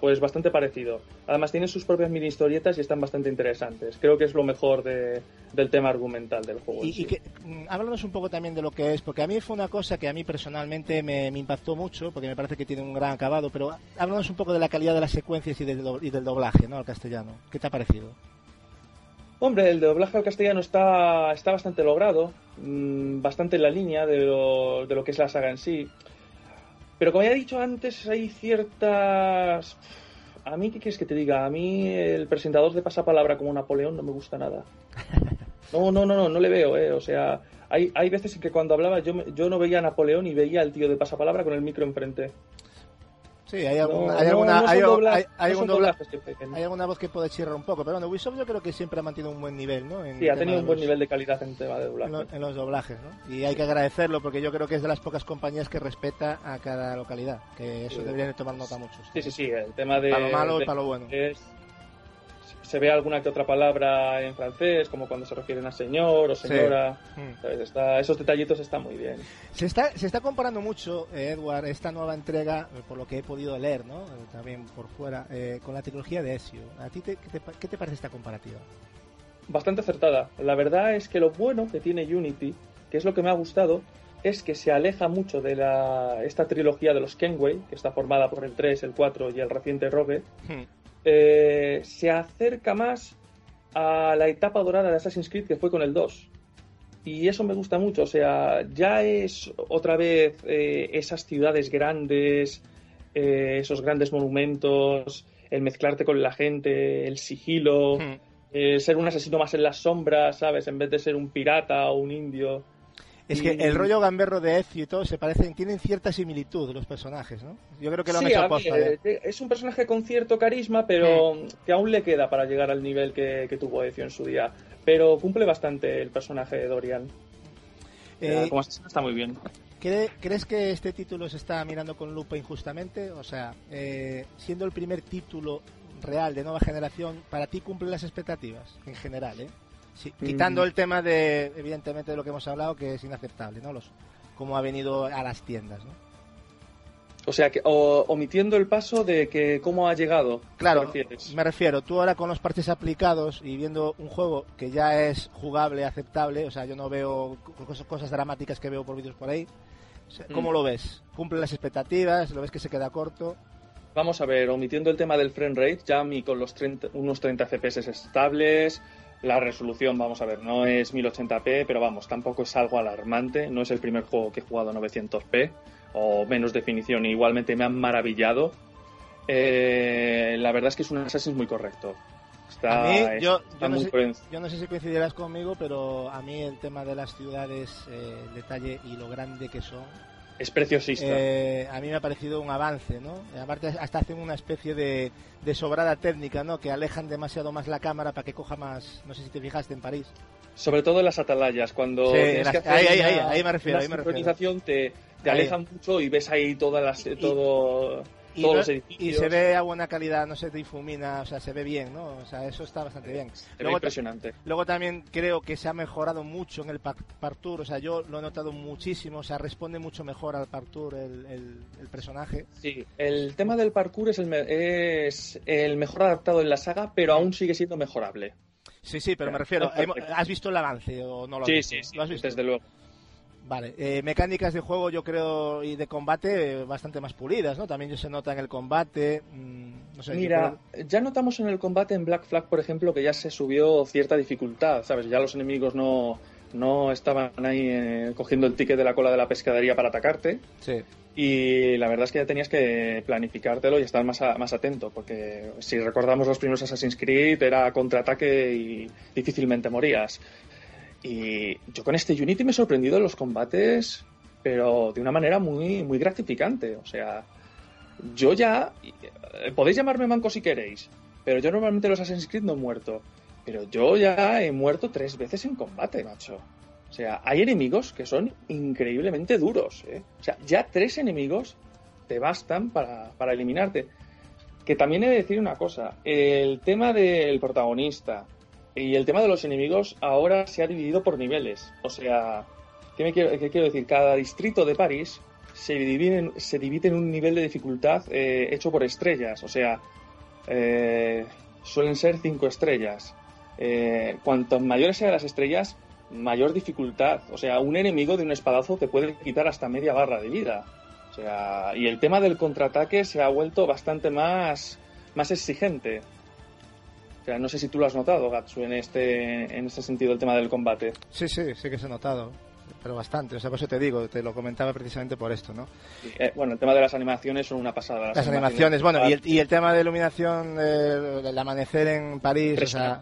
Pues bastante parecido. Además tienen sus propias mini historietas y están bastante interesantes. Creo que es lo mejor de- del tema argumental del juego. Y, sí. y que, mm, háblanos un poco también de lo que es, porque a mí fue una cosa que a mí personalmente me, me impactó mucho, porque me parece que tiene un gran acabado, pero háblanos un poco de la calidad de las secuencias y y del doblaje, ¿no? Al castellano. ¿Qué te ha parecido? Hombre, el doblaje al castellano está, está bastante logrado, mm, bastante en la línea de lo, de lo que es la saga en sí. Pero como ya he dicho antes, hay ciertas... A mí, ¿qué quieres que te diga? A mí el presentador de pasapalabra como Napoleón no me gusta nada. No, no, no, no, no le veo, ¿eh? O sea, hay, hay veces en que cuando hablaba yo, yo no veía a Napoleón y veía al tío de pasapalabra con el micro enfrente. Sí, hay, algún- No, hay alguna, no hay, hay- algún alguna voz que puede chirrar un poco, pero bueno, Ubisoft yo creo que siempre ha mantenido un buen nivel, ¿no? En Sí, ha tenido un buen los- nivel de calidad en tema de en, doblaje. lo- en los doblajes, ¿no? Y hay que agradecerlo porque yo creo que es de las pocas compañías que respeta a cada localidad, que eso Sí. deberían de tomar nota muchos. Sí, sí, sí, el tema de... Para lo malo y para lo bueno. es- se ve alguna que otra palabra en francés, como cuando se refieren a señor o Sí. señora. Mm. ¿sabes? Está- esos detallitos están muy bien. Se está, se está comparando mucho, eh, Edward, esta nueva entrega, eh, por lo que he podido leer, ¿no? Eh, También por fuera, eh, con la tecnología de Ezio. ¿A ti te, qué, te, qué te parece esta comparativa? Bastante acertada. La verdad es que lo bueno que tiene Unity, que es lo que me ha gustado, es que se aleja mucho de la, esta trilogía de los Kenway, que está formada por el 3, el 4 y el reciente Rogue. Eh, se acerca más a la etapa dorada de Assassin's Creed que fue con el 2. Y eso me gusta mucho, o sea, ya es otra vez eh, esas ciudades grandes, eh, esos grandes monumentos, el mezclarte con la gente, el sigilo, eh, ser un asesino más en las sombras, ¿sabes? En vez de ser un pirata o un indio. Es Y- que el rollo gamberro de Ezio y todo se parecen, tienen cierta similitud los personajes, ¿no? Yo creo que lo han Sí, hecho a aposta, ver, ¿eh? eh, es un personaje con cierto carisma, pero que aún le queda para llegar al nivel que, que tuvo Ezio en su día. Pero cumple bastante el personaje de Dorian. Eh, como está muy bien. ¿Cre- ¿Crees que este título se está mirando con lupa injustamente? O sea, eh, siendo el primer título real de nueva generación, ¿para ti cumple las expectativas en general? ¿eh? Sí, Mm. quitando el tema de, evidentemente, de lo que hemos hablado, que es inaceptable, ¿no? Los, cómo ha venido a las tiendas, ¿no? O sea, que o- omitiendo el paso de que cómo ha llegado. Claro, me refiero, tú ahora con los parches aplicados y viendo un juego que ya es jugable, aceptable, o sea, yo no veo cosas, cosas dramáticas que veo por vídeos por ahí. O sea, ¿Cómo Mm. lo ves? ¿Cumple las expectativas? ¿Lo ves que se queda corto? Vamos a ver, omitiendo el tema del frame rate, ya a mí con los 30 unos 30 FPS estables, la resolución, vamos a ver, no es 1080p, pero vamos, tampoco es algo alarmante, no es el primer juego que he jugado a 900p o menos definición, igualmente me han maravillado. Eh, la verdad es que es un Assassin's muy correcto. Está, a mí, yo, está yo, no muy sé, por en- yo no sé si coincidirás conmigo, pero a mí el tema de las ciudades, eh, el detalle y lo grande que son, es preciosista. eh, a mí me ha parecido un avance, ¿no? Aparte, hasta hacen una especie de, de sobrada técnica, ¿no? Que alejan demasiado más la cámara para que coja más. No sé si te fijaste en París. Sobre todo en las atalayas, cuando Sí, tienes las- que hacer ahí, ahí, una- ahí, ahí me refiero, una ahí me refiero. te, te alejan mucho y ves ahí todas las, todo, Y, todos no- los y edificios. se ve a buena calidad, no se difumina, o sea, se ve bien, ¿no? O sea, eso está bastante bien. ve ta- impresionante. Luego también creo que se ha mejorado mucho en el par- partour, o sea, yo lo he notado muchísimo, o sea, responde mucho mejor al partour el, el- el personaje. Sí, el tema del parkour es el, me- es el mejor adaptado en la saga, pero aún sigue siendo mejorable. Sí, sí, pero me refiero, hemos- ¿has visto el avance o no lo has Sí, visto? sí, sí, ¿Lo has visto? desde luego. Vale, eh, mecánicas de juego yo creo y de combate eh, bastante más pulidas, ¿no? También se nota en el combate, mm, No sé, yo Mira, creo- ya notamos en el combate en Black Flag, por ejemplo, que ya se subió cierta dificultad, ¿sabes? Ya los enemigos no, no estaban ahí eh, cogiendo el ticket de la cola de la pescadería para atacarte. Sí. Y la verdad es que ya tenías que planificártelo y estar más, a- más atento, porque si recordamos los primeros Assassin's Creed era contraataque y difícilmente morías. Y yo con este Unity me he sorprendido en los combates, pero de una manera muy, muy gratificante. O sea, yo ya. eh, Podéis llamarme manco si queréis, pero yo normalmente en los Assassin's Creed no he muerto. Pero yo ya he muerto tres veces en combate, macho. O sea, hay enemigos que son increíblemente duros. ¿eh? O sea, ya tres enemigos te bastan para, para eliminarte. Que también he de decir una cosa. El tema del protagonista y el tema de los enemigos ahora se ha dividido por niveles. O sea, ¿qué, me quiero, qué quiero decir? Cada distrito de París se divide en, se divide en un nivel de dificultad eh, hecho por estrellas. O sea, eh, suelen ser cinco estrellas. Eh, cuanto mayores sean las estrellas, mayor dificultad. O sea, un enemigo de un espadazo te puede quitar hasta media barra de vida. O sea, y el tema del contraataque se ha vuelto bastante más, más exigente. O sea, no sé si tú lo has notado, Gatsu, en este, en este sentido, el tema del combate. Sí, sí, sí que se ha notado. Pero bastante. O sea, por eso te digo, te lo comentaba precisamente por esto, ¿no? Eh, bueno, el tema de las animaciones son una pasada. Las animaciones, bueno, y el, y el tema de iluminación eh, del amanecer en París, o sea,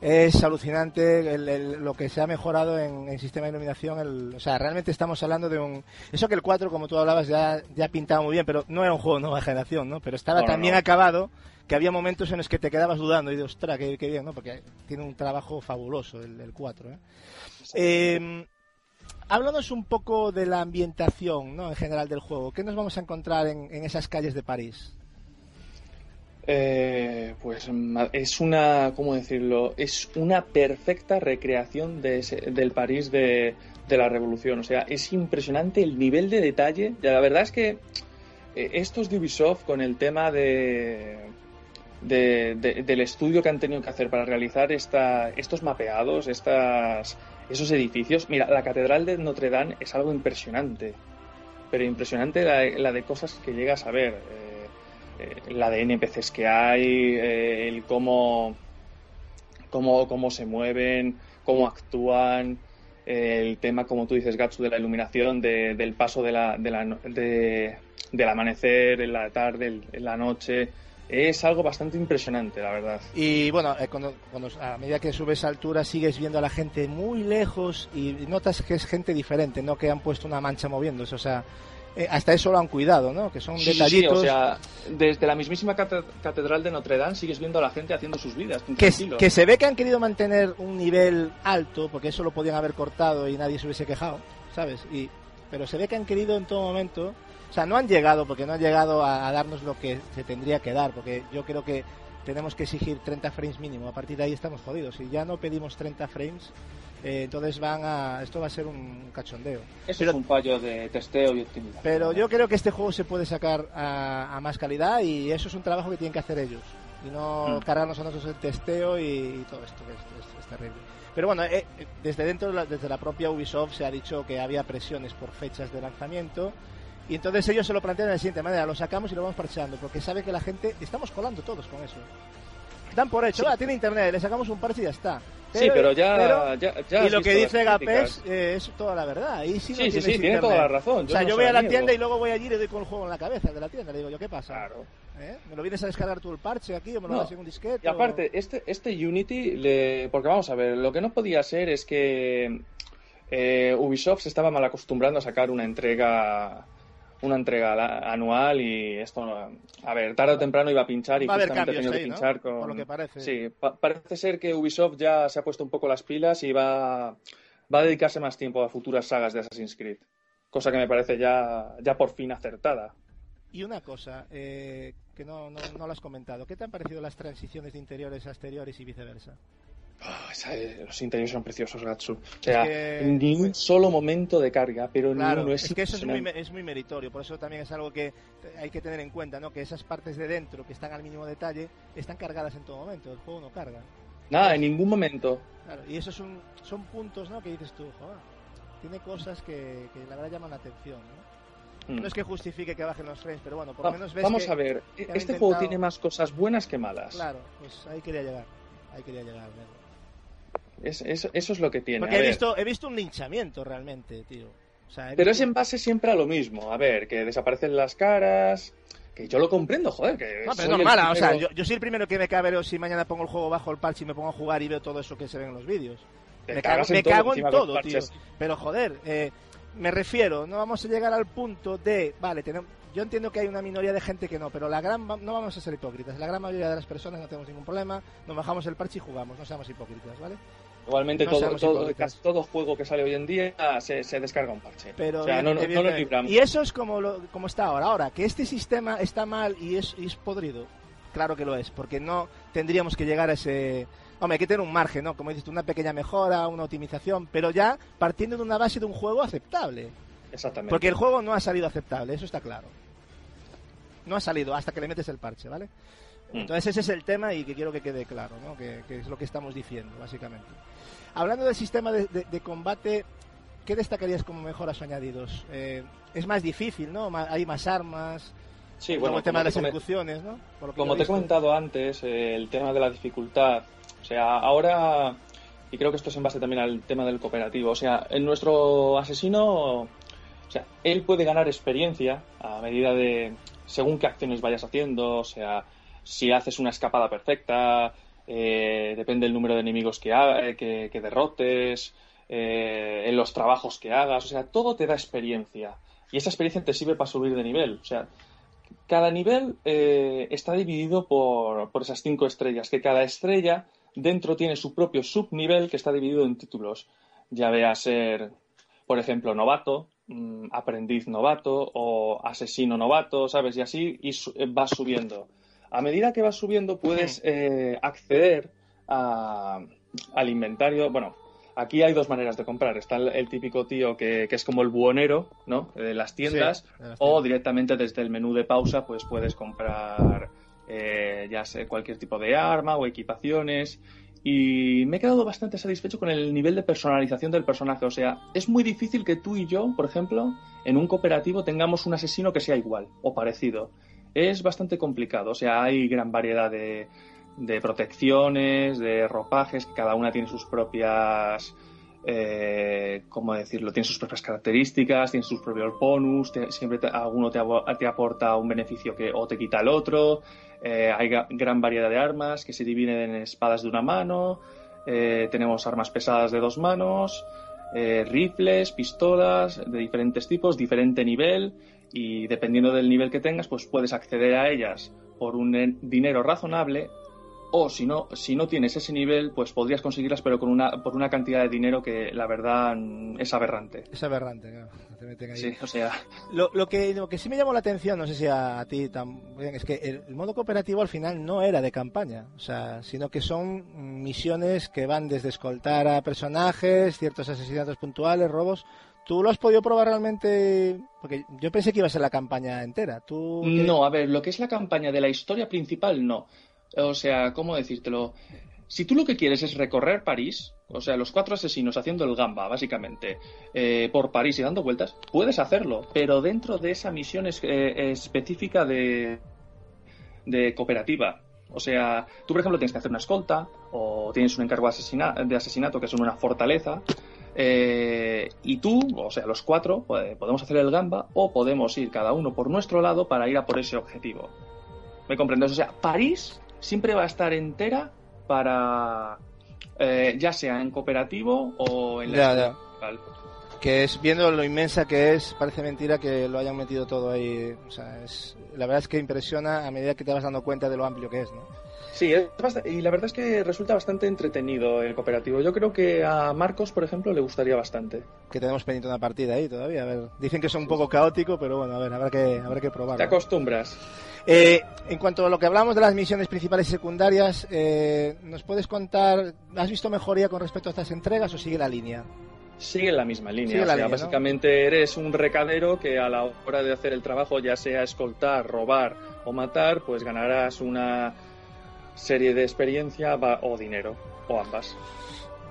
Es alucinante el- el- lo que se ha mejorado en el sistema de iluminación. el- o sea, realmente estamos hablando de un... Eso que el 4, como tú hablabas, ya, ya pintaba muy bien, pero no era un juego de nueva generación, ¿no? Pero estaba tan bien no. acabado que había momentos en los que te quedabas dudando y de, ostras, qué, qué bien, ¿no? Porque tiene un trabajo fabuloso el, el 4, ¿eh? Eh, háblanos un poco de la ambientación, ¿no? En general del juego. ¿Qué nos vamos a encontrar en, en esas calles de París? Eh, pues es una, ¿cómo decirlo? Es una perfecta recreación de ese- del París de, la Revolución. O sea, es impresionante el nivel de detalle. La verdad es que eh, estos de Ubisoft con el tema de, de- de- del estudio que han tenido que hacer para realizar esta, estos mapeados, estas, esos edificios. Mira, la Catedral de Notre Dame es algo impresionante. Pero impresionante la, la de cosas que llegas a ver. Eh, la de NPCs que hay, eh, el cómo, cómo, cómo se mueven, cómo actúan, el tema, como tú dices, Gatsu, de la iluminación, de- del paso de la, de la de- del amanecer, en la tarde, en la noche. Es algo bastante impresionante, la verdad. Y bueno, eh, cuando, cuando- a medida que subes a altura sigues viendo a la gente muy lejos y notas que es gente diferente, no que han puesto una mancha moviéndose. O sea, eh, hasta eso lo han cuidado, ¿no? Que son Sí, sí, sí, detallitos. o sea, desde la mismísima cate- catedral de Notre Dame sigues viendo a la gente haciendo sus vidas. que, que se ve que han querido mantener un nivel alto, porque eso lo podían haber cortado y nadie se hubiese quejado, ¿sabes? Y, pero se ve que han querido en todo momento, o sea, no han llegado, porque no han llegado a, a darnos lo que se tendría que dar, porque yo creo que tenemos que exigir 30 frames mínimo, a partir de ahí estamos jodidos. Si ya no pedimos 30 frames, eh, entonces van a, esto va a ser un cachondeo. Eso es un fallo de testeo y optimización. Pero yo creo que este juego se puede sacar a, a más calidad y eso es un trabajo que tienen que hacer ellos. Y no Mm. cargarnos a nosotros el testeo y, y todo esto, que es, es- es terrible. Pero bueno, eh, eh, desde dentro, desde la propia Ubisoft se ha dicho que había presiones por fechas de lanzamiento. Y entonces ellos se lo plantean de la siguiente manera, lo sacamos y lo vamos parcheando, porque sabe que la gente, estamos colando todos con eso. Dan por hecho, "Ah, tiene internet, le sacamos un parche y ya está. Sí, pero ya- pero- ya- ya y lo que dice Gapés eh, es toda la verdad. Ahí sí, no Sí, sí, tienes sí, tiene toda la razón, O sea, no yo voy a la tienda y luego voy allí y le doy con el juego en la cabeza de la tienda. Le digo, ¿yo qué pasa? ¿Eh? ¿Me lo vienes a descargar tú el parche aquí o me lo No. das en un disquete? Y aparte, este, este Unity, le... porque vamos a ver, lo que no podía ser es que eh, Ubisoft se estaba mal acostumbrando a sacar una entrega una entrega la- anual y esto, a ver, tarde o temprano iba a pinchar y Va justamente ha tenido que ahí, ¿no? pinchar con... Por lo que parece. Sí, pa- parece ser que Ubisoft ya se ha puesto un poco las pilas y va, va a dedicarse más tiempo a futuras sagas de Assassin's Creed. Cosa que me parece ya, ya por fin acertada. Y una cosa eh, que no, no, no lo has comentado. ¿Qué te han parecido las transiciones de interiores a exteriores y viceversa? Ah, los interiores son preciosos, Gatsu. O sea, que- ni un solo momento de carga, pero Claro, ni uno. Es, es que eso es muy, es muy meritorio, por eso también es algo que hay que tener en cuenta, ¿no? Que esas partes de dentro que están al mínimo detalle están cargadas en todo momento, el juego no carga. Nada, en ningún momento. Claro, y esos son, son puntos, ¿no? Que dices tú, joder, tiene cosas que, que la verdad llaman la atención, ¿no? no es que justifique que bajen los frames, pero bueno, por lo menos ves Vamos que- a ver, que este juego tiene más cosas buenas que malas. Claro, pues ahí quería llegar. Ahí quería llegar. Nervo. Es- es- eso es lo que tiene. Porque he visto, he visto un linchamiento realmente, tío. O sea, he Pero es en base siempre a lo mismo. A ver, que desaparecen las caras. Que yo lo comprendo, joder. Que No, pero es normal, o sea, yo, yo soy el primero que me cabero si mañana pongo el juego bajo el parche y me pongo a jugar y veo todo eso que se ve en los vídeos. Te Me cago, en me todo cago en encima con todo, tío. Pero joder, eh, me refiero, no vamos a llegar al punto de, vale, tenemos, yo entiendo que hay una minoría de gente que no, pero la gran, no vamos a ser hipócritas, la gran mayoría de las personas no tenemos ningún problema, nos bajamos el parche y jugamos, no seamos hipócritas, ¿vale? Igualmente, No todo, todo, casi todo juego que sale hoy en día se, se descarga un parche. Pero o sea, no, no, no lo. Y eso es como, lo, como está ahora. Ahora, que este sistema está mal y es, y es podrido, claro que lo es, porque no tendríamos que llegar a ese... Hombre, hay que tener un margen, ¿no? Como dices tú, una pequeña mejora, una optimización, pero ya partiendo de una base de un juego aceptable. Exactamente. Porque el juego no ha salido aceptable, eso está claro. No ha salido hasta que le metes el parche, ¿vale? Mm. Entonces ese es el tema y que quiero que quede claro, ¿no? Que, que es lo que estamos diciendo, básicamente. Hablando del sistema de, de- de combate, ¿qué destacarías como mejoras añadidos? Eh, es más difícil, ¿no? Hay más armas. Sí, bueno, el tema de las ejecuciones, ¿no? Como te he comentado antes, eh, el tema de la dificultad. O sea, ahora, y creo que esto es en base también al tema del cooperativo. O sea, en nuestro asesino, o sea, él puede ganar experiencia a medida de, según qué acciones vayas haciendo. O sea, si haces una escapada perfecta, eh, depende del número de enemigos que, eh, que, que derrotes, eh, en los trabajos que hagas. O sea, todo te da experiencia. Y esa experiencia te sirve para subir de nivel. O sea, cada nivel eh, está dividido por, por esas cinco estrellas, que cada estrella dentro tiene su propio subnivel que está dividido en títulos. Ya vea ser, por ejemplo, novato, mm, aprendiz novato o asesino novato, ¿sabes? Y así y su- eh, va subiendo. A medida que vas subiendo puedes eh, acceder a- al inventario. Bueno, aquí hay dos maneras de comprar. Está el, el típico tío que, que es como el buhonero, ¿no? De las tiendas. Sí, de las o directamente desde el menú de pausa, pues puedes comprar eh, ya sé, cualquier tipo de arma o equipaciones. Y me he quedado bastante satisfecho con el nivel de personalización del personaje. O sea, es muy difícil que tú y yo, por ejemplo, en un cooperativo tengamos un asesino que sea igual o parecido. Es bastante complicado. O sea, hay gran variedad de, de protecciones, de ropajes, cada una tiene sus propias eh, ¿cómo decirlo? Tiene sus propias características, tiene sus propios bonus, siempre te- alguno te, te aporta un beneficio que o te quita el otro, eh, hay gran variedad de armas que se dividen en espadas de una mano, eh, tenemos armas pesadas de dos manos, eh, rifles, pistolas de diferentes tipos, diferente nivel y dependiendo del nivel que tengas pues puedes acceder a ellas por un en- dinero razonable o si no, si no tienes ese nivel, pues podrías conseguirlas, pero con una, por una cantidad de dinero que la verdad es aberrante. Es aberrante, claro. Te meten ahí. Sí, o sea, Lo, lo que, lo que sí me llamó la atención, no sé si a, a ti también, es que el, el modo cooperativo al final no era de campaña, o sea, sino que son misiones que van desde escoltar a personajes, ciertos asesinatos puntuales, robos. ¿Tú lo has podido probar realmente? Porque yo pensé que iba a ser la campaña entera. ¿Tú no, a ver, lo que es la campaña de la historia principal, no. O sea, ¿cómo decírtelo? Si tú lo que quieres es recorrer París, o sea, los cuatro asesinos haciendo el gamba, básicamente, eh, por París y dando vueltas, puedes hacerlo, pero dentro de esa misión es- eh, específica de, de cooperativa. O sea, tú, por ejemplo, tienes que hacer una escolta o tienes un encargo de, asesina- de asesinato que es en una fortaleza. Eh, y tú, o sea, los cuatro, pues, podemos hacer el gamba o podemos ir cada uno por nuestro lado para ir a por ese objetivo. ¿Me comprendes? O sea, París siempre va a estar entera para, eh, ya sea en cooperativo o en la Ya, que es viendo lo inmensa que es, parece mentira que lo hayan metido todo ahí. O sea, es, la verdad es que impresiona a medida que te vas dando cuenta de lo amplio que es, ¿no? Sí, es y la verdad es que resulta bastante entretenido el cooperativo. Yo creo que a Marcos, por ejemplo, le gustaría bastante. Que tenemos pendiente una partida ahí todavía. A ver, dicen que es un poco caótico, pero bueno, a ver, habrá que, habrá que probarlo. Te acostumbras. Eh, en cuanto a lo que hablamos de las misiones principales y secundarias, eh, ¿nos puedes contar, has visto mejoría con respecto a estas entregas o sigue la línea? Sigue la misma línea. Sigue o la sea, línea, ¿no? básicamente eres un recadero que a la hora de hacer el trabajo, ya sea escoltar, robar o matar, pues ganarás una serie de experiencia va- o dinero, o ambas.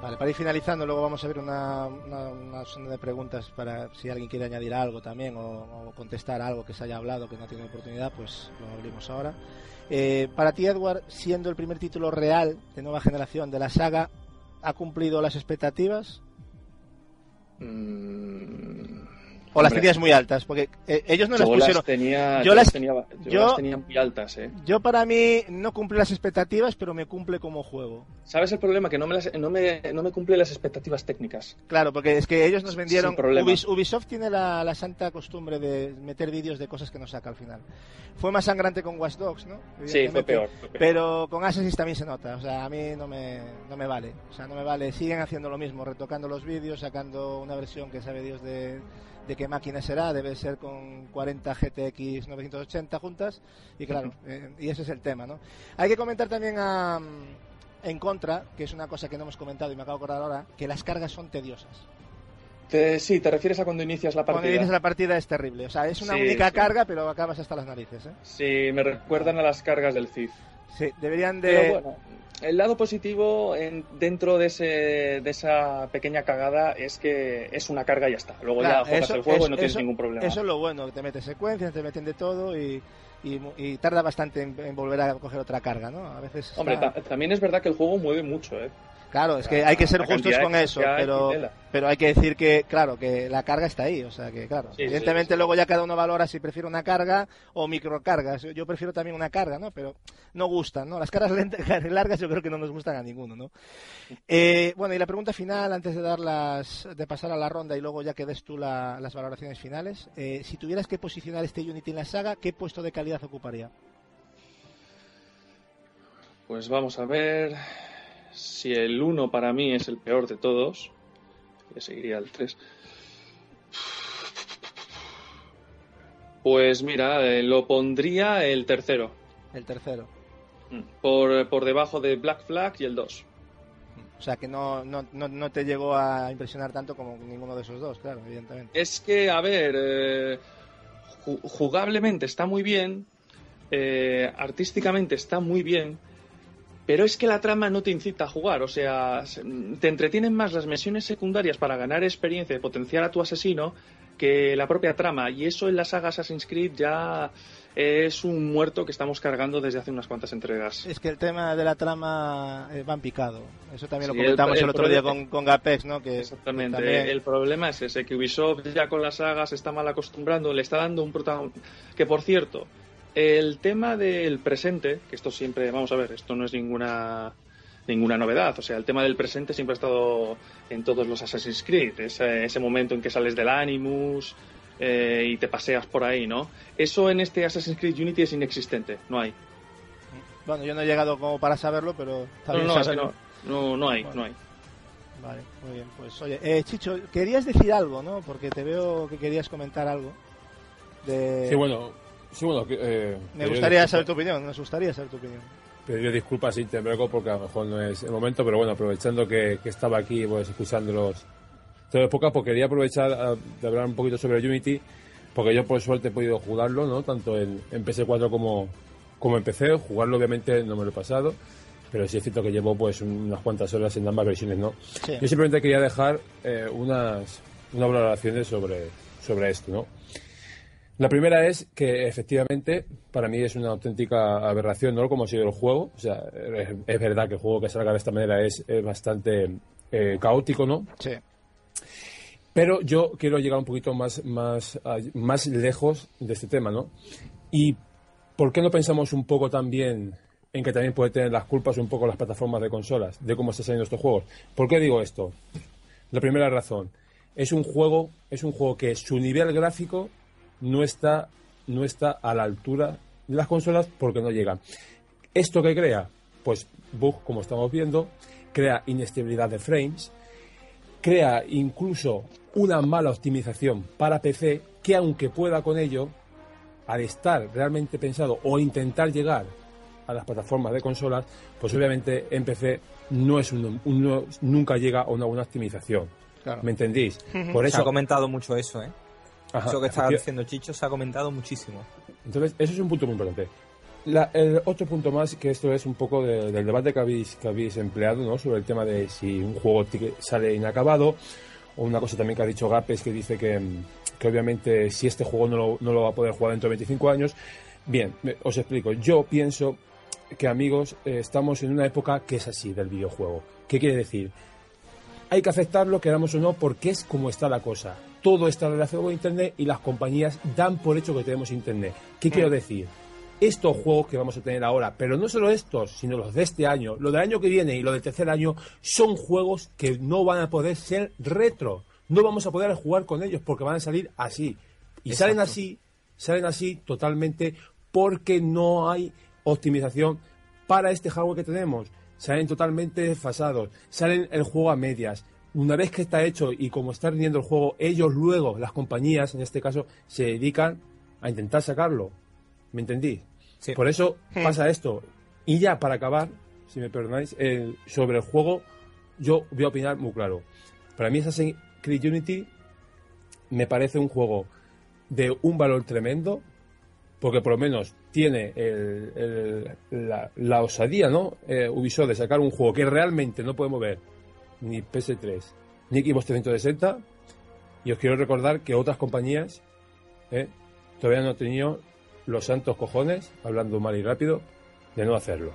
Vale, para ir finalizando, luego vamos a ver una, una, una de preguntas para si alguien quiere añadir algo también o, o contestar algo que se haya hablado que no tenido oportunidad, pues lo abrimos ahora. Eh, para ti, Edward, siendo el primer título real de nueva generación de la saga, ¿ha cumplido las expectativas? ¿O las Hombre. tenías muy altas? Porque eh, ellos no las Yo pusieron. las tenía, yo las- las tenía, yo yo- las tenía muy altas, ¿eh? Yo para mí no cumple las expectativas, pero me cumple como juego. ¿Sabes el problema? Que no me, las- no me, no me cumple las expectativas técnicas. Claro, porque es que ellos nos vendieron. Ubis- Ubisoft tiene la, la santa costumbre de meter vídeos de cosas que no saca al final. Fue más sangrante con Watch Dogs, ¿no? Sí, fue peor, fue peor. Pero con Assassin's también se nota. O sea, a mí no me, no me vale. O sea, no me vale. Siguen haciendo lo mismo, retocando los vídeos, sacando una versión que sabe Dios de, de qué máquina será. Debe ser con 40 GTX 980 juntas. Y claro, eh, y ese es el tema, ¿no? Hay que comentar también a, en contra, que es una cosa que no hemos comentado y me acabo de acordar ahora, que las cargas son tediosas. Te- sí, te refieres a cuando inicias la Cuando partida. inicias la partida es terrible. O sea, es una Sí, única sí. carga, pero acabas hasta las narices. ¿eh? Sí, me recuerdan a las cargas del CIF. Sí, deberían de. Pero bueno, el lado positivo en- dentro de, ese, de esa pequeña cagada es que es una carga y ya está. Luego Claro, ya juegas eso- el juego eso- y no tienes eso- ningún problema. Eso es lo bueno, que te metes secuencias, te meten de todo y, y, y tarda bastante en, en volver a coger otra carga, ¿no? A veces. Hombre, ta- también es verdad que el juego mueve mucho, ¿eh? Claro, es que hay que ser justos con eso, pero, pero hay que decir que, claro, que la carga está ahí, o sea que, claro, Sí, evidentemente luego ya cada uno valora si prefiere una carga o microcargas. Yo prefiero también una carga, ¿no? Pero no gustan, ¿no? Las cargas lentas, largas yo creo que no nos gustan a ninguno, ¿no? Eh, bueno, y la pregunta final, antes de dar las, de pasar a la ronda y luego ya que des tú la- las valoraciones finales, eh, si tuvieras que posicionar este Unity en la saga, ¿qué puesto de calidad ocuparía? Pues vamos a ver si el 1 para mí es el peor de todos. Le seguiría el 3. Pues mira, eh, lo pondría el tercero. El tercero. Por, por debajo de Black Flag y el 2. O sea que no, no, no, no te llegó a impresionar tanto como ninguno de esos dos, claro, evidentemente. Es que, a ver, eh, ju- jugablemente está muy bien, eh, artísticamente está muy bien, pero es que la trama no te incita a jugar, o sea, se- te entretienen más las misiones secundarias para ganar experiencia y potenciar a tu asesino que la propia trama, y eso en la saga Assassin's Creed ya es un muerto que estamos cargando desde hace unas cuantas entregas. Es que el tema de la trama eh, va en picado. Eso también Sí, lo comentamos el- el, el otro día con, con Gapex, ¿no? Que Exactamente. también- El problema es ese, que Ubisoft ya con las sagas está mal acostumbrando, le está dando un protagonismo. Que por cierto, el tema del presente, que esto siempre, vamos a ver, esto no es ninguna ninguna novedad. O sea, el tema del presente siempre ha estado en todos los Assassin's Creed. Ese, ese momento en que sales del Animus eh, y te paseas por ahí, ¿no? Eso en este Assassin's Creed Unity es inexistente, no hay. Bueno, yo no he llegado como para saberlo, pero está No, bien no, que saberlo. no, no, no hay, Bueno. no hay. Vale, muy bien. Pues oye, eh, Chicho, querías decir algo, ¿no? Porque te veo que querías comentar algo. De... Sí, bueno, sí, bueno eh, Me gustaría saber tu opinión, nos gustaría saber tu opinión. Pedir disculpas sin tembrego porque a lo mejor no es el momento, pero bueno, aprovechando que, que estaba aquí pues escuchándolos todo podcast, pues quería aprovechar ah, de hablar un poquito sobre Unity, porque yo por suerte he podido jugarlo, ¿no? Tanto en, en PS4 como, como en PC, jugarlo obviamente no me lo he pasado, pero sí es cierto que llevo pues unas cuantas horas en ambas versiones, ¿no? Sí. Yo simplemente quería dejar eh, unas, unas valoraciones sobre, sobre esto, ¿no? La primera es que efectivamente para mí es una auténtica aberración, no como ha sido el juego. O sea, es, es verdad que el juego que salga de esta manera es, es bastante eh, caótico, ¿no? Sí. Pero yo quiero llegar un poquito más, más, más lejos de este tema, ¿no? Y ¿por qué no pensamos un poco también en que también puede tener las culpas un poco las plataformas de consolas de cómo están saliendo estos juegos? ¿Por qué digo esto? La primera razón es un juego, es un juego que su nivel gráfico no está, no está a la altura de las consolas porque no llegan. ¿Esto qué crea? Pues bug, como estamos viendo, crea inestabilidad de frames, crea incluso una mala optimización para PC que aunque pueda con ello, al estar realmente pensado o intentar llegar a las plataformas de consolas, pues obviamente en PC no es un, un- no- nunca llega a una buena optimización. Claro. ¿Me entendís? Ujú. Por Se eso ha comentado mucho eso, ¿eh? Ajá, eso que estaba diciendo Chicho se ha comentado muchísimo. Entonces, eso es un punto muy importante. La- el otro punto más, que esto es un poco de- del debate que habéis, que habéis empleado, ¿no? Sobre el tema de si un juego sale inacabado, o una cosa también que ha dicho Gapes, que dice que, que obviamente si este juego no lo, no lo va a poder jugar dentro de 25 años. Bien, os explico. Yo pienso que, amigos, eh, estamos en una época que es así del videojuego. ¿Qué quiere decir? Hay que aceptarlo, queramos o no, porque es como está la cosa. Todo está relacionado con Internet y las compañías dan por hecho que tenemos Internet. ¿Qué quiero decir? Estos juegos que vamos a tener ahora, pero no solo estos, sino los de este año, lo del año que viene y lo del tercer año, son juegos que no van a poder ser retro. No vamos a poder jugar con ellos porque van a salir así. Y salen así, salen así totalmente porque no hay optimización para este hardware que tenemos. Salen totalmente desfasados, salen el juego a medias. Una vez que está hecho y como está rindiendo el juego, ellos luego, las compañías en este caso, se dedican a intentar sacarlo. ¿Me entendí? Por eso pasa esto. Y ya para acabar, si me perdonáis, el- sobre el juego, yo voy a opinar muy claro. Para mí Assassin's Creed Unity me parece un juego de un valor tremendo, porque por lo menos tiene el- el- la, la osadía, ¿no? Eh, Ubisoft de sacar un juego que realmente no podemos ver ni PS3 ni Xbox 360. Y os quiero recordar que otras compañías eh, todavía no han tenido los santos cojones, hablando mal y rápido, de no hacerlo.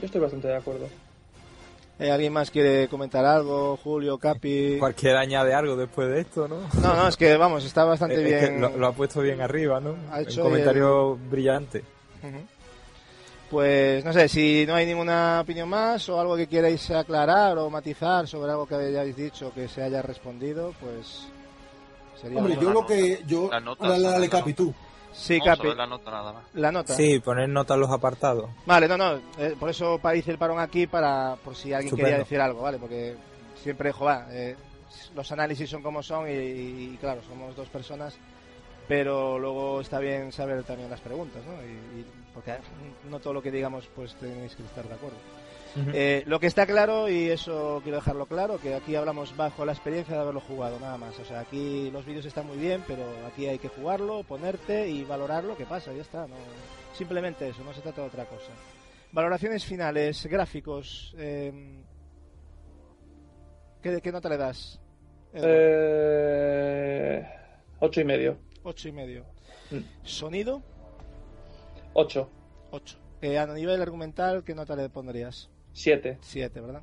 Yo estoy bastante de acuerdo. Eh, ¿Alguien más quiere comentar algo? Julio, Capi. Cualquiera añade algo después de esto, ¿no? No, no, es que vamos, está bastante Es- es que bien. lo, lo ha puesto bien arriba, ¿no? Ha Un hecho comentario brillante. Pues no sé, si no hay ninguna opinión más o algo que queráis aclarar o matizar sobre algo que hayáis dicho que se haya respondido, pues sería Hombre, yo lo que. Yo, La nota, la, la, la. Sí, No, Capi. la nota nada más. La nota. Sí, poner nota en los apartados. Vale, no, no, eh, por eso para hice el parón aquí para por si alguien quería decir algo, ¿vale? Porque siempre, joder, eh, los análisis son como son y, y, claro, somos dos personas, pero luego está bien saber también las preguntas, ¿no? Y, y- porque no todo lo que digamos pues tenéis que estar de acuerdo. Eh, lo que está claro, y eso quiero dejarlo claro, que aquí hablamos bajo la experiencia de haberlo jugado, nada más. O sea, aquí los vídeos están muy bien, pero aquí hay que jugarlo, ponerte y valorar lo que pasa, ya está. No, simplemente eso, no se trata de otra cosa. Valoraciones finales, gráficos. Eh, ¿qué, ¿Qué nota le das? Eh, ocho y medio. Ocho y medio. Mm. Sonido, Ocho. 8. Eh, a nivel argumental, ¿qué nota le pondrías? Siete. 7, ¿verdad?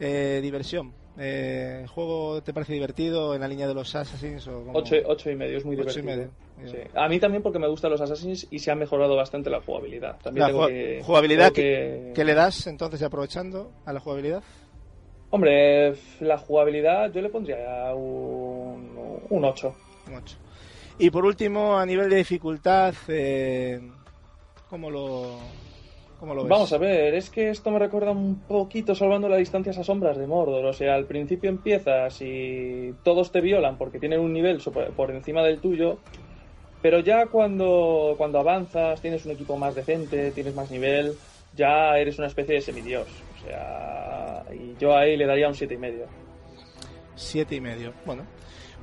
Eh, diversión. Eh, ¿El juego te parece divertido en la línea de los Assassins? O como- Ocho, ocho y medio, es muy Ocho y divertido. medio. Sí. A mí también porque me gustan los Assassins y se ha mejorado bastante la jugabilidad. También La tengo ju- que- jugabilidad, tengo ¿qué, que- qué le das entonces aprovechando a la jugabilidad? Hombre, la jugabilidad yo le pondría un, un 8. Un 8. Y por último, a nivel de dificultad, eh, ¿cómo, lo, ¿cómo lo ves? Vamos a ver, es que esto me recuerda un poquito salvando las distancias a sombras de Mordor. O sea, al principio empiezas y todos te violan porque tienen un nivel por encima del tuyo. Pero ya cuando, cuando avanzas, tienes un equipo más decente, tienes más nivel, ya eres una especie de semidios. O sea, y yo ahí le daría un siete y medio. Siete y medio. Bueno,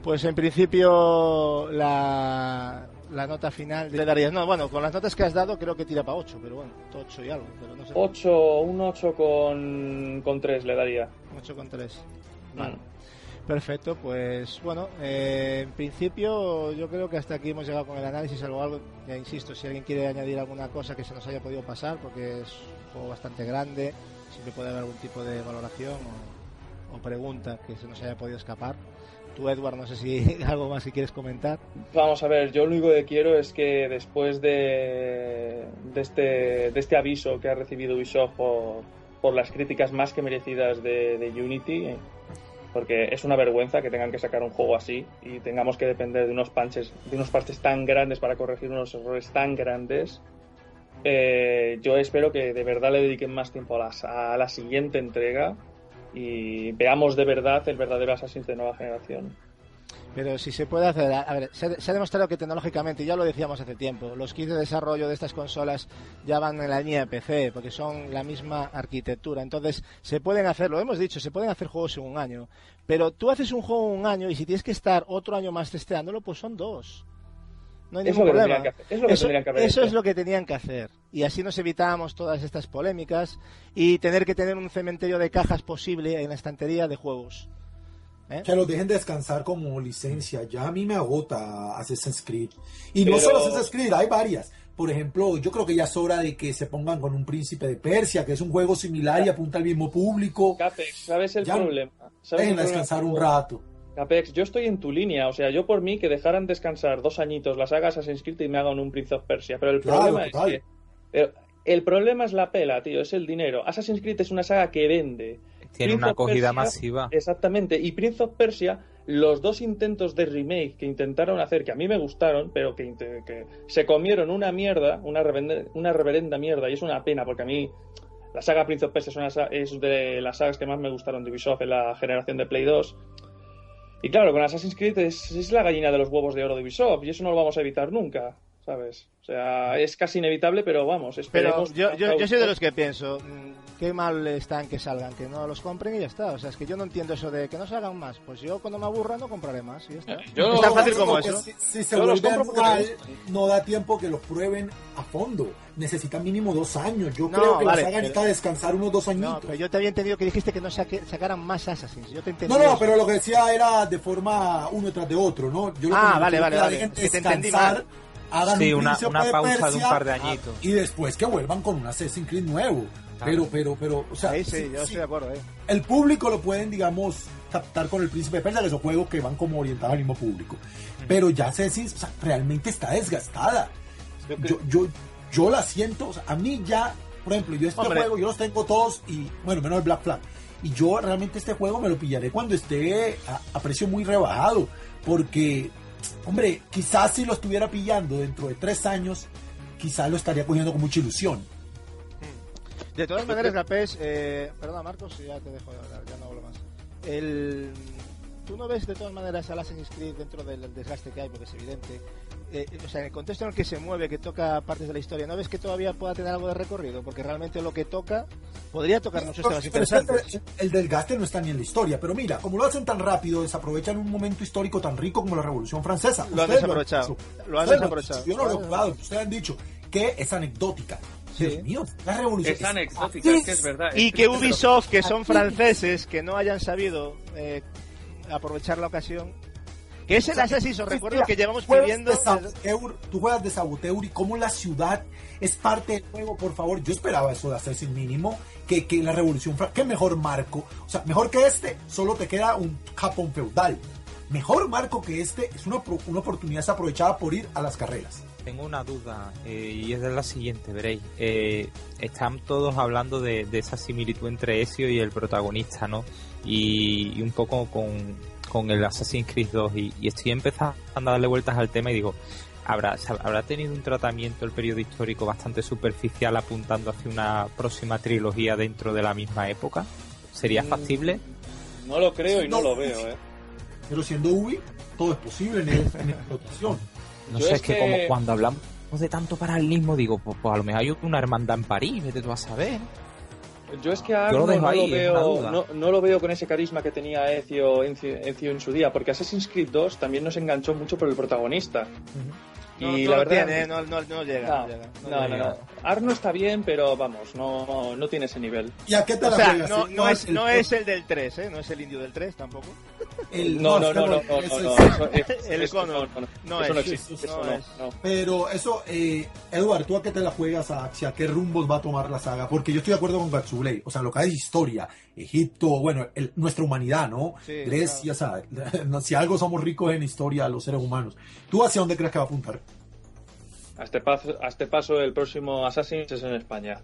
pues en principio la, la nota final le darías. No, bueno, con las notas que has dado creo que tira para 8, pero bueno, 8 y algo. Pero no sé. 8, un 8 con, con 3 le daría. 8 con 3. Vale. Perfecto, pues bueno, eh, en principio yo creo que hasta aquí hemos llegado con el análisis, algo, algo, ya insisto, si alguien quiere añadir alguna cosa que se nos haya podido pasar, porque es un juego bastante grande, siempre puede haber algún tipo de valoración o, o pregunta que se nos haya podido escapar. Tú, Edward, no sé si algo más que quieres comentar. Vamos a ver, yo lo único que quiero es que después de, este, este aviso que ha recibido Ubisoft por, las críticas más que merecidas de, Unity, eh, porque es una vergüenza que tengan que sacar un juego así y tengamos que depender de unos panches, de unos parches tan grandes para corregir unos errores tan grandes. eh, yo espero que de verdad le dediquen más tiempo a la siguiente entrega y veamos de verdad el verdadero Assassin's de nueva generación. Pero si se puede hacer, a a ver, se, se ha demostrado que tecnológicamente, ya lo decíamos hace tiempo, los kits de desarrollo de estas consolas ya van en la línea de PC, porque son la misma arquitectura. Entonces, se pueden hacer, lo hemos dicho, se pueden hacer juegos en un año. Pero tú haces un juego en un año y si tienes que estar otro año más testeándolo, pues son dos. No hay ningún problema. que hacer, es lo que eso que haber eso hecho. es lo que tenían que hacer. Y así nos evitamos todas estas polémicas y tener que tener un cementerio de cajas posible en la estantería de juegos. ¿Eh? Que los dejen descansar como licencia. Ya a mí me agota Assassin's Creed. Y no Pero- solo Assassin's Creed, hay varias. Por ejemplo, yo creo que ya es hora de que se pongan con un príncipe de Persia, que es un juego similar y apunta al mismo público. Capex, ¿sabes el Ya, problema? ¿Sabes el problema? descansar un rato. Capex, yo estoy en tu línea, o sea, yo por mí que dejaran descansar dos añitos las sagas Assassin's Creed y me hagan un Prince of Persia, pero el Claro, problema total. es que pero el problema es la pela, tío, es el dinero. Assassin's Creed es una saga que vende. Tiene Prince una acogida Persia- masiva. Exactamente, y Prince of Persia, los dos intentos de remake que intentaron hacer, que a mí me gustaron, pero que, se comieron una mierda, una, reverenda, una reverenda mierda, y es una pena, porque a mí la saga Prince of Persia es, una es de las sagas que más me gustaron de Ubisoft en la generación de Play 2. Y claro, con Assassin's Creed es, es la gallina de los huevos de oro de Ubisoft, y eso no lo vamos a evitar nunca, ¿sabes? O sea, es casi inevitable, pero vamos, Pero esperemos. yo, yo, yo soy de los que pienso, mm, qué mal están que salgan, que no los compren y ya está. O sea, es que yo no entiendo eso de que no salgan más. Pues yo cuando me aburra no compraré más y ya está. Yo- es tan fácil como eso. Si, si se Yo los vuelve compro porque me anual, no da tiempo que los prueben a fondo. Necesitan mínimo dos años. Yo No, creo que vale, saga necesita pero- descansar unos dos añitos. No, pero yo te había entendido que dijiste que no saque- sacaran más Assassins. Yo te entendí No, no, eso. pero lo que decía era de forma uno tras de otro, ¿no? Yo lo que Ah, vale, vale, vale. Que te entendí descansar, mal. hagan Sí, un una- pausa de un par de añitos. Y después que vuelvan con un Assassin's Creed nuevo. Pero, pero, pero, o sea, Ahí sí, sí, yo sí, estoy de acuerdo. eh. el público lo pueden, digamos, captar con el Príncipe de Persia, que son juegos que van como orientados al mismo público. Pero ya Assassin's, o sea, realmente está desgastada. Yo, yo, yo la siento, o sea, a mí ya, por ejemplo, yo este Hombre. juego, yo los tengo todos y, bueno, menos el Black Flag. Y yo realmente este juego me lo pillaré cuando esté a, a precio muy rebajado. Porque, hombre, quizás si lo estuviera pillando dentro de tres años, quizás lo estaría cogiendo con mucha ilusión. De todas maneras, Gapés, eh, perdona Marcos, ya te dejo de hablar, ya no hablo más. El, Tú no ves de todas maneras a Assassin's Creed dentro del desgaste que hay, porque es evidente. Eh, o sea, en el contexto en el que se mueve, que toca partes de la historia, ¿no ves que todavía pueda tener algo de recorrido? Porque realmente lo que toca podría tocar muchos temas Pero es que interesantes. el, desgaste no está ni en la historia, pero mira, como lo hacen tan rápido, desaprovechan un momento histórico tan rico como la Revolución Francesa. Lo han desaprovechado. Lo han Ustedes desaprovechado. dicho, Yo no lo he jugado, ustedes han dicho que es anecdótica. Dios mío, la revolución. Es anecdótica, es que es verdad. Y es que Ubisoft, que son franceses, que no hayan sabido eh, aprovechar la ocasión. Que es el Assassin's, os recuerdo que llevamos pidiendo. tú juegas de Saboteur y cómo la ciudad es parte del juego, por favor. Yo esperaba eso de hacerse mínimo, que, que la revolución, qué mejor marco. O sea, mejor que este, solo te queda un Japón feudal. Mejor marco que este es una, una oportunidad desaprovechada por ir a las carreras. Tengo una duda eh, y es de la siguiente, veréis. Eh, están todos hablando de, de esa similitud entre Ezio y el protagonista, ¿no? Y, y un poco con, con el Assassin's Creed 2 y, y estoy empezando a darle vueltas al tema y digo, ¿habrá, ¿habrá tenido un tratamiento el periodo histórico bastante superficial apuntando hacia una próxima trilogía dentro de la misma época? ¿Sería Mm, factible? No lo creo y no No, lo veo, eh. Pero siendo Ubi, todo es posible en, el- en esta ocasión. No Yo sé, es que, que- como cuando hablamos de tanto paralelismo, digo, pues, pues a lo mejor hay una hermandad en París, vete tú a saber. Yo es que a Yo lo Arno dejo no, ahí, lo veo, no, no lo veo con ese carisma que tenía Ezio, Ezio, Ezio en su día, porque Assassin's Creed 2 también nos enganchó mucho por el protagonista. No, y no la lo verdad, tiene, ¿eh? no, no, no llega. No, no llega, no llega. no. Arno está bien, pero vamos, no, no tiene ese nivel. ¿Y a qué te O la sea, juegas? no, no es, el- no es el del 3, ¿eh? No es el indio del 3 tampoco. el- No, no, no, no, no, no, El Connor. no, no, No eso no es, existe, no eso no, es. no. Pero eso, eh, Eduard, ¿tú a qué te la juegas? A, hacia qué rumbos va a tomar la saga? Porque yo estoy de acuerdo con Gatsubei. O sea, lo que hay es historia. Egipto, bueno, el- nuestra humanidad, ¿no? Sí, Grecia, si algo somos ricos en historia, los seres humanos. ¿Tú hacia dónde crees que va a apuntar? A este, paso, a este paso, el próximo Assassin's es en España.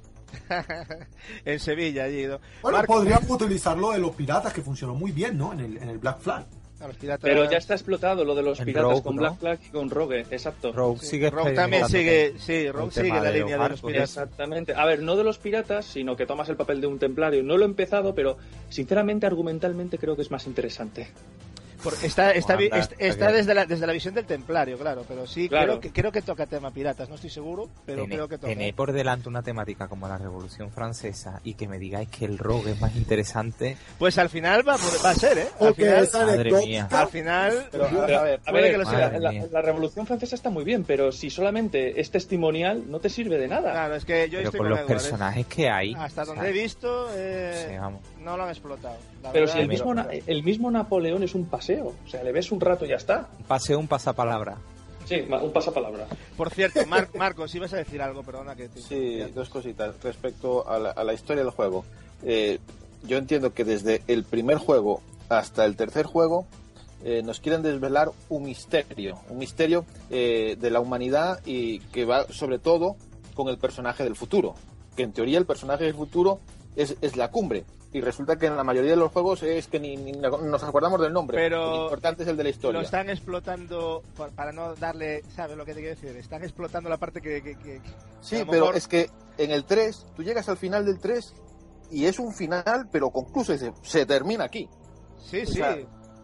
en Sevilla, allí. ¿no? Bueno, Marco- podríamos utilizar lo de los piratas, que funcionó muy bien, ¿no? En el, en el Black Flag. A los piratas- Pero ya está explotado lo de los En piratas Rogue, con ¿no? Black Flag y con Rogue, exacto. Rogue sigue Rogue también sigue, sí, Rogue sigue la de línea de los piratas. Exactamente. A ver, no de los piratas, sino que tomas el papel de un templario. No lo he empezado, pero sinceramente, argumentalmente creo que es más interesante. Por- está está, Anda, está ok. desde, la, desde la visión del templario, claro, pero sí, Claro. creo, que, creo que toca tema piratas, no estoy seguro, pero Tené- creo que toca. tenéis por delante una temática como la Revolución Francesa y que me digáis que el rogue es más interesante. Pues al final va, va a ser, ¿eh? Al final, es Madre mía. Al final, Pero, a ver, a ver, que lo la- sea. la, la Revolución Francesa está muy bien, pero si solamente es testimonial, no te sirve de nada. Claro, es que yo Pero estoy con con los Edward, ¿eh? personajes que hay. Hasta o sea, donde he visto, eh, Sí, vamos. No lo han explotado. la Pero verdad, si el mismo, Na- el mismo Napoleón es un paseo, o sea, le ves un rato y ya está. Un paseo, un pasapalabra. Sí, un pasapalabra. Por cierto, Mar- Marcos, ibas a decir algo, perdona que te... Sí, dos cositas respecto a la, a la historia del juego. Eh, yo entiendo que desde el primer juego hasta el tercer juego eh, nos quieren desvelar un misterio, un misterio eh, de la humanidad y que va sobre todo con el personaje del futuro, que en teoría el personaje del futuro es, es la cumbre. Y resulta que en la mayoría de los juegos es que ni, ni nos acordamos del nombre. Pero Lo importante es el de la historia. Lo están explotando por- para no darle, ¿sabes lo que te quiero decir? Están explotando la parte que... que- que- que Sí, pero mejor- es que en el 3, tú llegas al final del 3 y es un final, pero concluso, se, se termina aquí. Sí, O sí. sea,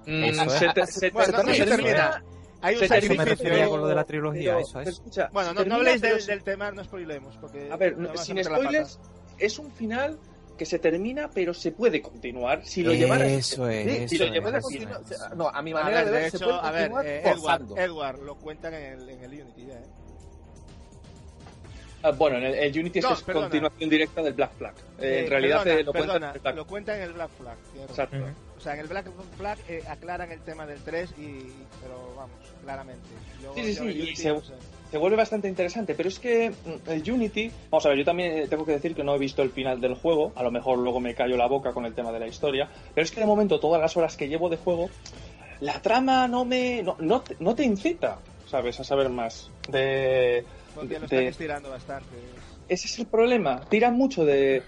Mm, se te- se Bueno, no, no se termina- termina. Hay un se termina, sacrificio. pero- con lo de la trilogía, pero- eso es. escucha, Bueno, no, no termina, habléis del, del tema, no spoilemos, porque... A ver, sin spoilers, es un final que se termina, pero se puede continuar. Si lo llevaras. Eso es, Sí, si lo llevaras es, eso no, a mi A manera ver, de de ver, se hecho, puede a ver, continuar eh, Edward. Edward, lo cuentan en el, en el Unity ya, ¿eh? Ah, bueno, en el, el Unity No, es perdona. continuación directa del Black Flag. Eh, Eh, en realidad perdona, eh, lo cuentan perdona, en el Black lo cuentan en el Black Flag. Exacto. razón. O sea, en el Black Flag eh, aclaran el tema del 3 y... Pero vamos, claramente. Sí, sí, sí, y se, no sé. se vuelve bastante interesante, pero es que mm, el Unity, vamos a ver, yo también eh, tengo que decir que no he visto el final del juego, a lo mejor luego me callo la boca con el tema de la historia, pero es que de momento todas las horas que llevo de juego, la trama no me, no, no, te, no te incita, ¿sabes? A saber más de... Porque lo de- están estirando bastante. ese es el problema. Tiran mucho de,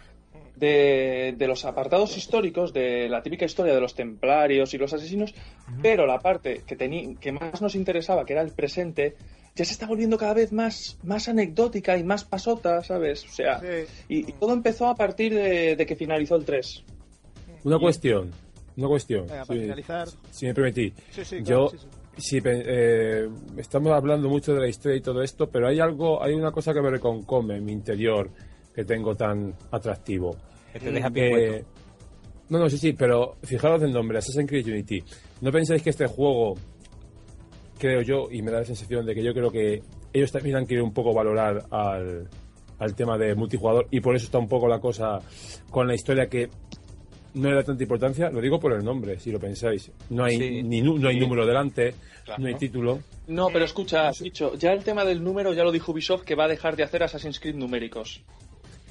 de, de los apartados históricos, de la típica historia de los templarios y los asesinos, pero la parte que, teni- que más nos interesaba, que era el presente, ya se está volviendo cada vez más, más anecdótica y más pasota, ¿sabes? O sea, y, y todo empezó a partir de, de que finalizó el 3. Una cuestión, una cuestión. Venga, para si- finalizar. Si me permitís. Sí, sí, Yo, claro, sí, eh, estamos hablando mucho de la historia y todo esto, pero hay algo, hay una cosa que me reconcome en mi interior que tengo tan atractivo. Que te deja Eh, no, no, sí, sí, pero fijaros el nombre, Assassin's Creed Unity. ¿No pensáis que este juego, creo yo, y me da la sensación de que yo creo que ellos también han querido un poco valorar al, al tema de multijugador y por eso está un poco la cosa con la historia que no le da tanta importancia? Lo digo por el nombre, si lo pensáis. No hay, Sí. ni, nu- no hay Sí. número delante, Claro. no hay título. No, pero escucha, has dicho, ya el tema del número ya lo dijo Ubisoft que va a dejar de hacer Assassin's Creed numéricos.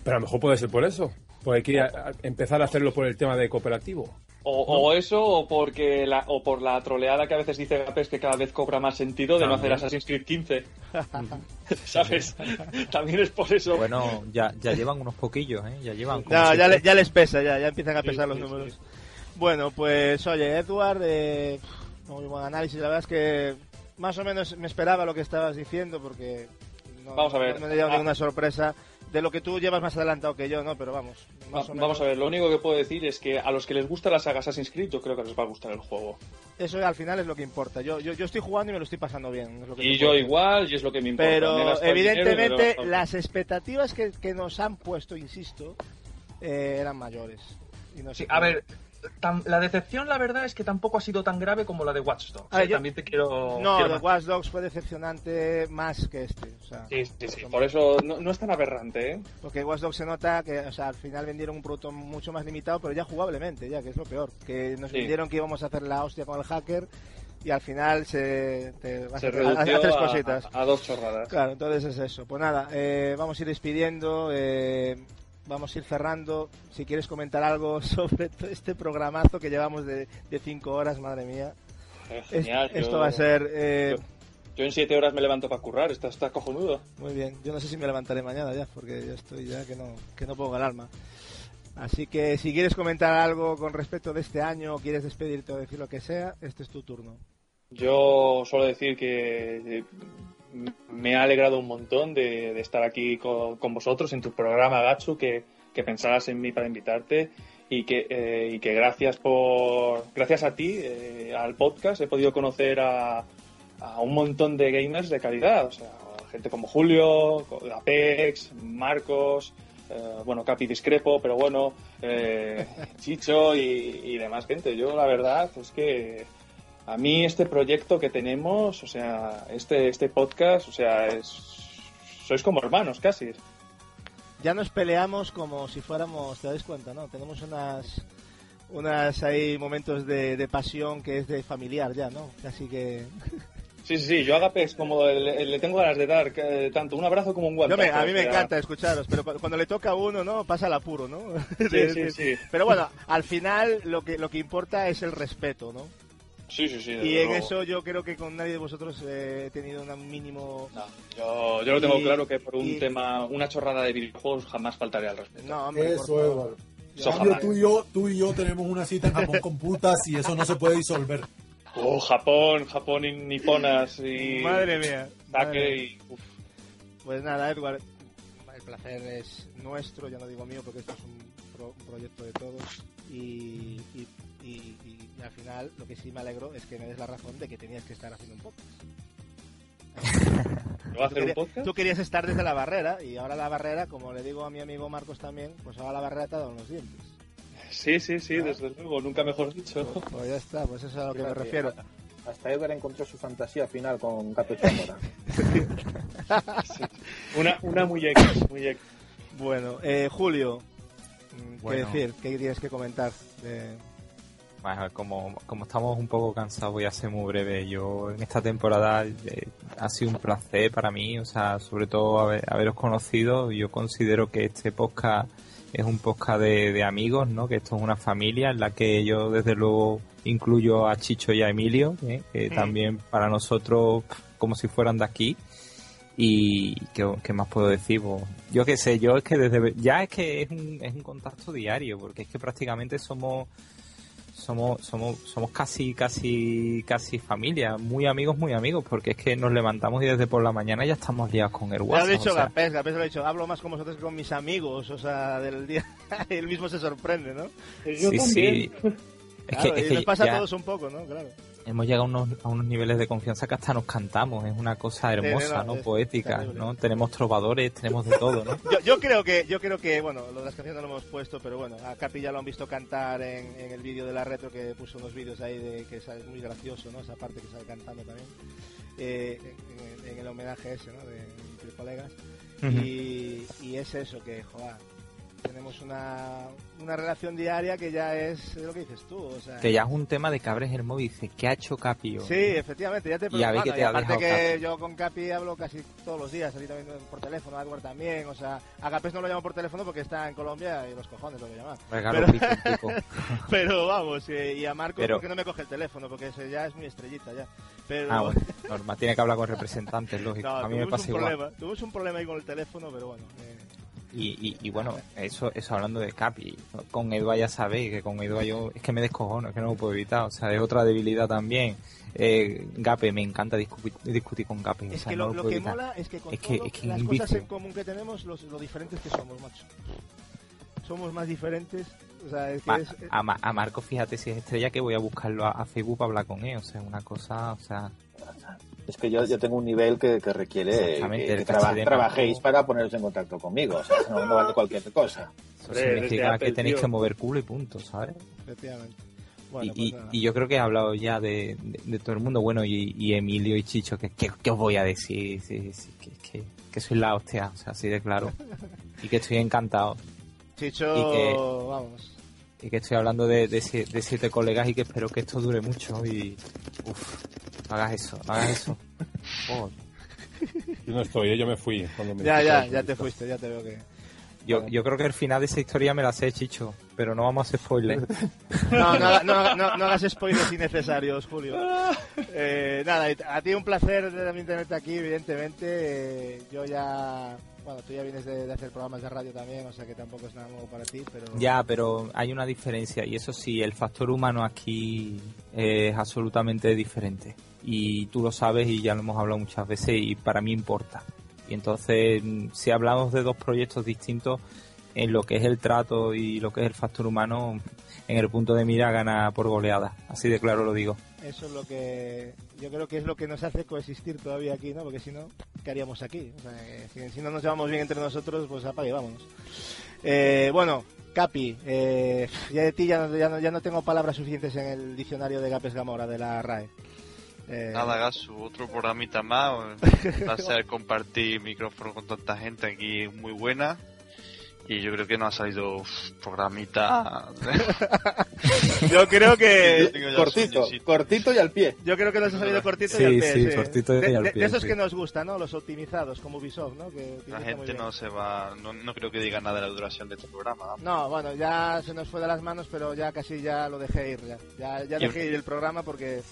Pero a lo mejor puede ser por eso. Pues hay que a- a- empezar a hacerlo por el tema de cooperativo. O, o eso, o porque la, o por la troleada que a veces dice Gapes que cada vez cobra más sentido de no hacer. Assassin's Creed 15. ¿Sabes? También es por eso. Bueno, ya, ya llevan unos poquillos, ¿eh? Ya llevan como No, siete- ya, le- ya les pesa, ya, ya empiezan a Sí, pesar sí, los sí. números. Bueno, pues oye, Edward, eh, muy buen análisis. La verdad es que más o menos me esperaba lo que estabas diciendo porque no, Vamos a ver. no me dio Ah. ninguna sorpresa de lo que tú llevas más adelantado que yo, ¿no? Pero vamos. Va- Vamos a ver, lo único que puedo decir es que a los que les gusta la saga Assassin's Creed, yo creo que les va a gustar el juego. Eso al final es lo que importa. Yo, yo, yo estoy jugando y me lo estoy pasando bien. es lo que Y yo decir. igual, y es lo que me importa. Pero me evidentemente las expectativas que, que nos han puesto, insisto, eh, eran mayores. Y no sé Sí, a ver, tan- la decepción, la verdad, es que tampoco ha sido tan grave como la de Watch Dogs. Ver, ¿eh? yo- También te quiero. No, quiero The más. Watch Dogs fue decepcionante más que este. O sea, Sí, sí, sí. Por eso no, no es tan aberrante, ¿eh? Porque Watch Dogs se nota que o sea, al final vendieron un producto mucho más limitado, pero ya jugablemente, ya que es lo peor. Que nos Sí. vendieron que íbamos a hacer la hostia con el hacker y al final se, te Se a, tres a- cositas. a dos chorradas. Claro, entonces es eso. Pues nada, eh, vamos a ir despidiendo. eh, vamos a ir cerrando. Si quieres comentar algo sobre todo este programazo que llevamos de, de cinco horas, madre mía. Eh, Es- genial. esto yo- va a ser. eh, Yo, yo en siete horas me levanto para currar, está, está cojonudo. Muy bien, yo no sé si me levantaré mañana ya, porque yo estoy ya que no, que no pongo alarma. Así que si quieres comentar algo con respecto de este año, o quieres despedirte o decir lo que sea, este es tu turno. Yo suelo decir que eh, me ha alegrado un montón de, de estar aquí con, vosotros en tu programa, Gatsu, que, que pensaras en mí para invitarte. y que, eh, y que gracias por gracias a ti, eh, al podcast, he podido conocer a, a un montón de gamers de calidad. O sea, gente como Julio, Apex, Marcos, eh, bueno, Capi discrepo, pero bueno, Chicho y, y demás gente. Yo la verdad es que a mí este proyecto que tenemos, o sea, este, este podcast, o sea, es, sois como hermanos casi. Ya nos peleamos como si fuéramos, te dais cuenta, ¿no? Tenemos unas unas ahí momentos de, de pasión que es de familiar ya, ¿no? Casi que Sí, sí, sí, yo a Gapex como le, le tengo ganas de dar eh, tanto un abrazo como un guantazo. me- a mí me encanta escucharos, pero cu- cuando le toca a uno, ¿no? Pasa el apuro, ¿no? Sí, sí, sí. Pero bueno, al final lo que lo que importa es el respeto, ¿no? Sí, sí, sí. Y en luego. eso yo creo que con nadie de vosotros eh, he tenido un mínimo... Yo, yo lo tengo Y- claro que por un y- tema, una chorrada de videojuegos jamás faltaría al respeto. No, Eso, Eduardo. Eso cambio, jamás. tú y, yo, tú y yo tenemos una cita en Japón con putas y eso no se puede disolver. Oh, Japón, Japón y niponas y... Madre mía. madre y... uf. Pues nada, Edward, el placer es nuestro, ya no digo mío, porque esto es un, pro- un proyecto de todos. Y, y, y- y- y al final, lo que sí me alegro es que me des la razón de que tenías que estar haciendo un podcast. ¿Yo voy a hacer Tú un querías- podcast? Tú querías estar desde la barrera, y ahora la barrera, como le digo a mi amigo Marcos también, pues ahora la barrera te ha dado en los dientes. Sí, sí, sí, desde luego, nunca mejor dicho. Pues ya está, pues eso es a lo que me refiero. Hasta Edgar encontró su fantasía final con Gato Chamora. Una, una muy X, muy X. Bueno, eh, Julio, mm, Bueno. ¿qué decir? ¿Qué tienes que comentar? De... Bueno, como, como estamos un poco cansados, voy a ser muy breve. Yo en esta temporada eh, ha sido un placer para mí, o sea, sobre todo haber- haberos conocido. Yo considero que este podcast es un podcast de, de amigos, ¿no? Que esto es una familia en la que yo desde luego incluyo a Chicho y a Emilio, ¿eh? que Mm. también para nosotros como si fueran de aquí. Y ¿qué, qué más puedo decir? Pues, yo qué sé, yo es que desde ya es que es un, es un contacto diario, porque es que prácticamente somos somos somos somos casi casi casi familia, muy amigos, muy amigos, porque es que nos levantamos y desde por la mañana ya estamos liados con el Ya lo WhatsApp. ha dicho o sea, Gapés, Gapés lo ha dicho, hablo más con vosotros que con mis amigos, o sea, del día, él mismo se sorprende, ¿no? sí, sí. Es Claro, que, es y que nos pasa ya a todos un poco, ¿no? Claro. Hemos llegado a unos, a unos niveles de confianza que hasta nos cantamos, es una cosa hermosa, no, Poética. ¿no? Tenemos trovadores, tenemos de todo, ¿no? Yo, yo creo que, yo creo que, bueno, lo de las canciones no lo hemos puesto, pero bueno, a Capi ya lo han visto cantar en, en el vídeo de la retro que puso unos vídeos ahí de que es muy gracioso, ¿no? Esa parte que sale cantando también, eh, en, el homenaje ese, ¿no? De entre colegas. Y es eso que, joder, tenemos una, una relación diaria que ya es lo que dices tú, o sea. Que ya es un tema de cabres el móvil, dice, ¿qué ha hecho Capio? Sí, efectivamente, ya te Y a qué te y aparte que Capi. yo con Capi hablo casi todos los días, así también por teléfono, a Edward también, o sea, a Gapés no lo llamo por teléfono porque está en Colombia y los cojones lo voy a llamar. Pero, pico, pico. pero vamos, eh, y a Marco Pero- porque no me coge el teléfono, porque ese ya es muy estrellita ya. Pero, Ah, bueno, normal, tiene que hablar con representantes, lógico. no, a mí me pasa un igual. problema, tuvimos un problema ahí con el teléfono, pero bueno. eh, Y, y, y bueno, eso, eso hablando de Capi, con Edua ya sabéis que con Edua yo es que me descojono, es que no lo puedo evitar, o sea, es otra debilidad también. Eh, Gape, me encanta discutir, discutir con Gape. o Es sea, que no lo, lo que evitar. mola es que con es que, todo es que las cosas en común que tenemos, los, lo diferentes que somos, macho. Somos más diferentes, o sea, es que Ma- es, a, Ma- a Marco, fíjate si es estrella que voy a buscarlo a, a Facebook para hablar con él, o sea, una cosa, o sea, Es que yo, yo tengo un nivel que, que requiere que, traba- trabajéis para poneros en contacto conmigo. O sea, no, no vale cualquier cosa. eso significa que tenéis que mover culo y punto, ¿sabes? Efectivamente. Bueno, y, pues y yo creo que he hablado ya de, de- de todo el mundo, bueno, y, y Emilio y Chicho, que, que, que os voy a decir, Sí, sí, que, que, que soy la hostia, o sea, así de claro. y que estoy encantado. Chicho, y que, vamos. y que estoy hablando de, de siete colegas y que espero que esto dure mucho y... Uf, no hagas eso, no hagas eso. Joder. Yo no estoy, ¿eh? yo me fui. Cuando me Ya, ya, ya te fuiste, ya te veo que... Yo, yo creo que el final de esa historia me la sé, Chicho, pero no vamos a hacer spoiler. No, no, no, no, no hagas spoilers innecesarios, Julio. Eh, nada, a ti un placer también tenerte aquí, evidentemente. Eh, yo ya... Bueno, tú ya vienes de, de hacer programas de radio también, o sea que tampoco es nada nuevo para ti, pero... Ya, pero hay una diferencia y eso sí, el factor humano aquí es absolutamente diferente. Y tú lo sabes y ya lo hemos hablado muchas veces y para mí importa. Y entonces, mm, si hablamos de dos proyectos distintos, en lo que es el trato y lo que es el factor humano, en el punto de mira gana por goleada. Así de claro lo digo. Eso es lo que yo creo que es lo que nos hace coexistir todavía aquí, ¿no? Porque si no, ¿qué haríamos aquí? O sea, que si, no nos llevamos bien entre nosotros, pues apague vámonos. Eh, bueno, Capi, eh, ya de ti ya no, ya, no, ya no tengo palabras suficientes en el diccionario de Gapes Gamora de la RAE. Eh, Nada, Gasu, otro programita más. Va a ser compartir micrófono con tanta gente aquí muy buena. Y yo creo que no ha salido uf, programita. Yo creo que Cortito, sueño, cortito y al pie. Yo creo que nos ha salido cortito Sí, y al pie. sí, cortito y de, al pie, de esos sí. que nos gustan, ¿no? Los optimizados, como Ubisoft, ¿no? Que La gente no se va. No, no creo que diga nada de la duración de este programa. ¿no? No, bueno, ya se nos fue de las manos, pero ya casi ya lo dejé ir. Ya, ya, ya dejé ir el programa porque.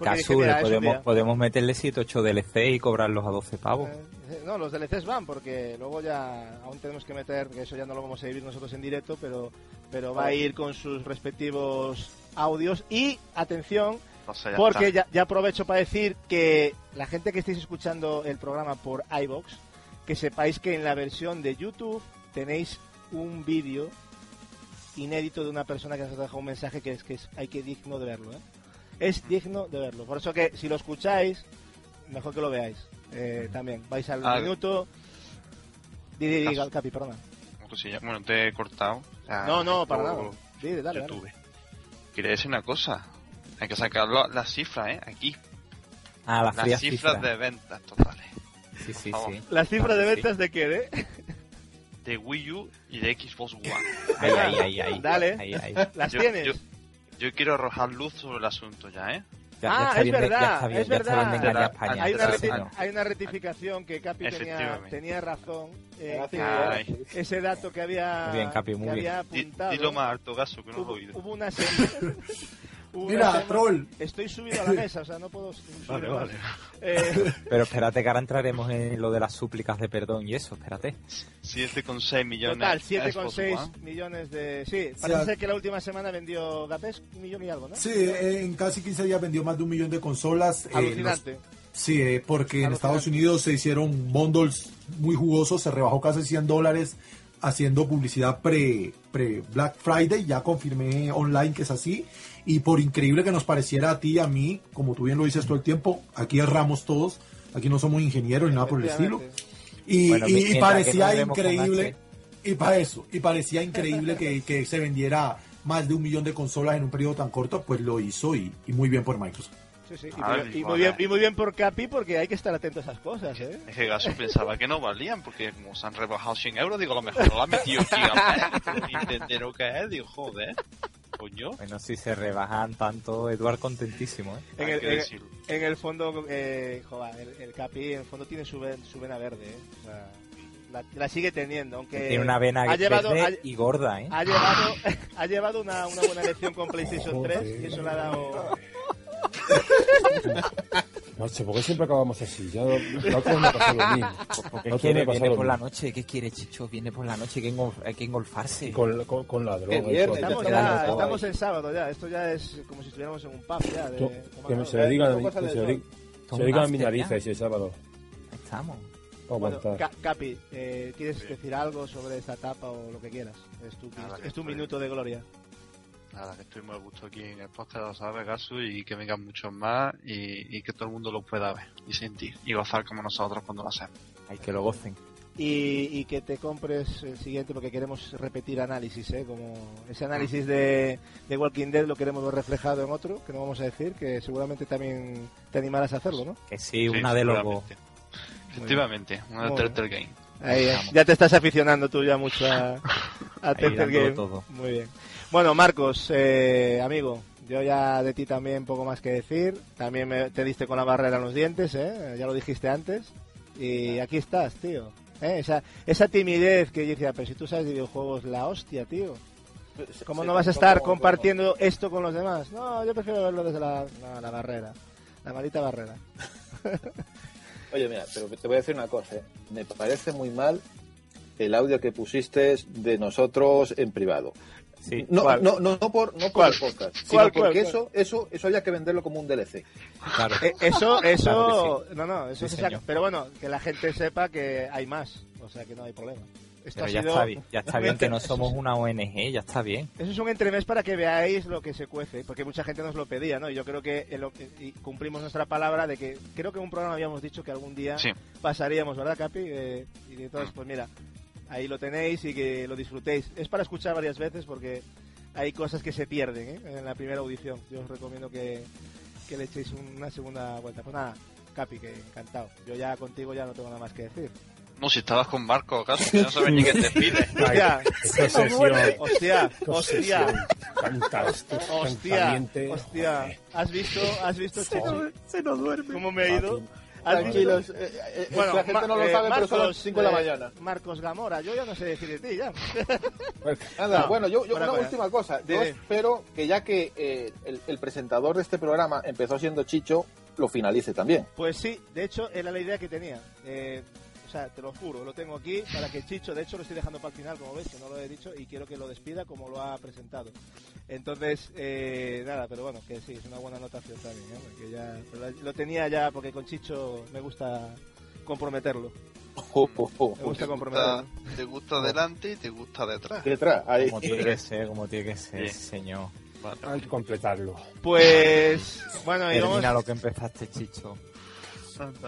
Porque dije, Casu, mira, le es un podemos, podemos meterle 7 8 DLC y cobrarlos a 12 pavos. Eh, No, los DLCs van porque luego ya aún tenemos que meter, que eso ya no lo vamos a vivir nosotros en directo, pero, pero va a ir con sus respectivos audios y atención, O sea, ya porque ya aprovecho para decir que la gente que estéis escuchando el programa por iBox, que sepáis que en la versión de YouTube tenéis un vídeo inédito de una persona que nos ha dejado un mensaje que es que es, hay que digno de verlo, ¿eh? Es digno de verlo. Por eso que si lo escucháis, mejor que lo veáis. eh, también vais al Ah, minuto. Di, di, di, Capi, perdona. Bueno, te he cortado. O sea, No, no, para nada. Di, di, dale, dale. YouTube. Quería decir una cosa. Hay que sacar las cifras, ¿eh? Aquí. Ah, las las cifras cifras. de ventas totales. Sí, sí, Vamos. sí. ¿Las cifras de Ah, sí. ventas de qué, eh? De Wii U y de Xbox One. Ay, ay, ay, ay. Dale. Ay. ¿Las Yo- tienes? Yo, yo quiero arrojar luz sobre el asunto ya, ¿eh? Ya- ya ah, está es bien ya verdad, bien, es ya verdad. engañar a España. Hay una, reti- hay una rectificación que Capi tenía, tenía razón. eh, que ese dato que había, Muy bien, Capi, muy que bien. había apuntado. Dilo más alto, gaso, que no lo he hubo, oído. hubo una semana. Mira, semana- troll. Estoy subido a la mesa, o sea, no puedo subir Vale, vale. Eh, Pero espérate que ahora entraremos en lo de las súplicas de perdón y eso, espérate. 7,6 millones. total, Xbox 7,6 One. millones de... Sí, O parece sea- ser que la última semana vendió Gapes un millón y algo, ¿no? Sí, eh, en casi 15 días vendió más de un millón de consolas. eh, Alucinante. los- sí, eh, porque en. Estados Unidos se hicieron bundles muy jugosos, se rebajó casi 100 dólares haciendo publicidad pre, pre Black Friday, ya confirmé online que es así, y por increíble que nos pareciera a ti y a mí, como tú bien lo dices todo el tiempo, aquí erramos todos, aquí no somos ingenieros ni nada por el estilo, y, Bueno, y- y parecía increíble, y para eso, y parecía increíble que, que se vendiera más de un millón de consolas en un periodo tan corto, pues lo hizo y, y muy bien por Microsoft. Sí, sí, y, Ah, muy, y muy bien, y muy bien por Capi porque hay que estar atento a esas cosas, ¿eh? Es que Gaso pensaba que no valían, porque como se han rebajado 100 euros, digo, a lo mejor no la ha metido Gigabyte. Ni entender lo que es, digo, joder. Coño. Bueno, si se rebajan tanto, Eduard contentísimo, ¿eh? En el, que en- decirlo. en el fondo, eh, joder, el, el Capi en el fondo tiene su, ven- su vena verde, ¿eh? O sea, la, la sigue teniendo, aunque Tiene una vena ha llevado, verde ha, y gorda, ¿eh? ha llevado, ha llevado una, una buena elección con PlayStation 3 Joder. y eso le ha dado... Macho, ¿por qué siempre acabamos así? Ya la otra vez me pasó lo mismo. Porque La otra vez quiere, me pasó viene por la noche. ¿Qué quiere, Chicho? Viene por la noche, hay que, engol- hay que engolfarse. Con, con, con la droga. y viernes, todo. Estamos, ya, estamos en sábado ya, esto ya es como si estuviéramos en un pub ya. De, Tú- que me- se lo digan, ¿Cómo que sale se lo el digan, Toma se lo digan a ya. narices el sábado. Estamos. Bueno. Ca- Capi, eh, ¿quieres decir algo sobre esta etapa o lo que quieras? Es tu, es tu minuto de gloria. Nada, que estoy muy a gusto aquí en el podcast, lo sabes, Gasu, y que vengan muchos más y, y que todo el mundo lo pueda ver y sentir y gozar como nosotros cuando lo hacemos. Hay que lo gocen. Y, y que te compres el siguiente porque queremos repetir análisis, ¿eh? Como ese análisis de, de Walking Dead lo queremos ver reflejado en otro, que no vamos a decir, que seguramente también te animarás a hacerlo, ¿no? Que sí, una de lobo. seguramente. Efectivamente, una de Turtle Game. Ahí, ya te estás aficionando tú ya mucho a, a dándolo Game. todo. Muy bien. Bueno, Marcos, eh, amigo, yo ya de ti también poco más que decir. También me- te diste con la barrera en los dientes, ¿eh? Ya lo dijiste antes. Y aquí estás, tío. ¿Eh? Esa, esa timidez que yo decía, pero si tú sabes de videojuegos, la hostia, tío. ¿Cómo Sí, no vas a ¿cómo- estar cómo- compartiendo esto con los demás? No, yo prefiero verlo desde la, no, la barrera. La maldita barrera. Oye, mira, pero te voy a decir una cosa. ¿eh? Me parece muy mal el audio que pusiste de nosotros en privado. Sí. No, ¿Cuál? no, no, no por, no por ¿Cuál? el podcast, sino ¿Cuál, cuál, porque cuál? eso, eso, eso había que venderlo como un DLC. Claro. Eh, eso, eso, Claro no, no, eso Sí, se saca. señor. Pero bueno, que la gente sepa que hay más, o sea que no hay problema. Esto Pero ya sido está bien, ya está bien que no somos una ONG, ya está bien. Eso es un entremés para que veáis lo que se cuece, porque mucha gente nos lo pedía, ¿no? Y yo creo que el- y cumplimos nuestra palabra de que creo que en un programa habíamos dicho que algún día Sí. pasaríamos, ¿verdad, Capi? Eh, y entonces, pues mira, ahí lo tenéis y que lo disfrutéis. Es para escuchar varias veces porque hay cosas que se pierden ¿eh? en la primera audición. Yo os recomiendo que, que le echéis una segunda vuelta. Pues nada, Capi, que encantado. Yo ya contigo ya no tengo nada más que decir. No, si estabas con Marco, acaso, que no sabes ni qué te pide. Hostia, hostia, hostia. Fantástico, hostia, hostia. ¿Has visto, has visto, Chicho? Se nos duerme. ¿Cómo me he ido? ¿Has Tranquilos, eh, eh, es que la gente no lo eh, sabe, pero son las 5 de la eh, mañana. Marcos Gamora, yo ya no sé decir de ti, ya. Nada, No, bueno, yo, yo una coña. última cosa. Yo Dime. espero que ya que eh, el, el presentador de este programa empezó siendo Chicho, lo finalice también. Pues sí, de hecho, era la idea que tenía. Eh, o sea, te lo juro, lo tengo aquí para que Chicho, de hecho lo estoy dejando para el final, como ves, que no lo he dicho, y quiero que lo despida como lo ha presentado. Entonces, eh, nada, pero bueno, que sí, es una buena anotación también, ¿eh? Porque ya, pero lo tenía ya, porque con Chicho me gusta comprometerlo. Me gusta Te gusta, comprometerlo. te gusta adelante y te gusta detrás. Detrás, ahí. Como tiene que ser, como tiene que ser, Sí. señor. Hay que completarlo. Pues, bueno, y vamos... Termina lo que empezaste, Chicho.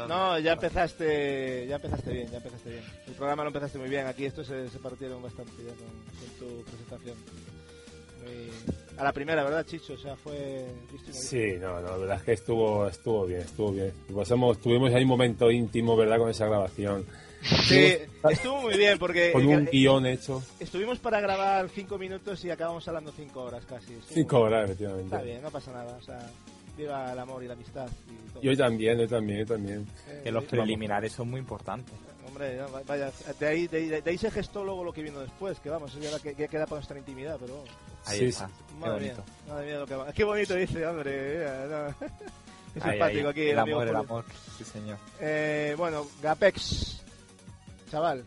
No, ya empezaste, ya empezaste bien, ya empezaste bien. El programa lo empezaste muy bien. Aquí estos se, se partieron bastante ya con, con tu presentación. Muy- A la primera, ¿verdad, Chicho? O sea, fue... Sí, no, no, la verdad es que estuvo, estuvo bien, estuvo bien. Pasamos, tuvimos ahí un momento íntimo, ¿verdad? Con esa grabación. Sí, estuvo muy bien porque Con un eh, guion hecho. estuvimos para grabar cinco minutos y acabamos hablando cinco horas casi. Estuvo Cinco horas, bien. efectivamente. Está bien, no pasa nada. O sea, viva el amor y la amistad. Y todo. Y hoy también, hoy también, yo también. Eh, Que los preliminares son muy importantes. Hombre, vaya, de ahí, de, ahí- de ahí se gestó luego lo que vino después, que vamos, eso ya que, que queda para nuestra intimidad, pero vamos. Ahí Sí, está. sí. Qué Madre mía, bonito. madre mía lo que va. Qué bonito dice, hombre. mira, no. Qué Ahí, simpático ahí, aquí el amigo amor, el amor. Sí, señor. Eh, bueno, Gapex, chaval,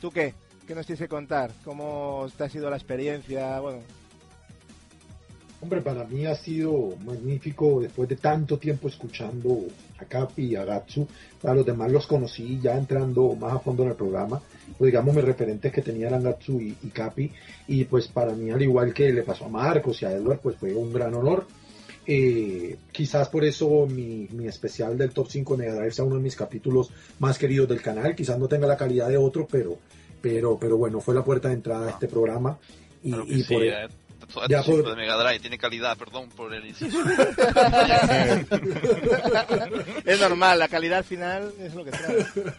¿tú qué? ¿Qué nos tienes que contar? ¿Cómo te ha sido la experiencia? Bueno, Hombre, para mí ha sido magnífico después de tanto tiempo escuchando a Capi y a Gatsu. A los demás los conocí ya entrando más a fondo en el programa. Pues digamos, mis referentes que tenían eran Gatsu y, y Capi. Y pues para mí, al igual que le pasó a Marcos y a Edward, pues fue un gran honor. Eh, quizás por eso mi, mi especial del Top 5 de Mega Drive sea uno de mis capítulos más queridos del canal. Quizás no tenga la calidad de otro, pero, pero, pero bueno, fue la puerta de entrada a este programa. Y, Claro que y sí, por- eh. Esto- ya por- de Mega Drive, tiene calidad, perdón por el inciso. es normal, la calidad final es lo que trae.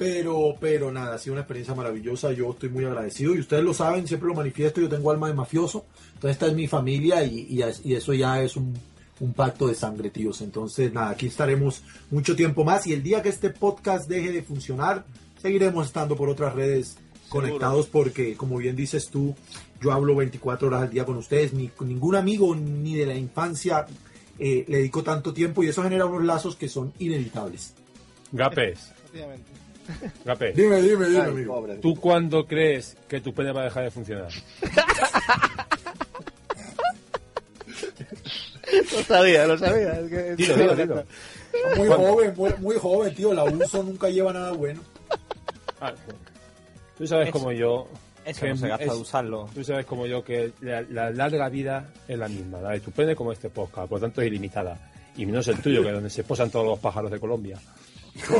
Pero, pero nada, ha sido una experiencia maravillosa. Yo estoy muy agradecido y ustedes lo saben, siempre lo manifiesto. Yo tengo alma de mafioso. Entonces, esta es mi familia y, y, es- y eso ya es un, un pacto de sangre, tíos. Entonces, nada, aquí estaremos mucho tiempo más. Y el día que este podcast deje de funcionar, seguiremos estando por otras redes conectados porque, como bien dices tú, yo hablo 24 horas al día con ustedes. Ni, con ningún amigo ni de la infancia eh, le dedico tanto tiempo y eso genera unos lazos que son inevitables. Gapes, Gapes. Dime, dime, dime, Ay, amigo. pobre. ¿Tú cuándo crees que tu pene va a dejar de funcionar? Lo sabía, lo sabía. es que- Dilo, dilo, dilo. Muy ¿Cuándo? joven, muy, muy joven, tío. El abuso nunca lleva nada bueno. Ah, Tú sabes Eso- como yo. Eso que no se gasta es- de usarlo. Tú sabes como yo que la, la larga vida es la misma, la de tu pene como este podcast, por lo tanto es ilimitada. Y menos el tuyo, que es donde se posan todos los pájaros de Colombia.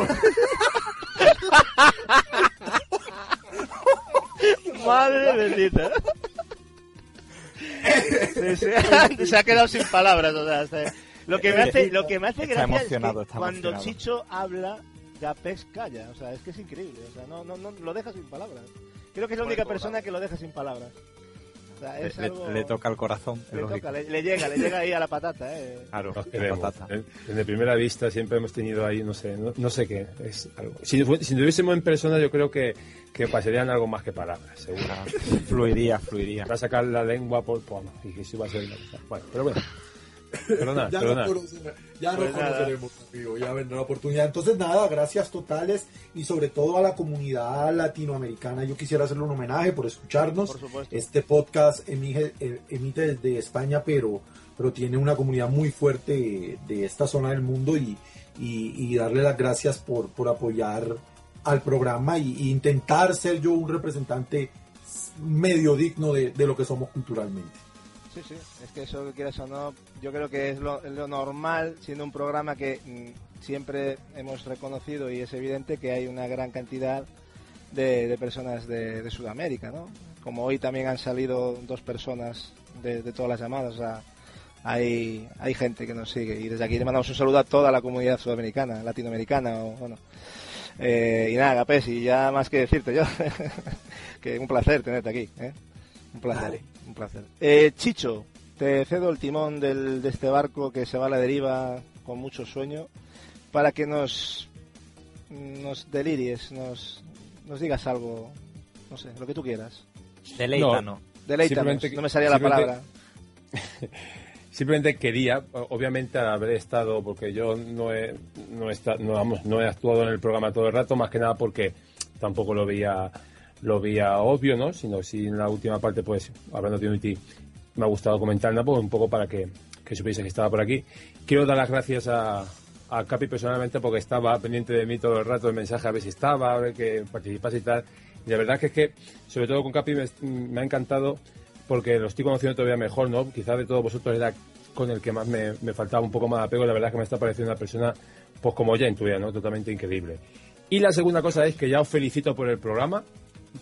Madre bendita. Se, ha quedado sin palabras, o sea, lo que me hace, lo que me hace gracia es que cuando. Chicho habla, Gapex calla, o sea, es que es increíble, o sea, no, no, no, lo deja sin palabras. Creo que es la única persona que lo deja sin palabras. Sea, Le, es le- algo... le toca el corazón, le lógico. toca, le, le llega, le llega ahí a la patata, eh. Claro, Nos la queremos. patata. Eh, Desde primera vista siempre hemos tenido ahí, no sé, no, no sé qué. Es algo. Si, si estuviésemos en persona, yo creo que, que pasarían algo más que palabras, seguro. Fluiría, fluiría. Va a sacar la lengua por. por y que sí va a ser. Bueno, pero bueno. Perdona, perdona. no, ya no Pues nada. conoceremos, amigo, ya vendrá la oportunidad. Entonces, nada, gracias totales y sobre todo a la comunidad latinoamericana. Yo quisiera hacerle un homenaje por escucharnos. Por supuesto. Este podcast emige- eh, emite desde España, pero, pero tiene una comunidad muy fuerte de esta zona del mundo y, y, y darle las gracias por, por apoyar al programa y, y intentar ser yo un representante medio digno de, de lo que somos culturalmente. Sí, sí, es que eso que quieras o no, yo creo que es lo, normal, siendo un programa que mm, siempre hemos reconocido y es evidente que hay una gran cantidad de, de personas de, Sudamérica, ¿no? Como hoy también han salido dos personas de, todas las llamadas, o sea, hay, hay gente que nos sigue y desde aquí le mandamos un saludo a toda la comunidad sudamericana, latinoamericana, o, bueno. Eh, y nada, Gapés, y ya más que decirte yo, que un placer tenerte aquí, ¿eh? Un placer, un placer. Eh, Chicho, te cedo el timón del, de este barco que se va a la deriva con mucho sueño para que nos, nos deliries, nos, nos digas algo, no sé, lo que tú quieras. Deleítanos. Deleítanos, Simplemente- no me salía la palabra. Simplemente quería, obviamente al haber estado, porque yo no he, no, he no, vamos, no he actuado en el programa todo el rato, más que nada porque tampoco lo veía, lo veía obvio, ¿no? Sino si en la última parte, pues, hablando de Unity, me ha gustado comentarla, pues un poco para que, que supiese que estaba por aquí. Quiero dar las gracias a, a Capi personalmente porque estaba pendiente de mí todo el rato el mensaje a ver si estaba, a ver que participase y tal. Y la verdad que es que, sobre todo con Capi, me, ha encantado porque lo estoy conociendo todavía mejor, ¿no? Quizás de todos vosotros era con el que más me, me faltaba un poco más de apego. La verdad es que me está pareciendo una persona, pues como ya intuía, ¿no? Totalmente increíble. Y la segunda cosa es que ya os felicito por el programa.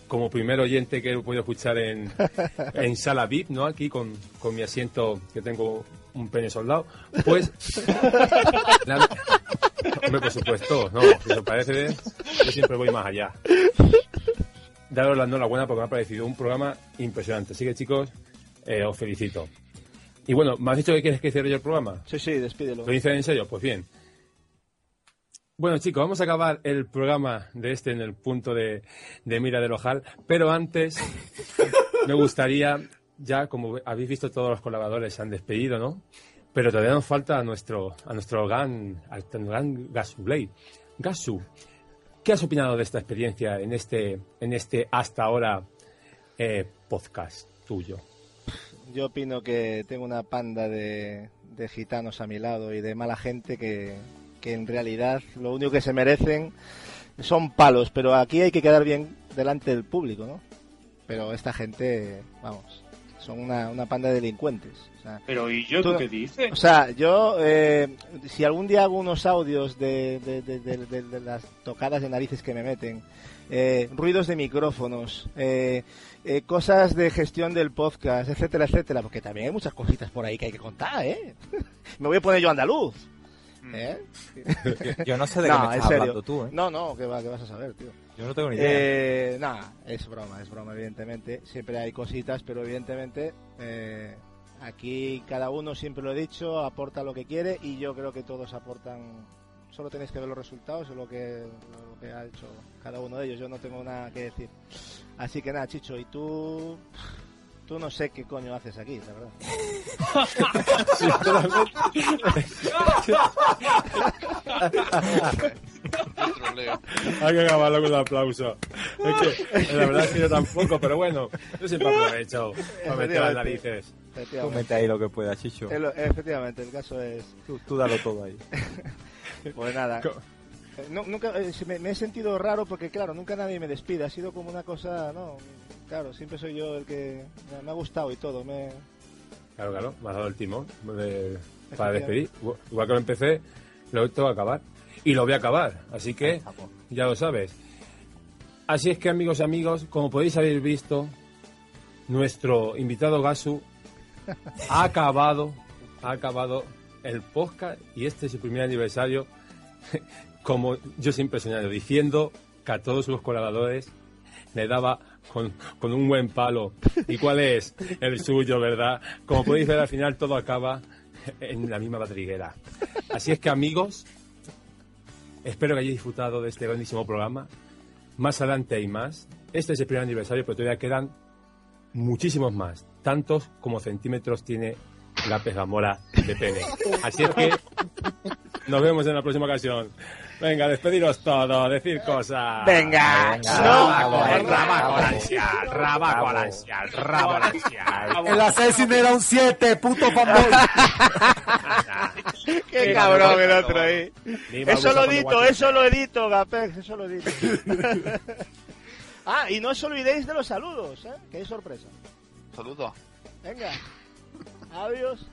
Como primer oyente que he podido escuchar en, en sala VIP, ¿no? Aquí con, con mi asiento que tengo un pene soldado. Pues. la- hombre, por supuesto, no. Si os parece, yo siempre voy más allá. Daros la enhorabuena porque me ha parecido un programa impresionante. Así que, chicos, eh, os felicito. Y bueno, ¿me has dicho que quieres que cierre yo el programa? Sí, sí, despídelo. ¿Lo dices en serio? Pues bien. Bueno, chicos, vamos a acabar el programa de este en el punto de, de mira del ojal. Pero antes, me gustaría, ya como habéis visto, todos los colaboradores se han despedido, ¿no? Pero todavía nos falta a nuestro, a nuestro gran, al gran Gasu Blade. Gasu, ¿qué has opinado de esta experiencia en este, en este hasta ahora eh, podcast tuyo? Yo opino que tengo una panda de, de gitanos a mi lado y de mala gente que, que en realidad lo único que se merecen son palos, pero aquí hay que quedar bien delante del público, ¿no? Pero esta gente, vamos, son una, una panda de delincuentes. o sea, Pero ¿y yo tú qué dices? O sea, yo, eh, si algún día hago unos audios de, de- de- de- de- de las tocadas de narices que me meten, eh, ruidos de micrófonos, eh, eh, cosas de gestión del podcast, etcétera, etcétera, porque también hay muchas cositas por ahí que hay que contar, ¿eh? me voy a poner yo andaluz. ¿Eh? Yo- yo no sé de qué me estás serio. hablando tú, ¿eh? No, no, ¿qué, va, qué vas a saber, tío? Yo no tengo ni idea. Eh, nada, es broma, es broma, evidentemente. Siempre hay cositas, pero evidentemente eh, aquí cada uno, siempre lo he dicho, aporta lo que quiere y yo creo que todos aportan. Solo tenéis que ver los resultados de lo que, lo que ha hecho cada uno de ellos. Yo no tengo nada que decir. Así que nada, Chicho, y tú. Tú no sé qué coño haces aquí, la verdad. Hay que acabarlo con un aplauso. Es que la verdad es que yo tampoco, pero bueno, yo siempre aprovecho para meter las narices. Tú mete ahí lo que puedas, Chicho. El- efectivamente, el caso es. Tú, tú dalo todo ahí. Pues nada. Co- Eh, nu- nunca, eh, me, me he sentido raro porque, claro, nunca nadie me despide. Ha sido como una cosa, no. Claro, siempre soy yo el que. Me, ha gustado y todo. Me, Claro, claro, me has dado el timón de- para despedir. Igual que lo empecé, lo tengo que acabar. Y lo voy a acabar, así que ya lo sabes. Así es que, amigos y amigos, como podéis haber visto, nuestro invitado Gasu ha acabado, ha acabado el podcast y este es su primer aniversario, como yo siempre he soñado, diciendo que a todos los colaboradores le daba con, con un buen palo. ¿Y cuál es? El suyo, ¿verdad? Como podéis ver, al final todo acaba en la misma madriguera. Así es que, amigos, espero que hayáis disfrutado de este grandísimo programa. Más adelante hay más. Este es el primer aniversario, pero todavía quedan muchísimos más. Tantos como centímetros tiene la pegamora de pene. Así es que nos vemos en la próxima ocasión. Venga, despediros todos, decir cosas. Venga, rabaco, no. ansial, rabo al ansial. El Assassin era un 7, puto fanboy. Qué cabrón el otro ahí. Me Eso lo edito, eso lo edito, Gapex, eso lo edito. ah, y no os olvidéis de los saludos, ¿eh? Que hay sorpresa. Saludos. Venga. Adiós.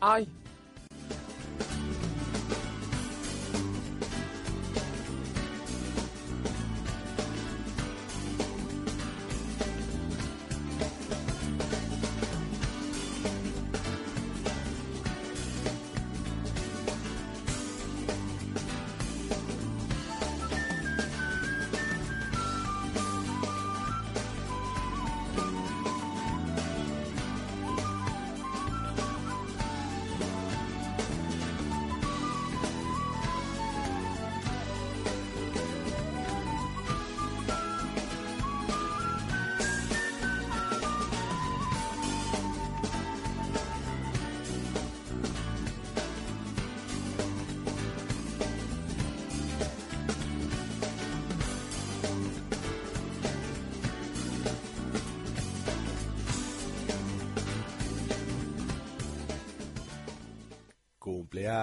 Ay.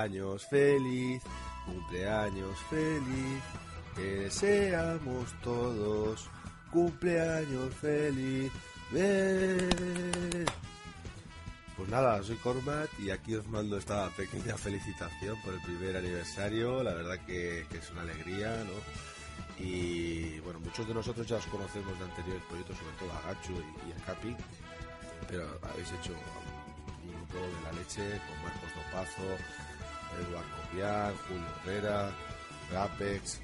Cumpleaños feliz, cumpleaños feliz, deseamos todos. Cumpleaños feliz. Pues nada, soy Cormac y aquí os mando esta pequeña felicitación por el primer aniversario. La verdad que, que es una alegría, ¿no? Y bueno, muchos de nosotros ya os conocemos de anteriores proyectos, sobre todo a Gacho y, y a Capi, pero habéis hecho un grupo de la leche con Marcos Dopazo, Eduardo Copiar, Julio Herrera, Gapex,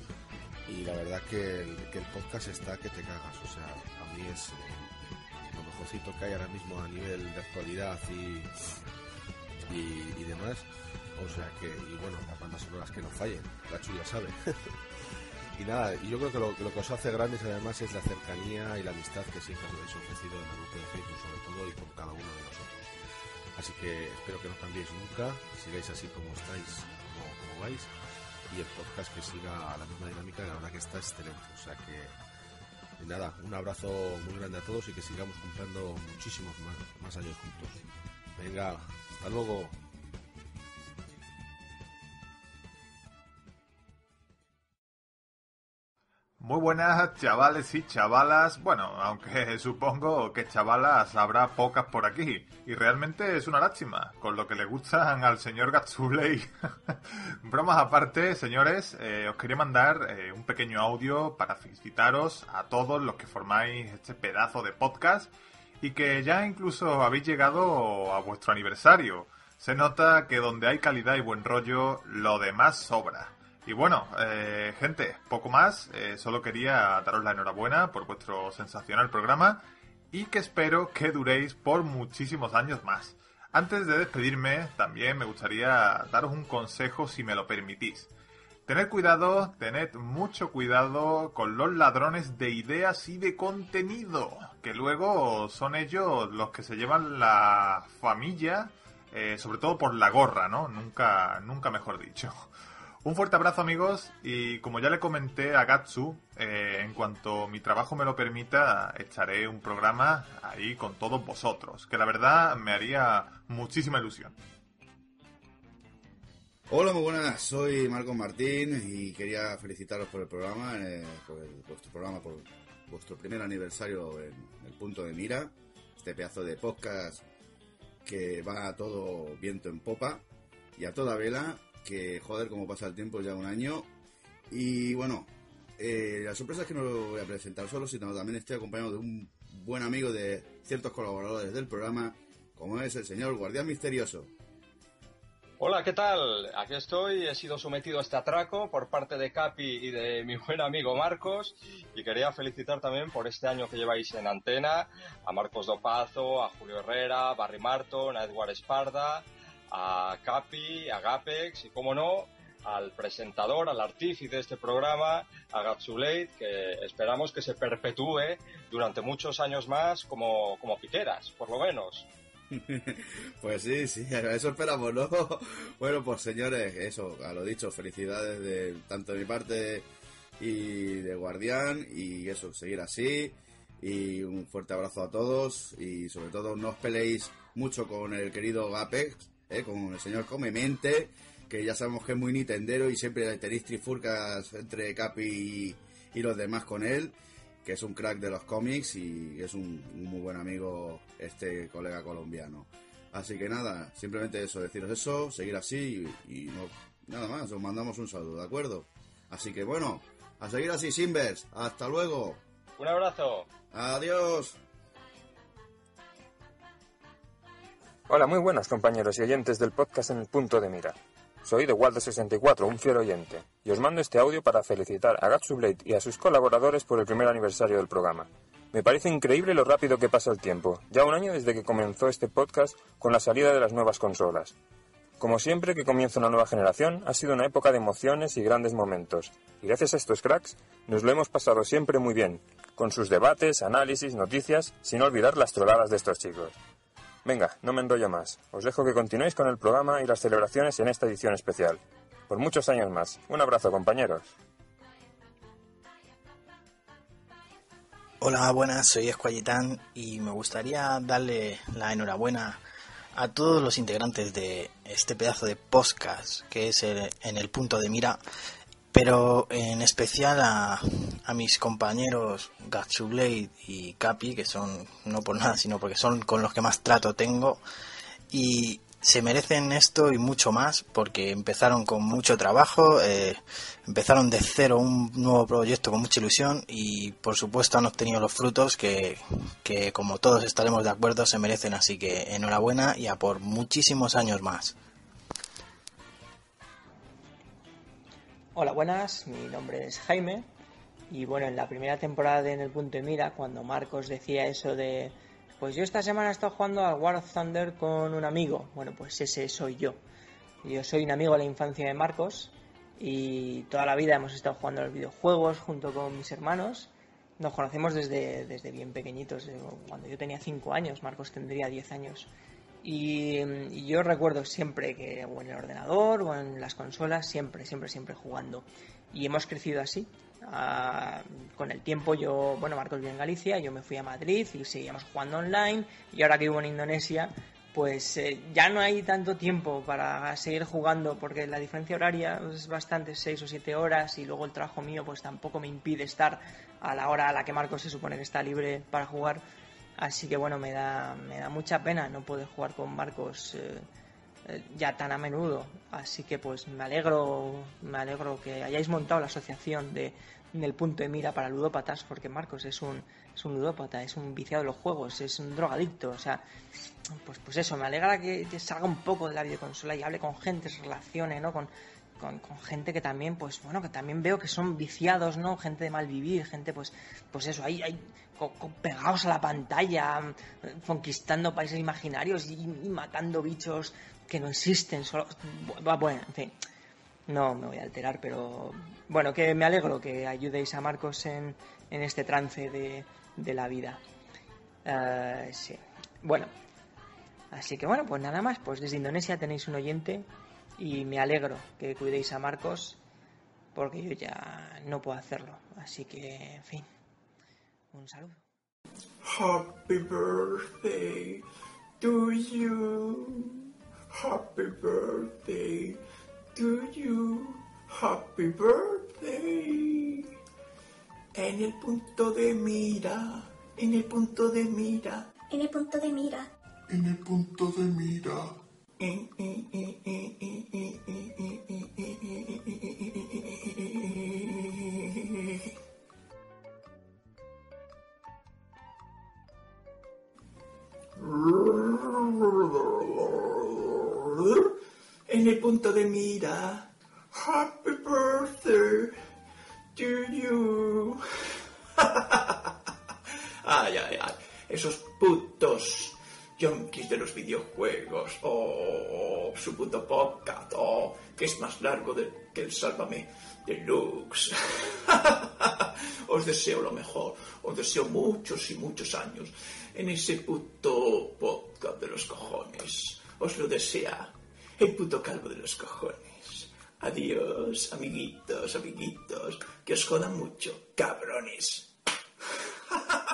y la verdad que el, podcast está que te cagas, o sea, a mí es eh, lo mejorcito que hay ahora mismo a nivel de actualidad y, y, demás, o sea que, y bueno, las bandas sonoras que no fallen, Gacho ya sabe. Y nada, y yo creo que lo, que lo que os hace grandes además es la cercanía y la amistad que siempre os habéis ofrecido en el grupo de Facebook sobre todo y con cada uno de nosotros. Así que espero que no cambiéis nunca, sigáis así como estáis, como, vais, y el podcast que siga la misma dinámica, la verdad que está excelente. O sea que, nada, un abrazo muy grande a todos y que sigamos cumpliendo muchísimos más, más años juntos. Venga, hasta luego. Muy buenas chavales y chavalas. Bueno, aunque supongo que chavalas habrá pocas por aquí. Y realmente es una lástima, con lo que le gustan al señor Gatsulei. Bromas aparte, señores, eh, os quería mandar eh, un pequeño audio para felicitaros a todos los que formáis este pedazo de podcast y que ya incluso habéis llegado a vuestro aniversario. Se nota que donde hay calidad y buen rollo, lo demás sobra. Y bueno, eh, gente, poco más. Eh, solo quería daros la enhorabuena por vuestro sensacional programa y que espero que duréis por muchísimos años más. Antes de despedirme, también me gustaría daros un consejo si me lo permitís. Tened cuidado, tened mucho cuidado con los ladrones de ideas y de contenido, que luego son ellos los que se llevan la familia, eh, sobre todo por la gorra, ¿no? Nunca, nunca mejor dicho. Un fuerte abrazo amigos y como ya le comenté a Gatsu, eh, en cuanto mi trabajo me lo permita, echaré un programa ahí con todos vosotros, que la verdad me haría muchísima ilusión. Hola, muy buenas, soy Marco Martín y quería felicitaros por el programa, eh, por vuestro programa, por vuestro primer aniversario en el punto de mira, este pedazo de podcast que va todo viento en popa y a toda vela, que joder cómo pasa el tiempo, ya un año. Y bueno, eh, la sorpresa es que no lo voy a presentar solo, sino también estoy acompañado de un buen amigo de ciertos colaboradores del programa, como es el señor Guardián Misterioso. Hola, ¿qué tal? Aquí estoy, he sido sometido a este atraco por parte de Capi y de mi buen amigo Marcos y quería felicitar también por este año que lleváis en antena a Marcos Dopazo, a Julio Herrera, a Barry Marton, a Edward Esparda, a Capi, a Gapex y, como no, al presentador, al artífice de este programa, a Gatsulate, que esperamos que se perpetúe durante muchos años más como, como piqueras, por lo menos. Pues sí, sí, eso esperamos, ¿no? Bueno, pues señores, eso, a lo dicho, felicidades de tanto de mi parte y de Guardián y eso, seguir así y un fuerte abrazo a todos y sobre todo no os peleéis mucho con el querido Gapex, ¿eh? con el señor Comemente, que ya sabemos que es muy nintendero y siempre tenéis trifurcas entre Capi y, y los demás con él, que es un crack de los cómics y es un, un muy buen amigo este colega colombiano. Así que nada, simplemente eso, deciros eso, seguir así y, y no, nada más, os mandamos un saludo, ¿de acuerdo? Así que bueno, a seguir así, Simbers, hasta luego, Un abrazo. adiós. Hola, muy buenas compañeros y oyentes del podcast en el punto de mira. Soy de Waldo64, un fiel oyente, y os mando este audio para felicitar a Gatsu Blade y a sus colaboradores por el primer aniversario del programa. Me parece increíble lo rápido que pasa el tiempo, ya un año desde que comenzó este podcast con la salida de las nuevas consolas. Como siempre que comienza una nueva generación, ha sido una época de emociones y grandes momentos, y gracias a estos cracks nos lo hemos pasado siempre muy bien, con sus debates, análisis, noticias, sin olvidar las troladas de estos chicos. Venga, no me enrollo más. Os dejo que continuéis con el programa y las celebraciones en esta edición especial. Por muchos años más. Un abrazo, compañeros. Hola, buenas, soy Escuayetán y me gustaría darle la enhorabuena a todos los integrantes de este pedazo de podcast que es el- en el punto de mira, pero en especial a, a mis compañeros Gatsublade y Capi, que son no por nada, sino porque son con los que más trato tengo y se merecen esto y mucho más porque empezaron con mucho trabajo, eh, empezaron de cero un nuevo proyecto con mucha ilusión y por supuesto han obtenido los frutos que, que como todos estaremos de acuerdo se merecen, así que enhorabuena y a por muchísimos años más. Hola, buenas, mi nombre es Jaime y bueno, en la primera temporada de En el punto de mira, cuando Marcos decía eso de, pues yo esta semana he estado jugando al War of Thunder con un amigo, bueno, pues ese soy yo. Yo soy un amigo de la infancia de Marcos y toda la vida hemos estado jugando a los videojuegos junto con mis hermanos. Nos conocemos desde, desde bien pequeñitos, cuando yo tenía 5 años, Marcos tendría 10 años. Y, yo recuerdo siempre que, o en el ordenador o en las consolas, siempre, siempre, siempre jugando. Y hemos crecido así. Ah, con el tiempo yo, bueno, Marcos vive en Galicia, yo me fui a Madrid y seguíamos jugando online. Y ahora que vivo en Indonesia, pues eh, ya no hay tanto tiempo para seguir jugando porque la diferencia horaria es bastante, 6 o 7 horas y luego el trabajo mío pues tampoco me impide estar a la hora a la que Marcos se supone que está libre para jugar. Así que bueno, me da, me da mucha pena no poder jugar con Marcos eh, eh, ya tan a menudo. Así que pues me alegro, me alegro que hayáis montado la asociación de, del punto de mira para ludópatas, porque Marcos es un, es un ludópata, es un viciado de los juegos, es un drogadicto. O sea, pues, pues eso, me alegra que, salga un poco de la videoconsola y hable con gente, se relacione, ¿no? Con, con, con gente que también, pues bueno, que también veo que son viciados, ¿no? Gente de mal vivir, gente, pues, pues eso, ahí, ahí pegados a la pantalla, conquistando países imaginarios y, matando bichos que no existen, solo, bu- bueno, en fin, no me voy a alterar, pero bueno, que me alegro que ayudéis a Marcos en, en este trance de, de la vida. Eh, sí, bueno, así que bueno, pues nada más, pues desde Indonesia tenéis un oyente y me alegro que cuidéis a Marcos porque yo ya no puedo hacerlo, así que, en fin, un saludo. Happy birthday to you. Happy birthday to you. Happy birthday. En el punto de mira. En el punto de mira. En el punto de mira. En el punto de mira. En el punto de mira. Happy birthday to you. Ay, ay, ay. Esos putos yonkis de los videojuegos. Oh, su puto podcast. Oh, que es más largo de- que el Sálvame Deluxe. Os deseo lo mejor. Os deseo muchos y muchos años en ese puto podcast de los cojones. Os lo desea el puto calvo de los cojones. Adiós, amiguitos, amiguitos. Que os jodan mucho, cabrones.